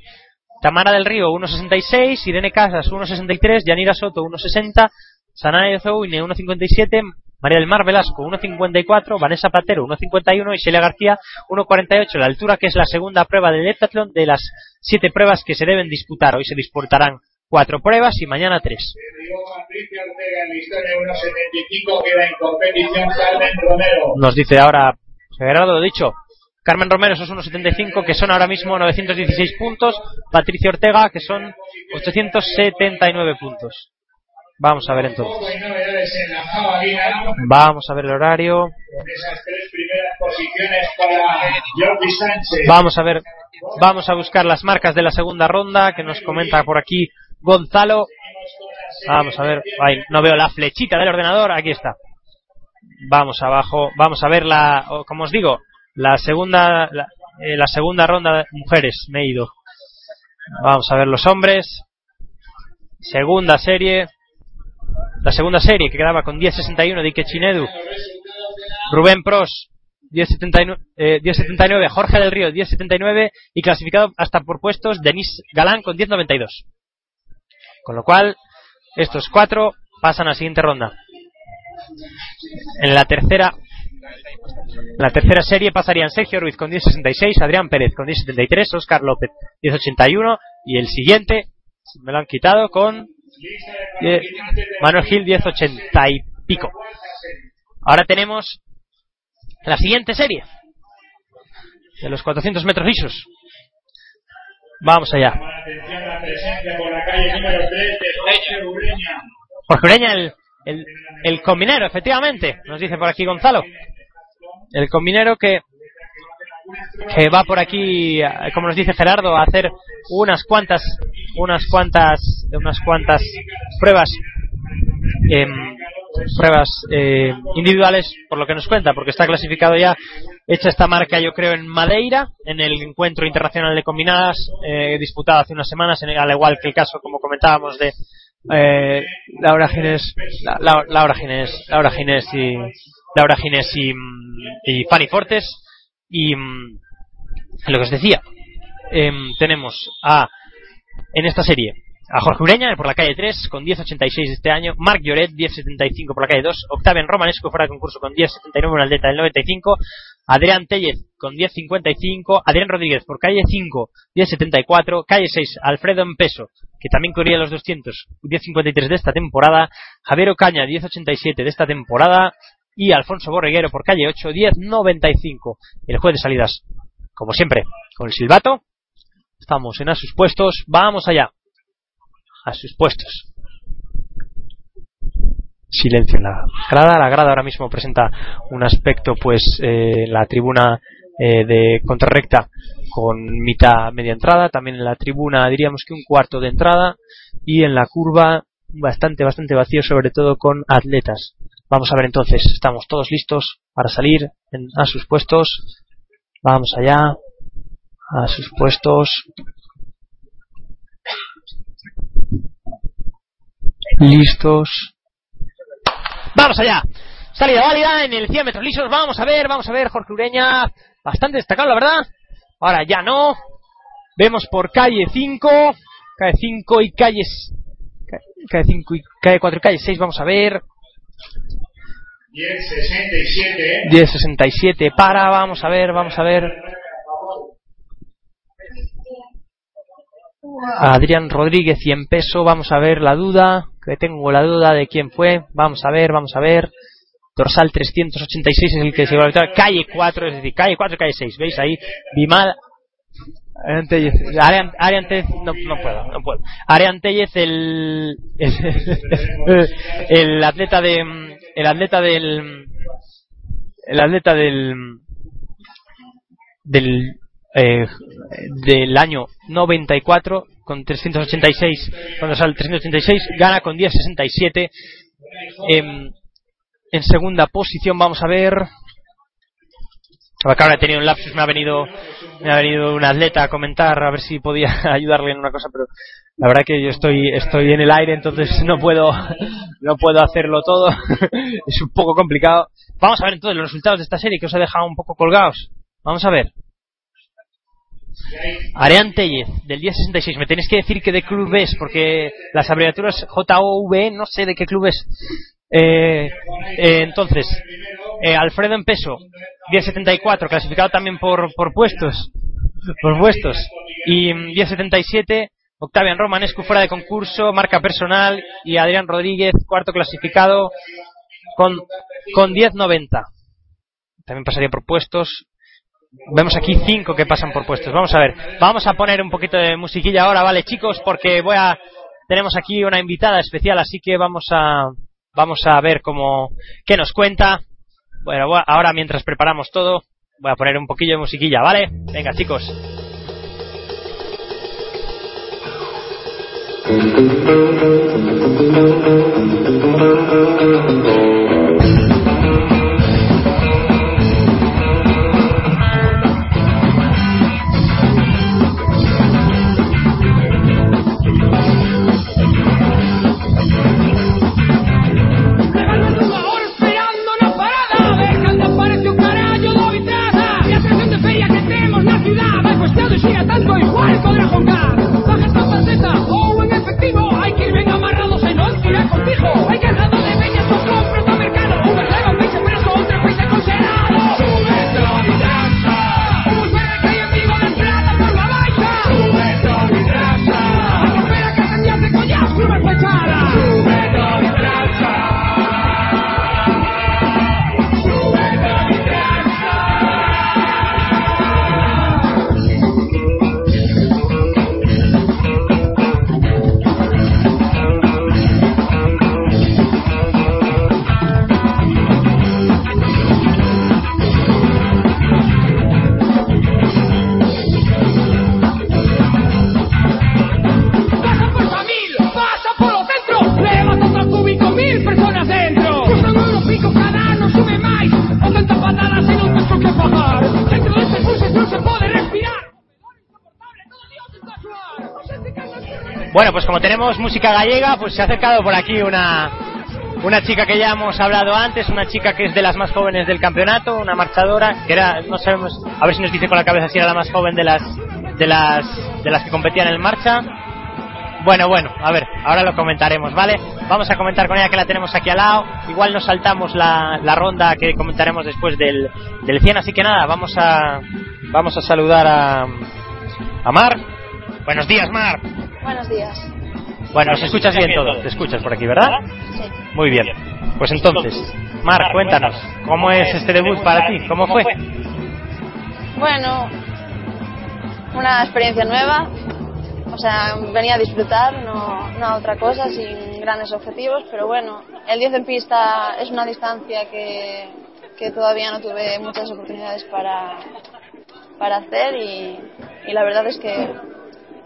Tamara del Río 1.66, Irene Casas 1.63, Yanira Soto 1.60, Sanaya Zouine 1.57, María del Mar Velasco 1.54, Vanessa Platero 1.51 y Sheila García 1.48, la altura que es la segunda prueba del heptatlón de las siete pruebas que se deben disputar. Hoy se disputarán cuatro pruebas y mañana tres. Derribó Patricia Ortega en la historia de 1.75, queda en competición Carmen Romero. Nos dice ahora Gerardo, lo dicho, Carmen Romero esos 1.75 que son ahora mismo 916 puntos, Patricia Ortega que son 879 puntos. Vamos a ver entonces. Vamos a ver el horario. Vamos a ver, vamos a buscar las marcas de la segunda ronda que nos comenta por aquí Gonzalo. Vamos a ver, ay, no veo la flechita del ordenador, aquí está. Vamos abajo, vamos a ver la, como os digo, la segunda, la, eh, la segunda ronda de mujeres, me he ido. Vamos a ver los hombres. Segunda serie. La segunda serie que quedaba con 10.61 de Ike Chinedu. Rubén Pros 10.79, eh, 10.79, Jorge del Río 10.79 y clasificado hasta por puestos Denis Galán con 10.92. Con lo cual, estos cuatro pasan a la siguiente ronda. En la tercera la tercera serie pasarían Sergio Ruiz con 10.66, Adrián Pérez con 10.73, Oscar López 10.81 y el siguiente me lo han quitado con eh, Manuel Gil 10.80 y pico. Ahora tenemos la siguiente serie de los 400 metros lisos. Vamos allá. Atención la presencia por la calle número 3 de Jorge Ureña. Jorge Ureña, el, el, el combinero, efectivamente, nos dice por aquí Gonzalo. El combinero que, que va por aquí, como nos dice Gerardo, a hacer unas cuantas, unas cuantas, unas cuantas pruebas, em, pruebas eh, individuales, por lo que nos cuenta, porque está clasificado ya, hecha esta marca yo creo en Madeira, en el encuentro internacional de combinadas, eh, disputado hace unas semanas, en al igual que el caso, como comentábamos, de eh, Laura Ginés, la- la- Laura Laura y Laura y, y Fanny Fortes y mm, lo que os decía em, tenemos a en esta serie a Jorge Ureña por la calle 3 con 10.86 este año, Marc Lloret 10.75 por la calle 2, Octavian Romanesco fuera de concurso con 10.79 en atleta del 95, Adrián Tellez con 10.55, Adrián Rodríguez por calle 5 10.74, calle 6 Alfredo Empeso que también corría los 200 10.53 de esta temporada, Javier Ocaña 10.87 de esta temporada y Alfonso Borreguero por calle 8 10.95 el juez de salidas como siempre con el silbato estamos en a sus puestos vamos allá a sus puestos. Silencio en la grada. La grada ahora mismo presenta un aspecto, pues, eh, la tribuna eh, de contrarrecta con mitad media entrada. También en la tribuna diríamos que un cuarto de entrada. Y en la curva bastante, bastante vacío, sobre todo con atletas. Vamos a ver entonces, estamos todos listos para salir en- a sus puestos. Vamos allá. A sus puestos. Listos. Vamos allá. Salida válida en el 100 metros lisos. Vamos a ver, vamos a ver. Jorge Ureña, bastante destacado, la verdad. Ahora ya no. Vemos por calle 5, calle 5 y calles. Calle 5 y calle 4 y calle 6. Vamos a ver. 10.67. 10.67 para. Vamos a ver, vamos a ver. Adrián Rodríguez 100 peso, vamos a ver la duda, que tengo la duda de quién fue, vamos a ver, vamos a ver. Dorsal 386 es el que se va a victoria. Calle 4, es decir, calle 4 y calle 6. ¿Veis ahí? Bimal. Arián Tellez, no, no puedo, no puedo. Arián Tellez, el, el, el atleta de, el atleta del, el atleta del, del, eh, del año 94 con 386, cuando sale 386, gana con 1067. Em, en segunda posición vamos a ver ahora he tenido un lapsus, me ha venido me ha venido un atleta a comentar a ver si podía ayudarle en una cosa, pero la verdad que yo estoy estoy en el aire, entonces no puedo no puedo hacerlo todo. es un poco complicado. Vamos a ver entonces los resultados de esta serie que os he dejado un poco colgados. Vamos a ver. Arean Tellez, del día 66. Me tenéis que decir que de club es, porque las abreviaturas JOV, no sé de qué club es. Eh, eh, entonces, eh, Alfredo en peso, 10.74, clasificado también por, por puestos. Por puestos. Y mm, 10.77, Octavian Romanescu fuera de concurso, marca personal. Y Adrián Rodríguez, cuarto clasificado, con, con 10.90. También pasaría por puestos. Vemos aquí cinco que pasan por puestos. Vamos a ver. Vamos a poner un poquito de musiquilla ahora, ¿vale, chicos? Porque voy a. Tenemos aquí una invitada especial, así que vamos a. Vamos a ver cómo. ¿Qué nos cuenta? Bueno, ahora mientras preparamos todo, voy a poner un poquillo de musiquilla, ¿vale? Venga, chicos. Tanto igual co Bueno, pues como tenemos música gallega, pues se ha acercado por aquí una, una chica que ya hemos hablado antes, una chica que es de las más jóvenes del campeonato, una marchadora, que era, no sabemos, a ver si nos dice con la cabeza si era la más joven de las, de las, de las que competían en marcha. Bueno, bueno, a ver, ahora lo comentaremos, ¿vale? Vamos a comentar con ella que la tenemos aquí al lado. Igual nos saltamos la, la ronda que comentaremos después del, del 100, así que nada, vamos a, vamos a saludar a, a Mar. Buenos días, Mar. Buenos días. Bueno, nos escuchas bien todo, te escuchas por aquí, ¿verdad? Sí. Muy bien. Pues entonces, Mar, cuéntanos, ¿cómo es este debut para ti? ¿Cómo fue? Bueno, una experiencia nueva. O sea, venía a disfrutar, no, no a otra cosa, sin grandes objetivos, pero bueno, el 10 en pista es una distancia que, que todavía no tuve muchas oportunidades para, para hacer y, y la verdad es que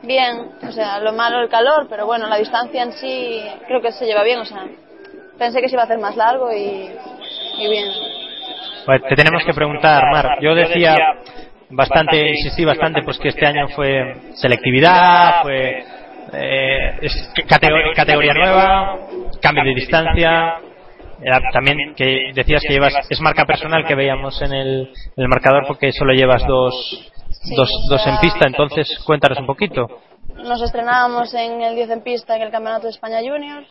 bien, o sea, lo malo el calor, pero bueno, la distancia en sí creo que se lleva bien, o sea, pensé que se iba a hacer más largo y, y bien. Pues te tenemos que preguntar, Mar. Yo decía bastante, insistí bastante, pues que este año fue selectividad, fue eh, es catego- categoría nueva. cambio de distancia. Era también que decías que llevas, es marca personal que veíamos en el, en el marcador porque solo llevas dos, dos, dos en pista, entonces cuéntanos un poquito. Nos estrenábamos en el 10 en pista en el Campeonato de España Junior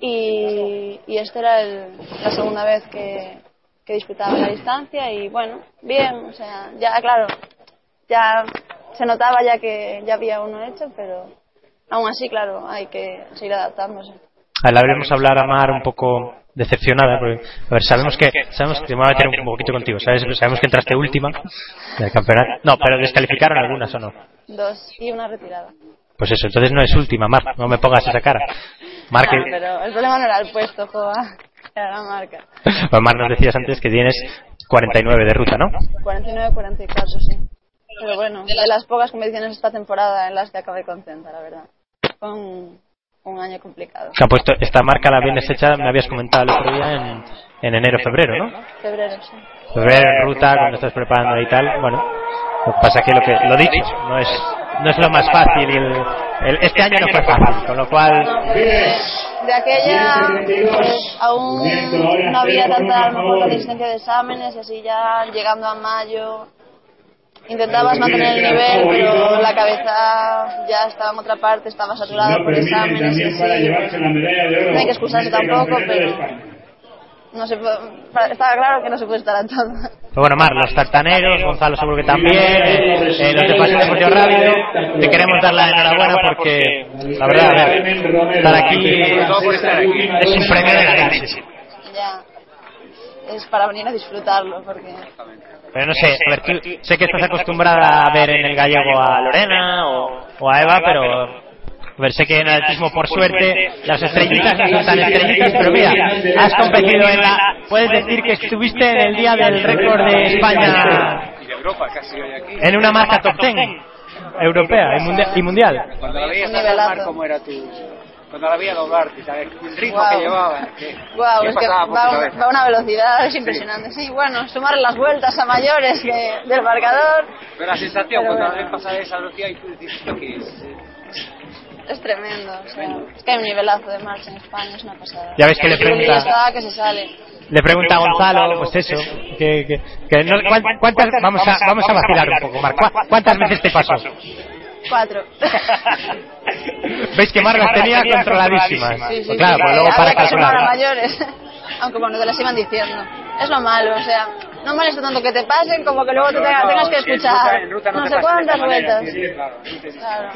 y, y esta era el- la segunda vez que, que disputaba la distancia y bueno, bien, o sea, ya claro, ya se notaba ya que ya había uno hecho, pero aún así, claro, hay que seguir adaptándose. A la veremos hablar a Mar un poco decepcionada, porque, a ver, sabemos que, sabemos que me voy a meter un poquito contigo, ¿sabes? Sabemos que entraste última del campeonato. No, pero descalificaron algunas o no. Dos y una retirada. Pues eso, entonces no es última, Mar, no me pongas esa cara. Mar, que, Ah, pero el problema no era el puesto, joa, era la marca. pues Mar nos decías antes que tienes 49 de ruta, ¿no? 49-44, sí. Pero bueno, de las pocas competiciones esta temporada en las que acabé contenta, la verdad. Fue un, año complicado. Puesto, esta marca la vienes hecha, me habías comentado el otro día en, en enero, febrero, ¿no? Febrero, sí. Febrero en ruta, cuando estás preparando y tal, bueno, lo que pasa que lo que, lo dicho, no es, no es lo más fácil el, el- este año no fue fácil, con lo cual, No, de aquella pues, aún no había tanta a lo mejor resistencia de exámenes y así ya llegando a mayo intentabas mantener el nivel pero la cabeza ya estaba en otra parte estaba saturada por exámenes y así. no hay que excusarse tampoco pero no se puede- estaba claro que no se puede estar a todo pero bueno, Mar, los tartaneros, Gonzalo seguro que también, eh, eh, los de Pasión Deportivo Radio, te queremos dar la enhorabuena porque, la verdad, a ver, estar aquí es un premio de la leche. ya es para venir a disfrutarlo porque Pero no sé, a ver, tú, sé que estás acostumbrada a ver en el gallego a Lorena o, o a Eva, pero a ver, sé que en atletismo, por suerte, las estrellitas no son tan estrellitas, pero mira, has competido en la... Puedes decir que estuviste en el día del récord de España Y de Europa, casi hoy aquí. en una marca top 10 europea y mundia- y mundial. Cuando la veías. ¿cómo era tu...? Cuando la veía doblar, ¿sabes? el ritmo Guau. que llevaba. ¿qué, Wow, qué es que va, va a una velocidad es impresionante. Sí, bueno, sumar las vueltas a mayores que- del marcador Pero la sensación, Pero cuando bueno. pasar esa velocidad y tú dices, ¿esto qué es? es tremendo. o sea, es que hay un nivelazo de marcha en España, es una pasada. Ya ves que le pregunta- está que se sale. Le pregunta a Gonzalo, pues eso, que, que, que no- ¿cuán- ¿cuántas, vamos a, vamos a vacilar un poco, Mar, ¿cuá- ¿cuántas veces te pasó? Cuatro. Veis que Mar las tenía controladísimas. Sí, sí, Pues claro, sí. pues luego para que calcular. mayores. Aunque bueno, te las iban diciendo. Es lo malo, o sea, no molesta tanto que te pasen como que luego te tenga- tengas que en escuchar ruta- en ruta no sé cuántas vueltas. claro.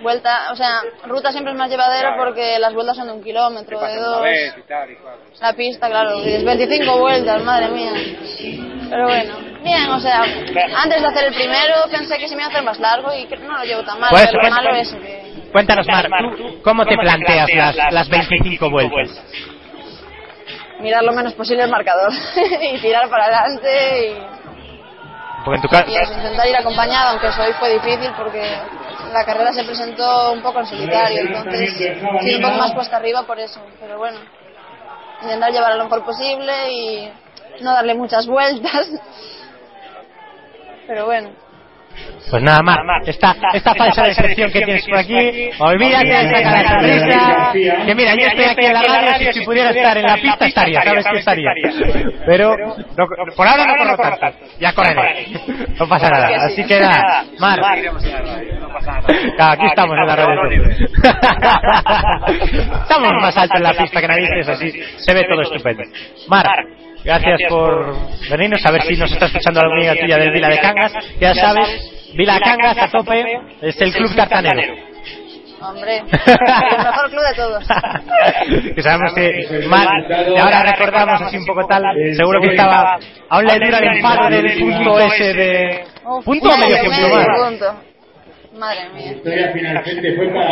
Vuelta, o sea, ruta siempre es más llevadera porque las vueltas son de un kilómetro, de dos. vez y tal, y claro. La pista, claro, y es 25 vueltas, madre mía. Pero bueno, bien, o sea, antes de hacer el primero pensé que se me iba a hacer más largo y que no lo llevo tan mal. Pues, pero lo cuen- malo es que Cuéntanos, Mar, ¿tú ¿cómo te planteas las, las 25 vueltas? mirar lo menos posible el marcador y tirar para adelante y, Porque en tu caso, y eso, intentar ir acompañado, aunque eso hoy fue difícil porque la carrera se presentó un poco en solitario, entonces sí, un poco más cuesta arriba por eso, pero bueno, intentar llevar lo mejor posible y no darle muchas vueltas, pero bueno. pues nada, Mar, esta, esta falsa decepción que tienes por aquí, olvídate, saca la sonrisa, que mira, yo estoy aquí en la radio, si pudiera estar en la pista estaría, ¿sabes que estaría? Pero no- por ahora no corro tanto, ya correré, no pasa nada, así que nada, Mar, aquí estamos en la radio. Estamos más alto en la pista que nadie, es así. Se ve todo estupendo. Mar, gracias por venirnos. A ver si nos está escuchando la amiga tuya del Vila de Cangas. Ya sabes, Vila Cangas a tope es el club tartanero. Hombre, el mejor club de todos. que sabemos que Mar, y ahora recordamos así un poco tal, seguro que estaba, aún le dura el enfado del punto ese de... ¿Punto o medio Mar? punto. Madre mía.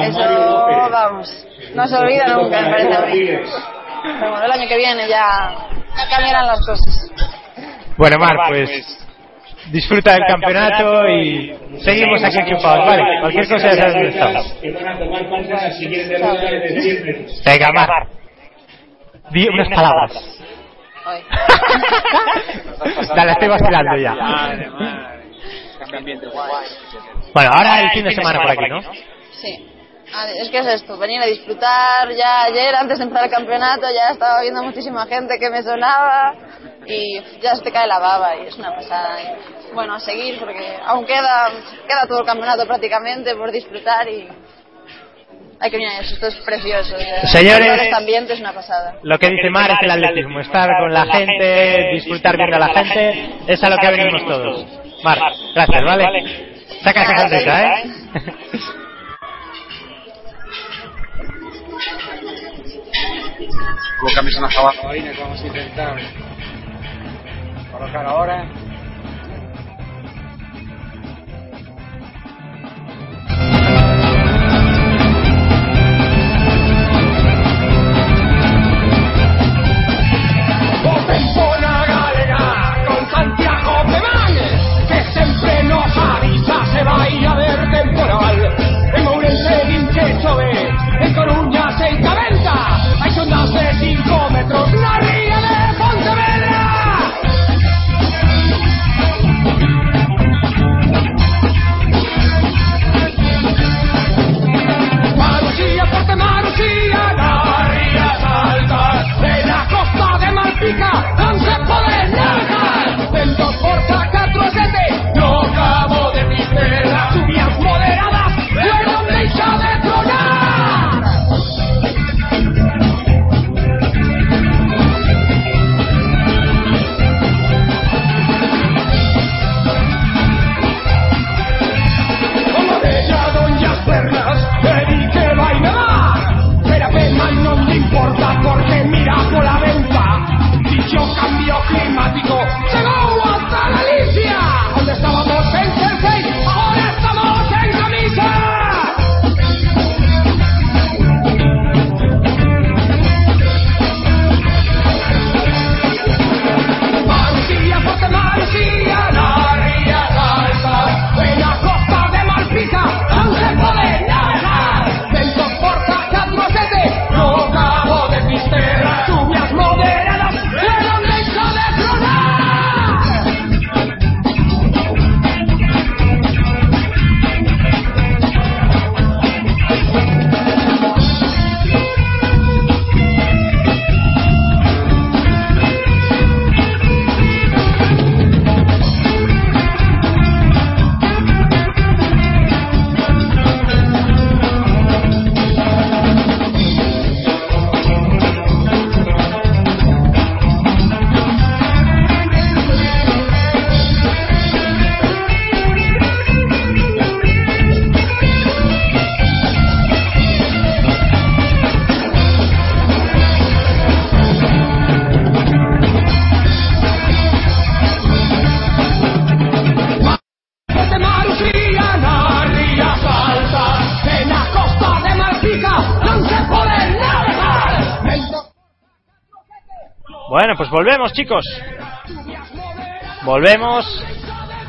Eso, vamos, no se olvida nunca, me parece a mí. Pero bueno, el año que viene ya cambiarán las cosas. Bueno, Mar, pues disfruta del campeonato y seguimos aquí enchufados, ¿vale? Cualquier cosa ya sabes dónde estamos. Que van a tomar parte en la siguiente ronda de 100 metros. Venga, Mar. Di unas palabras. Dale, estoy vacilando ya. Bueno, ahora el fin de semana por aquí, ¿no? Sí. Ah, Es que es esto, venir a disfrutar. Ya ayer, antes de empezar el campeonato, ya estaba viendo muchísima gente que me sonaba y ya se te cae la baba y es una pasada. Y, bueno, a seguir porque aún queda, queda todo el campeonato prácticamente por disfrutar y hay que venir a eso. Esto es precioso. sea, Señores. Este ambiente es una pasada. Lo que dice Mar es el atletismo, estar con la gente, disfrutar viendo a la gente, es a lo que venimos todos. Mar, gracias, ¿vale? Saca esa sonrisa, ¿eh? Cambias una jabalina que vamos a intentar colocar ahora. Pues volvemos, chicos. Volvemos.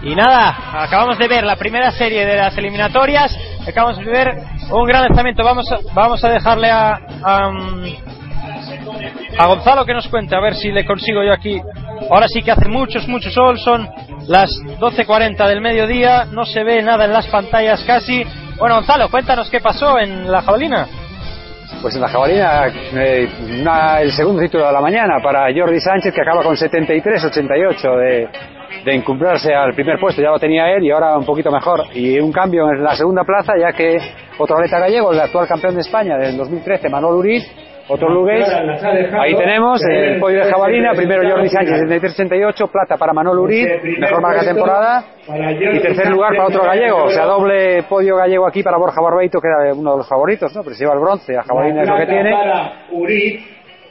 Y nada, acabamos de ver la primera serie de las eliminatorias. Acabamos de ver un gran lanzamiento. Vamos a, vamos a dejarle a, a, um, a Gonzalo que nos cuente, a ver si le consigo yo aquí. Ahora sí que hace muchos, muchos sol. Son las 12.40 del mediodía. No se ve nada en las pantallas casi. Bueno, Gonzalo, cuéntanos qué pasó en la jabalina. Pues en la jabalina, eh, el segundo título de la mañana para Jordi Sánchez, que acaba con 73-88 de, de encumbrarse al primer puesto. Ya lo tenía él y ahora un poquito mejor. Y un cambio en la segunda plaza, ya que otro atleta gallego, el actual campeón de España del 2013, Manuel Uriz, otro lugués. Ahí tenemos el podio de jabalina. Primero Jordi Sánchez, 73-88, plata para Manuel Uriz, mejor marca temporada. Y tercer lugar para otro gallego, o sea, doble podio gallego aquí para Borja Barbeito, que era uno de los favoritos, ¿no? Pero se lleva el bronce, a jabalina es lo que tiene.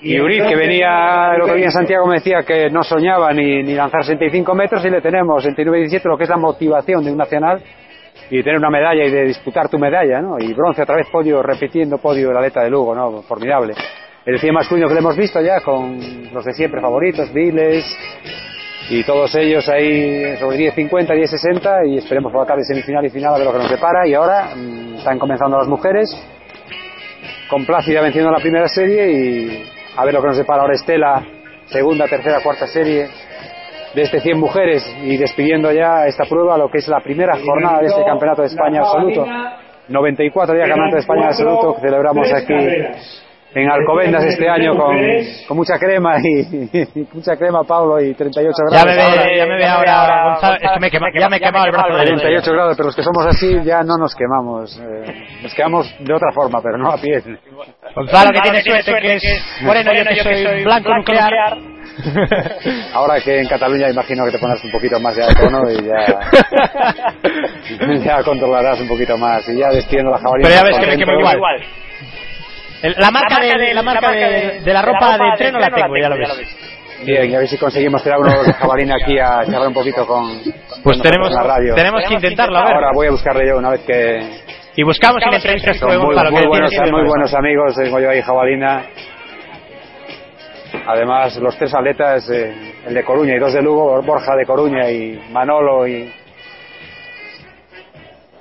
Y Uriz, que venía, otro día en Santiago me decía que no soñaba ni, ni lanzar 65 metros y le tenemos 69-17, lo que es la motivación de un nacional y tener una medalla y de disputar tu medalla, ¿no? Y bronce otra vez podio, repitiendo podio el atleta de Lugo, ¿no? Formidable. El 100 masculino que le hemos visto ya con los de siempre favoritos, Viles y todos ellos ahí sobre 10.50, 10.60 y esperemos por la tarde semifinal y final a ver lo que nos depara y ahora mm, están comenzando las mujeres con Plácida venciendo la primera serie y a ver lo que nos depara ahora Estela, segunda, tercera, cuarta serie de este 100 mujeres y despidiendo ya esta prueba, lo que es la primera jornada de este Campeonato de España absoluto. 94 días Campeonato de España Absoluto que celebramos aquí en Alcobendas este año con, con mucha crema y, y mucha crema Pablo y 38 Ya grados. me ve, ya me ve ahora, Gonzalo, es que me quema- ya me he quemado el brazo derecho. 38 grados, pero los que somos así ya no nos quemamos. eh, nos quemamos de otra forma, pero no a piel. Gonzalo que tiene suerte que es moreno, yo que soy blanco nuclear. Ahora que en Cataluña imagino que te pones un poquito más ya de tono y ya, ya controlarás un poquito más y ya despidiendo la jabalina. Pero ya ves que me quemo igual. La marca, de, la marca de, de la ropa de entreno la tengo, ya lo ves. Bien, y a ver si conseguimos tirar uno de jabalina aquí a charlar un poquito con, Pues con tenemos, la radio. tenemos que intentarlo, a ver. Ahora voy a buscarle yo una vez que Y buscamos son fue muy, que buenos, tiene- muy buenos amigos, tengo yo ahí jabalina. Además, los tres atletas, eh, el de Coruña y dos de Lugo, Borja de Coruña y Manolo y,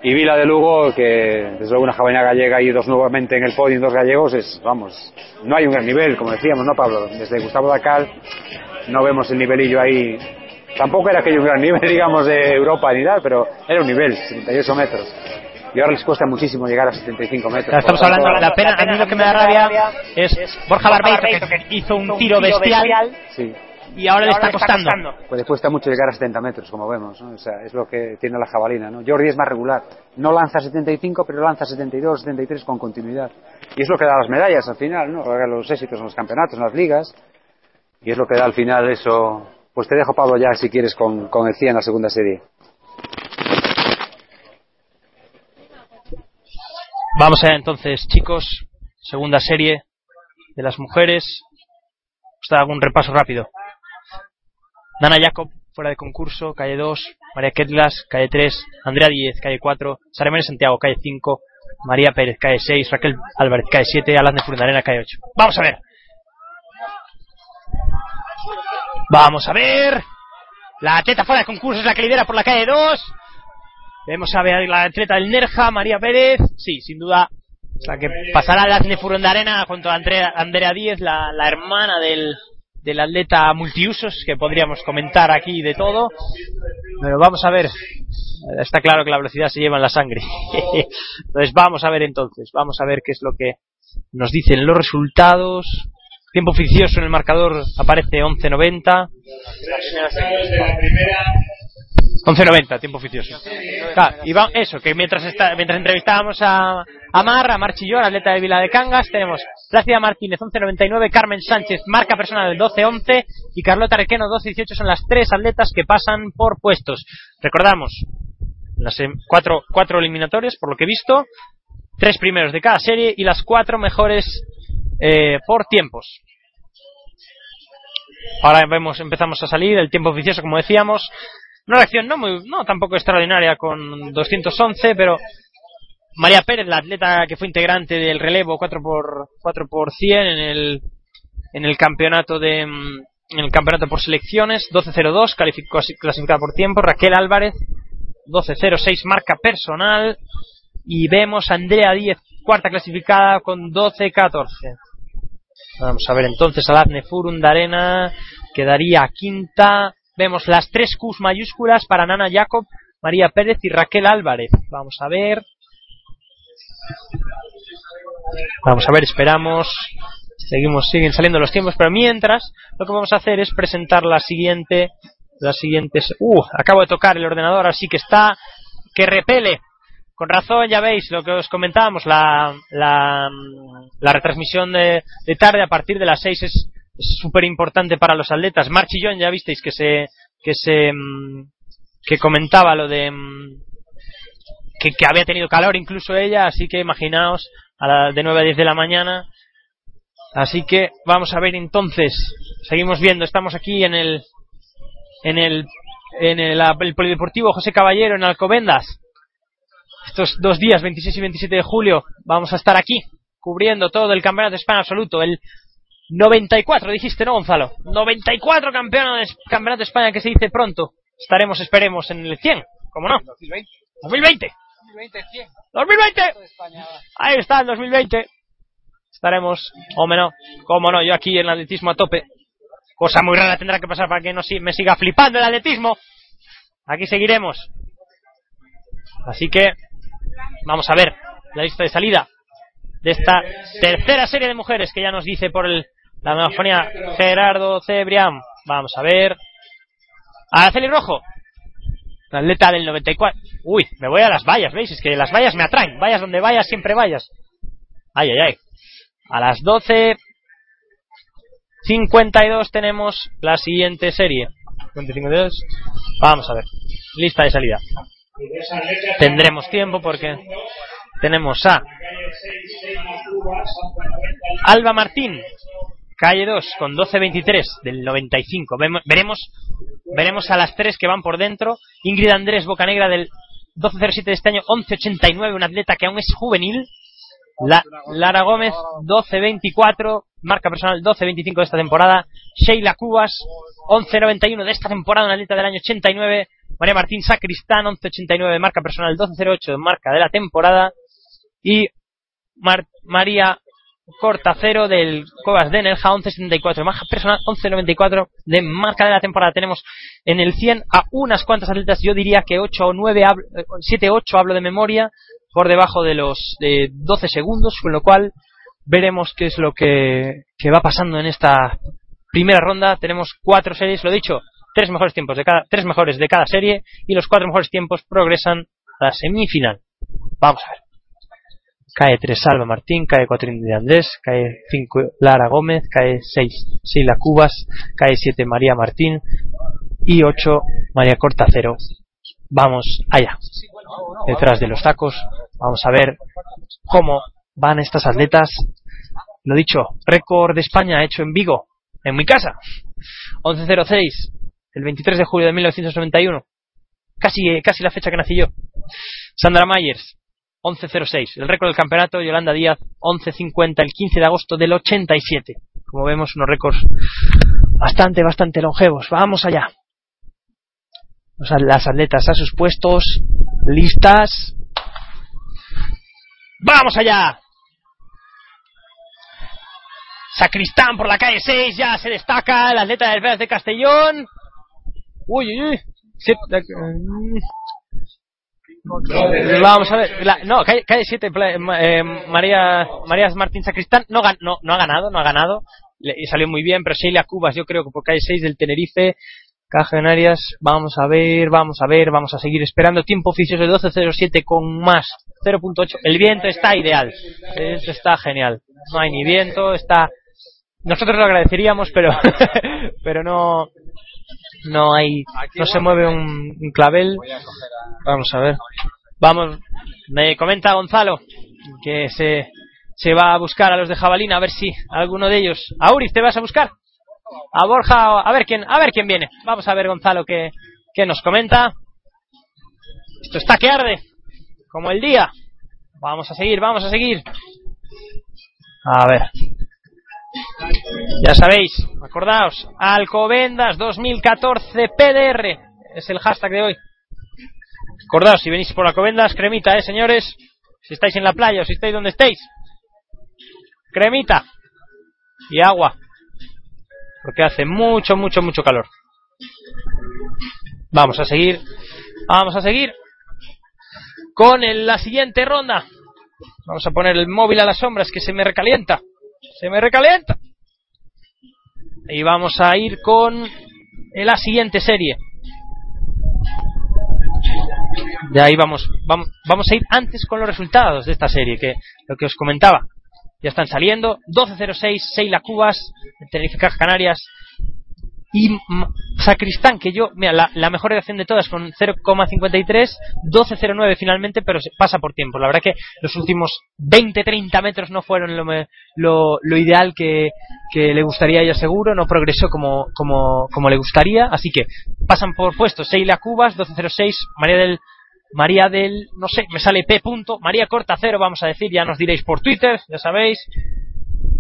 y Vila de Lugo, que desde luego una jabalina gallega y dos nuevamente en el podio, dos gallegos, es, vamos, no hay un gran nivel, como decíamos, ¿no, Pablo? Desde Gustavo Dacal no vemos el nivelillo ahí. Tampoco era aquello un gran nivel, digamos, de Europa ni nada, pero era un nivel, 78 metros. Y ahora les cuesta muchísimo llegar a 75 metros. Estamos hablando, la pena, a mí lo que me da rabia es Borja Barbeito, que hizo un tiro bestial Sí. Y ahora le está costando. Pues le cuesta mucho llegar a 70 metros, como vemos, ¿no? O sea, es lo que tiene la jabalina, ¿no? Jordi es más regular. No lanza 75, pero lanza 72, 73 con continuidad. Y es lo que da las medallas al final, ¿no? Los éxitos en los campeonatos, en las ligas. Y es lo que da al final eso. Pues te dejo, Pablo, ya si quieres con, con el 100 en la segunda serie. Vamos allá entonces, chicos. Segunda serie de las mujeres. Os hago un repaso rápido. Nana Jacob, fuera de concurso, calle 2. María Ketlas, calle 3. Andrea Díez, calle 4. Sara Jiménez Santiago, calle 5. María Pérez, calle 6. Raquel Álvarez, calle 7. Alas de Furundarena, calle 8. Vamos a ver. Vamos a ver. La atleta fuera de concurso es la que lidera por la calle 2. Vemos a ver la atleta del Nerja, María Pérez. Sí, sin duda, la que pasará las de Arena junto a Andrea, Andrea Díez, la, la hermana del, del atleta multiusos, que podríamos comentar aquí de todo. Pero vamos a ver. Está claro que la velocidad se lleva en la sangre. Entonces vamos a ver entonces. Vamos a ver qué es lo que nos dicen los resultados. Tiempo oficioso en el marcador aparece 11.90. 11.90, tiempo oficioso. Claro, y va- eso, que mientras está, mientras entrevistábamos a, a Mar, a Mar Chillón, atleta de Vila de Cangas, tenemos Plácida Martínez 11.99, Carmen Sánchez, marca personal del 12.11 y Carlota Requeno 12.18 son las tres atletas que pasan por puestos. Recordamos, las em- cuatro, cuatro eliminatorias, por lo que he visto, tres primeros de cada serie y las cuatro mejores eh, por tiempos. Ahora vemos, empezamos a salir el tiempo oficioso, como decíamos. Una reacción no muy, no tampoco extraordinaria con 211, pero María Pérez, la atleta que fue integrante del relevo 4 por 4 por 100 en el en el campeonato de en el campeonato por selecciones 12.02 calificó clasificada por tiempo. Raquel Álvarez 12.06 marca personal. Y vemos a Andrea Díez cuarta clasificada con 12.14 Vamos a ver entonces a Lazne Furundarena quedaría quinta. Vemos las tres Qs mayúsculas para Nana Jacob, María Pérez y Raquel Álvarez. Vamos a ver. Vamos a ver, esperamos. Seguimos, siguen saliendo los tiempos, pero mientras lo que vamos a hacer es presentar la siguiente, las siguientes. Uh, acabo de tocar el ordenador, así que está que repele. Con razón, ya veis lo que os comentábamos, la, la, la retransmisión de, de tarde a partir de las 6 es súper importante para los atletas. Marchillón, ya visteis que se, que se, mm, que comentaba lo de, mm, que, que había tenido calor incluso ella, así que imaginaos, a la, de 9 a 10 de la mañana. Así que vamos a ver entonces, seguimos viendo, estamos aquí en el, en el, en el, polideportivo José Caballero en Alcobendas estos dos días, 26 y 27 de julio, vamos a estar aquí, cubriendo todo el campeonato de España absoluto, el 94, dijiste, ¿no, Gonzalo? 94 campeonato de, campeonato de España que se dice pronto. Estaremos, esperemos, en el 100, ¿cómo no? 2020. 2020. 2020, 100. 2020. De España. Ahí está, el 2020. Estaremos, o no, cómo no, yo aquí en el atletismo a tope. Cosa muy rara tendrá que pasar para que no si- me siga flipando el atletismo. Aquí seguiremos. Así que, vamos a ver. la lista de salida de esta tercera serie de mujeres que ya nos dice por el, la megafonía Gerardo Cebrián. Vamos a ver. Araceli Rojo, la atleta del 94. Uy, me voy a las vallas, ¿veis? Es que las vallas me atraen. Vayas donde vayas, siempre vayas. Ay, ay, ay. A las 12. 52 tenemos la siguiente serie. 52. Vamos a ver. Lista de salida. Tendremos tiempo porque tenemos a Alba Martín, calle 2, con 12.23 del 95. Vemo- Veremos, veremos a las tres que van por dentro. Ingrid Andrés Bocanegra del 12.07 de este año, 11.89, una atleta que aún es juvenil. La- Lara Gómez, 12.24, marca personal 12.25 de esta temporada. Sheila Cubas, 11.91 de esta temporada, una atleta del año 89. María Martín Sacristán, 11.89, marca personal 12.08, marca de la temporada. Y Mar- María Cortacero del Cuevas de Nerja, 11.74, marca personal 11.94 de marca de la temporada. Tenemos en el 100 a unas cuantas atletas, yo diría que 8 o 9, hablo- eh, 7 8 hablo de memoria, por debajo de los eh, 12 segundos, con lo cual veremos qué es lo que, que va pasando en esta primera ronda. Tenemos cuatro series, lo dicho, tres mejores tiempos de cada, tres mejores de cada serie y los cuatro mejores tiempos progresan a la semifinal. Vamos a ver. Cae 3 Salva Martín, cae 4 India Andrés, cae 5 Lara Gómez, cae 6 Sheila Cubas, cae 7 María Martín y 8 María Cortacero. Vamos allá. Detrás de los tacos, vamos a ver cómo van estas atletas. Lo dicho, récord de España hecho en Vigo, en mi casa. 11.06, el 23 de julio de 1991. Casi, casi la fecha que nací yo. Sandra Myers, 11.06. El récord del campeonato, Yolanda Díaz, 11.50, el 15 de agosto del 87. Como vemos, unos récords bastante, bastante longevos. Vamos allá. Las atletas a sus puestos, listas. ¡Vamos allá! Sacristán por la calle 6, ya se destaca el atleta del Veras de Castellón. Uy, uy, uy. Sí. Vamos a ver, la- no, calle, 7, María, María Martín Sacristán no, gan- no, no ha ganado, no ha ganado, le- y salió muy bien, pero Sheila Cubas, yo creo que por calle 6 del Tenerife, Caja de Canarias, vamos a ver, vamos a ver, vamos a seguir esperando, tiempo oficioso de 12.07 con más 0.8, el viento está ideal, el viento está genial, no hay ni viento, está, nosotros lo agradeceríamos, pero, pero no, no hay, no se mueve un, un clavel, Vamos a ver. Vamos, me comenta Gonzalo que se, se va a buscar a los de Jabalina a ver si alguno de ellos. A Uriz, ¿te vas a buscar? A Borja, a ver quién, a ver quién viene. Vamos a ver Gonzalo qué, qué nos comenta. Esto está que arde, como el día. Vamos a seguir, vamos a seguir. A ver. Ya sabéis, acordaos, Alcobendas 2014 PDR es el hashtag de hoy. Acordaos, si venís por Alcobendas, cremita, eh, señores. Si estáis en la playa o si estáis donde estéis. Cremita. Y agua. Porque hace mucho, mucho, mucho calor. Vamos a seguir. Vamos a seguir. Con la siguiente ronda. Vamos a poner el móvil a las sombras que se me recalienta. Se me recalienta. Y vamos a ir con la siguiente serie. De ahí vamos, vamos, vamos a ir antes con los resultados de esta serie, que lo que os comentaba. Ya están saliendo. 12.06, Seila Cubas, Tenerife Canarias. Y Sacristán, que yo, mira, la, mejor reacción de todas con 0,53, 12.09 finalmente, pero se pasa por tiempo. La verdad que los últimos 20-30 metros no fueron lo, lo, lo ideal que, le gustaría a ella seguro, no progresó como, como, como le gustaría, así que pasan por puestos Seila Cubas, 12.06, María del, María del, no sé, me sale P. Punto, María Corta Cero, vamos a decir, ya nos diréis por Twitter, ya sabéis,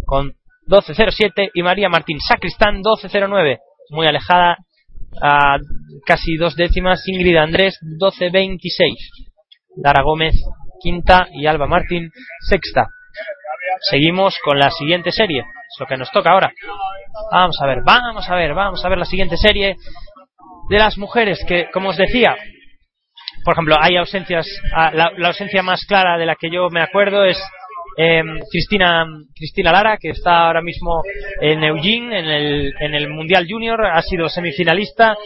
con 12.07 y María Martín Sacristán 12.09, muy alejada a casi dos décimas, Ingrid Andrés 12.26, Lara Gómez quinta y Alba Martín sexta. Seguimos con la siguiente serie, es lo que nos toca ahora. Vamos a ver, vamos a ver, vamos a ver la siguiente serie de las mujeres que, como os decía, por ejemplo, hay ausencias, ah, la, la ausencia más clara de la que yo me acuerdo es eh, Cristina Cristina Lara, que está ahora mismo en Eugene, en el, en el Mundial Junior, ha sido semifinalista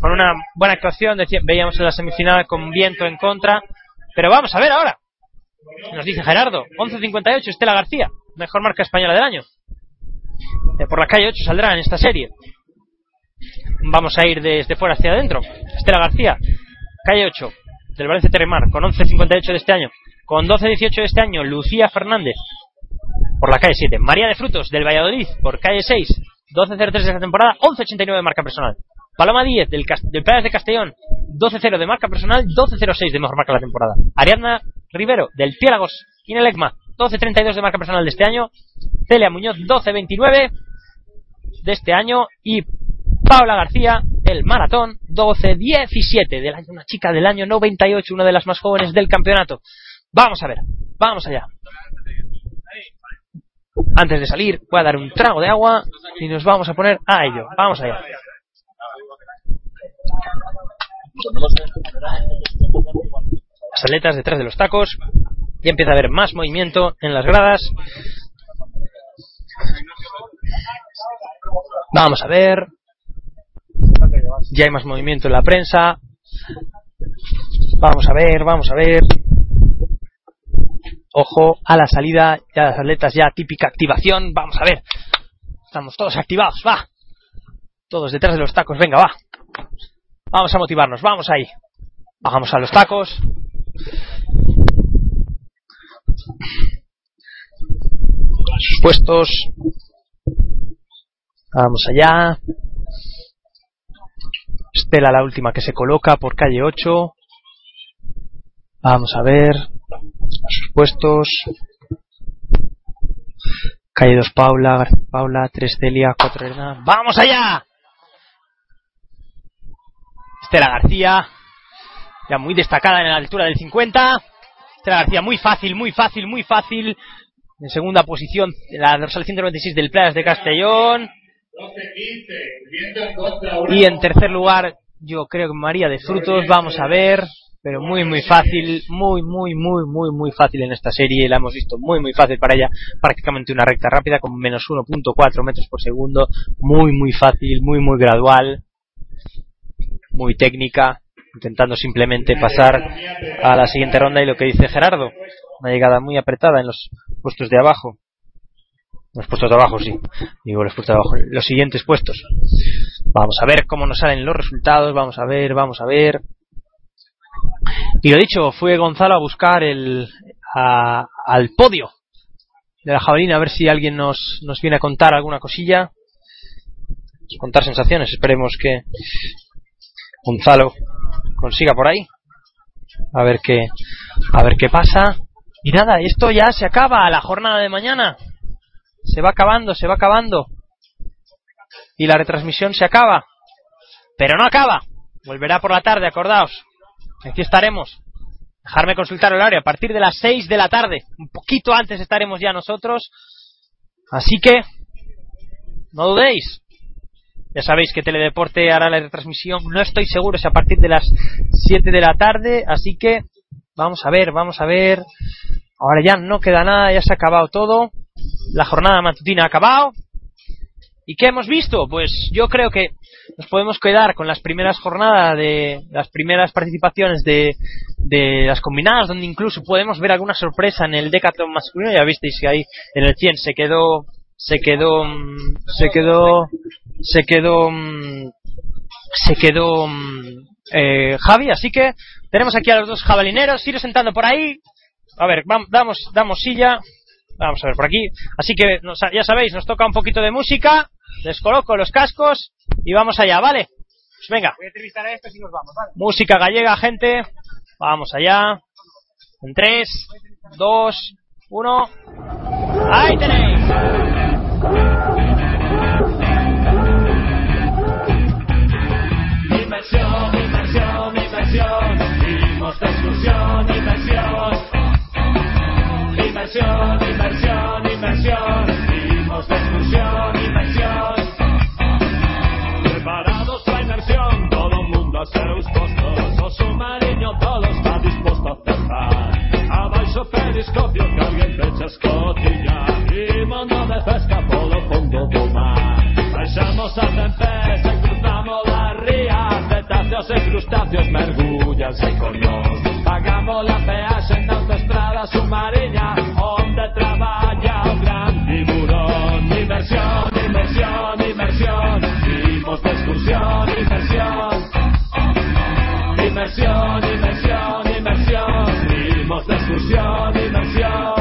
con una buena actuación, veíamos en la semifinal con viento en contra, pero vamos a ver ahora. Nos dice Gerardo, 11.58, Estela García, mejor marca española del año. Eh, por la calle 8 saldrá en esta serie. Vamos a ir desde fuera hacia adentro. Estela García, calle 8, del Valencia Terremar, con 11.58 de este año. Con 12.18 de este año, Lucía Fernández, por la calle 7. María de Frutos, del Valladolid, por calle 6, 12.03 de esta temporada, 11.89 de marca personal. Paloma 10, del, Cas- del Playas de Castellón, 12.0 de marca personal, 12.06 de mejor marca de la temporada. Ariadna Rivero, del Piélagos, Inelecma, 12.32 de marca personal de este año. Celia Muñoz, 12.29 de este año. Y Paula García, el maratón, 12.17 del año, una chica del año 98, una de las más jóvenes del campeonato. Vamos a ver, vamos allá. Antes de salir, voy a dar un trago de agua y nos vamos a poner a ello. Vamos allá. Las aletas detrás de los tacos. Y empieza a haber más movimiento en las gradas. Vamos a ver. Ya hay más movimiento en la prensa. Vamos a ver, vamos a ver. Ojo a la salida, ya las atletas ya típica activación. Vamos a ver. Estamos todos activados, va. Todos detrás de los tacos, venga, va. Vamos a motivarnos, vamos ahí. Bajamos a los tacos. A sus puestos. Vamos allá. Estela la última que se coloca por calle 8. Vamos a ver. A sus puestos. Calle 2 Paula, Paula, 3 Celia, 4 Elena. ¡Vamos allá! Estela García, ya muy destacada en la altura del 50. Estela García muy fácil, muy fácil, muy fácil. En segunda posición, la dorsal 196 del Playas de Castellón. 12-15, viento en contra. una Y en tercer lugar, yo creo que María de Frutos, vamos a ver, pero muy muy fácil, muy muy muy muy muy fácil en esta serie, la hemos visto muy muy fácil para ella, prácticamente una recta rápida con menos 1.4 metros por segundo, muy muy fácil, muy muy gradual, muy técnica, intentando simplemente pasar a la siguiente ronda y lo que dice Gerardo, una llegada muy apretada en los puestos de abajo. Los puestos de abajo, sí. Digo los puestos de abajo. Los siguientes puestos. Vamos a ver cómo nos salen los resultados. Vamos a ver, vamos a ver. Y lo dicho, fue Gonzalo a buscar el a- al podio de la jabalina a ver si alguien nos, nos viene a contar alguna cosilla. Contar sensaciones. Esperemos que Gonzalo consiga por ahí. A ver qué, a ver qué pasa. Y nada, esto ya se acaba la jornada de mañana. Se va acabando, se va acabando. Y la retransmisión se acaba. Pero no acaba. Volverá por la tarde, acordaos. Aquí estaremos. Dejarme consultar el horario a partir de las 6 de la tarde. Un poquito antes estaremos ya nosotros. Así que, no dudéis. Ya sabéis que Teledeporte hará la retransmisión. No estoy seguro si a partir de las 7 de la tarde. Así que, vamos a ver, vamos a ver. Ahora ya no queda nada, ya se ha acabado todo. La jornada matutina ha acabado. ¿Y qué hemos visto? Pues yo creo que nos podemos quedar con las primeras jornadas de las primeras participaciones de, de las combinadas, donde incluso podemos ver alguna sorpresa en el decathlon masculino. Ya visteis que ahí en el 100 se quedó, se quedó, mm, se quedó, se quedó, mm, se quedó mm, eh, Javi. Así que tenemos aquí a los dos jabalineros. Iros sentando por ahí. A ver, vam- damos, damos silla. Vamos a ver por aquí. Así que ya sabéis, nos toca un poquito de música. Les coloco los cascos y vamos allá, ¿vale? Pues venga. Voy a entrevistar a estos y nos vamos, ¿vale? Música gallega, gente. Vamos allá. En 3, 2, 1. ¡Ahí tenéis! Inversión, inversión, inversión. Vivimos de exclusión, inversión. Inversión, inversión, inversión. Vamos de excursión y. Preparados para inversión, todo mundo a seus postos. Os submarino todo está disposto a acertar. Abaixo o periscopio que alguén pecha escotilla. Imondo de pesca polo fondo do mar. Baixamos a tempesta e cruzamos las rías. Cetáceos e crustáceos mergullanse con nós. Pagamos la peaxe na autoestrada submarina onde traballa o gran Inversión, inversión, inversión Imos de excursión, inversión Inmersión, inmersión, inmersión. Ritmos de excursión, inmersión.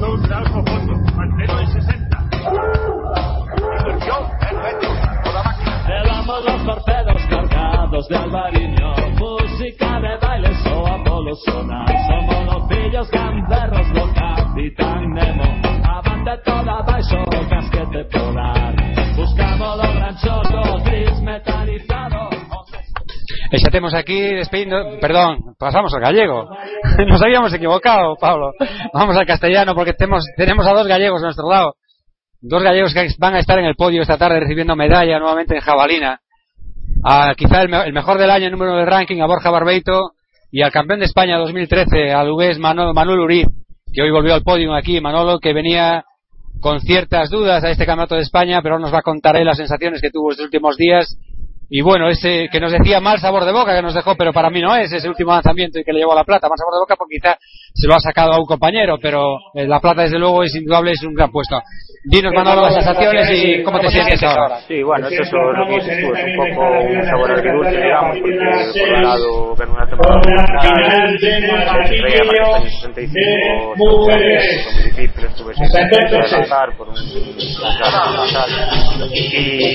Un largo fondo, manteno en 60. Llevamos los torpedos cargados de albariño. Música de baile o Apolo sonar. Somos los pillos gamberros do Capitán Nemo. Avante toda baixo casquete polar. Buscamos gris metalizado. Aquí despedindo, perdón, pasamos al gallego. Nos habíamos equivocado, Pablo. Vamos al castellano porque tenemos, a dos gallegos a nuestro lado. Dos gallegos que van a estar en el podio esta tarde recibiendo medalla nuevamente en jabalina. A quizá el, me- el mejor del año en número de ranking, a Borja Barbeito, y al campeón de España 2013, al Lugués Mano- Manuel Uriz, que hoy volvió al podio aquí. Manolo, que venía con ciertas dudas a este campeonato de España, pero ahora nos va a contar las sensaciones que tuvo estos últimos días. Y bueno, ese que nos decía mal sabor de boca que nos dejó, pero para mí no es ese último lanzamiento y que le llevó la plata. Mal sabor de boca porque quizá se lo ha sacado a un compañero, pero eh, la plata desde luego es indudable, es un gran puesto. Dinos Manolo las sensaciones y cómo te sientes ahora. Sí, bueno, es eso lo que dices tú, es un poco un sabor agridulce, digamos, porque por un lado ven una temporada veía más años 65, fue muy difícil, estuve sin poder lanzar por un tal. Y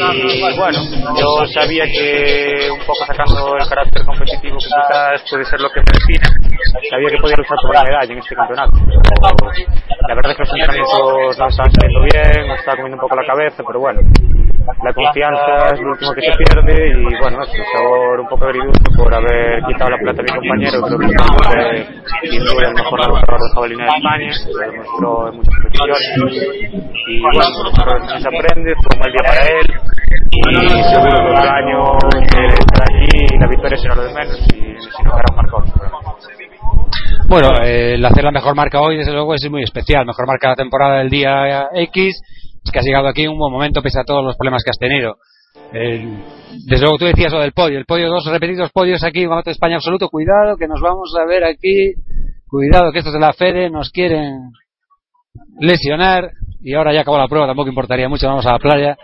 bueno, yo sabía que un poco sacando el carácter competitivo que quizás puede ser lo que me define, sabía que podía luchar por una medalla en este campeonato. La verdad es que los entrenamientos no estaban saliendo bien, me estaba comiendo un poco la cabeza, pero bueno, la confianza es lo último que se pierde y bueno, es un sabor un poco agridulce por haber quitado la plata a mi compañero, creo que sin duda el mejor lanzador de jabalina de España, lo demostró en muchas competiciones y bueno, se aprende, fue un mal día para él y seguro que otro año estará allí y la victoria será lo de menos y si no hará un seguramente. Bueno, eh, el hacer la mejor marca hoy, desde luego, es muy especial. Mejor marca de la temporada del día X. Es que has llegado aquí en un buen momento, pese a todos los problemas que has tenido. Eh, desde luego, tú decías lo del podio. El podio, dos repetidos podios aquí Campeonato de España absoluto. Cuidado, que nos vamos a ver aquí. Cuidado, que estos de la Fede nos quieren lesionar. Y ahora ya acabó la prueba, tampoco importaría mucho. Vamos a la playa.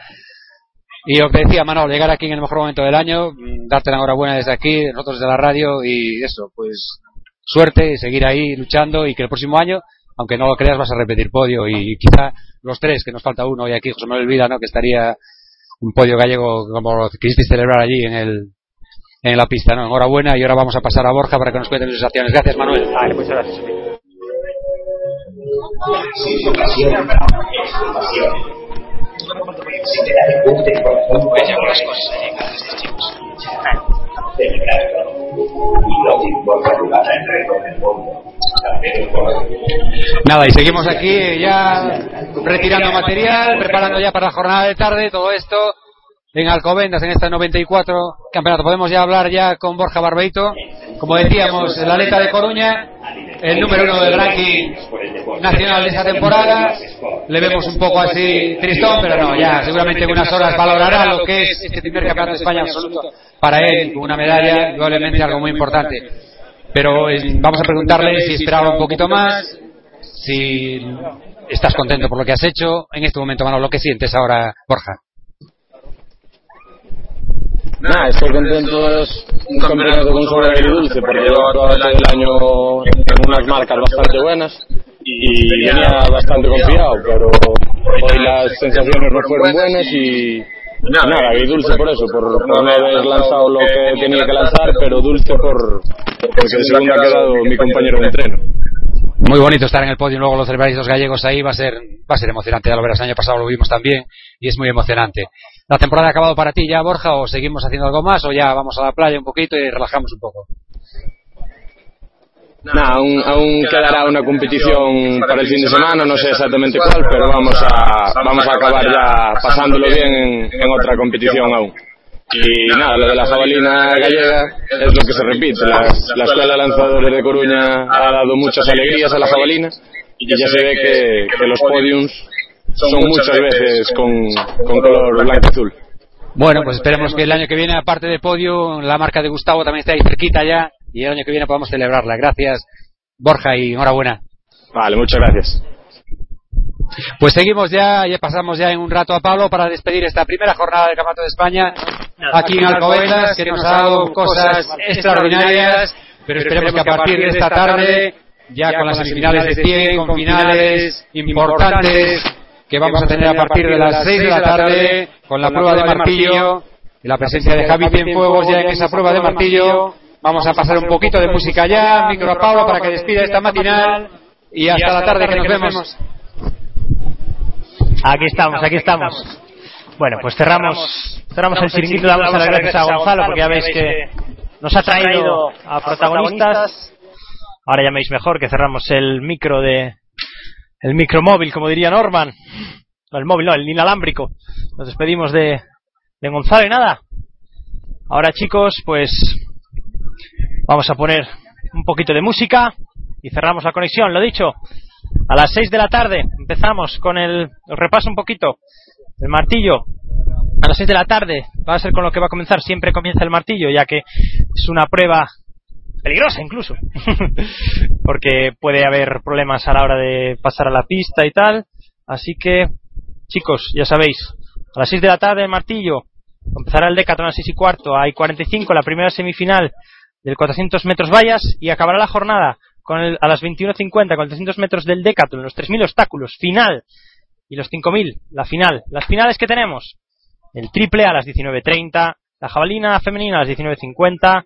Y lo que decía Manolo, llegar aquí en el mejor momento del año, mm, darte la enhorabuena desde aquí, nosotros desde la radio, y eso, pues suerte, y seguir ahí luchando y que el próximo año, aunque no lo creas, vas a repetir podio y quizá los tres, que nos falta uno hoy aquí, José Manuel Vida, ¿no? que estaría un podio gallego como lo que quisisteis celebrar allí en el en la pista, ¿no? Enhorabuena y ahora vamos a pasar a Borja para que nos cuente sus sensaciones. Gracias, Manuel. Vale, muchas gracias. Nada, y seguimos aquí ya retirando material, preparando ya para la jornada de tarde, todo esto en Alcobendas, en esta 94 campeonato. Podemos ya hablar ya con Borja Barbeito, como decíamos, el atleta de Coruña, el número uno del ranking nacional de esa temporada. Le vemos un poco así tristón, pero no, ya seguramente en unas horas valorará lo que es este primer campeonato de España absoluto para él, una medalla, probablemente algo muy importante. Pero eh, vamos a preguntarle si esperaba un poquito más, si estás contento por lo que has hecho. En este momento, Manolo, ¿qué sientes ahora, Borja? Nada, estoy contento, es un campeonato con sabor agridulce porque llevaba todo el año en unas marcas bastante buenas y venía bastante confiado, pero hoy las sensaciones no fueron buenas y nada, agridulce por eso, por, por no haber lanzado lo que tenía que lanzar, pero dulce por porque de segundo ha quedado mi compañero de entreno. Muy bonito estar en el podio y luego los celebráis los gallegos ahí, va a ser va a ser emocionante, ya lo verás, el año pasado lo vimos también y es muy emocionante. ¿La temporada ha acabado para ti ya, Borja, o seguimos haciendo algo más, o ya vamos a la playa un poquito y relajamos un poco? Nada, aún, aún quedará una competición para el fin de semana, no sé exactamente cuál, pero vamos a, vamos a acabar ya pasándolo bien en, en otra competición aún. Y nada, lo de la jabalina gallega es lo que se repite. La, la Escuela de Lanzadores de Coruña ha dado muchas alegrías a la jabalina y ya se ve que, que los podiums son muchas veces con, con color blanco y azul. Bueno, pues esperemos que el año que viene, aparte de podio, la marca de Gustavo también esté ahí cerquita ya y el año que viene podamos celebrarla. Gracias, Borja, y enhorabuena. Vale, muchas gracias. Pues seguimos ya, ya pasamos ya en un rato a Pablo para despedir esta primera jornada del Campeonato de España aquí en Alcobendas, que nos ha dado cosas extraordinarias, pero esperemos que a partir de esta tarde, ya con las semifinales de 100, con finales importantes que vamos a tener a partir de las 6 de la tarde, con la prueba de martillo y la presencia de Javi Cienfuegos ya en esa prueba de martillo. Vamos a pasar un poquito de música ya, micro a Pablo para que despida esta matinal y hasta la tarde que nos vemos. Aquí estamos, aquí estamos. Bueno, pues cerramos, cerramos el chiringuito, damos las gracias a Gonzalo porque ya veis que nos ha traído a protagonistas. Ahora ya me veis mejor que cerramos el micro de, el micromóvil, como diría Norman. No, el móvil, no, el inalámbrico. Nos despedimos de, de Gonzalo y nada. Ahora chicos, pues vamos a poner un poquito de música y cerramos la conexión, lo dicho. A las 6 de la tarde empezamos con el, os repaso un poquito, el martillo. A las 6 de la tarde va a ser con lo que va a comenzar, siempre comienza el martillo, ya que es una prueba peligrosa incluso, porque puede haber problemas a la hora de pasar a la pista y tal. Así que, chicos, ya sabéis, a las 6 de la tarde el martillo, empezará el Decathlon a las 6 y cuarto, hay 45, la primera semifinal del 400 metros vallas y acabará la jornada con el, a las 21.50 con 300 metros del Decathlon, los 3.000 obstáculos, final, y los 5.000, la final. Las finales que tenemos, el triple a las 19.30, la jabalina femenina a las 19.50,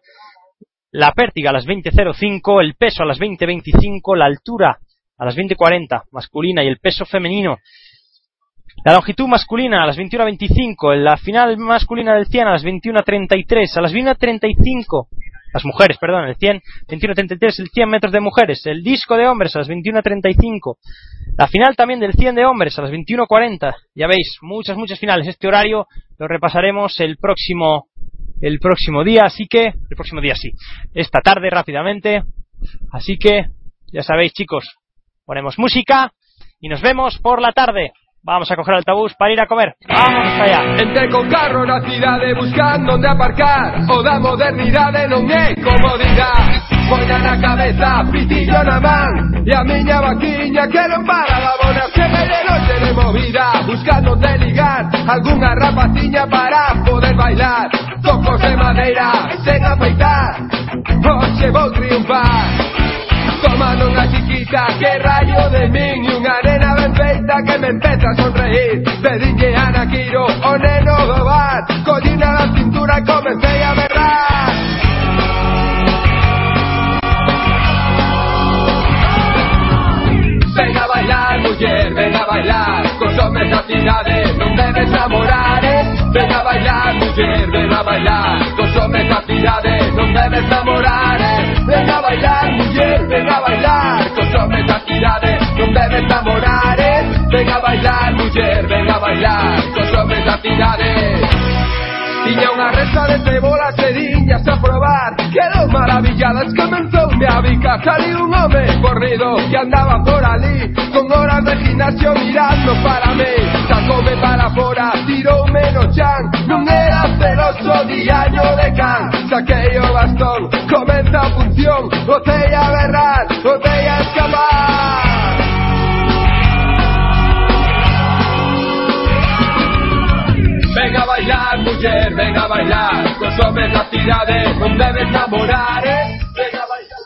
la pértiga a las 20.05, el peso a las 20.25, la altura a las 20.40 masculina y el peso femenino. La longitud masculina a las 21.25, la final masculina del 100 a las 21.33, a las 21.35 las mujeres, perdón, el 100, 21.33, el 100 metros de mujeres, el disco de hombres a las 21.35, la final también del 100 de hombres a las 21.40, ya veis, muchas, muchas finales, este horario lo repasaremos el próximo, el próximo día, así que, el próximo día sí, esta tarde rápidamente, así que, ya sabéis chicos, ponemos música y nos vemos por la tarde. Vamos a coger el autobús para ir a comer. Vamos allá. Entre con carro na cidade buscando onde aparcar O da modernidade non é comodidade Poña na cabeza, pitillo na man E a miña vaquiña que para da bona Se me de noche de movida Buscando onde ligar Algúnha rapaciña para poder bailar Cocos de madeira, sen afeitar Hoxe vou triunfar Tomando unha chiquita que rayo de min E unha feita que me empeza a sonreír. Pedinlle a Nakiro o neno bar Collina da cintura e comecei a berrar Ven a bailar, muller, ven a bailar. Cos homes da cidade non debes namorar eh? Ven a bailar, muller, ven a bailar. Cos homes da cidade non debes namorar eh? Ven a bailar, muller, ven a bailar. Cos homes da cidade non debes namorar eh? Ven a bailar, muller, ven a bailar Cos homes da cidade Tiña unha resta de cebolas e diñas a probar Quedou maravilladas, comenzou me a bica Salí un home corrido que andaba por ali Con horas de gimnasio mirando para mí. Sacoume para fora, tiroume no chan Non era celoso diaño de can. Saquei o bastón, comeza a función Botei a berrar, botei a escapar Venga a bailar, mujer, venga a bailar, no sabes la tirada de dónde enamorar, eh. Venga a bailar.